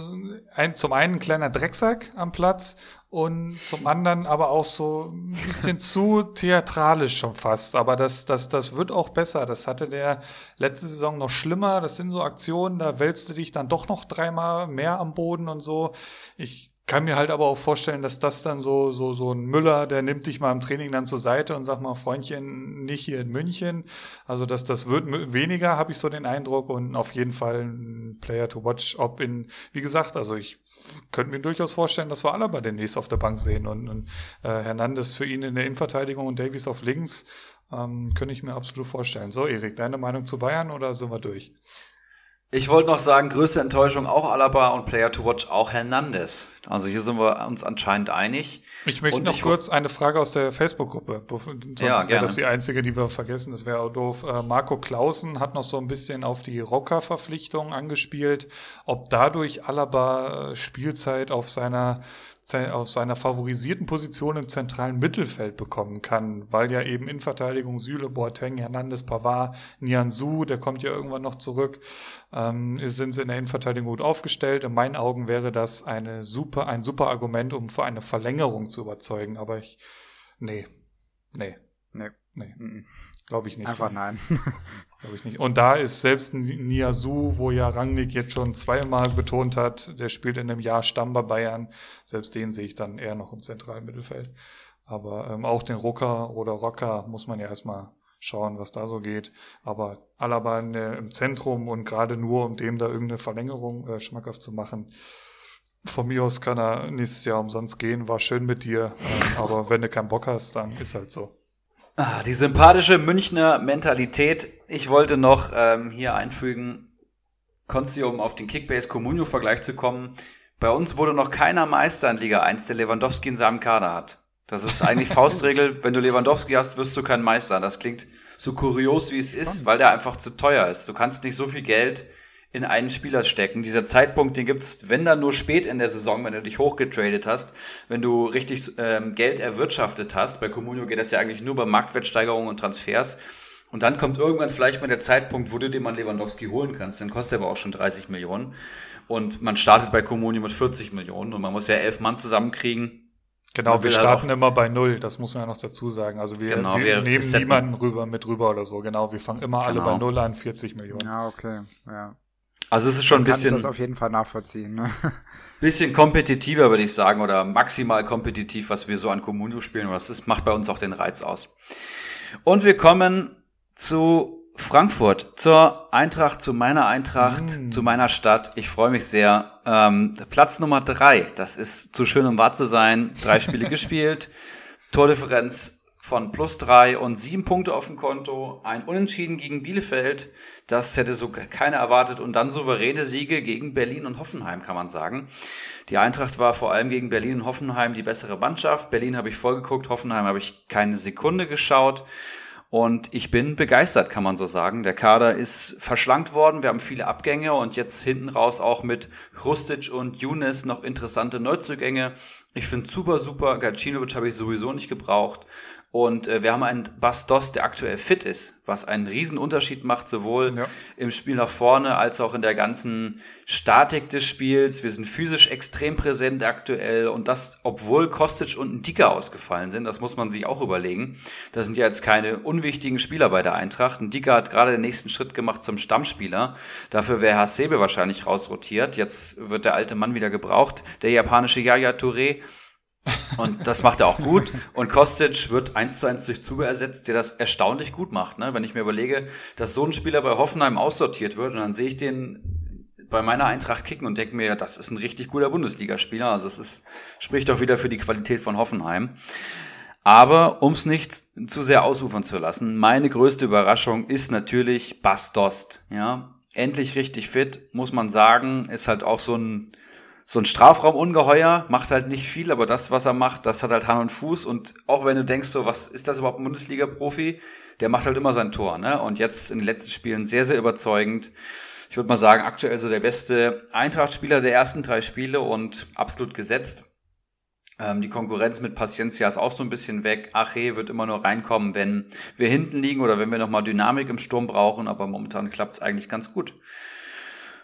ein, zum einen ein kleiner Drecksack am Platz und zum anderen aber auch so ein bisschen zu theatralisch schon fast. Aber das, das, das wird auch besser. Das hatte der letzte Saison noch schlimmer. Das sind so Aktionen, da wälzt du dich dann doch noch dreimal mehr am Boden und so. Ich kann mir halt aber auch vorstellen, dass das dann so, so, so ein Müller, der nimmt dich mal im Training dann zur Seite und sagt mal, Freundchen, nicht hier in München. Also das, das wird weniger, habe ich so den Eindruck und auf jeden Fall ein Player to watch, ob in, wie gesagt, also ich könnte mir durchaus vorstellen, dass wir alle bei demnächst auf der Bank sehen und, und äh, Hernandez für ihn in der Innenverteidigung und Davies auf links, ähm, könnte ich mir absolut vorstellen. So, Erik, deine Meinung zu Bayern oder sind wir durch? Ich wollte noch sagen, größte Enttäuschung auch Alaba und Player to Watch auch Hernandez. Also hier sind wir uns anscheinend einig. Ich möchte und noch ich kurz eine Frage aus der Facebook-Gruppe. Sonst ja, wäre das die einzige, die wir vergessen. Das wäre auch doof. Äh, Marco Clausen hat noch so ein bisschen auf die Rocker-Verpflichtung angespielt. Ob dadurch Alaba äh, Spielzeit auf seiner auf seiner favorisierten Position im zentralen Mittelfeld bekommen kann, weil ja eben in Verteidigung Süle, Boateng, Hernandez, Pavard, Nianzou, der kommt ja irgendwann noch zurück, ähm, sind sie in der Innenverteidigung gut aufgestellt. In meinen Augen wäre das eine super, ein super Argument, um für eine Verlängerung zu überzeugen, aber ich, nee, nee, nee, nee, glaube ich nicht. Einfach nein. <laughs> Glaube ich nicht. Und da ist selbst Niasu, wo ja Rangnick jetzt schon zweimal betont hat, der spielt in einem Jahr Stamm bei Bayern. Selbst den sehe ich dann eher noch im zentralen Mittelfeld. Aber ähm, auch den Rucker oder Rocker muss man ja erstmal schauen, was da so geht. Aber Alaba in der, im Zentrum und gerade nur, um dem da irgendeine Verlängerung äh, schmackhaft zu machen. Von mir aus kann er nächstes Jahr umsonst gehen, war schön mit dir. Ähm, aber wenn du keinen Bock hast, dann ist halt so. Ah, die sympathische Münchner Mentalität. Ich wollte noch ähm, hier einfügen, Konsti, um auf den Kickbase-Comunio-Vergleich zu kommen. Bei uns wurde noch keiner Meister in Liga 1, der Lewandowski in seinem Kader hat. Das ist eigentlich <laughs> Faustregel. Wenn du Lewandowski hast, wirst du kein Meister. Das klingt so kurios, wie es ist, weil der einfach zu teuer ist. Du kannst nicht so viel Geld in einen Spieler stecken. Dieser Zeitpunkt, den gibt's, wenn dann nur spät in der Saison, wenn du dich hochgetradet hast, wenn du richtig ähm, Geld erwirtschaftet hast. Bei Comunio geht das ja eigentlich nur bei Marktwertsteigerungen und Transfers. Und dann kommt irgendwann vielleicht mal der Zeitpunkt, wo du dir mal Lewandowski holen kannst. Dann kostet er aber auch schon 30 Millionen. Und man startet bei Comunio mit 40 Millionen und man muss ja elf Mann zusammenkriegen. Genau, wir starten immer bei Null, das muss man ja noch dazu sagen. Also wir, genau, wir, wir nehmen niemanden rüber mit rüber oder so. Genau, wir fangen immer genau. alle bei Null an, 40 Millionen. Ja, okay, ja. Also es ist schon ein bisschen. Kann das auf jeden Fall nachvollziehen. Ne? <laughs> Bisschen kompetitiver, würde ich sagen, oder maximal kompetitiv, was wir so an Communio spielen. Das ist, macht bei uns auch den Reiz aus. Und wir kommen zu Frankfurt, zur Eintracht, zu meiner Eintracht, mm. zu meiner Stadt. Ich freue mich sehr. Ähm, Platz Nummer drei, das ist zu schön, um wahr zu sein. Drei Spiele <laughs> gespielt, Tordifferenz von plus drei und sieben Punkte auf dem Konto, ein Unentschieden gegen Bielefeld, das hätte so keiner erwartet und dann souveräne Siege gegen Berlin und Hoffenheim, kann man sagen. Die Eintracht war vor allem gegen Berlin und Hoffenheim die bessere Mannschaft. Berlin habe ich voll geguckt, Hoffenheim habe ich keine Sekunde geschaut. Und ich bin begeistert, kann man so sagen. Der Kader ist verschlankt worden. Wir haben viele Abgänge und jetzt hinten raus auch mit Rustic und Younes noch interessante Neuzugänge. Ich finde super, super. Gacinovic habe ich sowieso nicht gebraucht. Und äh, wir haben einen Bastos, der aktuell fit ist, was einen riesen Unterschied macht, sowohl ja. im Spiel nach vorne als auch in der ganzen Statik des Spiels. Wir sind physisch extrem präsent aktuell und das, obwohl Kostic und ein Dicker ausgefallen sind, das muss man sich auch überlegen. Das sind ja jetzt keine unwichtigen Spieler bei der Eintracht. Ein Dicker hat gerade den nächsten Schritt gemacht zum Stammspieler. Dafür wäre Hasebe wahrscheinlich rausrotiert. Jetzt wird der alte Mann wieder gebraucht. Der japanische Yaya Touré und das macht er auch gut. Und Kostic wird eins zu eins durch Zuber ersetzt, der das erstaunlich gut macht. Ne? Wenn ich mir überlege, dass so ein Spieler bei Hoffenheim aussortiert wird und dann sehe ich den bei meiner Eintracht kicken und denke mir, das ist ein richtig guter Bundesligaspieler. Also es spricht doch wieder für die Qualität von Hoffenheim. Aber um es nicht zu sehr ausufern zu lassen, meine größte Überraschung ist natürlich Bastost. Ja, endlich richtig fit, muss man sagen, ist halt auch so ein so ein Strafraumungeheuer, macht halt nicht viel, aber das, was er macht, das hat halt Hand und Fuß. Und auch wenn du denkst, so, was ist das überhaupt ein Bundesliga-Profi, der macht halt immer sein Tor, ne? Und jetzt in den letzten Spielen sehr, sehr überzeugend. Ich würde mal sagen, aktuell so der beste Eintracht-Spieler der ersten drei Spiele und absolut gesetzt. Ähm, die Konkurrenz mit Paciencia ist auch so ein bisschen weg. Ache wird immer nur reinkommen, wenn wir hinten liegen oder wenn wir nochmal Dynamik im Sturm brauchen, aber momentan klappt es eigentlich ganz gut.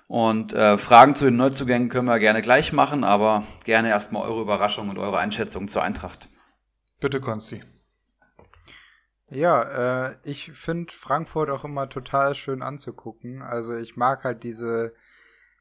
Und äh, Fragen zu den Neuzugängen können wir gerne gleich machen, aber gerne erstmal eure Überraschung und eure Einschätzung zur Eintracht. Bitte, Konsti. Ja, äh, ich finde Frankfurt auch immer total schön anzugucken. Also ich mag halt diese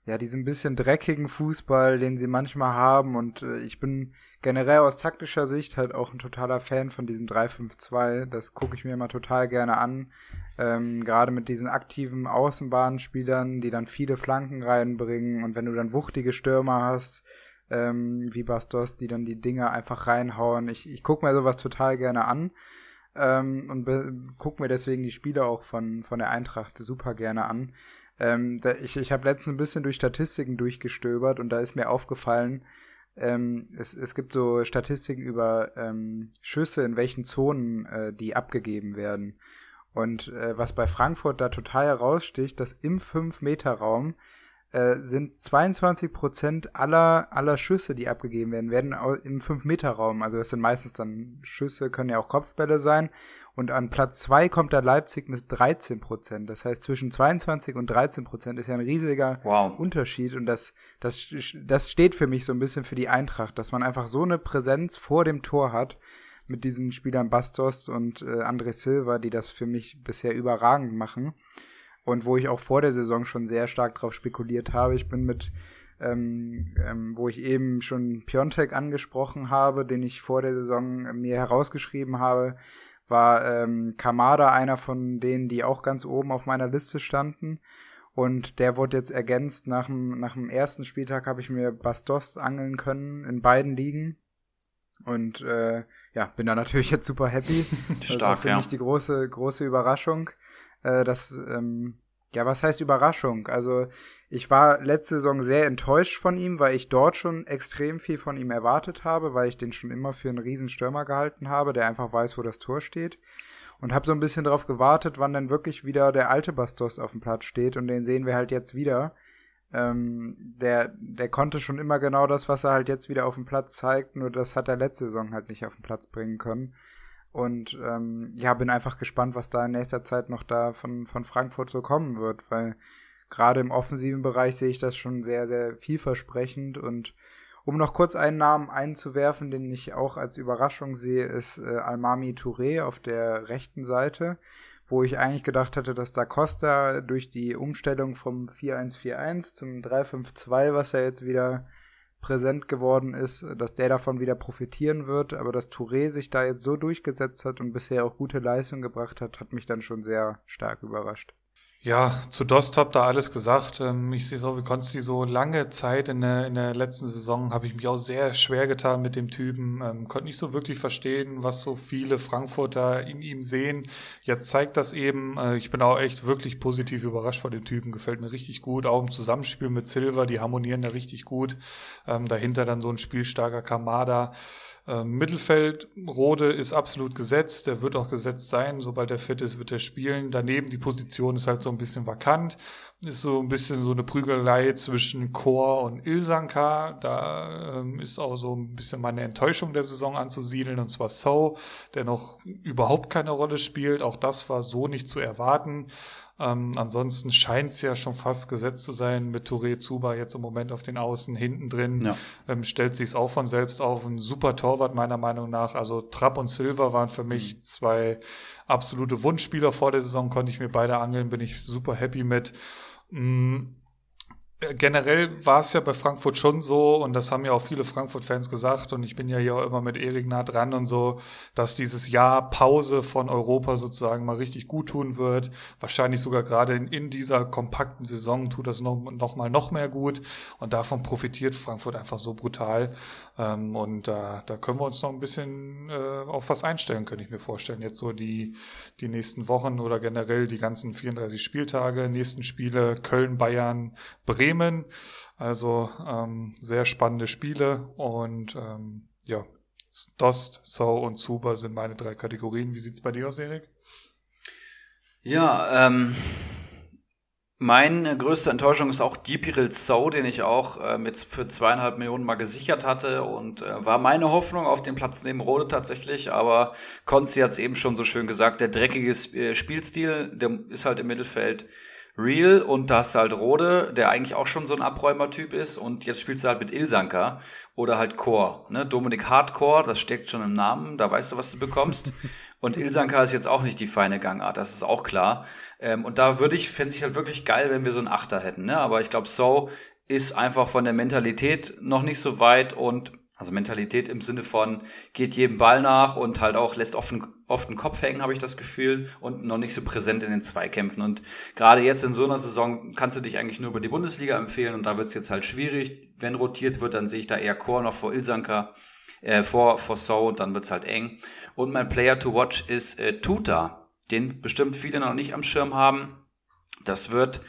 ja, diesen bisschen dreckigen Fußball, den sie manchmal haben. Und äh, ich bin generell aus taktischer Sicht halt auch ein totaler Fan von diesem 3-5-2. Das gucke ich mir immer total gerne an. Ähm, Gerade mit diesen aktiven Außenbahnspielern, die dann viele Flanken reinbringen. Und wenn du dann wuchtige Stürmer hast, ähm, wie Bastos, die dann die Dinge einfach reinhauen. Ich, ich gucke mir sowas total gerne an. Ähm, und gucke mir deswegen die Spiele auch von, von der Eintracht super gerne an. Ähm, da, ich ich habe letztens ein bisschen durch Statistiken durchgestöbert und da ist mir aufgefallen, ähm, es, es gibt so Statistiken über ähm, Schüsse, in welchen Zonen äh, die abgegeben werden. Und äh, was bei Frankfurt da total heraussticht, dass im 5-Meter-Raum äh, sind 22 Prozent aller, aller Schüsse, die abgegeben werden, werden im 5-Meter-Raum. Also das sind meistens dann Schüsse, können ja auch Kopfbälle sein. Und an Platz 2 kommt der Leipzig mit 13 Prozent. Das heißt, zwischen 22 und 13 Prozent ist ja ein riesiger wow. Unterschied. Und das, das, das steht für mich so ein bisschen für die Eintracht, dass man einfach so eine Präsenz vor dem Tor hat mit diesen Spielern Bastos und äh, André Silva, die das für mich bisher überragend machen und wo ich auch vor der Saison schon sehr stark drauf spekuliert habe. Ich bin mit, ähm, ähm, wo ich eben schon Piontek angesprochen habe, den ich vor der Saison mir herausgeschrieben habe, war ähm, Kamada einer von denen, die auch ganz oben auf meiner Liste standen. Und der wurde jetzt ergänzt. Nach dem, nach dem ersten Spieltag habe ich mir Bastos angeln können in beiden Ligen. Und äh, ja, bin da natürlich jetzt super happy. <laughs> Stark, das war für ja. mich die große, große Überraschung. Äh, das, ähm, ja, was heißt Überraschung? Also ich war letzte Saison sehr enttäuscht von ihm, weil ich dort schon extrem viel von ihm erwartet habe, weil ich den schon immer für einen Riesenstürmer gehalten habe, der einfach weiß, wo das Tor steht. Und habe so ein bisschen darauf gewartet, wann denn wirklich wieder der alte Bastos auf dem Platz steht. Und den sehen wir halt jetzt wieder. Ähm, der, der konnte schon immer genau das, was er halt jetzt wieder auf dem Platz zeigt, nur das hat er letzte Saison halt nicht auf den Platz bringen können. Und ähm, ja, bin einfach gespannt, was da in nächster Zeit noch da von, von Frankfurt so kommen wird, weil gerade im offensiven Bereich sehe ich das schon sehr, sehr vielversprechend. Und um noch kurz einen Namen einzuwerfen, den ich auch als Überraschung sehe, ist äh, Almami Touré auf der rechten Seite, wo ich eigentlich gedacht hatte, dass da Costa durch die Umstellung vom 4-1-4-1 zum 3-5-2, was er jetzt wieder präsent geworden ist, dass der davon wieder profitieren wird. Aber dass Touré sich da jetzt so durchgesetzt hat und bisher auch gute Leistung gebracht hat, hat mich dann schon sehr stark überrascht. Ja, zu Dost habt ihr alles gesagt. Ähm, ich sehe so wie Konsti so lange Zeit in der, in der letzten Saison habe ich mich auch sehr schwer getan mit dem Typen. Ähm, konnte nicht so wirklich verstehen, was so viele Frankfurter in ihm sehen. Jetzt zeigt das eben. Äh, ich bin auch echt wirklich positiv überrascht von dem Typen. Gefällt mir richtig gut. Auch im Zusammenspiel mit Silver, die harmonieren da richtig gut. Ähm, dahinter dann so ein spielstarker Kamada. Ähm, Mittelfeld, Rode ist absolut gesetzt, der wird auch gesetzt sein, sobald er fit ist, wird er spielen. Daneben die Position ist halt so ein bisschen vakant, ist so ein bisschen so eine Prügelei zwischen Chor und Ilsanka. Da ähm, ist auch so ein bisschen meine Enttäuschung der Saison anzusiedeln, und zwar So, der noch überhaupt keine Rolle spielt. Auch das war so nicht zu erwarten. Ähm, ansonsten scheint es ja schon fast gesetzt zu sein mit Touré Zuba jetzt im Moment auf den Außen hinten drin. Ja. Ähm, stellt sich auch von selbst auf. Ein super Torwart meiner Meinung nach. Also Trapp und Silva waren für mich mhm. zwei absolute Wunschspieler vor der Saison. Konnte ich mir beide angeln, bin ich super happy mit. Mhm generell war es ja bei Frankfurt schon so, und das haben ja auch viele Frankfurt-Fans gesagt, und ich bin ja hier auch immer mit Erik nah dran und so, dass dieses Jahr Pause von Europa sozusagen mal richtig gut tun wird. Wahrscheinlich sogar gerade in, in dieser kompakten Saison tut das noch, noch mal noch mehr gut. Und davon profitiert Frankfurt einfach so brutal. Ähm, und da, da können wir uns noch ein bisschen äh, auf was einstellen, könnte ich mir vorstellen. Jetzt so die, die nächsten Wochen oder generell die ganzen 34 Spieltage, nächsten Spiele, Köln, Bayern, Bremen Bremen. Also ähm, sehr spannende Spiele und ähm, ja, Dost, So und Zuber sind meine drei Kategorien. Wie sieht's bei dir aus, Erik? Ja, ähm, Meine größte Enttäuschung ist auch Dipiril So, den ich auch ähm, jetzt für zweieinhalb Millionen mal gesichert hatte und äh, war meine Hoffnung auf den Platz neben Rode tatsächlich, aber Konzi hat es eben schon so schön gesagt, der dreckige äh, Spielstil, der ist halt im Mittelfeld real und da hast du halt Rode, der eigentlich auch schon so ein Abräumertyp ist und jetzt spielst du halt mit Ilsanka oder halt Core, ne? Dominik Hardcore, das steckt schon im Namen, da weißt du, was du bekommst. <laughs> Und Ilsanka ist jetzt auch nicht die feine Gangart, das ist auch klar. Ähm, und da würde ich, fände ich halt wirklich geil, wenn wir so einen Achter hätten. Ne? Aber ich glaube, So ist einfach von der Mentalität noch nicht so weit und also Mentalität im Sinne von geht jedem Ball nach und halt auch lässt oft, oft den Kopf hängen, habe ich das Gefühl, und noch nicht so präsent in den Zweikämpfen. Und gerade jetzt in so einer Saison kannst du dich eigentlich nur über die Bundesliga empfehlen und da wird es jetzt halt schwierig. Wenn rotiert wird, dann sehe ich da eher Chor noch vor Ilsanka, äh, vor, vor So und dann wird's halt eng. Und mein Player to watch ist äh, Tuta, den bestimmt viele noch nicht am Schirm haben. Das wird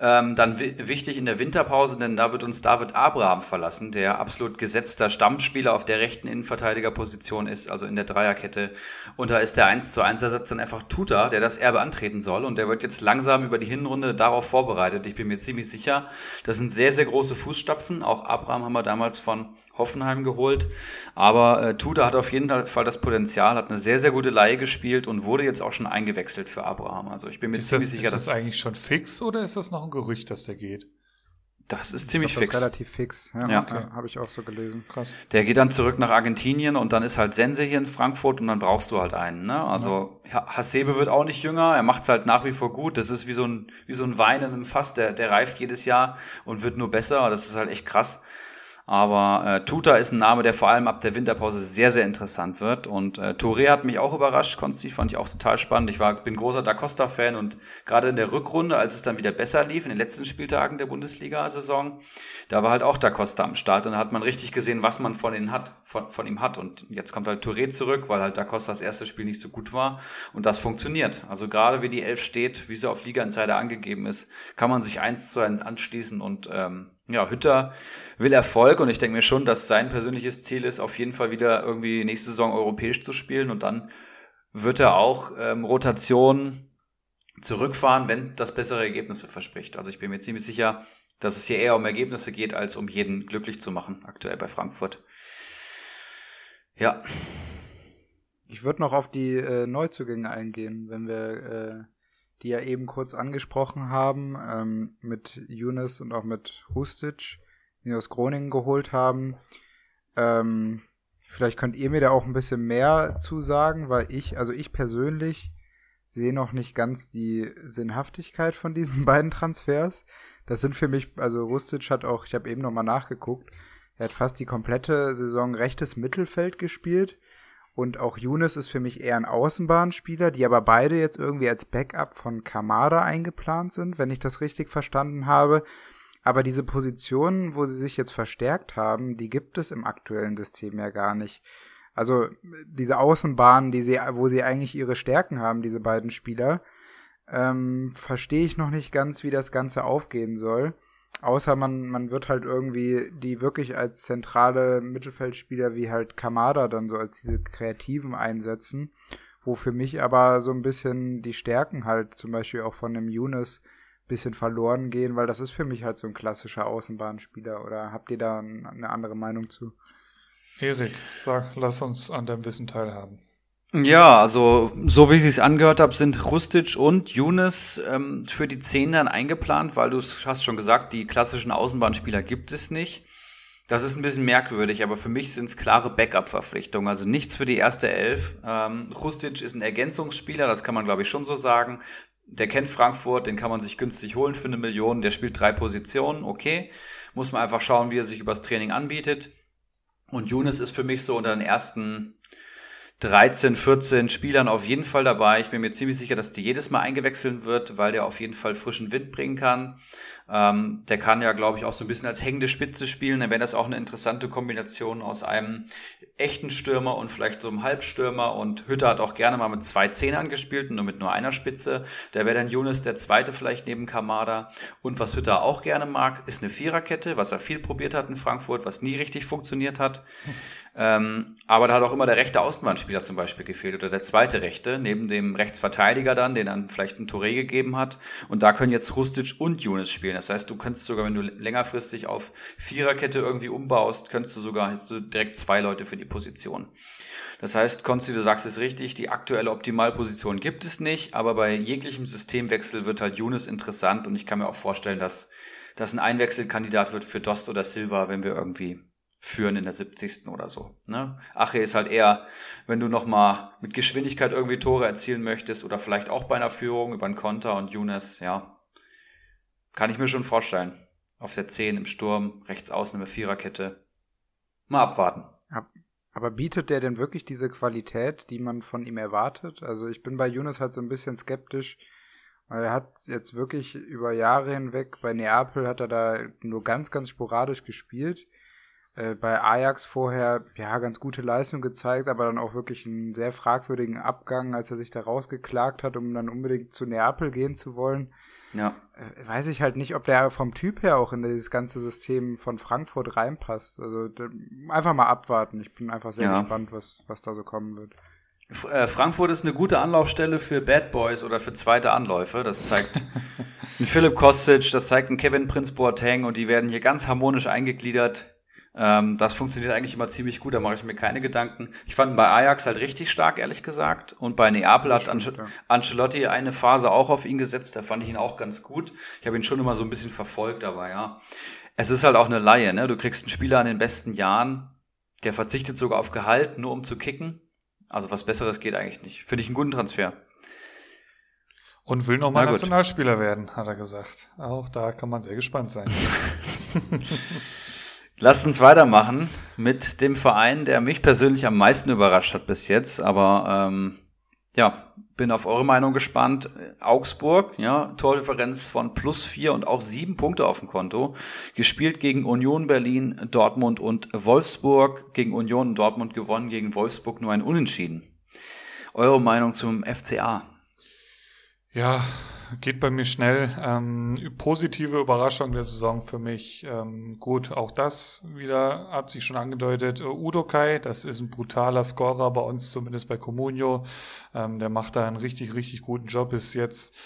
ähm, dann wichtig in der Winterpause, denn da wird uns David Abraham verlassen, der absolut gesetzter Stammspieler auf der rechten Innenverteidigerposition ist, also in der Dreierkette. Und da ist der 1 zu 1 Ersatz dann einfach Tuta, der das Erbe antreten soll. Und der wird jetzt langsam über die Hinrunde darauf vorbereitet. Ich bin mir ziemlich sicher, das sind sehr, sehr große Fußstapfen. Auch Abraham haben wir damals von Hoffenheim geholt. Aber äh, Tuta hat auf jeden Fall das Potenzial, hat eine sehr, sehr gute Laie gespielt und wurde jetzt auch schon eingewechselt für Abraham. Also ich bin mir ist ziemlich das, sicher, ist das dass eigentlich schon fix oder ist das noch ein Gerücht, dass der geht? Das ist ziemlich glaub, fix. Das ist relativ fix. Ja, ja. Okay. habe ich auch so gelesen. Krass. Der geht dann zurück nach Argentinien und dann ist halt Sense hier in Frankfurt und dann brauchst du halt einen. Ne? Also ja. Hasebe wird auch nicht jünger, er macht's halt nach wie vor gut. Das ist wie so ein wie so ein Wein in einem Fass, der der reift jedes Jahr und wird nur besser. Das ist halt echt krass. Aber äh, Tuta ist ein Name, der vor allem ab der Winterpause sehr, sehr interessant wird. Und äh, Touré hat mich auch überrascht. Konsti fand ich auch total spannend. Ich war, bin großer Da Costa-Fan und gerade in der Rückrunde, als es dann wieder besser lief, in den letzten Spieltagen der Bundesliga-Saison, da war halt auch Da Costa am Start. Und da hat man richtig gesehen, was man von, ihm hat, von, von ihm hat. Und jetzt kommt halt Touré zurück, weil halt Da Costa das erste Spiel nicht so gut war. Und das funktioniert. Also gerade wie die Elf steht, wie sie auf Liga Insider angegeben ist, kann man sich eins zu eins anschließen und ähm, ja, Hütter will Erfolg und ich denke mir schon, dass sein persönliches Ziel ist, auf jeden Fall wieder irgendwie nächste Saison europäisch zu spielen und dann wird er auch ähm, Rotation zurückfahren, wenn das bessere Ergebnisse verspricht. Also ich bin mir ziemlich sicher, dass es hier eher um Ergebnisse geht, als um jeden glücklich zu machen, aktuell bei Frankfurt. Ja. Ich würde noch auf die äh, Neuzugänge eingehen, wenn wir äh, die ja eben kurz angesprochen haben, ähm, mit Younes und auch mit Hustic, die aus Groningen geholt haben. Ähm, vielleicht könnt ihr mir da auch ein bisschen mehr zu sagen, weil ich, also ich persönlich sehe noch nicht ganz die Sinnhaftigkeit von diesen <laughs> beiden Transfers. Das sind für mich, also Rustic hat auch, ich habe eben nochmal nachgeguckt, er hat fast die komplette Saison rechtes Mittelfeld gespielt und auch Younes ist für mich eher ein Außenbahnspieler, die aber beide jetzt irgendwie als Backup von Kamada eingeplant sind, wenn ich das richtig verstanden habe. Aber diese Positionen, wo sie sich jetzt verstärkt haben, die gibt es im aktuellen System ja gar nicht. Also diese Außenbahnen, die sie, wo sie eigentlich ihre Stärken haben, diese beiden Spieler, ähm, verstehe ich noch nicht ganz, wie das Ganze aufgehen soll. Außer man, man wird halt irgendwie die wirklich als zentrale Mittelfeldspieler wie halt Kamada dann so als diese Kreativen einsetzen, wo für mich aber so ein bisschen die Stärken halt zum Beispiel auch von dem Younes bisschen verloren gehen, weil das ist für mich halt so ein klassischer Außenbahnspieler. Oder habt ihr da eine andere Meinung zu? Erik, sag, lass uns an deinem Wissen teilhaben. Ja, also so wie ich es angehört habe, sind Rustic und Younes ähm, für die Zehn dann eingeplant, weil du hast schon gesagt, die klassischen Außenbahnspieler gibt es nicht. Das ist ein bisschen merkwürdig, aber für mich sind es klare Backup-Verpflichtungen. Also nichts für die erste Elf. Ähm, Rustic ist ein Ergänzungsspieler, das kann man glaube ich schon so sagen. Der kennt Frankfurt, den kann man sich günstig holen für eine Million. Der spielt drei Positionen, okay. Muss man einfach schauen, wie er sich übers Training anbietet. Und Younes ist für mich so unter den ersten 13, 14 Spielern auf jeden Fall dabei. Ich bin mir ziemlich sicher, dass die jedes Mal eingewechselt wird, weil der auf jeden Fall frischen Wind bringen kann. Ähm, der kann ja, glaube ich, auch so ein bisschen als hängende Spitze spielen. Dann wäre das auch eine interessante Kombination aus einem echten Stürmer und vielleicht so einem Halbstürmer und Hütter hat auch gerne mal mit zwei Zehnern gespielt und nur mit nur einer Spitze. Der wäre dann Younes der zweite vielleicht neben Kamada. Und was Hütter auch gerne mag, ist eine Viererkette, was er viel probiert hat in Frankfurt, was nie richtig funktioniert hat. <laughs> Ähm, aber da hat auch immer der rechte Außenbahnspieler zum Beispiel gefehlt oder der zweite Rechte, neben dem Rechtsverteidiger dann, den dann vielleicht ein Touré gegeben hat. Und da können jetzt Rustic und Younes spielen. Das heißt, du könntest sogar, wenn du längerfristig auf Viererkette irgendwie umbaust, könntest du sogar, hast du direkt zwei Leute für die Position. Das heißt, Konsti, du sagst es richtig, die aktuelle Optimalposition gibt es nicht, aber bei jeglichem Systemwechsel wird halt Younes interessant und ich kann mir auch vorstellen, dass das ein Einwechselkandidat wird für Dost oder Silva, wenn wir irgendwie führen in der 70. oder so. Ne? Ache ist halt eher, wenn du nochmal mit Geschwindigkeit irgendwie Tore erzielen möchtest oder vielleicht auch bei einer Führung über einen Konter und Younes, ja, kann ich mir schon vorstellen. Auf der 10 im Sturm, rechts außen eine Viererkette. Mal abwarten. Aber bietet der denn wirklich diese Qualität, die man von ihm erwartet? Also ich bin bei Younes halt so ein bisschen skeptisch, weil er hat jetzt wirklich über Jahre hinweg, bei Neapel hat er da nur ganz, ganz sporadisch gespielt äh, bei Ajax vorher ja ganz gute Leistung gezeigt, aber dann auch wirklich einen sehr fragwürdigen Abgang, als er sich da rausgeklagt hat, um dann unbedingt zu Neapel gehen zu wollen. Ja. Äh, weiß ich halt nicht, ob der vom Typ her auch in dieses ganze System von Frankfurt reinpasst. Also einfach mal abwarten. Ich bin einfach sehr ja. gespannt, was, was da so kommen wird. Äh, Frankfurt ist eine gute Anlaufstelle für Bad Boys oder für zweite Anläufe. Das zeigt <laughs> ein Philipp Kostic, das zeigt ein Kevin Prince Boateng und die werden hier ganz harmonisch eingegliedert ähm, das funktioniert eigentlich immer ziemlich gut, da mache ich mir keine Gedanken. Ich fand ihn bei Ajax halt richtig stark, ehrlich gesagt. Und bei Neapel hat Ange ja. Ancelotti eine Phase auch auf ihn gesetzt, da fand ich ihn auch ganz gut. Ich habe ihn schon immer so ein bisschen verfolgt, aber ja. Es ist halt auch eine Laie, ne? Du kriegst einen Spieler in den besten Jahren, der verzichtet sogar auf Gehalt, nur um zu kicken. Also was Besseres geht eigentlich nicht. Finde ich einen guten Transfer. Und will nochmal Nationalspieler werden, hat er gesagt. Auch da kann man sehr gespannt sein. <laughs> Lasst uns weitermachen mit dem Verein, der mich persönlich am meisten überrascht hat bis jetzt. Aber ähm, ja, bin auf eure Meinung gespannt. Augsburg, ja, Tordifferenz von plus vier und auch sieben Punkte auf dem Konto. Gespielt gegen Union Berlin, Dortmund und Wolfsburg. Gegen Union und Dortmund gewonnen, gegen Wolfsburg nur ein Unentschieden. Eure Meinung zum FCA? Ja, geht bei mir schnell. Ähm, positive Überraschung der Saison für mich. Ähm, gut, auch das wieder hat sich schon angedeutet. Uh, Udokai, das ist ein brutaler Scorer bei uns, zumindest bei Comunio. Ähm, der macht da einen richtig, richtig guten Job bis jetzt.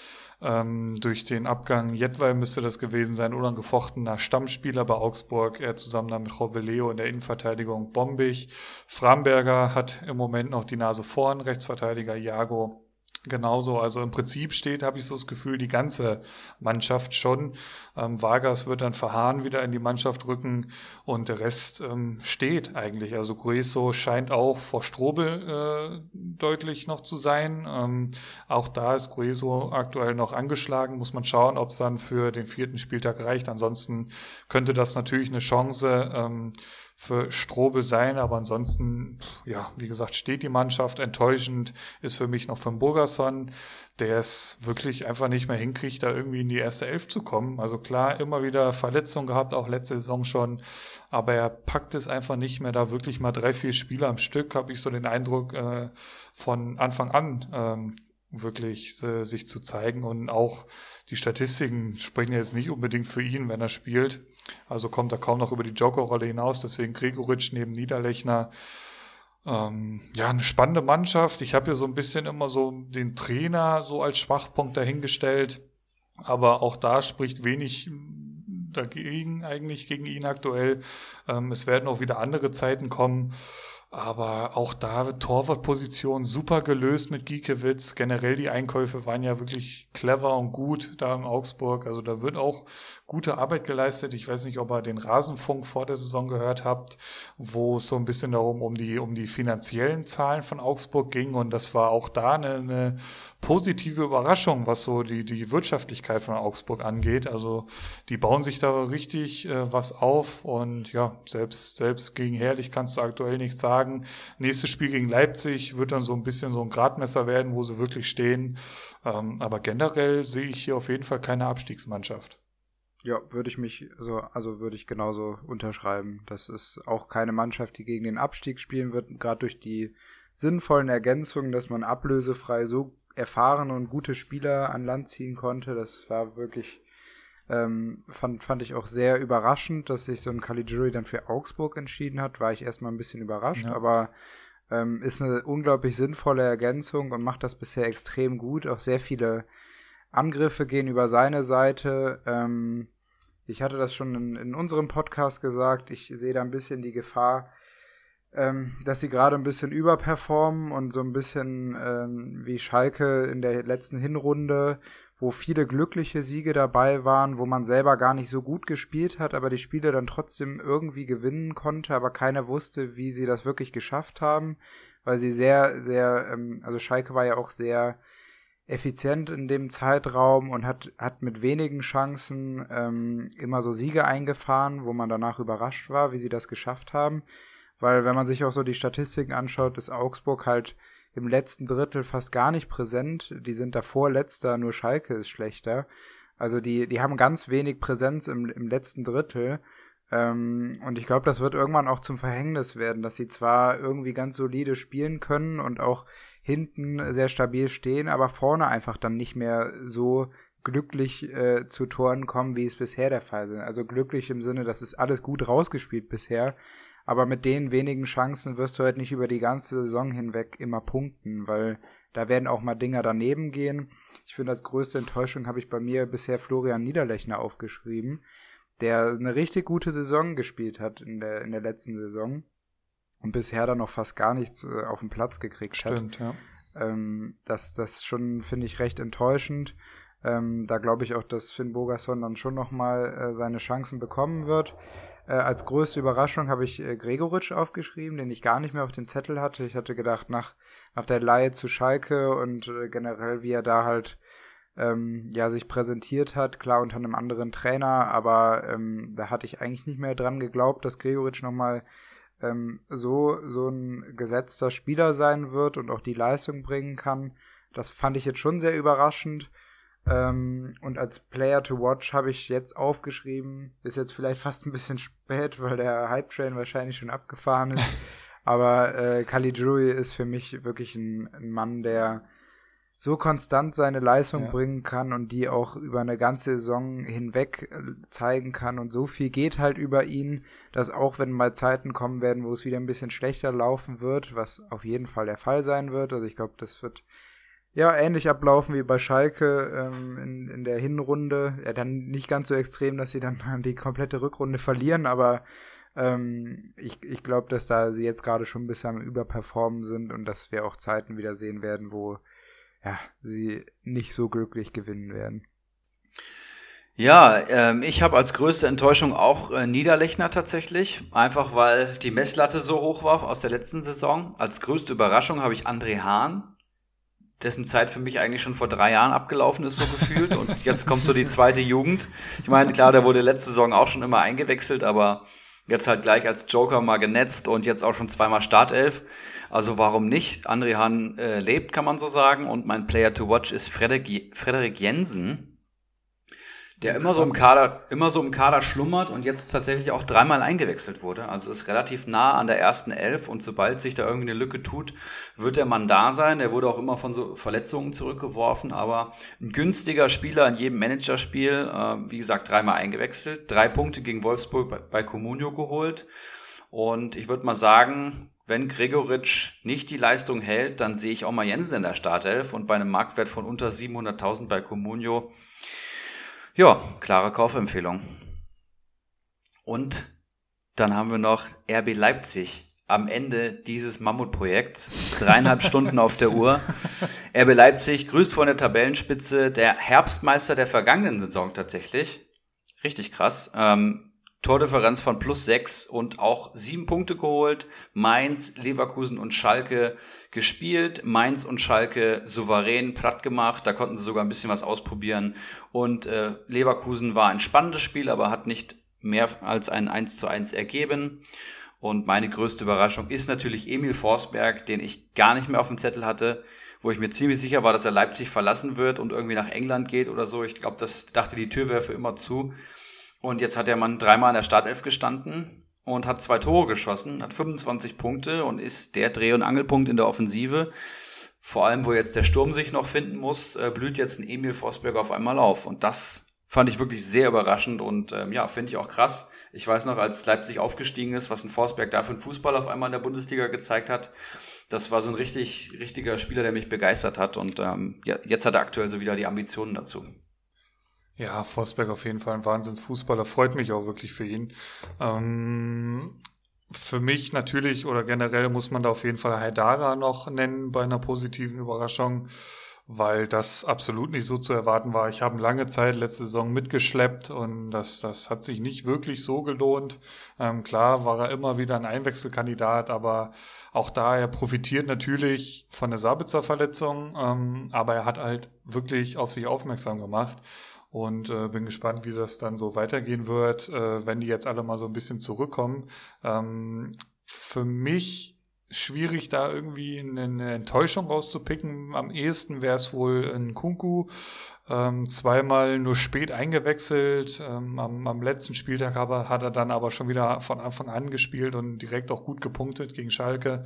Ähm, durch den Abgang Jetwei müsste das gewesen sein, unangefochtener Stammspieler bei Augsburg, er zusammen mit Roveleo in der Innenverteidigung bombig. Framberger hat im Moment noch die Nase vorn, Rechtsverteidiger Jago Genauso, also im Prinzip steht, habe ich so das Gefühl, die ganze Mannschaft schon. Ähm, Vargas wird dann Verhahn wieder in die Mannschaft rücken und der Rest ähm, steht eigentlich. Also Grueso scheint auch vor Strobel äh, deutlich noch zu sein. Ähm, auch da ist Grueso aktuell noch angeschlagen. Muss man schauen, ob es dann für den vierten Spieltag reicht. Ansonsten könnte das natürlich eine Chance ähm, für Strobe sein, aber ansonsten, ja, wie gesagt, steht die Mannschaft. Enttäuschend ist für mich noch von Burgerson, der es wirklich einfach nicht mehr hinkriegt, da irgendwie in die erste Elf zu kommen. Also klar, immer wieder Verletzungen gehabt, auch letzte Saison schon, aber er packt es einfach nicht mehr, da wirklich mal drei, vier Spiele am Stück, habe ich so den Eindruck, äh, von Anfang an ähm, wirklich äh, sich zu zeigen und auch die Statistiken sprechen jetzt nicht unbedingt für ihn, wenn er spielt. Also kommt er kaum noch über die Jokerrolle hinaus. Deswegen Gregoritsch neben Niederlechner. Ähm, ja, eine spannende Mannschaft. Ich habe hier so ein bisschen immer so den Trainer so als Schwachpunkt dahingestellt. Aber auch da spricht wenig dagegen eigentlich gegen ihn aktuell. Ähm, es werden auch wieder andere Zeiten kommen. Aber auch da Torwartposition super gelöst mit Giekewitz. Generell die Einkäufe waren ja wirklich clever und gut da im Augsburg. Also da wird auch gute Arbeit geleistet. Ich weiß nicht, ob ihr den Rasenfunk vor der Saison gehört habt, wo es so ein bisschen darum um die, um die finanziellen Zahlen von Augsburg ging. Und das war auch da eine, eine positive Überraschung, was so die, die Wirtschaftlichkeit von Augsburg angeht. Also die bauen sich da richtig äh, was auf. Und ja, selbst, selbst gegen Herrlich kannst du aktuell nichts sagen. Nächstes Spiel gegen Leipzig wird dann so ein bisschen so ein Gradmesser werden, wo sie wirklich stehen. Ähm, aber generell sehe ich hier auf jeden Fall keine Abstiegsmannschaft. Ja, würde ich mich so, also würde ich genauso unterschreiben. Das ist auch keine Mannschaft, die gegen den Abstieg spielen wird, gerade durch die sinnvollen Ergänzungen, dass man ablösefrei so erfahrene und gute Spieler an Land ziehen konnte. Das war wirklich, ähm, fand, fand ich auch sehr überraschend, dass sich so ein Caligiuri dann für Augsburg entschieden hat. War ich erstmal ein bisschen überrascht, ja. aber ähm, ist eine unglaublich sinnvolle Ergänzung und macht das bisher extrem gut. Auch sehr viele Angriffe gehen über seine Seite. Ähm, ich hatte das schon in, in unserem Podcast gesagt. Ich sehe da ein bisschen die Gefahr, ähm, dass sie gerade ein bisschen überperformen und so ein bisschen ähm, wie Schalke in der letzten Hinrunde, wo viele glückliche Siege dabei waren, wo man selber gar nicht so gut gespielt hat, aber die Spiele dann trotzdem irgendwie gewinnen konnte, aber keiner wusste, wie sie das wirklich geschafft haben, weil sie sehr, sehr, ähm, also Schalke war ja auch sehr effizient in dem Zeitraum und hat, hat mit wenigen Chancen ähm, immer so Siege eingefahren, wo man danach überrascht war, wie sie das geschafft haben. Weil wenn man sich auch so die Statistiken anschaut, ist Augsburg halt im letzten Drittel fast gar nicht präsent. Die sind davor letzter, nur Schalke ist schlechter. Also die, die haben ganz wenig Präsenz im, im letzten Drittel. Ähm, und ich glaube, das wird irgendwann auch zum Verhängnis werden, dass sie zwar irgendwie ganz solide spielen können und auch hinten sehr stabil stehen, aber vorne einfach dann nicht mehr so glücklich äh, zu Toren kommen, wie es bisher der Fall ist. Also glücklich im Sinne, dass es alles gut rausgespielt bisher, aber mit den wenigen Chancen wirst du halt nicht über die ganze Saison hinweg immer punkten, weil da werden auch mal Dinger daneben gehen. Ich finde, als größte Enttäuschung habe ich bei mir bisher Florian Niederlechner aufgeschrieben, der eine richtig gute Saison gespielt hat in der, in der letzten Saison und bisher dann noch fast gar nichts äh, auf den Platz gekriegt Stimmt, hat. ja. Ähm, das, das schon, finde ich, recht enttäuschend. Ähm, da glaube ich auch, dass Finn Bogerson dann schon nochmal äh, seine Chancen bekommen wird. Äh, als größte Überraschung habe ich äh, Gregoritsch aufgeschrieben, den ich gar nicht mehr auf dem Zettel hatte. Ich hatte gedacht, nach, nach der Laie zu Schalke und äh, generell, wie er da halt ähm, ja, sich präsentiert hat, klar unter einem anderen Trainer, aber ähm, da hatte ich eigentlich nicht mehr dran geglaubt, dass Gregoritsch nochmal ähm, so, so ein gesetzter Spieler sein wird und auch die Leistung bringen kann. Das fand ich jetzt schon sehr überraschend. Ähm, und als Player to Watch habe ich jetzt aufgeschrieben, ist jetzt vielleicht fast ein bisschen spät, weil der Hype-Train wahrscheinlich schon abgefahren ist. <laughs> Aber äh, Caligiuri ist für mich wirklich ein, ein Mann, der so konstant seine Leistung ja. bringen kann und die auch über eine ganze Saison hinweg äh, zeigen kann und so viel geht halt über ihn, dass auch wenn mal Zeiten kommen werden, wo es wieder ein bisschen schlechter laufen wird, was auf jeden Fall der Fall sein wird, also ich glaube, das wird ja ähnlich ablaufen wie bei Schalke ähm, in, in der Hinrunde, ja dann nicht ganz so extrem, dass sie dann <laughs> die komplette Rückrunde verlieren, aber ähm, ich, ich glaube, dass da sie jetzt gerade schon ein bisschen am Überperformen sind und dass wir auch Zeiten wieder sehen werden, wo ja, sie nicht so glücklich gewinnen werden. Ja, ähm, ich habe als größte Enttäuschung auch äh, Niederlechner tatsächlich, einfach weil die Messlatte so hoch war aus der letzten Saison. Als größte Überraschung habe ich André Hahn, dessen Zeit für mich eigentlich schon vor drei Jahren abgelaufen ist, so gefühlt. Und jetzt kommt so die zweite Jugend. Ich meine, klar, der wurde letzte Saison auch schon immer eingewechselt, aber Jetzt halt gleich als Joker mal genetzt und jetzt auch schon zweimal Startelf. Also warum nicht? André Hahn äh, lebt, kann man so sagen. Und mein Player to watch ist Frederik, Frederik Jensen der immer so im Kader, immer so im Kader schlummert und jetzt tatsächlich auch dreimal eingewechselt wurde. Also ist relativ nah an der ersten Elf und sobald sich da irgendwie eine Lücke tut, wird der Mann da sein. Der wurde auch immer von so Verletzungen zurückgeworfen, aber ein günstiger Spieler in jedem Managerspiel, äh, wie gesagt, dreimal eingewechselt, drei Punkte gegen Wolfsburg bei, bei Comunio geholt. Und ich würde mal sagen, wenn Gregoritsch nicht die Leistung hält, dann sehe ich auch mal Jensen in der Startelf und bei einem Marktwert von unter 700.000 bei Comunio ja, klare Kaufempfehlung. Und dann haben wir noch RB Leipzig am Ende dieses Mammutprojekts. Dreieinhalb <laughs> Stunden auf der Uhr. RB Leipzig grüßt von der Tabellenspitze, der Herbstmeister der vergangenen Saison tatsächlich. Richtig krass. Ähm, Tordifferenz von plus sechs und auch sieben Punkte geholt. Mainz, Leverkusen und Schalke gespielt. Mainz und Schalke souverän platt gemacht. Da konnten sie sogar ein bisschen was ausprobieren. Und äh, Leverkusen war ein spannendes Spiel, aber hat nicht mehr als ein 1 zu 1 ergeben. Und meine größte Überraschung ist natürlich Emil Forsberg, den ich gar nicht mehr auf dem Zettel hatte, wo ich mir ziemlich sicher war, dass er Leipzig verlassen wird und irgendwie nach England geht oder so. Ich glaube, das dachte die Tür wäre für immer zu. Und jetzt hat der Mann dreimal in der Startelf gestanden und hat zwei Tore geschossen, hat 25 Punkte und ist der Dreh- und Angelpunkt in der Offensive. Vor allem, wo jetzt der Sturm sich noch finden muss, äh, blüht jetzt ein Emil Forsberg auf einmal auf. Und das fand ich wirklich sehr überraschend und ähm, ja, finde ich auch krass. Ich weiß noch, als Leipzig aufgestiegen ist, was ein Forsberg da für einen Fußball auf einmal in der Bundesliga gezeigt hat. Das war so ein richtig, richtiger Spieler, der mich begeistert hat und ähm, ja, jetzt hat er aktuell so wieder die Ambitionen dazu. Ja, Forsberg auf jeden Fall ein Wahnsinnsfußballer. Freut mich auch wirklich für ihn. Ähm, für mich natürlich oder generell muss man da auf jeden Fall Haidara noch nennen bei einer positiven Überraschung, weil das absolut nicht so zu erwarten war. Ich habe lange Zeit letzte Saison mitgeschleppt und das, das hat sich nicht wirklich so gelohnt. Ähm, klar war er immer wieder ein Einwechselkandidat, aber auch da, er profitiert natürlich von der Sabitzer Verletzung, ähm, aber er hat halt wirklich auf sich aufmerksam gemacht und äh, bin gespannt, wie das dann so weitergehen wird, äh, wenn die jetzt alle mal so ein bisschen zurückkommen. Ähm, für mich schwierig, da irgendwie eine Enttäuschung rauszupicken. Am ehesten wäre es wohl ein Kunku. Ähm, zweimal nur spät eingewechselt. Ähm, am, am, letzten Spieltag aber, hat er dann aber schon wieder von Anfang an gespielt und direkt auch gut gepunktet gegen Schalke.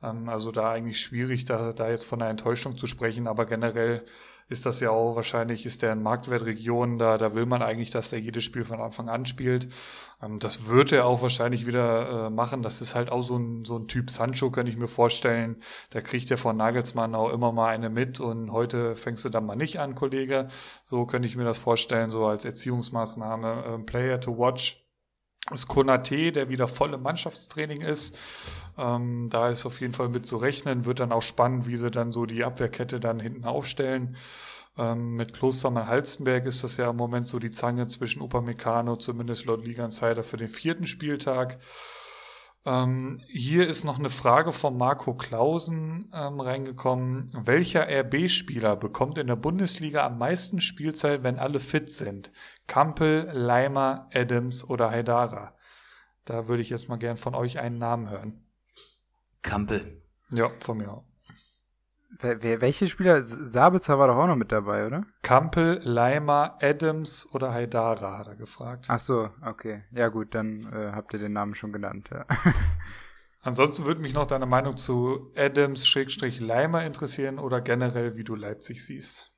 Ähm, also da eigentlich schwierig, da, da jetzt von einer Enttäuschung zu sprechen, aber generell ist das ja auch wahrscheinlich, ist der in Marktwertregionen, da, da will man eigentlich, dass der jedes Spiel von Anfang an spielt. Ähm, das wird er auch wahrscheinlich wieder äh, machen. Das ist halt auch so ein, so ein Typ Sancho, könnte ich mir vorstellen. Da kriegt der von Nagelsmann auch immer mal eine mit und heute fängst du dann mal nicht an, Kollege. So könnte ich mir das vorstellen, so als Erziehungsmaßnahme. Äh, Player to watch ist Konate, der wieder voll im Mannschaftstraining ist. Ähm, da ist auf jeden Fall mit zu rechnen. Wird dann auch spannend, wie sie dann so die Abwehrkette dann hinten aufstellen. Ähm, mit Klostermann-Halstenberg ist das ja im Moment so die Zange zwischen Upamecano, zumindest laut Liga Insider, für den vierten Spieltag. Ähm, hier ist noch eine Frage von Marco Klausen ähm, reingekommen. Welcher RB-Spieler bekommt in der Bundesliga am meisten Spielzeit, wenn alle fit sind? Kampel, Leimer, Adams oder Haidara? Da würde ich jetzt mal gern von euch einen Namen hören. Kampel. Ja, von mir auch. Welche Spieler? Sabitzer war doch auch noch mit dabei, oder? Kampel, Leimer, Adams oder Haidara, hat er gefragt. Ach so, okay. Ja gut, dann äh, habt ihr den Namen schon genannt, ja. <laughs> Ansonsten würde mich noch deine Meinung zu Adams-Leimer interessieren oder generell, wie du Leipzig siehst.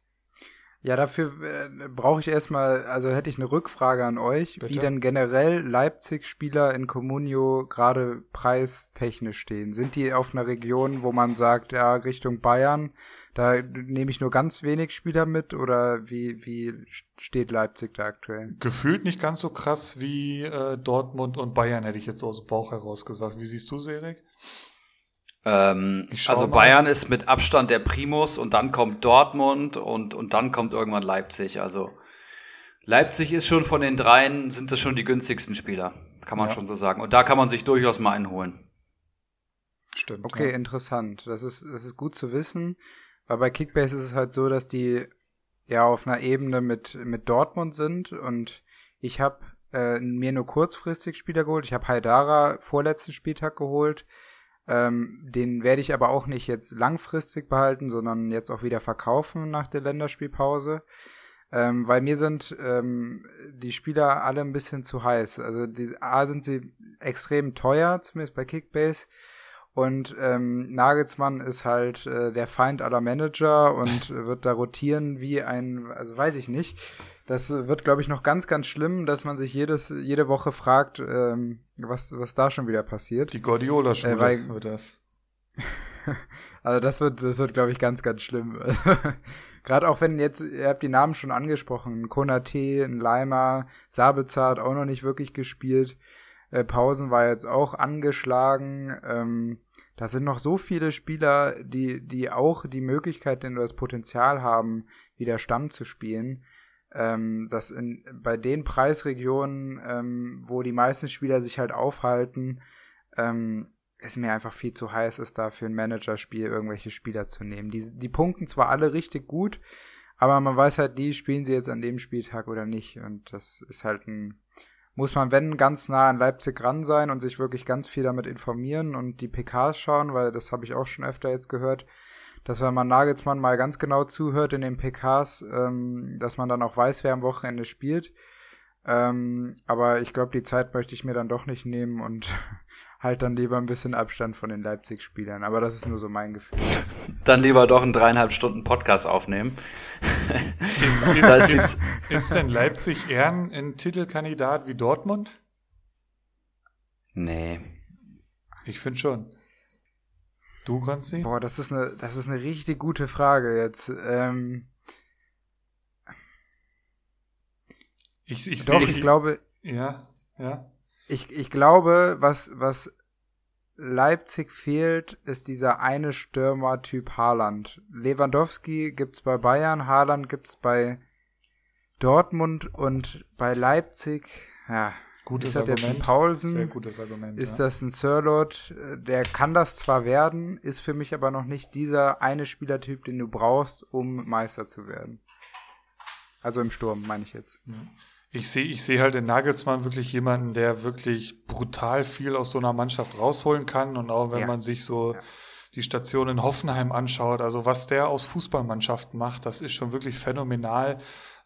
Ja, dafür äh, brauche ich erstmal, also hätte ich eine Rückfrage an euch, Bitte? wie denn generell Leipzig-Spieler in Comunio gerade preistechnisch stehen. Sind die auf einer Region, wo man sagt, ja, Richtung Bayern, da nehme ich nur ganz wenig Spieler mit oder wie, wie steht Leipzig da aktuell? Gefühlt nicht ganz so krass wie äh, Dortmund und Bayern, hätte ich jetzt aus dem Bauch heraus gesagt. Wie siehst du, Serik? Ähm, also mal. Bayern ist mit Abstand der Primus und dann kommt Dortmund und, und dann kommt irgendwann Leipzig. Also Leipzig ist schon von den dreien, sind das schon die günstigsten Spieler, kann man ja. schon so sagen. Und da kann man sich durchaus mal einholen. Stimmt. Okay, ja. interessant. Das ist, das ist gut zu wissen, weil bei Kickbase ist es halt so, dass die ja auf einer Ebene mit, mit Dortmund sind und ich habe äh, mir nur kurzfristig Spieler geholt. Ich habe Haidara vorletzten Spieltag geholt ähm, den werde ich aber auch nicht jetzt langfristig behalten, sondern jetzt auch wieder verkaufen nach der Länderspielpause. Ähm, weil mir sind ähm, die Spieler alle ein bisschen zu heiß. Also die, A sind sie extrem teuer, zumindest bei Kickbase. Und ähm, Nagelsmann ist halt äh, der Feind aller Manager und <laughs> wird da rotieren wie ein, also weiß ich nicht. Das wird, glaube ich, noch ganz, ganz schlimm, dass man sich jedes, jede Woche fragt, ähm, was, was da schon wieder passiert. Die Guardiola-Schule äh, wird das. <laughs> also das wird, das wird, glaube ich, ganz, ganz schlimm. <laughs> Gerade auch wenn jetzt, ihr habt die Namen schon angesprochen, Konate, ein Leimer, Sabitzer hat auch noch nicht wirklich gespielt. Äh, Pausen war jetzt auch angeschlagen. Ähm, da sind noch so viele Spieler, die, die auch die Möglichkeit und das Potenzial haben, wieder Stamm zu spielen. Ähm, dass in, bei den Preisregionen, ähm, wo die meisten Spieler sich halt aufhalten, ähm, es mir einfach viel zu heiß ist, da für ein Managerspiel irgendwelche Spieler zu nehmen. Die, die punkten zwar alle richtig gut, aber man weiß halt, die spielen sie jetzt an dem Spieltag oder nicht. Und das ist halt ein, muss man, wenn, ganz nah an Leipzig ran sein und sich wirklich ganz viel damit informieren und die PKs schauen, weil das habe ich auch schon öfter jetzt gehört, dass wenn man Nagelsmann mal ganz genau zuhört in den PKs, ähm, dass man dann auch weiß, wer am Wochenende spielt. Ähm, aber ich glaube, die Zeit möchte ich mir dann doch nicht nehmen und <laughs> halt dann lieber ein bisschen Abstand von den Leipzig-Spielern. Aber das ist nur so mein Gefühl. <laughs> Dann lieber doch einen dreieinhalb Stunden Podcast aufnehmen. <laughs> Ist, ist, ist, ist denn Leipzig eher ein Titelkandidat wie Dortmund? Nee. Ich finde schon. Du, Konsti? Boah, das ist eine, das ist eine richtig gute Frage jetzt. Ähm, ich, ich Doch, seh, ich glaube, Ja, ja. ich, ich glaube, was, was Leipzig fehlt, ist dieser eine Stürmer-Typ Haaland. Lewandowski gibt's bei Bayern, Haaland gibt's bei Dortmund und bei Leipzig, ja, Gutes ist das jetzt ein Argument. Paulsen? Sehr gutes Argument. Ist ja. das ein Sirlot? Der kann das zwar werden, ist für mich aber noch nicht dieser eine Spielertyp, den du brauchst, um Meister zu werden. Also im Sturm, meine ich jetzt. Ich sehe ich sehe halt in Nagelsmann wirklich jemanden, der wirklich brutal viel aus so einer Mannschaft rausholen kann. Und auch wenn Ja. man sich so die Station in Hoffenheim anschaut, also was der aus Fußballmannschaften macht, das ist schon wirklich phänomenal.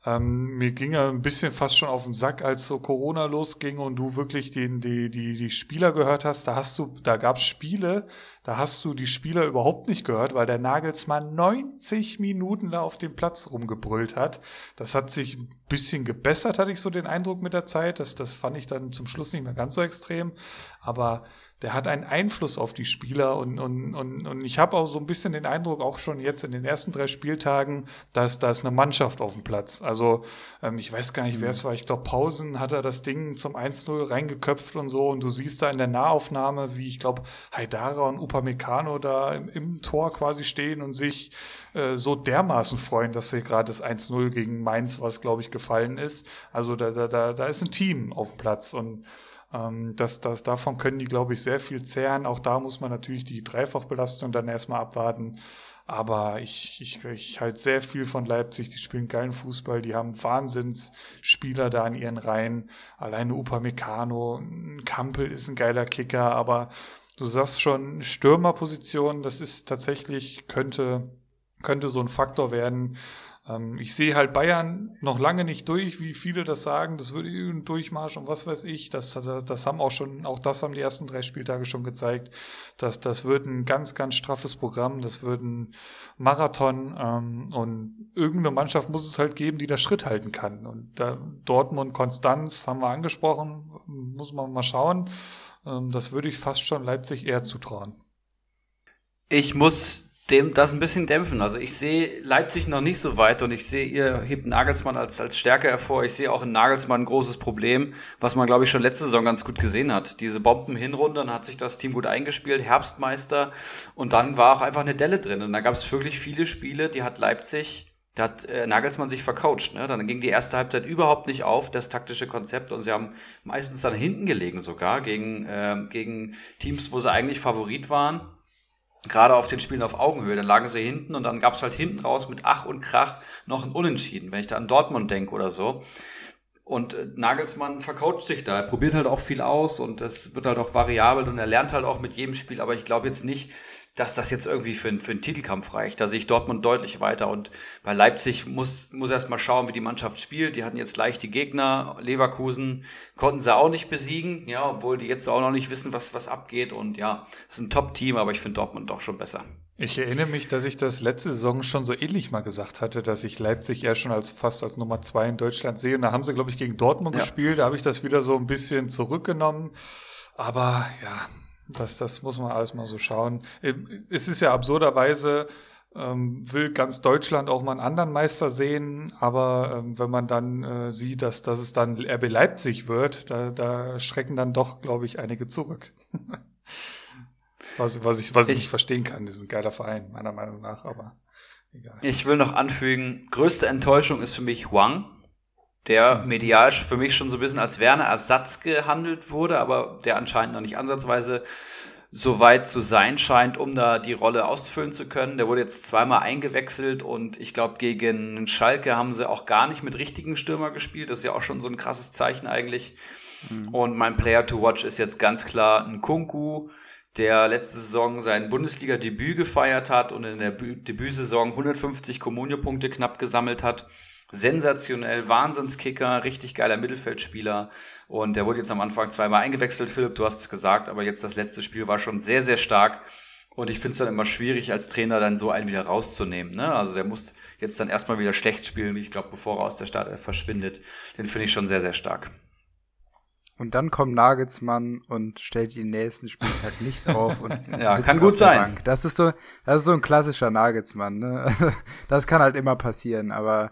Ähm, mir ging er ein bisschen fast schon auf den Sack, als so Corona losging und du wirklich den, die, die, die Spieler gehört hast. Da hast du, da gab's Spiele, da hast du die Spieler überhaupt nicht gehört, weil der Nagelsmann 90 Minuten da auf dem Platz rumgebrüllt hat. Das hat sich ein bisschen gebessert, hatte ich so den Eindruck mit der Zeit. Das, das fand ich dann zum Schluss nicht mehr ganz so extrem. Aber der hat einen Einfluss auf die Spieler und, und, und, und ich habe auch so ein bisschen den Eindruck, auch schon jetzt in den ersten drei Spieltagen, dass da ist eine Mannschaft auf dem Platz. Also ähm, ich weiß gar nicht, wer es war. Ich glaube, Pausen hat er das Ding zum 1-0 reingeköpft und so und du siehst da in der Nahaufnahme, wie ich glaube, Haidara und Upamecano da im, im Tor quasi stehen und sich äh, so dermaßen freuen, dass sie gerade das 1-0 gegen Mainz, was glaube ich gefallen ist. Also da, da, da, da ist ein Team auf dem Platz und ähm, das, das, davon können die, glaube ich, sehr viel zehren. Auch da muss man natürlich die Dreifachbelastung dann erstmal abwarten. Aber ich, ich, ich halte sehr viel von Leipzig. Die spielen geilen Fußball. Die haben Wahnsinnsspieler da in ihren Reihen. Alleine Upamecano, Kampel ist ein geiler Kicker. Aber du sagst schon, Stürmerposition, das ist tatsächlich, könnte, könnte so ein Faktor werden. Ähm, ich sehe halt Bayern noch lange nicht durch, wie viele das sagen. Das würde ein Durchmarsch und was weiß ich. Das, das, das haben auch schon, auch das haben die ersten drei Spieltage schon gezeigt. Das, das wird ein ganz, ganz straffes Programm. Das wird ein Marathon. Ähm, und irgendeine Mannschaft muss es halt geben, die da Schritt halten kann. Und da, Dortmund, Konstanz haben wir angesprochen. Muss man mal schauen. Ähm, das würde ich fast schon Leipzig eher zutrauen. Ich muss dem das ein bisschen dämpfen. Also ich sehe Leipzig noch nicht so weit und ich sehe, ihr hebt Nagelsmann als, als Stärke hervor. Ich sehe auch in Nagelsmann ein großes Problem, was man, glaube ich, schon letzte Saison ganz gut gesehen hat. Diese Bomben-Hinrunde, dann hat sich das Team gut eingespielt, Herbstmeister und dann war auch einfach eine Delle drin. Und da gab es wirklich viele Spiele, die hat Leipzig da hat äh, Nagelsmann sich vercoacht. Ne? Dann ging die erste Halbzeit überhaupt nicht auf, das taktische Konzept. Und sie haben meistens dann hinten gelegen sogar gegen, äh, gegen Teams, wo sie eigentlich Favorit waren gerade auf den Spielen auf Augenhöhe, dann lagen sie hinten und dann gab es halt hinten raus mit Ach und Krach noch ein Unentschieden, wenn ich da an Dortmund denke oder so. Und äh, Nagelsmann vercoacht sich da, er probiert halt auch viel aus und das wird halt auch variabel und er lernt halt auch mit jedem Spiel, aber ich glaube jetzt nicht, dass das jetzt irgendwie für, für einen Titelkampf reicht. Da sehe ich Dortmund deutlich weiter und bei Leipzig muss, muss erst mal schauen, wie die Mannschaft spielt. Die hatten jetzt leichte Gegner, Leverkusen konnten sie auch nicht besiegen, ja, obwohl die jetzt auch noch nicht wissen, was, was abgeht und ja, es ist ein Top-Team, aber ich finde Dortmund doch schon besser. Ich erinnere mich, dass ich das letzte Saison schon so ähnlich mal gesagt hatte, dass ich Leipzig eher schon als fast als Nummer zwei in Deutschland sehe. Und da haben sie, glaube ich, gegen Dortmund Ja. gespielt. Da habe ich das wieder so ein bisschen zurückgenommen. Aber ja, das, das muss man alles mal so schauen. Ähm, Es ist ja absurderweise, ähm, will ganz Deutschland auch mal einen anderen Meister sehen, aber ähm, wenn man dann äh, sieht, dass, dass es dann RB Leipzig wird, da, da schrecken dann doch, glaube ich, einige zurück. <laughs> was, was ich, was ich Ich- nicht verstehen kann, das ist ein geiler Verein, meiner Meinung nach, aber egal. Ich will noch anfügen, größte Enttäuschung ist für mich Wang, der medial für mich schon so ein bisschen als Werner Ersatz gehandelt wurde, aber der anscheinend noch nicht ansatzweise so weit zu sein scheint, um da die Rolle ausfüllen zu können. Der wurde jetzt zweimal eingewechselt und ich glaube, gegen Schalke haben sie auch gar nicht mit richtigen Stürmer gespielt. Das ist ja auch schon so ein krasses Zeichen eigentlich. Und mein Player to watch ist jetzt ganz klar ein Kunku, der letzte Saison sein Bundesliga-Debüt gefeiert hat und in der Bü- Debütsaison 150 Kommunio-Punkte knapp gesammelt hat. Sensationell, Wahnsinnskicker, richtig geiler Mittelfeldspieler. Und der wurde jetzt am Anfang zweimal eingewechselt, Philipp, du hast es gesagt, aber jetzt das letzte Spiel war schon sehr, sehr stark. Und ich finde es dann immer schwierig, als Trainer dann so einen wieder rauszunehmen. Ne? Also der muss jetzt dann erstmal wieder schlecht spielen, ich glaube, bevor er aus der Stadt verschwindet. Den finde ich schon sehr, sehr stark. Und dann kommt Nagelsmann und stellt ihn nächsten Spieltag nicht <laughs> auf. Und ja, kann gut sein. Bank. Das ist so, das ist so ein klassischer Nagelsmann. Ne? <laughs> Das kann halt immer passieren. Aber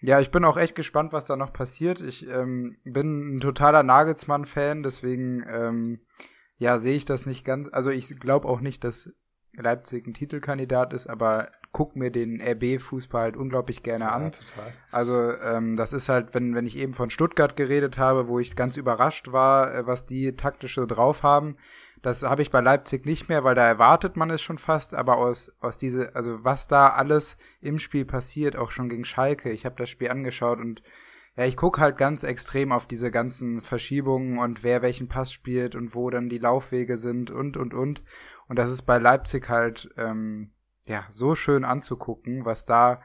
ja, ich bin auch echt gespannt, was da noch passiert. Ich ähm, bin ein totaler Nagelsmann-Fan, deswegen ähm, ja sehe ich das nicht ganz. Also ich glaube auch nicht, dass Leipzig ein Titelkandidat ist, aber guck mir den RB-Fußball halt unglaublich gerne ja, an. Total. Also ähm, das ist halt, wenn, wenn ich eben von Stuttgart geredet habe, wo ich ganz überrascht war, äh, was die taktische drauf haben. Das habe ich bei Leipzig nicht mehr, weil da erwartet man es schon fast, aber aus, aus diese, also was da alles im Spiel passiert, auch schon gegen Schalke, ich habe das Spiel angeschaut und ja, ich gucke halt ganz extrem auf diese ganzen Verschiebungen und wer welchen Pass spielt und wo dann die Laufwege sind und und und. Und das ist bei Leipzig halt ähm, ja so schön anzugucken, was da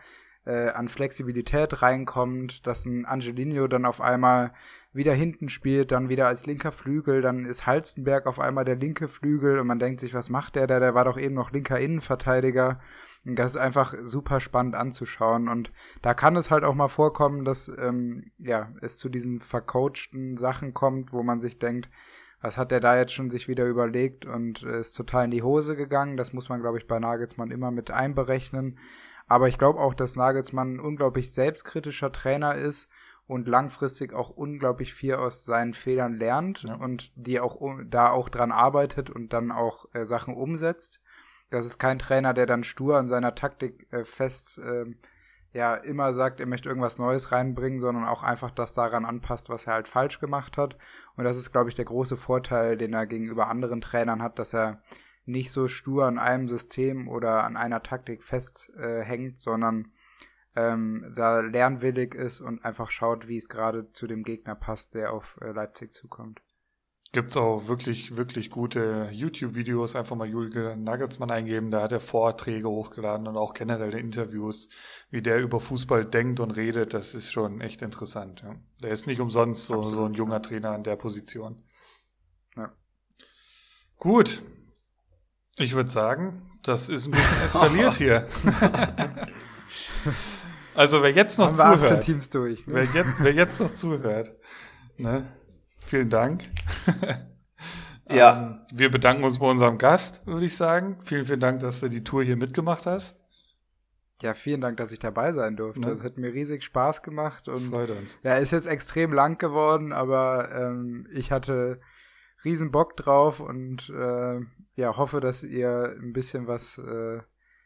äh, an Flexibilität reinkommt, dass ein Angelino dann auf einmal wieder hinten spielt, dann wieder als linker Flügel, dann ist Halstenberg auf einmal der linke Flügel und man denkt sich, was macht der da? Der war doch eben noch linker Innenverteidiger. Und das ist einfach super spannend anzuschauen. Und da kann es halt auch mal vorkommen, dass ähm, ja, es zu diesen vercoachten Sachen kommt, wo man sich denkt, was hat der da jetzt schon sich wieder überlegt und ist total in die Hose gegangen. Das muss man, glaube ich, bei Nagelsmann immer mit einberechnen. Aber ich glaube auch, dass Nagelsmann ein unglaublich selbstkritischer Trainer ist und langfristig auch unglaublich viel aus seinen Fehlern lernt ja. und die auch da auch dran arbeitet und dann auch äh, Sachen umsetzt. Das ist kein Trainer, der dann stur an seiner Taktik äh, fest äh, ja immer sagt, er möchte irgendwas Neues reinbringen, sondern auch einfach das daran anpasst, was er halt falsch gemacht hat. Und das ist, glaube ich, der große Vorteil, den er gegenüber anderen Trainern hat, dass er nicht so stur an einem System oder an einer Taktik festhängt, äh, sondern ähm, da lernwillig ist und einfach schaut, wie es gerade zu dem Gegner passt, der auf äh, Leipzig zukommt. Gibt's auch wirklich, wirklich gute YouTube-Videos. Einfach mal Julian Nagelsmann eingeben. Da hat er Vorträge hochgeladen und auch generelle Interviews, wie der über Fußball denkt und redet. Das ist schon echt interessant. Ja. Der ist nicht umsonst so, so ein junger Trainer in der Position. Ja. Gut. Ich würde sagen, das ist ein bisschen <laughs> eskaliert hier. <laughs> also wer jetzt noch zuhört, durch, ne? wer, jetzt, wer jetzt noch zuhört, ne? Vielen Dank. <laughs> ja. Ähm, wir bedanken uns bei unserem Gast, würde ich sagen. Vielen, vielen Dank, dass du die Tour hier mitgemacht hast. Ja, vielen Dank, dass ich dabei sein durfte. Es ne? hat mir riesig Spaß gemacht und Freut uns. Ja, ist jetzt extrem lang geworden, aber ähm, ich hatte riesen Bock drauf und äh, ja, hoffe, dass ihr ein bisschen was äh,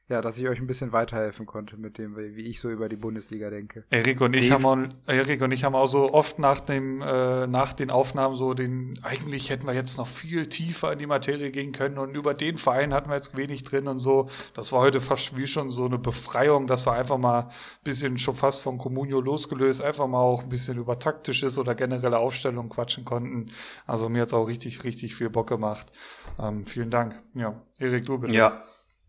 ja, dass ich euch ein bisschen weiterhelfen konnte mit dem, wie ich so über die Bundesliga denke. Erik und ich haben auch, Erik und ich haben auch so oft nach dem, äh, nach den Aufnahmen so den, eigentlich hätten wir jetzt noch viel tiefer in die Materie gehen können und über den Verein hatten wir jetzt wenig drin und so. Das war heute fast wie schon so eine Befreiung, dass wir einfach mal ein bisschen schon fast von Comunio losgelöst, einfach mal auch ein bisschen über taktisches oder generelle Aufstellung quatschen konnten. Also mir hat's auch richtig, richtig viel Bock gemacht. Ähm, vielen Dank. Ja, Erik, du bitte. Ja.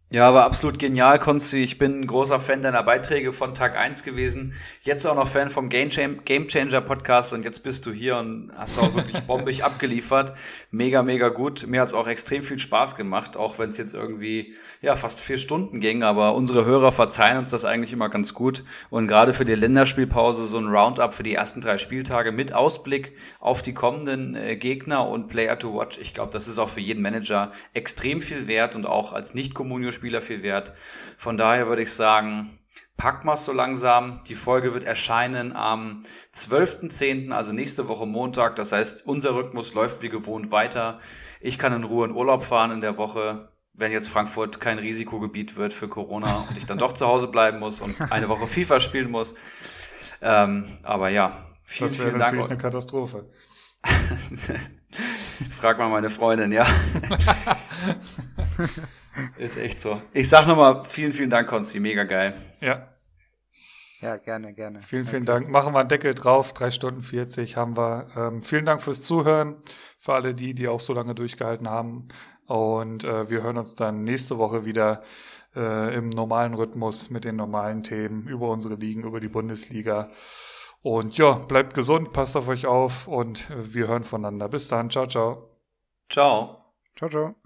Ja, war absolut genial, Konsti. Ich bin ein großer Fan deiner Beiträge von Tag 1 gewesen. Jetzt auch noch Fan vom Game, Changer Podcast und jetzt bist du hier und hast auch wirklich <laughs> bombig abgeliefert. Mega, mega gut. Mir hat's auch extrem viel Spaß gemacht, auch wenn es jetzt irgendwie ja fast vier Stunden ging. Aber unsere Hörer verzeihen uns das eigentlich immer ganz gut. Und gerade für die Länderspielpause so ein Roundup für die ersten drei Spieltage mit Ausblick auf die kommenden äh, Gegner und Player to Watch. Ich glaube, das ist auch für jeden Manager extrem viel wert und auch als Nicht-Communio Spieler viel wert. Von daher würde ich sagen, packt mal so langsam. Die Folge wird erscheinen am 12.10., also nächste Woche Montag. Das heißt, unser Rhythmus läuft wie gewohnt weiter. Ich kann in Ruhe in Urlaub fahren in der Woche, wenn jetzt Frankfurt kein Risikogebiet wird für Corona und ich dann doch zu Hause bleiben muss und <laughs> eine Woche FIFA spielen muss. Ähm, aber ja, vielen, das vielen Dank. Das wäre natürlich eine Katastrophe. <laughs> Frag mal meine Freundin, ja. <laughs> Ist echt so. Ich sag nochmal vielen, vielen Dank, Konsti. Mega geil. Ja. Ja, gerne, gerne. Vielen, vielen Danke. Dank. Machen wir einen Deckel drauf. Drei Stunden 40 haben wir. Ähm, vielen Dank fürs Zuhören. Für alle die, die auch so lange durchgehalten haben. Und äh, wir hören uns dann nächste Woche wieder äh, im normalen Rhythmus mit den normalen Themen über unsere Ligen, über die Bundesliga. Und ja, bleibt gesund, passt auf euch auf und wir hören voneinander. Bis dann, ciao, ciao. Ciao. Ciao, ciao.